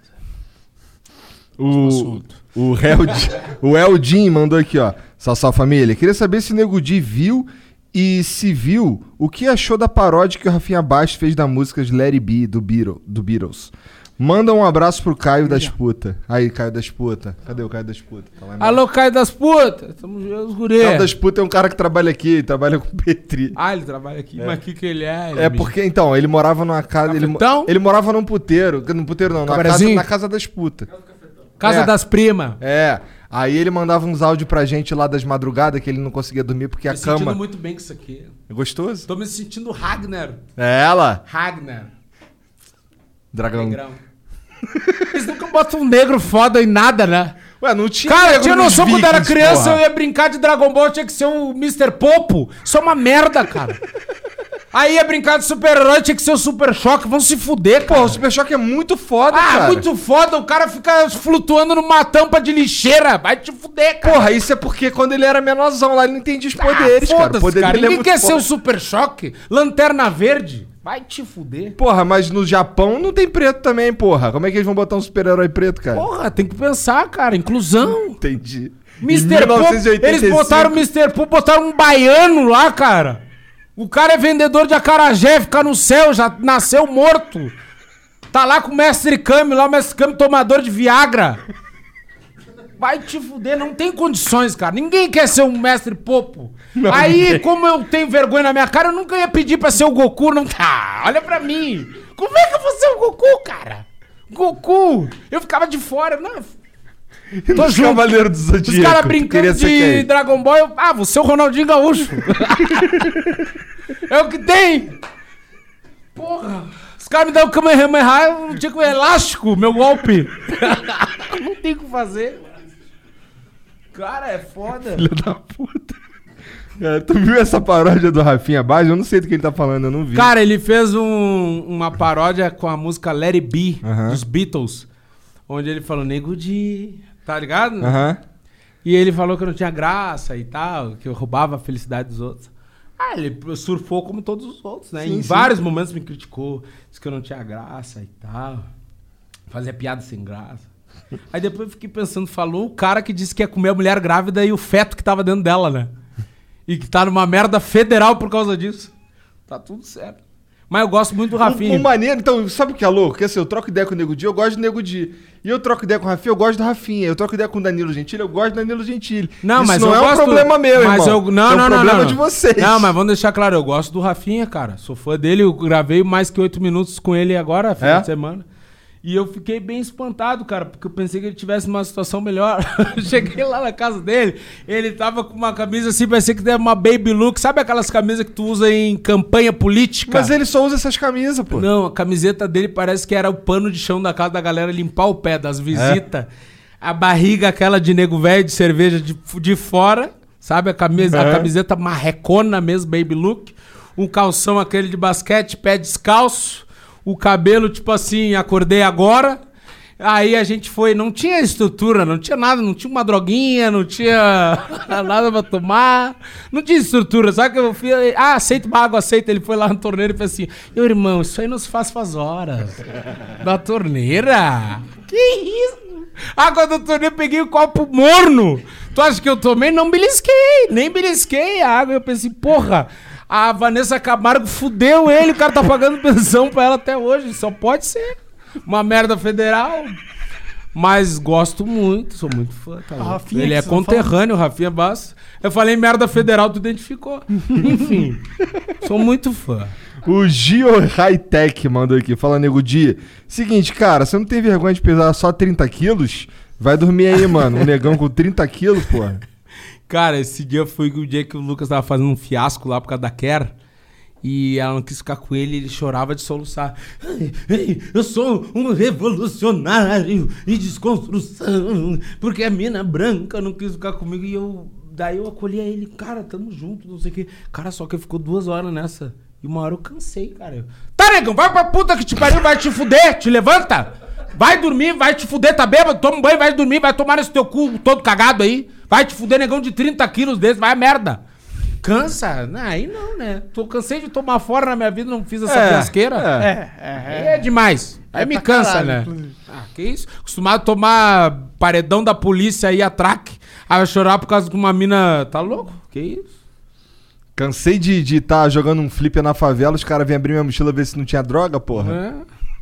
O, o, (laughs) o Eldin mandou aqui, ó. Sassal família. Queria saber se o Nego Di viu e se viu, o que achou da paródia que o Rafinha Baixo fez da música de It Be do, Beatle- do Beatles. Manda um abraço pro Caio das Puta. Aí, Caio das Puta. Cadê o Caio das Puta? Tá lá embaixo. Alô, Caio das Putas, tamo junto, os guri. Caio das Puta é um cara que trabalha aqui, trabalha com o Petri. Ah, ele trabalha aqui, mas o que que ele é? Ele É porque, então, ele morava numa casa. Ele, mo- ele morava num puteiro. Num puteiro não, na casa, na casa das putas. Casa É. das primas. É. Aí ele mandava uns áudios pra gente lá das madrugadas que ele não conseguia dormir porque a Me sentindo cama. muito bem com isso aqui. É gostoso? Tô me sentindo Ragnar. É ela. Ragnar. Dragão. Negrão. (laughs) Eles nunca botam um negro foda em nada, né? Ué, não tinha. Cara, eu tinha noção quando era criança, porra. eu ia brincar de Dragon Ball, tinha que ser o Mr. Popo. Isso é uma merda, cara. Aí ia brincar de super-herói, tinha que ser o Super Choque. Vão se fuder, cara. Pô, o Super Choque é muito foda, ah, cara. muito foda. O cara fica flutuando numa tampa de lixeira. Vai te fuder, cara. Porra, isso é porque quando ele era menorzão lá, ele não entendia os Ah, poderes, cara. O foda-se, poder cara. é Ninguém quer ser foda. o Super Choque. Lanterna Verde. Vai te fuder. Porra, mas no Japão não tem preto também, porra. Como é que eles vão botar um super-herói preto, cara? Porra, tem que pensar, cara. Inclusão. Entendi. Mr. Pop, 1985. eles botaram o Mr. Pop, botaram um baiano lá, cara. O cara é vendedor de acarajé, fica no céu, já nasceu morto. Tá lá com o mestre Kami, lá o mestre Kami tomador de Viagra. Vai te fuder, não tem condições, cara. Ninguém quer ser um mestre Popo. Não Aí, tem. como eu tenho vergonha na minha cara, eu nunca ia pedir pra ser o Goku, não. Ah, olha pra mim. Como é que eu vou ser o Goku, cara? Goku! Eu ficava de fora, não. (laughs) Tô Os junto. Cavaleiro do Zodíaco. Os caras brincando de quem? Dragon Ball, eu, ah, você é o Ronaldinho Gaúcho. (laughs) é o que tem. Porra. Os caras me dão o Kamehameha, eu não tinha com elástico, meu golpe. (laughs) não tem o que fazer. Cara, é foda. Filho da puta. Cara, tu viu essa paródia do Rafinha Baixo? Eu não sei do que ele tá falando, eu não vi. Cara, ele fez um- uma paródia com a música Let It Be, Aham. dos Beatles. Onde ele falou, nego de... Tá ligado? Aham. E ele falou que eu não tinha graça e tal, que eu roubava a felicidade dos outros. Ah, ele surfou como todos os outros, né? Sim, em sim. vários momentos me criticou, disse que eu não tinha graça e tal. Fazia piada sem graça. Aí depois eu fiquei pensando, falou o cara que disse que ia comer a mulher grávida e o feto que tava dentro dela, né? E que tá numa merda federal por causa disso. Tá tudo certo. Mas eu gosto muito do Rafinha. O, o maneiro, então, sabe o que é louco? Que assim, eu troco ideia com o Nego Di, eu gosto do Nego Di. E eu troco ideia com o Rafinha, eu gosto do Rafinha. Eu troco ideia com o Danilo Gentili, eu gosto do Danilo Gentili. Não, Isso mas não é um problema meu, mas irmão. Eu, não, é um não, problema não, de não. vocês. Não, mas vamos deixar claro, eu gosto do Rafinha, cara. Sou fã dele, eu gravei mais que oito minutos com ele agora, final É? de semana. E eu fiquei bem espantado, cara, porque eu pensei que ele tivesse uma situação melhor. (laughs) Cheguei lá na casa dele, ele tava com uma camisa assim, parecia que era uma baby look. Sabe aquelas camisas que tu usa em campanha política? Mas ele só usa essas camisas, pô. Não, a camiseta dele parece que era o pano de chão da casa da galera limpar o pé das visitas. A barriga aquela de nego velho de cerveja de, de fora, sabe? A, camisa, a Aham. camiseta marrecona mesmo, baby look. Um calção aquele de basquete, pé descalço. O cabelo, tipo assim, acordei agora. Aí a gente foi, não tinha estrutura, não tinha nada, não tinha uma droguinha, não tinha (laughs) nada pra tomar, não tinha estrutura, sabe que eu fui, ah, aceita uma água, aceita, ele foi lá na torneira e fez assim, meu irmão, isso aí não se faz faz horas, (laughs) da torneira, que isso? Água da torneira, eu peguei o copo morno, tu acha que eu tomei? Não belisquei, nem belisquei a água, eu pensei, porra, a Vanessa Camargo fudeu ele, o cara tá pagando pensão pra ela até hoje, só pode ser uma merda federal. Mas gosto muito, sou muito fã. Tá. Rafinha Ele é conterrâneo, Rafinha Basso. Eu falei merda federal, tu identificou. Enfim, (laughs) sou muito fã. O Gio High Tech mandou aqui. Fala, Nego Di. Seguinte, cara, você não tem vergonha de pesar só 30 quilos? Vai dormir aí, mano. Um negão com 30 quilos, porra. Cara, esse dia foi o dia que o Lucas tava fazendo um fiasco lá por causa da Kerr. E ela não quis ficar com ele, ele chorava de soluçar. Ai, ai, eu sou um revolucionário e desconstrução, porque a mina branca não quis ficar comigo. E eu, daí eu acolhi a ele, cara, tamo junto, não sei o quê. Cara, só que ficou duas horas nessa. E uma hora eu cansei, cara. Tá, negão, vai pra puta que te pariu, vai te fuder, te levanta. Vai dormir, vai te fuder, tá bêbado, toma um banho, vai dormir, vai tomar nesse teu cu todo cagado aí. Vai te fuder, negão de 30 quilos desse, vai a merda. Cansa? Não, aí não, né? Tô cansei de tomar fora na minha vida, não fiz essa É, fiasqueira. É, Aí é demais. Aí É me cansa, caralho, né? inclusive. Ah, que isso? Acostumado a tomar paredão da polícia e atraque. Aí chorar por causa de uma mina. Tá louco? Que isso? Cansei de estar jogando um flipper na favela, os caras vêm abrir minha mochila ver se não tinha droga, porra.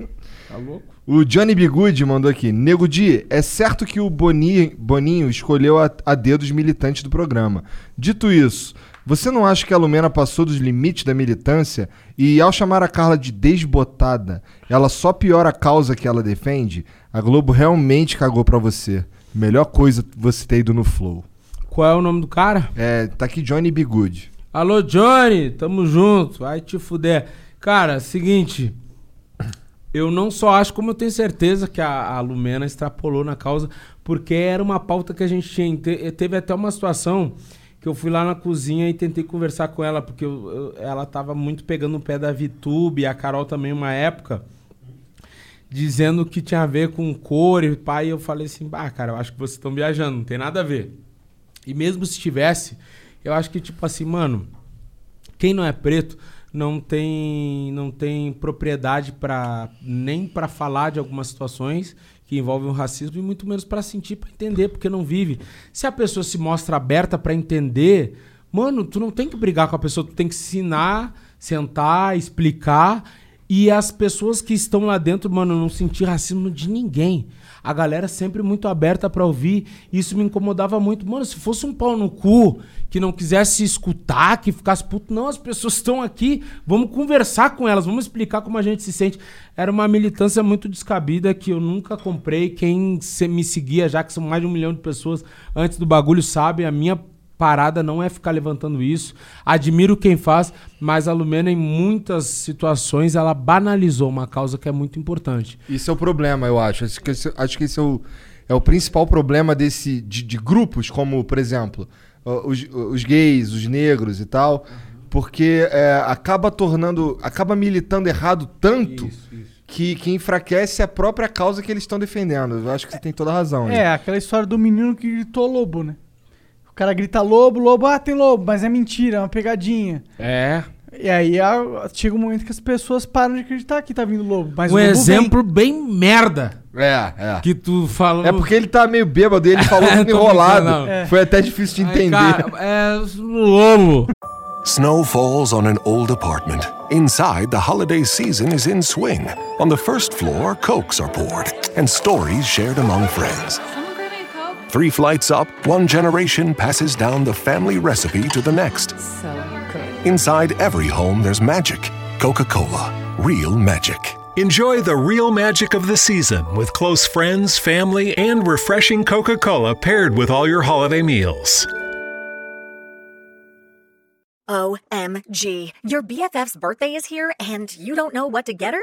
É. Tá louco? O Johnny Bigude mandou aqui. Nego Di, é certo que o Boni- Boninho escolheu a, a dedo os militantes do programa. Dito isso, você não acha que a Lumena passou dos limites da militância e ao chamar a Carla de desbotada, ela só piora a causa que ela defende? A Globo realmente cagou pra você. Melhor coisa você ter ido no Flow. Qual é o nome do cara? É, tá aqui Johnny Bigude. Alô, Johnny, tamo junto, vai te fuder. Cara, seguinte, eu não só acho, como eu tenho certeza que a, a Lumena extrapolou na causa, porque era uma pauta que a gente tinha. Te- Teve até uma situação que eu fui lá na cozinha e tentei conversar com ela, porque eu- eu- ela tava muito pegando o pé da VTube, a Carol também, uma época, dizendo que tinha a ver com cor e pai. Eu falei assim, bah, cara, eu acho que vocês estão viajando, não tem nada a ver. E mesmo se tivesse, eu acho que, tipo assim, mano, quem não é preto não tem não tem propriedade para nem para falar de algumas situações que envolvem o racismo e muito menos para sentir, para entender, porque não vive. Se a pessoa se mostra aberta para entender, mano, tu não tem que brigar com a pessoa, tu tem que ensinar, sentar, explicar e as pessoas que estão lá dentro, mano, não sentir racismo de ninguém. A galera sempre muito aberta pra ouvir. Isso me incomodava muito. Mano, se fosse um pau no cu que não quisesse escutar, que ficasse puto, não, as pessoas estão aqui, vamos conversar com elas, vamos explicar como a gente se sente. Era uma militância muito descabida que eu nunca comprei. Quem me seguia, já que são mais de um milhão de pessoas antes do bagulho, sabe, a minha parada não é ficar levantando isso. Admiro quem faz, mas a Lumena, em muitas situações, ela banalizou uma causa que é muito importante. Isso é o problema, eu acho. Acho que esse, acho que esse é, o, é o principal problema desse de, de grupos, como, por exemplo, os, os gays, os negros e tal, porque é, acaba tornando, acaba militando errado tanto Que, que enfraquece a própria causa que eles estão defendendo. Eu acho que você tem toda a razão. É, aquela história do menino que gritou lobo, né? O cara grita lobo, lobo, ah, tem lobo, mas é mentira, é uma pegadinha. É. E aí a- chega um momento que as pessoas param de acreditar que tá vindo lobo. Mas um o lobo exemplo bem merda. É, é. Que tu falou. É porque ele tá meio bêbado e ele falou (laughs) tudo Tô enrolado. brincando, não. Foi até difícil de Ai, entender. cara, é lobo. Snow falls on an old apartment. Inside, the holiday season is in swing. On the first floor, cokes are poured and stories shared among friends. Three flights up, one generation passes down the family recipe to the next. So good. Inside every home, there's magic. Coca Cola, real magic. Enjoy the real magic of the season with close friends, family, and refreshing Coca Cola paired with all your holiday meals. OMG. Your BFF's birthday is here and you don't know what to get her?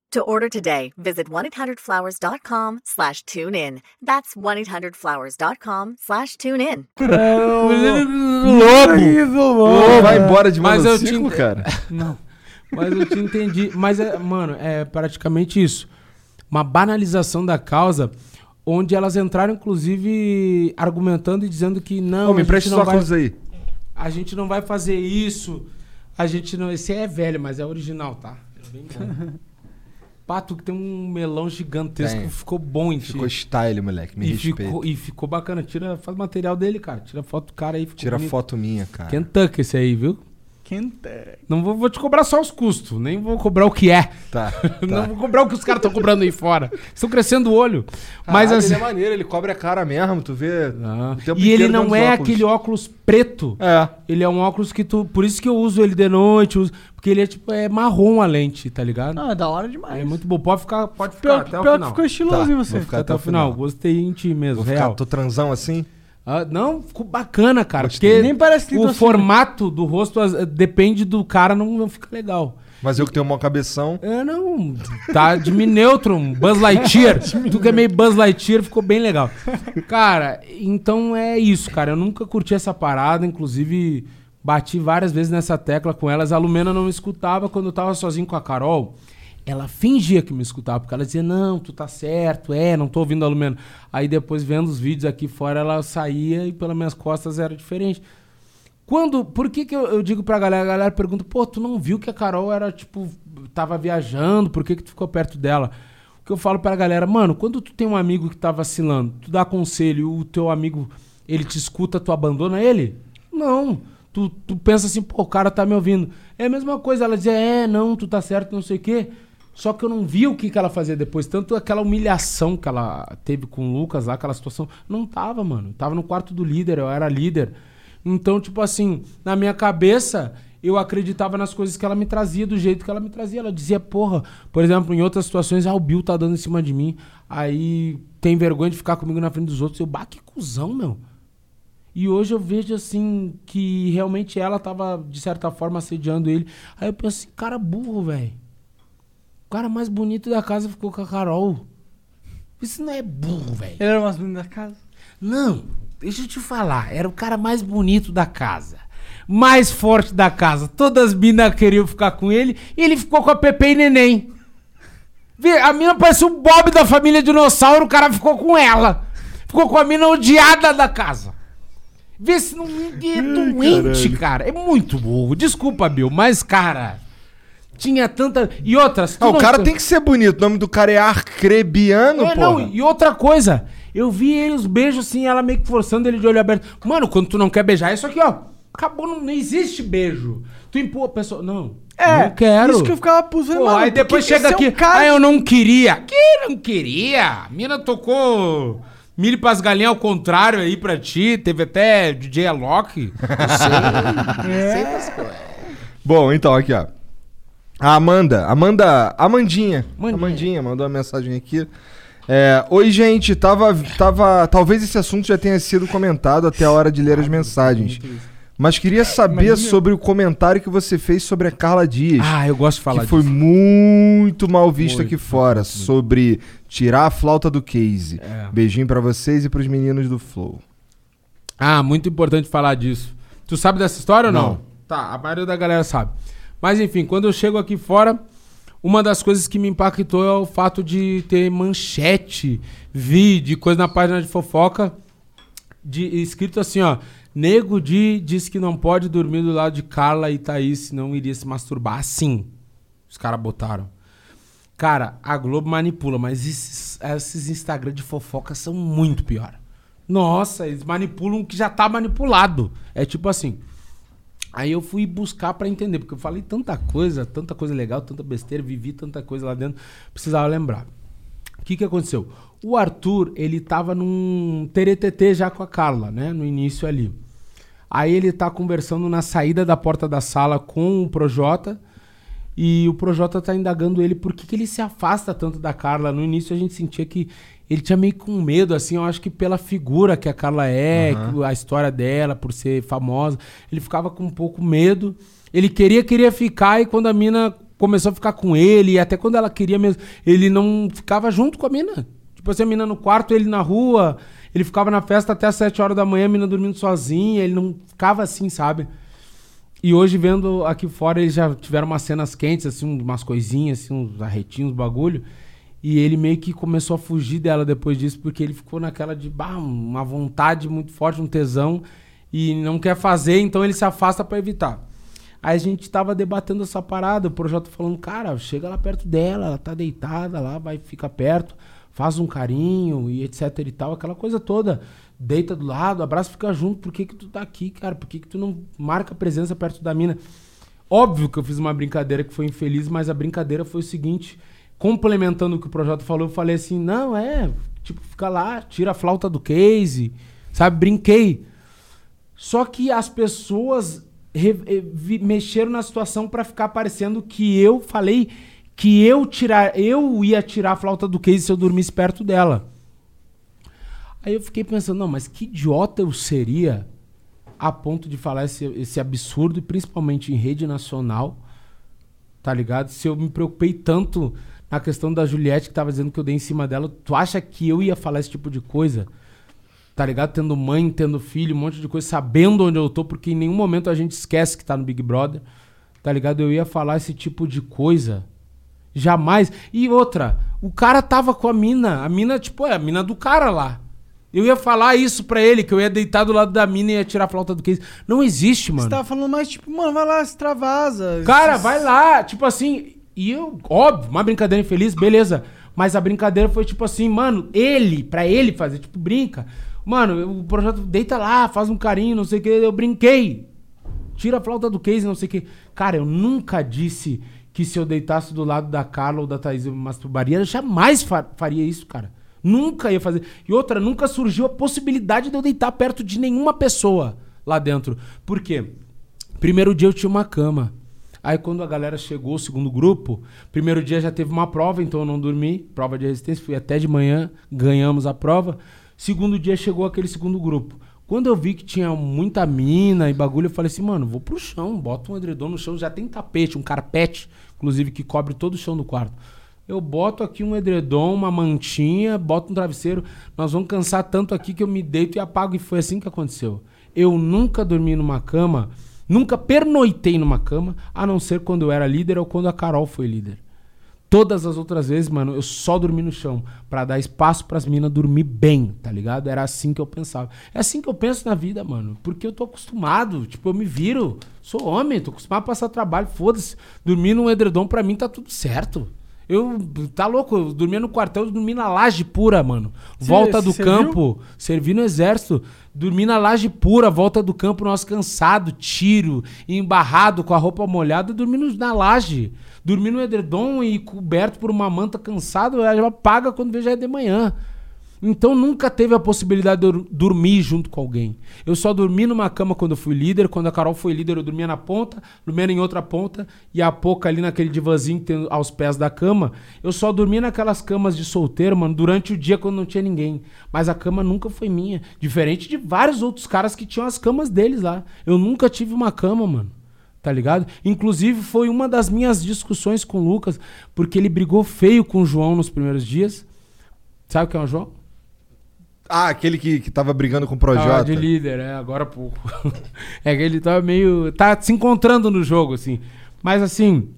To order today, visit 1-800-Flowers.com slash tune in. That's 1-800-Flowers.com slash tune in. (laughs) Lobo. Vai embora de Mas eu monociclo, te- cara? (laughs) Não. Mas eu te entendi. Mas, é, mano, é praticamente isso. Uma banalização da causa, onde elas entraram, inclusive, argumentando e dizendo que não. Ô, me não os vai- óculos aí. A gente não vai fazer isso. A gente não. Esse é velho, mas é original, tá? É bem bom. (laughs) Pato que tem um melão gigantesco, Tem. ficou bom ti. Ficou style, moleque. Me e respeita. ficou, e ficou bacana. Tira, faz material dele, cara. Tira foto do cara aí. Tira bonito. foto minha, cara. Kentucky esse aí, viu? Quente. Não vou, vou te cobrar só os custos, nem vou cobrar o que é. Tá. (laughs) Não vou cobrar o que os caras estão cobrando aí fora. Estão crescendo o olho. Mas Caralho, assim. ele é maneiro, ele cobre a cara mesmo, tu vê. o tempo E ele não é óculos. aquele óculos preto. É. Ele é um óculos que tu. Por isso que eu uso ele de noite. uso- porque ele é tipo, é marrom a lente, tá ligado? Ah, é da hora demais. É muito bom. Pode ficar, pode ficar Pior, até o pior que final. ficou estiloso Tá, em você. vou ficar Até o final. Gostei em ti mesmo, Vou ficar, real. tô transão assim? Ah, não, ficou bacana, cara. Gostei. Porque Nem parece que o tô assim, formato do rosto as- depende do cara, não, não fica legal. Mas eu que tenho um cabeção. É, não. Tá de mim neutro, um Buzz Lightyear. (laughs) tu que é meio Buzz Lightyear, ficou bem legal. Cara, então é isso, cara. Eu nunca curti essa parada, inclusive bati várias vezes nessa tecla com elas. A Lumena não me escutava quando eu tava sozinho com a Carol. Ela fingia que me escutava, porque ela dizia, não, tu tá certo, é, não tô ouvindo a Lumena. Aí depois, vendo os vídeos aqui fora, ela saía e pelas minhas costas era diferente. Quando. Por que, que eu, eu digo pra galera? A galera pergunta, pô, tu não viu que a Carol era, tipo, tava viajando, por que, que tu ficou perto dela? O que eu falo pra galera, mano, quando tu tem um amigo que tá vacilando, tu dá conselho o teu amigo, ele te escuta, tu abandona ele? Não. Tu, tu pensa assim, pô, o cara tá me ouvindo. É a mesma coisa, ela dizia, é, não, tu tá certo, não sei o quê. Só que eu não vi o que, que ela fazia depois. Tanto aquela humilhação que ela teve com o Lucas lá, aquela situação. Não tava, mano. Tava no quarto do líder, eu era líder. Então, tipo assim, na minha cabeça, eu acreditava nas coisas que ela me trazia, do jeito que ela me trazia. Ela dizia, porra, por exemplo, em outras situações, ah, o Bill tá dando em cima de mim. Aí tem vergonha de ficar comigo na frente dos outros. Eu, bah, que cuzão, meu. E hoje eu vejo assim que realmente ela tava, de certa forma, assediando ele. Aí eu penso assim, cara burro, velho. O cara mais bonito da casa ficou com a Carol. Isso não é burro, velho. Ele era o mais bonito da casa? Não, deixa eu te falar. Era o cara mais bonito da casa. Mais forte da casa. Todas as minas queriam ficar com ele. E ele ficou com a Pepe e Neném. A mina parece o Bob da família Dinossauro. O cara ficou com ela. Ficou com a mina odiada da casa. Vê se não é doente, cara. É muito burro. Desculpa, Bill, mas, cara. Tinha tanta. E outras. Ah, o não- cara tem que ser bonito. O nome do cara é Arcrebiano, é, pô. não, e outra coisa, eu vi ele os beijos assim, ela meio que forçando ele de olho aberto. Mano, quando tu não quer beijar, é isso aqui, ó. Acabou, não, não existe beijo. Tu empurra a pessoa. Não. É, não quero. isso que eu ficava pulsando. Pô, mano, aí depois chega esse é um aqui. cara ah, eu não queria. Que não queria? A mina tocou milho pras galinhas ao contrário aí pra ti. Teve até DJ Alok. Não sei. (laughs) É. Sei das coisas. Bom, então, aqui, ó. A Amanda, Amanda, Amandinha, Amandinha. Amandinha mandou uma mensagem aqui. É, Oi, gente, tava, tava, talvez esse assunto já tenha sido comentado até a hora de ler as mensagens. Mas queria saber Imagina. sobre o comentário que você fez sobre a Carla Dias. Ah, eu gosto de falar que foi disso. muito mal visto Muito, aqui fora sobre tirar a flauta do case. É. Beijinho pra vocês e pros meninos do Flow. Ah, muito importante falar disso. Tu sabe dessa história ou não? Não. Tá, a maioria da galera sabe. Mas enfim, quando eu chego aqui fora, uma das coisas que me impactou é o fato de ter manchete, vídeo, coisa na página de fofoca, de, escrito assim, ó. Nego Di diz que não pode dormir do lado de Carla e Thaís, senão iria se masturbar. Assim, os caras botaram. Cara, a Globo manipula, mas esses, esses Instagram de fofoca são muito pior. Nossa, eles manipulam o que já tá manipulado. É tipo assim. Aí eu fui buscar pra entender, porque eu falei tanta coisa, tanta coisa legal, tanta besteira, vivi tanta coisa lá dentro, precisava lembrar. O que que aconteceu? O Arthur, ele tava num TTT já com a Carla, né, no início ali. Aí ele tá conversando na saída da porta da sala com o Projota, e o Projota tá indagando ele por que, que ele se afasta tanto da Carla. No início a gente sentia que ele tinha meio com medo, assim, eu acho que pela figura que a Carla é, que a história dela, por ser famosa, ele ficava com um pouco medo. Ele queria, queria ficar, e quando a mina começou a ficar com ele, e até quando ela queria mesmo, ele não ficava junto com a mina. Tipo assim, a mina no quarto, ele na rua, ele ficava na festa até as 7 horas da manhã, a mina dormindo sozinha, ele não ficava assim, sabe? E hoje, vendo aqui fora, eles já tiveram umas cenas quentes, assim, umas coisinhas, assim, uns arretinhos, bagulho. E ele meio que começou a fugir dela depois disso, porque ele ficou naquela de, bah, uma vontade muito forte, um tesão, e não quer fazer, então ele se afasta pra evitar. Aí a gente tava debatendo essa parada, o projeto falando, cara, chega lá perto dela, ela tá deitada lá, vai ficar perto, faz um carinho e etc e tal, aquela coisa toda. Deita do lado, abraça, fica junto. Por que que tu tá aqui, cara? Por que que tu não marca presença perto da mina? Óbvio que eu fiz uma brincadeira que foi infeliz, mas a brincadeira foi o seguinte: complementando o que o projeto falou, eu falei assim: não, é, tipo, fica lá, tira a flauta do case, sabe? Brinquei. Só que as pessoas eh, mexeram na situação pra ficar parecendo que eu falei que eu tirar, eu ia tirar a flauta do case se eu dormisse perto dela. Aí eu fiquei pensando, não, mas que idiota eu seria a ponto de falar esse, esse absurdo, e principalmente em rede nacional, tá ligado? Se eu me preocupei tanto na questão da Juliette, que tava dizendo que eu dei em cima dela, tu acha que eu ia falar esse tipo de coisa? Tá ligado? Tendo mãe, tendo filho, um monte de coisa, sabendo onde eu tô, porque em nenhum momento a gente esquece que tá no Big Brother. Tá ligado? Eu ia falar esse tipo de coisa. Jamais. E outra, o cara tava com a mina. A mina, tipo, é a mina do cara lá. Eu ia falar isso pra ele, que eu ia deitar do lado da mina e ia tirar a flauta do case. Não existe, mano. Você tava falando mais, tipo, mano, vai lá, extravasa. Cara, vai lá, tipo assim. E eu, óbvio, uma brincadeira infeliz, beleza. Mas a brincadeira foi tipo assim, mano, ele, pra ele fazer, tipo, brinca. Mano, o projeto deita lá, faz um carinho, não sei o que. Eu brinquei. Tira a flauta do case, não sei o que. Cara, eu nunca disse que se eu deitasse do lado da Carla ou da Thaís eu me masturbaria. Eu jamais fa- faria isso, cara. Nunca ia fazer. E outra, nunca surgiu a possibilidade de eu deitar perto de nenhuma pessoa lá dentro. Por quê? Primeiro dia eu tinha uma cama. Aí quando a galera chegou, o segundo grupo, primeiro dia já teve uma prova, então eu não dormi, prova de resistência, fui até de manhã, ganhamos a prova. Segundo dia chegou aquele segundo grupo. Quando eu vi que tinha muita mina e bagulho, eu falei assim, mano, vou pro chão, bota um edredom no chão, já tem tapete, um carpete, inclusive, que cobre todo o chão do quarto. Eu boto aqui um edredom, uma mantinha, boto um travesseiro, nós vamos cansar tanto aqui que eu me deito e apago. E foi assim que aconteceu. Eu nunca dormi numa cama, nunca pernoitei numa cama, a não ser quando eu era líder ou quando a Carol foi líder. Todas as outras vezes, mano, eu só dormi no chão pra dar espaço pras minas dormir bem, tá ligado? Era assim que eu pensava. É assim que eu penso na vida, mano, porque eu tô acostumado, tipo, eu me viro, sou homem, tô acostumado a passar trabalho, foda-se. Dormir num edredom pra mim tá tudo certo. Eu, tá louco, eu dormia no quartel, eu dormi na laje pura, mano. Você- Volta do campo, servi no exército, dormi na laje pura, volta do campo, nós cansado, tiro, embarrado, com a roupa molhada, dormi na laje. Dormi no edredom e coberto por uma manta cansado, ela apaga quando vê já é de manhã. Então nunca teve a possibilidade de eu dormir junto com alguém. Eu só dormi numa cama quando eu fui líder. Quando a Carol foi líder, eu dormia na ponta, dormia em outra ponta, e a pouco ali naquele divazinho que tem aos pés da cama. Eu só dormia naquelas camas de solteiro, mano, durante o dia quando não tinha ninguém. Mas a cama nunca foi minha. Diferente de vários outros caras que tinham as camas deles lá. Eu nunca tive uma cama, mano. Tá ligado? Inclusive, foi uma das minhas discussões com o Lucas, porque ele brigou feio com o João nos primeiros dias. Sabe o que é o João? Ah, aquele que, que tava brigando com o Tava Projota. de líder, é, agora pouco. (laughs) é que ele tava meio. tá se encontrando no jogo, assim. Mas assim,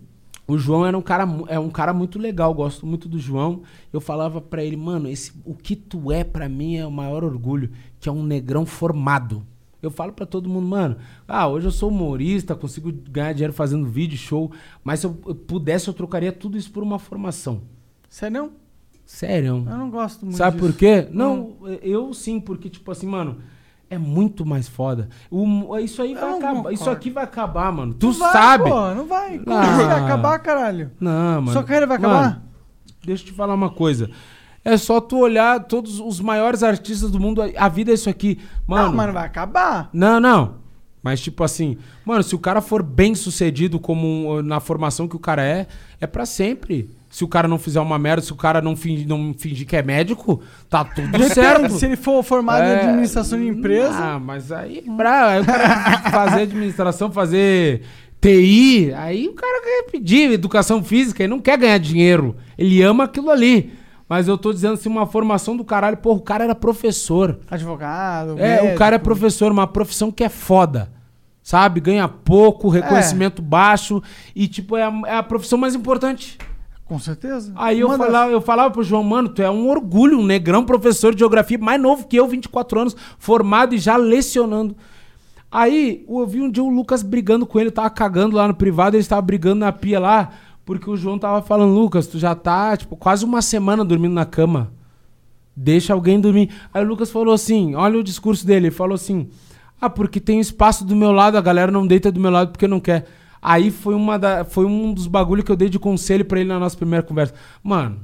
o João era um cara, é um cara muito legal, gosto muito do João. Eu falava pra ele, mano, esse, o que tu é pra mim é o maior orgulho, que é um negrão formado. Eu falo pra todo mundo, mano, ah, hoje eu sou humorista, consigo ganhar dinheiro fazendo vídeo, show, mas se eu, eu pudesse, eu trocaria tudo isso por uma formação. Sério? não? Sério. Eu não gosto muito Sabe disso. por quê? Não, eu sim, porque, tipo assim, mano, é muito mais foda. O- isso aí vai acabar. concordo. Isso aqui vai acabar, mano. Tu Não vai, sabe. Pô, não vai. Como Ah. vai acabar, caralho? Não, mano. Sua carreira vai Mano, acabar? deixa eu te falar uma coisa. É só tu olhar todos os maiores artistas do mundo. A vida é isso aqui. Mano. Não, mas não vai acabar. Não, não. Mas, tipo assim, mano, se o cara for bem sucedido como na formação que o cara é, é pra sempre. Se o cara não fizer uma merda, se o cara não fingir, não fingir que é médico, tá tudo certo. se ele for formado em É, administração de empresa. Ah, mas aí, pra, aí o cara (laughs) fazer administração, fazer TI, aí o cara quer pedir educação física e não quer ganhar dinheiro. Ele ama aquilo ali. Mas eu tô dizendo assim, uma formação do caralho, porra, o cara era professor. Advogado. É, médico. o cara é professor, uma profissão que é foda. Sabe? Ganha pouco, reconhecimento baixo. E, tipo, é a, é a profissão mais importante. Com certeza. Aí eu falava, eu falava pro João, mano, tu é um orgulho, um negrão professor de geografia, mais novo que eu, 24 anos, formado e já lecionando. Aí eu vi um dia o Lucas brigando com ele, tava cagando lá no privado, ele estava brigando na pia lá, porque o João tava falando, Lucas, tu já tá, tipo, quase uma semana dormindo na cama. Deixa alguém dormir. Aí o Lucas falou assim: olha o discurso dele. Ele falou assim: Ah, porque tem espaço do meu lado, a galera não deita do meu lado porque não quer. Aí foi, uma da, foi um dos bagulhos que eu dei de conselho pra ele na nossa primeira conversa. Mano,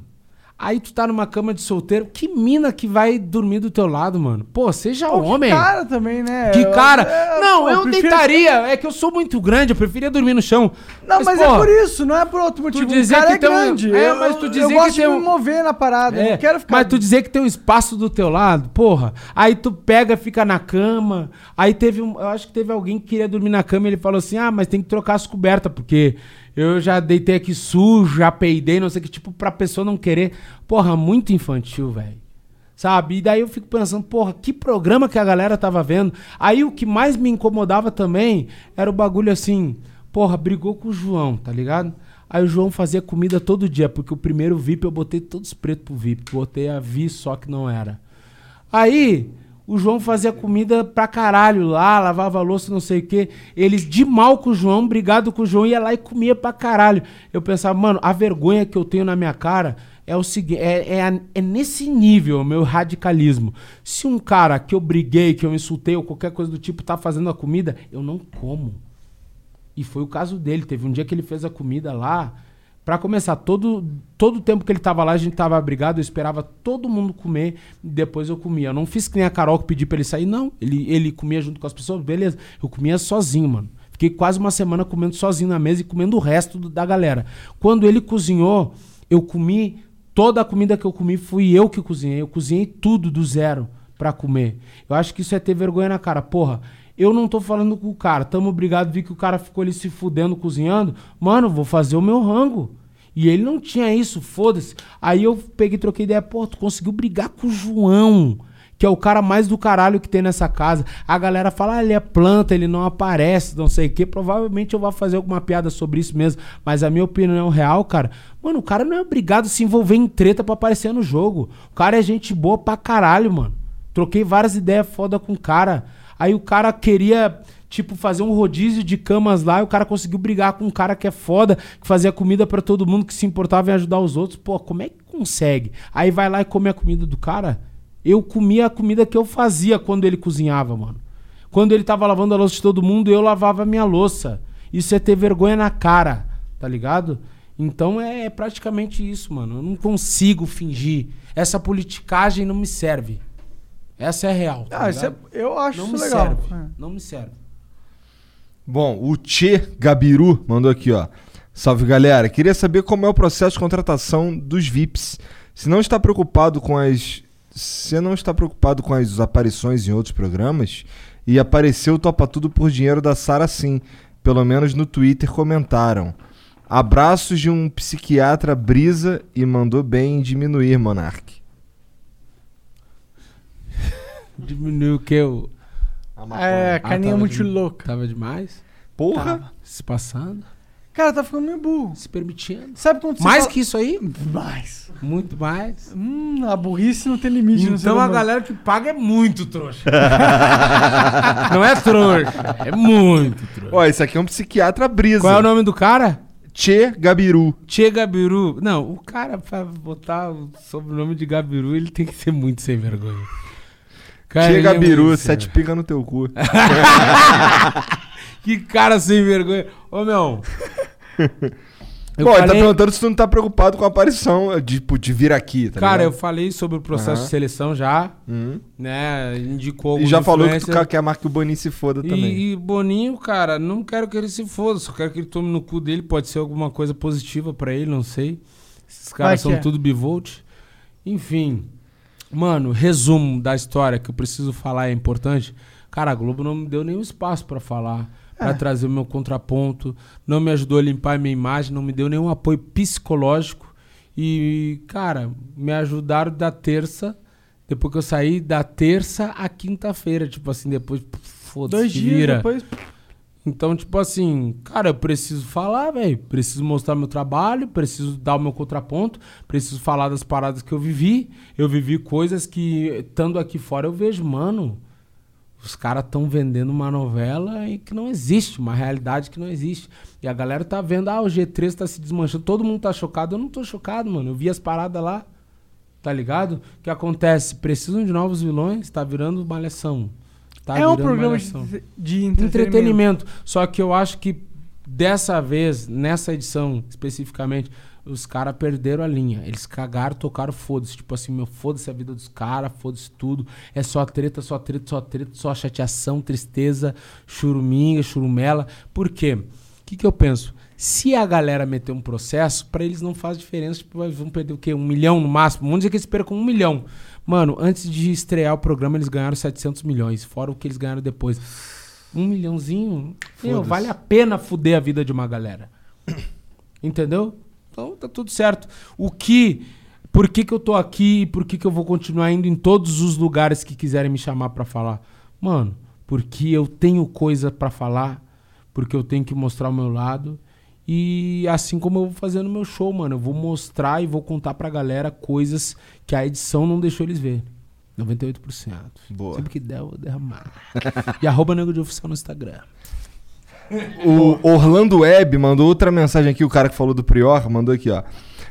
aí tu tá numa cama de solteiro, que mina que vai dormir do teu lado, mano? Pô, seja Pô, que homem. cara também, né? Que Eu- cara? é, não, pô, eu prefiro- deitaria. É que eu sou muito grande, eu preferia dormir no chão. Não, mas, é porra, por isso, não é por outro motivo. dizer o cara que é tem um- grande. é, eu, mas tu eu- dizer eu que gosto tem de um- me mover na parada. eu É, não quero ficar... Mas tu dizer que tem um espaço do teu lado, porra. Aí tu pega, fica na cama. Aí teve um. Eu acho que teve alguém que queria dormir na cama e ele falou assim: ah, mas tem que trocar as cobertas, porque eu já deitei aqui sujo, já peidei, não sei o que, tipo, pra pessoa não querer. Porra, muito infantil, velho. Sabe? E daí eu fico pensando, porra, que programa que a galera tava vendo. Aí o que mais me incomodava também era o bagulho assim, porra, brigou com o João, tá ligado? Aí o João fazia comida todo dia, porque o primeiro VIP eu botei todos preto pro VIP, botei a Vi só que não era. Aí o João fazia comida pra caralho lá, lavava louça, não sei o quê. Eles de mal com o João, brigado com o João, ia lá e comia pra caralho. Eu pensava, mano, a vergonha que eu tenho na minha cara é o seguinte, é, é, é nesse nível o meu radicalismo. Se um cara que eu briguei, que eu insultei ou qualquer coisa do tipo tá fazendo a comida, eu não como. E foi o caso dele. Teve um dia que ele fez a comida lá. Pra começar, todo, todo o tempo que ele tava lá, a gente tava brigado, eu esperava todo mundo comer, depois eu comia. Eu não fiz que nem a Carol que pedi pra ele sair, não. Ele, ele comia junto com as pessoas, beleza. Eu comia sozinho, mano. Fiquei quase uma semana comendo sozinho na mesa e comendo o resto do- da galera. Quando ele cozinhou, eu comi. Toda a comida que eu comi fui eu que cozinhei. Eu cozinhei tudo do zero pra comer. Eu acho que isso é ter vergonha na cara. Porra, eu não tô falando com o cara. Tamo obrigado, vi que o cara ficou ali se fudendo cozinhando. Mano, vou fazer o meu rango. E ele não tinha isso, foda-se. Aí eu peguei troquei ideia. Pô, tu conseguiu brigar com o João, que é o cara mais do caralho que tem nessa casa. A galera fala, ah, ele é planta, ele não aparece, não sei o quê. Provavelmente eu vou fazer alguma piada sobre isso mesmo. Mas a minha opinião real, cara, mano, o cara não é obrigado a se envolver em treta pra aparecer no jogo. O cara é gente boa pra caralho, mano. Troquei várias ideias foda com o cara. Aí o cara queria, tipo, fazer um rodízio de camas lá e o cara conseguiu brigar com um cara que é foda, que fazia comida pra todo mundo, que se importava em ajudar os outros. Pô, como é que consegue? Aí vai lá e come a comida do cara? Eu comia a comida que eu fazia quando ele cozinhava, mano. Quando ele tava lavando a louça de todo mundo, eu lavava a minha louça. Isso é ter vergonha na cara, tá ligado? Então é, é praticamente isso, mano. Eu não consigo fingir. Essa politicagem não me serve. Essa é a real. tá Ah, isso é- ligado? eu acho não isso me legal. Serve. É. Não me serve. Bom, o Tchê Gabiru mandou aqui, ó. Salve galera, queria saber como é o processo de contratação dos VIPs. Se não está preocupado com as. Se não está preocupado com as aparições em outros programas, e apareceu o Topa Tudo por dinheiro da Sara sim. Pelo menos no Twitter comentaram. Abraços de um psiquiatra brisa e mandou bem em diminuir, Monark. Diminuiu o que? O... É, Ah, caninha tava muito de- louca. Tava demais? Porra! Tava. Se passando? Cara, tá ficando meio burro. Se permitindo. Sabe quando você Mais fala- que isso aí? Mais. Muito mais. Hum, a burrice não tem limite Então a humano. galera que paga é muito trouxa. (laughs) Não é trouxa, é muito trouxa. Ó, esse aqui é um psiquiatra brisa. Qual é o nome do cara? Tchê Gabiru. Tchê Gabiru. Não, o cara pra botar o sobrenome de Gabiru, ele tem que ser muito sem vergonha. Cara, muito sem sete pica no teu cu. (laughs) Que cara sem vergonha. Ô, meu. Eu Bom, ele tá falei- perguntando se tu não tá preocupado com a aparição, tipo, de vir aqui, tá Cara, eu ligado? falei sobre o processo Aham. de seleção já, Uhum. né? Indicou E já falou que tu quer mais que o Boninho se foda também. E, e Boninho, cara, não quero que ele se foda, só quero que ele tome no cu dele. Pode ser alguma coisa positiva pra ele, não sei. Esses caras Vai são é. tudo bivolt. Enfim, mano, resumo da história que eu preciso falar é importante. Cara, a Globo não me deu nenhum espaço pra falar, pra É. trazer o meu contraponto, não me ajudou a limpar a minha imagem, não me deu nenhum apoio psicológico. E, cara, me ajudaram da terça, depois que eu saí, da terça à quinta-feira. Tipo assim, depois, foda-se, Dois dias vira. depois. Então, tipo assim, cara, eu preciso falar, velho. Preciso mostrar meu trabalho, preciso dar o meu contraponto, preciso falar das paradas que eu vivi. Eu vivi coisas que, estando aqui fora, eu vejo, mano. Os caras estão vendendo uma novela e que não existe, uma realidade que não existe. E a galera tá vendo, ah, o G3 tá se desmanchando, todo mundo tá chocado. Eu não tô chocado, mano. Eu vi as paradas lá, tá ligado? O que acontece? Precisam de novos vilões, tá virando malhação. Tá é um programa de, de entretenimento. entretenimento. Só que eu acho que dessa vez, nessa edição especificamente, os caras perderam a linha. Eles cagaram, tocaram, foda-se. Tipo assim, meu, foda-se a vida dos caras, foda-se tudo. É só treta, só treta, só treta, só chateação, tristeza, churuminga, churumela. Por quê? O que, que eu penso? Se a galera meter um processo, pra eles não faz diferença. Tipo, vão perder o quê? Um milhão no máximo? Vamos dizer que eles percam um milhão. Mano, antes de estrear o programa, eles ganharam 700 milhões. Fora o que eles ganharam depois. Um milhãozinho, meu, vale a pena fuder a vida de uma galera. Entendeu? Então tá tudo certo. O que. Por que, que eu tô aqui e por que, que eu vou continuar indo em todos os lugares que quiserem me chamar pra falar? Mano, porque eu tenho coisa pra falar, porque eu tenho que mostrar o meu lado. E assim como eu vou fazer no meu show, mano, eu vou mostrar e vou contar pra galera coisas que a edição não deixou eles ver. 98%. Boa. Sempre que der, eu vou derramar. (laughs) e arroba Nego de Oficial no Instagram. O Orlando Web mandou outra mensagem aqui, o cara que falou do Prior, mandou aqui, ó.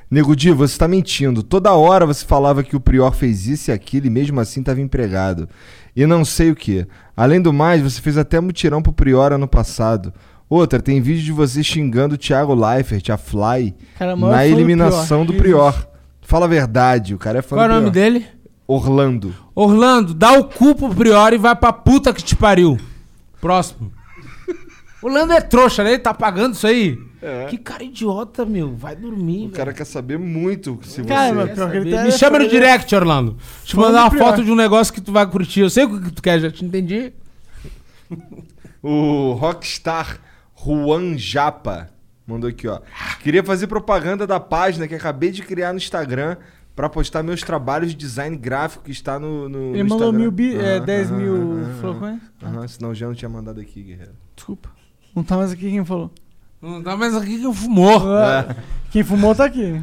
Nego Di, você tá mentindo. Toda hora você falava que o Prior fez isso e aquilo e mesmo assim tava empregado. E não sei o que. Além do mais, você fez até mutirão pro Prior ano passado. Outra, tem vídeo de você xingando o Thiago Leifert, a Fly, Cara, na fã do eliminação do Prior. Prior. Fala a verdade, o cara é fã Qual é do o nome Prior. dele? Orlando. Orlando, dá o cu pro Priori e vai pra puta que te pariu. Próximo. (laughs) Orlando é trouxa, né? Ele tá pagando isso aí. É. Que cara idiota, meu. Vai dormir. O cara quer saber muito se Cara, você... que ele tá- Me chama no direct, Orlando. Te mandar uma Prior. foto de um negócio que tu vai curtir. Eu sei o que tu quer, já te entendi. (laughs) O Rockstar Juan Japa mandou aqui, ó. Queria fazer propaganda da página que acabei de criar no Instagram pra postar meus trabalhos de design gráfico que está no, no Ele no mandou Instagram. mil bi- é, Aham, 10 aham, mil aham, flocões? Aham, senão já não tinha mandado aqui, guerreiro. Desculpa. Não tá mais aqui quem falou. Não tá mais aqui quem fumou. Ah, Quem fumou tá aqui.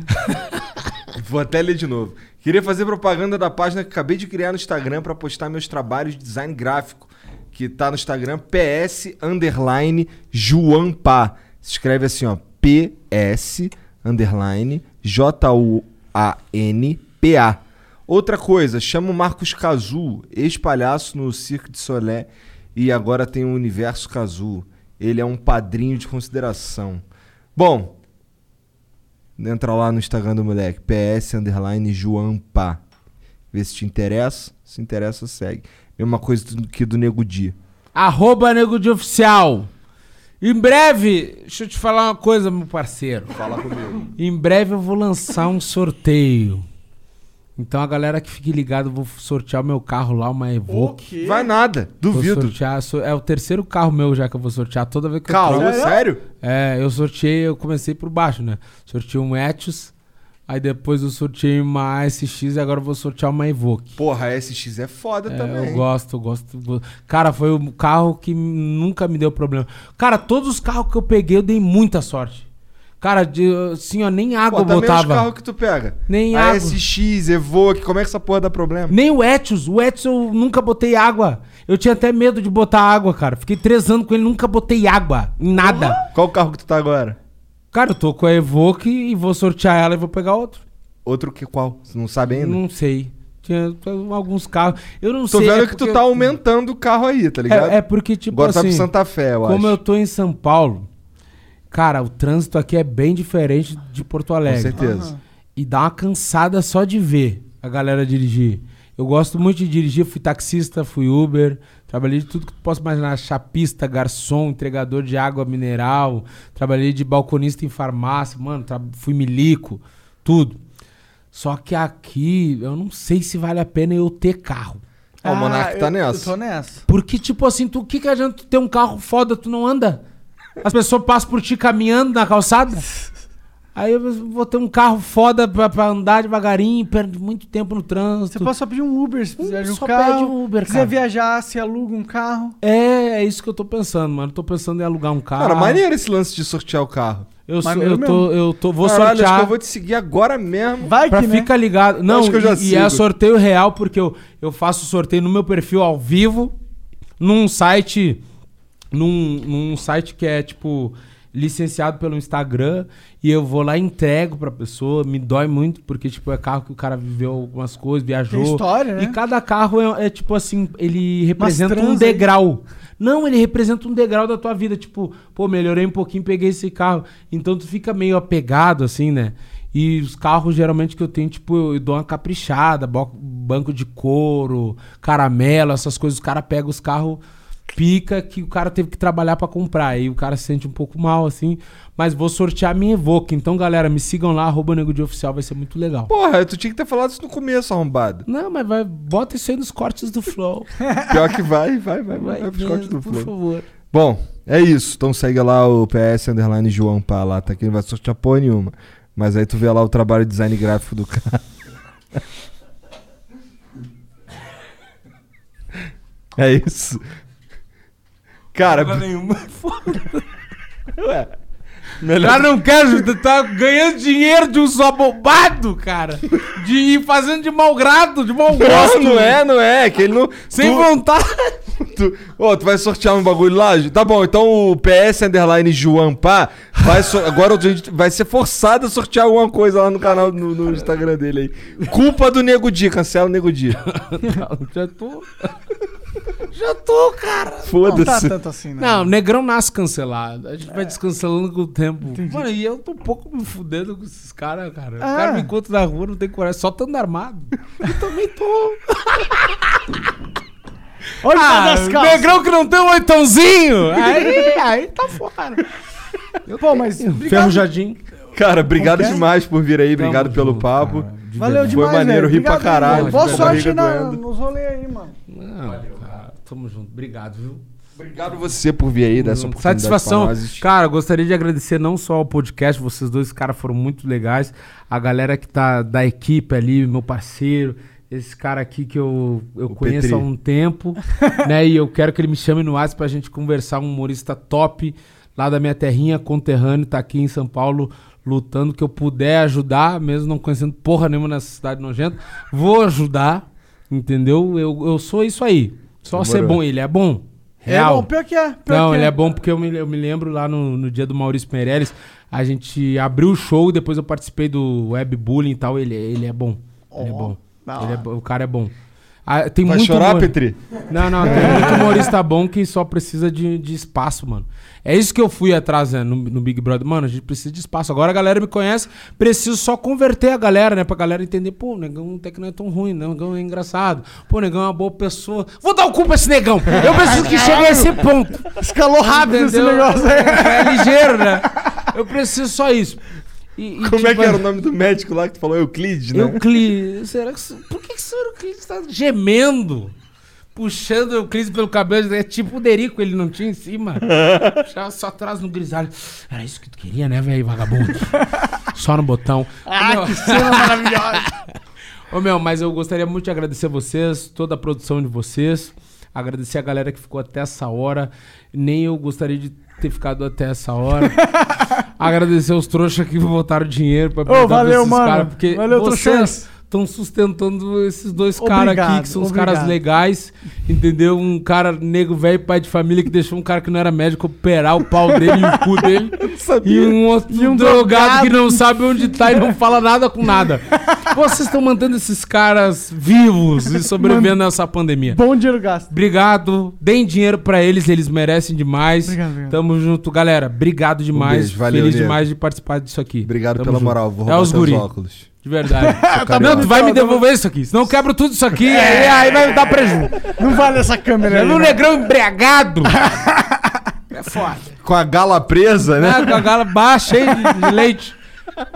(laughs) Vou até ler de novo. Queria fazer propaganda da página que acabei de criar no Instagram pra postar meus trabalhos de design gráfico, que tá no Instagram PS underline. Se escreve assim, ó, PS underline J U A N P A. Outra coisa, chama o Marcos Cazu, ex-palhaço no Cirque de Solé e agora tem o Universo Cazu. Ele é um padrinho de consideração. Bom, Entra lá no Instagram do moleque, PS underline. Vê se te interessa. Se interessa, segue. Mesma coisa que do Nego Di. Arroba Nego de Oficial. Em breve, deixa eu te falar uma coisa, meu parceiro. Fala comigo. Em breve eu vou lançar um sorteio. Então a galera que fique ligado, eu vou sortear o meu carro lá, uma Evoque. Vai nada, duvido. Vou sortear, so- é o terceiro carro meu já que eu vou sortear toda vez que Calma, eu troco. sério? É, eu sorteei, eu comecei por baixo, né? Sorteei um Etios, aí depois eu sorteei uma SX e agora eu vou sortear uma Evoque. Porra, a SX é foda É, também. eu gosto, eu gosto. go- Cara, foi o carro que nunca me deu problema. Cara, todos os carros que eu peguei eu dei muita sorte. Cara, de, assim, ó, nem água Pô, eu também os botava. carros que tu pega. Nem a água. SX, Evoque, como é que essa porra dá problema? Nem o Etios. O Etios eu nunca botei água. Eu tinha até medo de botar água, cara. Fiquei três anos com ele, nunca botei água. Em nada. Qual carro que tu tá agora? Cara, eu tô com a Evoque e vou sortear ela e vou pegar outro. Outro que qual? Você não sabe ainda? Não sei. Tinha alguns carros. Eu não Tô sei. vendo é que tu tá aumentando o carro aí, tá ligado? É, é porque, tipo Agora tá assim... pro Santa Fé, eu como acho. eu tô em São Paulo, cara, o trânsito aqui é bem diferente de Porto Alegre. Com certeza. Aham. E dá uma cansada só de ver a galera dirigir. Eu gosto muito de dirigir, fui taxista, fui Uber, trabalhei de tudo que tu possa imaginar, chapista, garçom, entregador de água mineral, trabalhei de balconista em farmácia, mano, tra- fui milico, tudo. Só que aqui, eu não sei se vale a pena eu ter carro. Ah, o Monark tá eu- nessa. Eu tô nessa. Porque, tipo assim, tu, o que, que adianta tu ter um carro foda, tu não anda? As pessoas passam por ti caminhando na calçada. Aí eu vou ter um carro foda pra, pra andar devagarinho, perde muito tempo no trânsito. Você pode só pedir um Uber se de um só carro. pede um Uber, Se quiser cara. viajar, se aluga um carro. É, é isso que eu tô pensando, mano. Tô pensando em alugar um carro. Cara, maneiro esse lance de sortear o carro. Eu, sou, eu, tô, eu tô, vou Caralho, sortear. acho que eu vou te seguir agora mesmo. Vai Pra que, né? ficar ligado. Não, acho que eu já e, e é sigo. sorteio real, porque eu, eu faço sorteio no meu perfil ao vivo, num site. Num, num site que é tipo. Licenciado pelo Instagram e eu vou lá e entrego pra pessoa. Me dói muito, porque, tipo, é carro que o cara viveu algumas coisas, viajou. Tem história, né? E cada carro é, é, tipo assim, ele representa um aí. degrau. Não, ele representa um degrau da tua vida. Tipo, pô, melhorei um pouquinho, peguei esse carro. Então tu fica meio apegado, assim, né? E os carros, geralmente, que eu tenho, tipo, eu, eu dou uma caprichada, banco de couro, caramelo, essas coisas. Os caras pegam os carros pica que o cara teve que trabalhar pra comprar. Aí o cara se sente um pouco mal, assim. Mas vou sortear a minha Evoque. Então, galera, me sigam lá, arroba Nego de Oficial, vai ser muito legal. Porra, tu tinha que ter falado isso no começo, arrombado. Não, mas vai, bota isso aí nos cortes do Flow. (laughs) Pior que vai, vai, vai, vai, Vai pros cortes do por Flow. favor. Bom, é isso. Então segue lá o PS Underline João Pá lá, tá aqui, não vai sortear porra nenhuma. Mas aí tu vê lá o trabalho de design gráfico do cara. (laughs) É isso. Cara, nenhuma. (laughs) Ué. Melhor... Cara, não quero, tu tá ganhando dinheiro de um só bobado, cara. De ir fazendo de mau grado, de mau (laughs) gosto. Não, não é, não é. Que ele não. Sem tu- vontade. (laughs) Tu, Ô, tu vai sortear um bagulho lá? Tá bom, então o PS Underline João Pá vai so- agora a gente vai ser forçado a sortear alguma coisa lá no canal, no, no Instagram dele aí. Culpa do Nego Di, cancela o Nego Di. Já tô. Já tô, cara. Foda-se. Não tá tanto assim, né? Não, negrão nasce cancelado. A gente vai descancelando com o tempo. Mano, e eu tô um pouco me fudendo com esses caras, cara. O Ah. cara me encontra na rua, não tem coragem, só estando armado. Eu também tô. (laughs) Olha Ah, negrão que não tem um oitãozinho. Aí, aí tá fora. Pô, mas Ferrujadinho. Cara, obrigado é? demais por vir aí, obrigado pelo junto, papo. cara. De valeu Foi demais, maneiro, velho. ri pra caralho. Boa sorte na, nos rolês aí, mano. Não, cara, tamo junto. Obrigado, viu? Obrigado você por vir aí, dessa oportunidade Satisfação. Cara, gostaria de agradecer não só ao podcast, vocês dois caras foram muito legais. A galera que tá da equipe ali, meu parceiro, esse cara aqui que eu, eu conheço Petri. há um tempo, (laughs) né? E eu quero que ele me chame no WhatsApp pra gente conversar. Um humorista top lá da minha terrinha, conterrâneo, tá aqui em São Paulo lutando. Que eu puder ajudar, mesmo não conhecendo porra nenhuma nessa cidade nojenta, vou ajudar, entendeu? Eu, eu sou isso aí. Só ser Demorou. bom. Ele é bom. É Real. bom, pior que é. Pior Não, que ele é bom porque eu me, eu me lembro lá no, no dia do Maurício Meirelles, a gente abriu o show, depois eu participei do webbullying e tal, ele, ele é bom. ele é bom. Ele é o cara é bom. Ah, tem Vai muito chorar, humor- Petri? Não, não, tem muito humorista bom que só precisa de, de espaço, mano. É isso que eu fui atrás né, no, no Big Brother. Mano, a gente precisa de espaço. Agora a galera me conhece, preciso só converter a galera, né? Pra galera entender, pô, o negão até que não é tão ruim, né? o negão é engraçado. Pô, o negão é uma boa pessoa. Vou dar o cu pra esse negão. Eu preciso que chegue a esse ponto. Escalou rápido esse Entendeu? negócio aí. É ligeiro, né? Eu preciso só isso. E- e, Como é tipo, que era o (laughs) nome do médico lá que tu falou? Euclides, né? Euclides. Será que. Por que, que o senhor Euclides tá gemendo? Puxando o Euclides pelo cabelo. É tipo o Derico, ele não tinha em cima. (laughs) Já só atrás no grisalho. Era isso que tu queria, né, velho, vagabundo? (laughs) só no botão. Ah, que cena maravilhosa. Ô meu, mas eu gostaria muito de agradecer vocês, toda a produção de vocês. Agradecer a galera que ficou até essa hora. Nem eu gostaria de ter ficado até essa hora. Agradecer os trouxas que botaram dinheiro pra Ô, valeu, mano. porque Valeu, vocês trouxas. Estão sustentando esses dois caras aqui, que são os caras legais. Entendeu? Um cara negro, velho, pai de família, que deixou um cara que não era médico operar o pau dele e o cu dele. (laughs) E um outro E um drogado drogado. que não sabe onde tá e não fala nada com nada. (laughs) Vocês estão mantendo esses caras vivos e sobrevivendo nessa pandemia. Bom dinheiro gasto. Obrigado. Deem dinheiro pra eles, eles merecem demais. Obrigado, obrigado. Tamo junto, galera. Obrigado demais. beijo, valeu, Feliz demais de participar disso aqui. Obrigado Tamo pela junto. moral. Vou é roubar os teus guri. óculos. De verdade. (laughs) Tá não, tu vai me devolver isso aqui. Senão eu quebro tudo isso aqui. aí, aí vai dar prejuízo. Não vale essa câmera aí. viu o né? negrão embriagado? é foda. Com a gala presa, né? É, com a gala baixa, cheia de, de leite.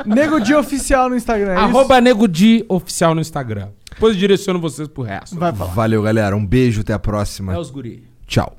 Nego Dia Oficial no Instagram. É isso? Arroba Nego Di oficial no Instagram. Depois eu direciono vocês pro resto. Vai falar. Valeu, galera. Um beijo, até a próxima. É os guri. Tchau.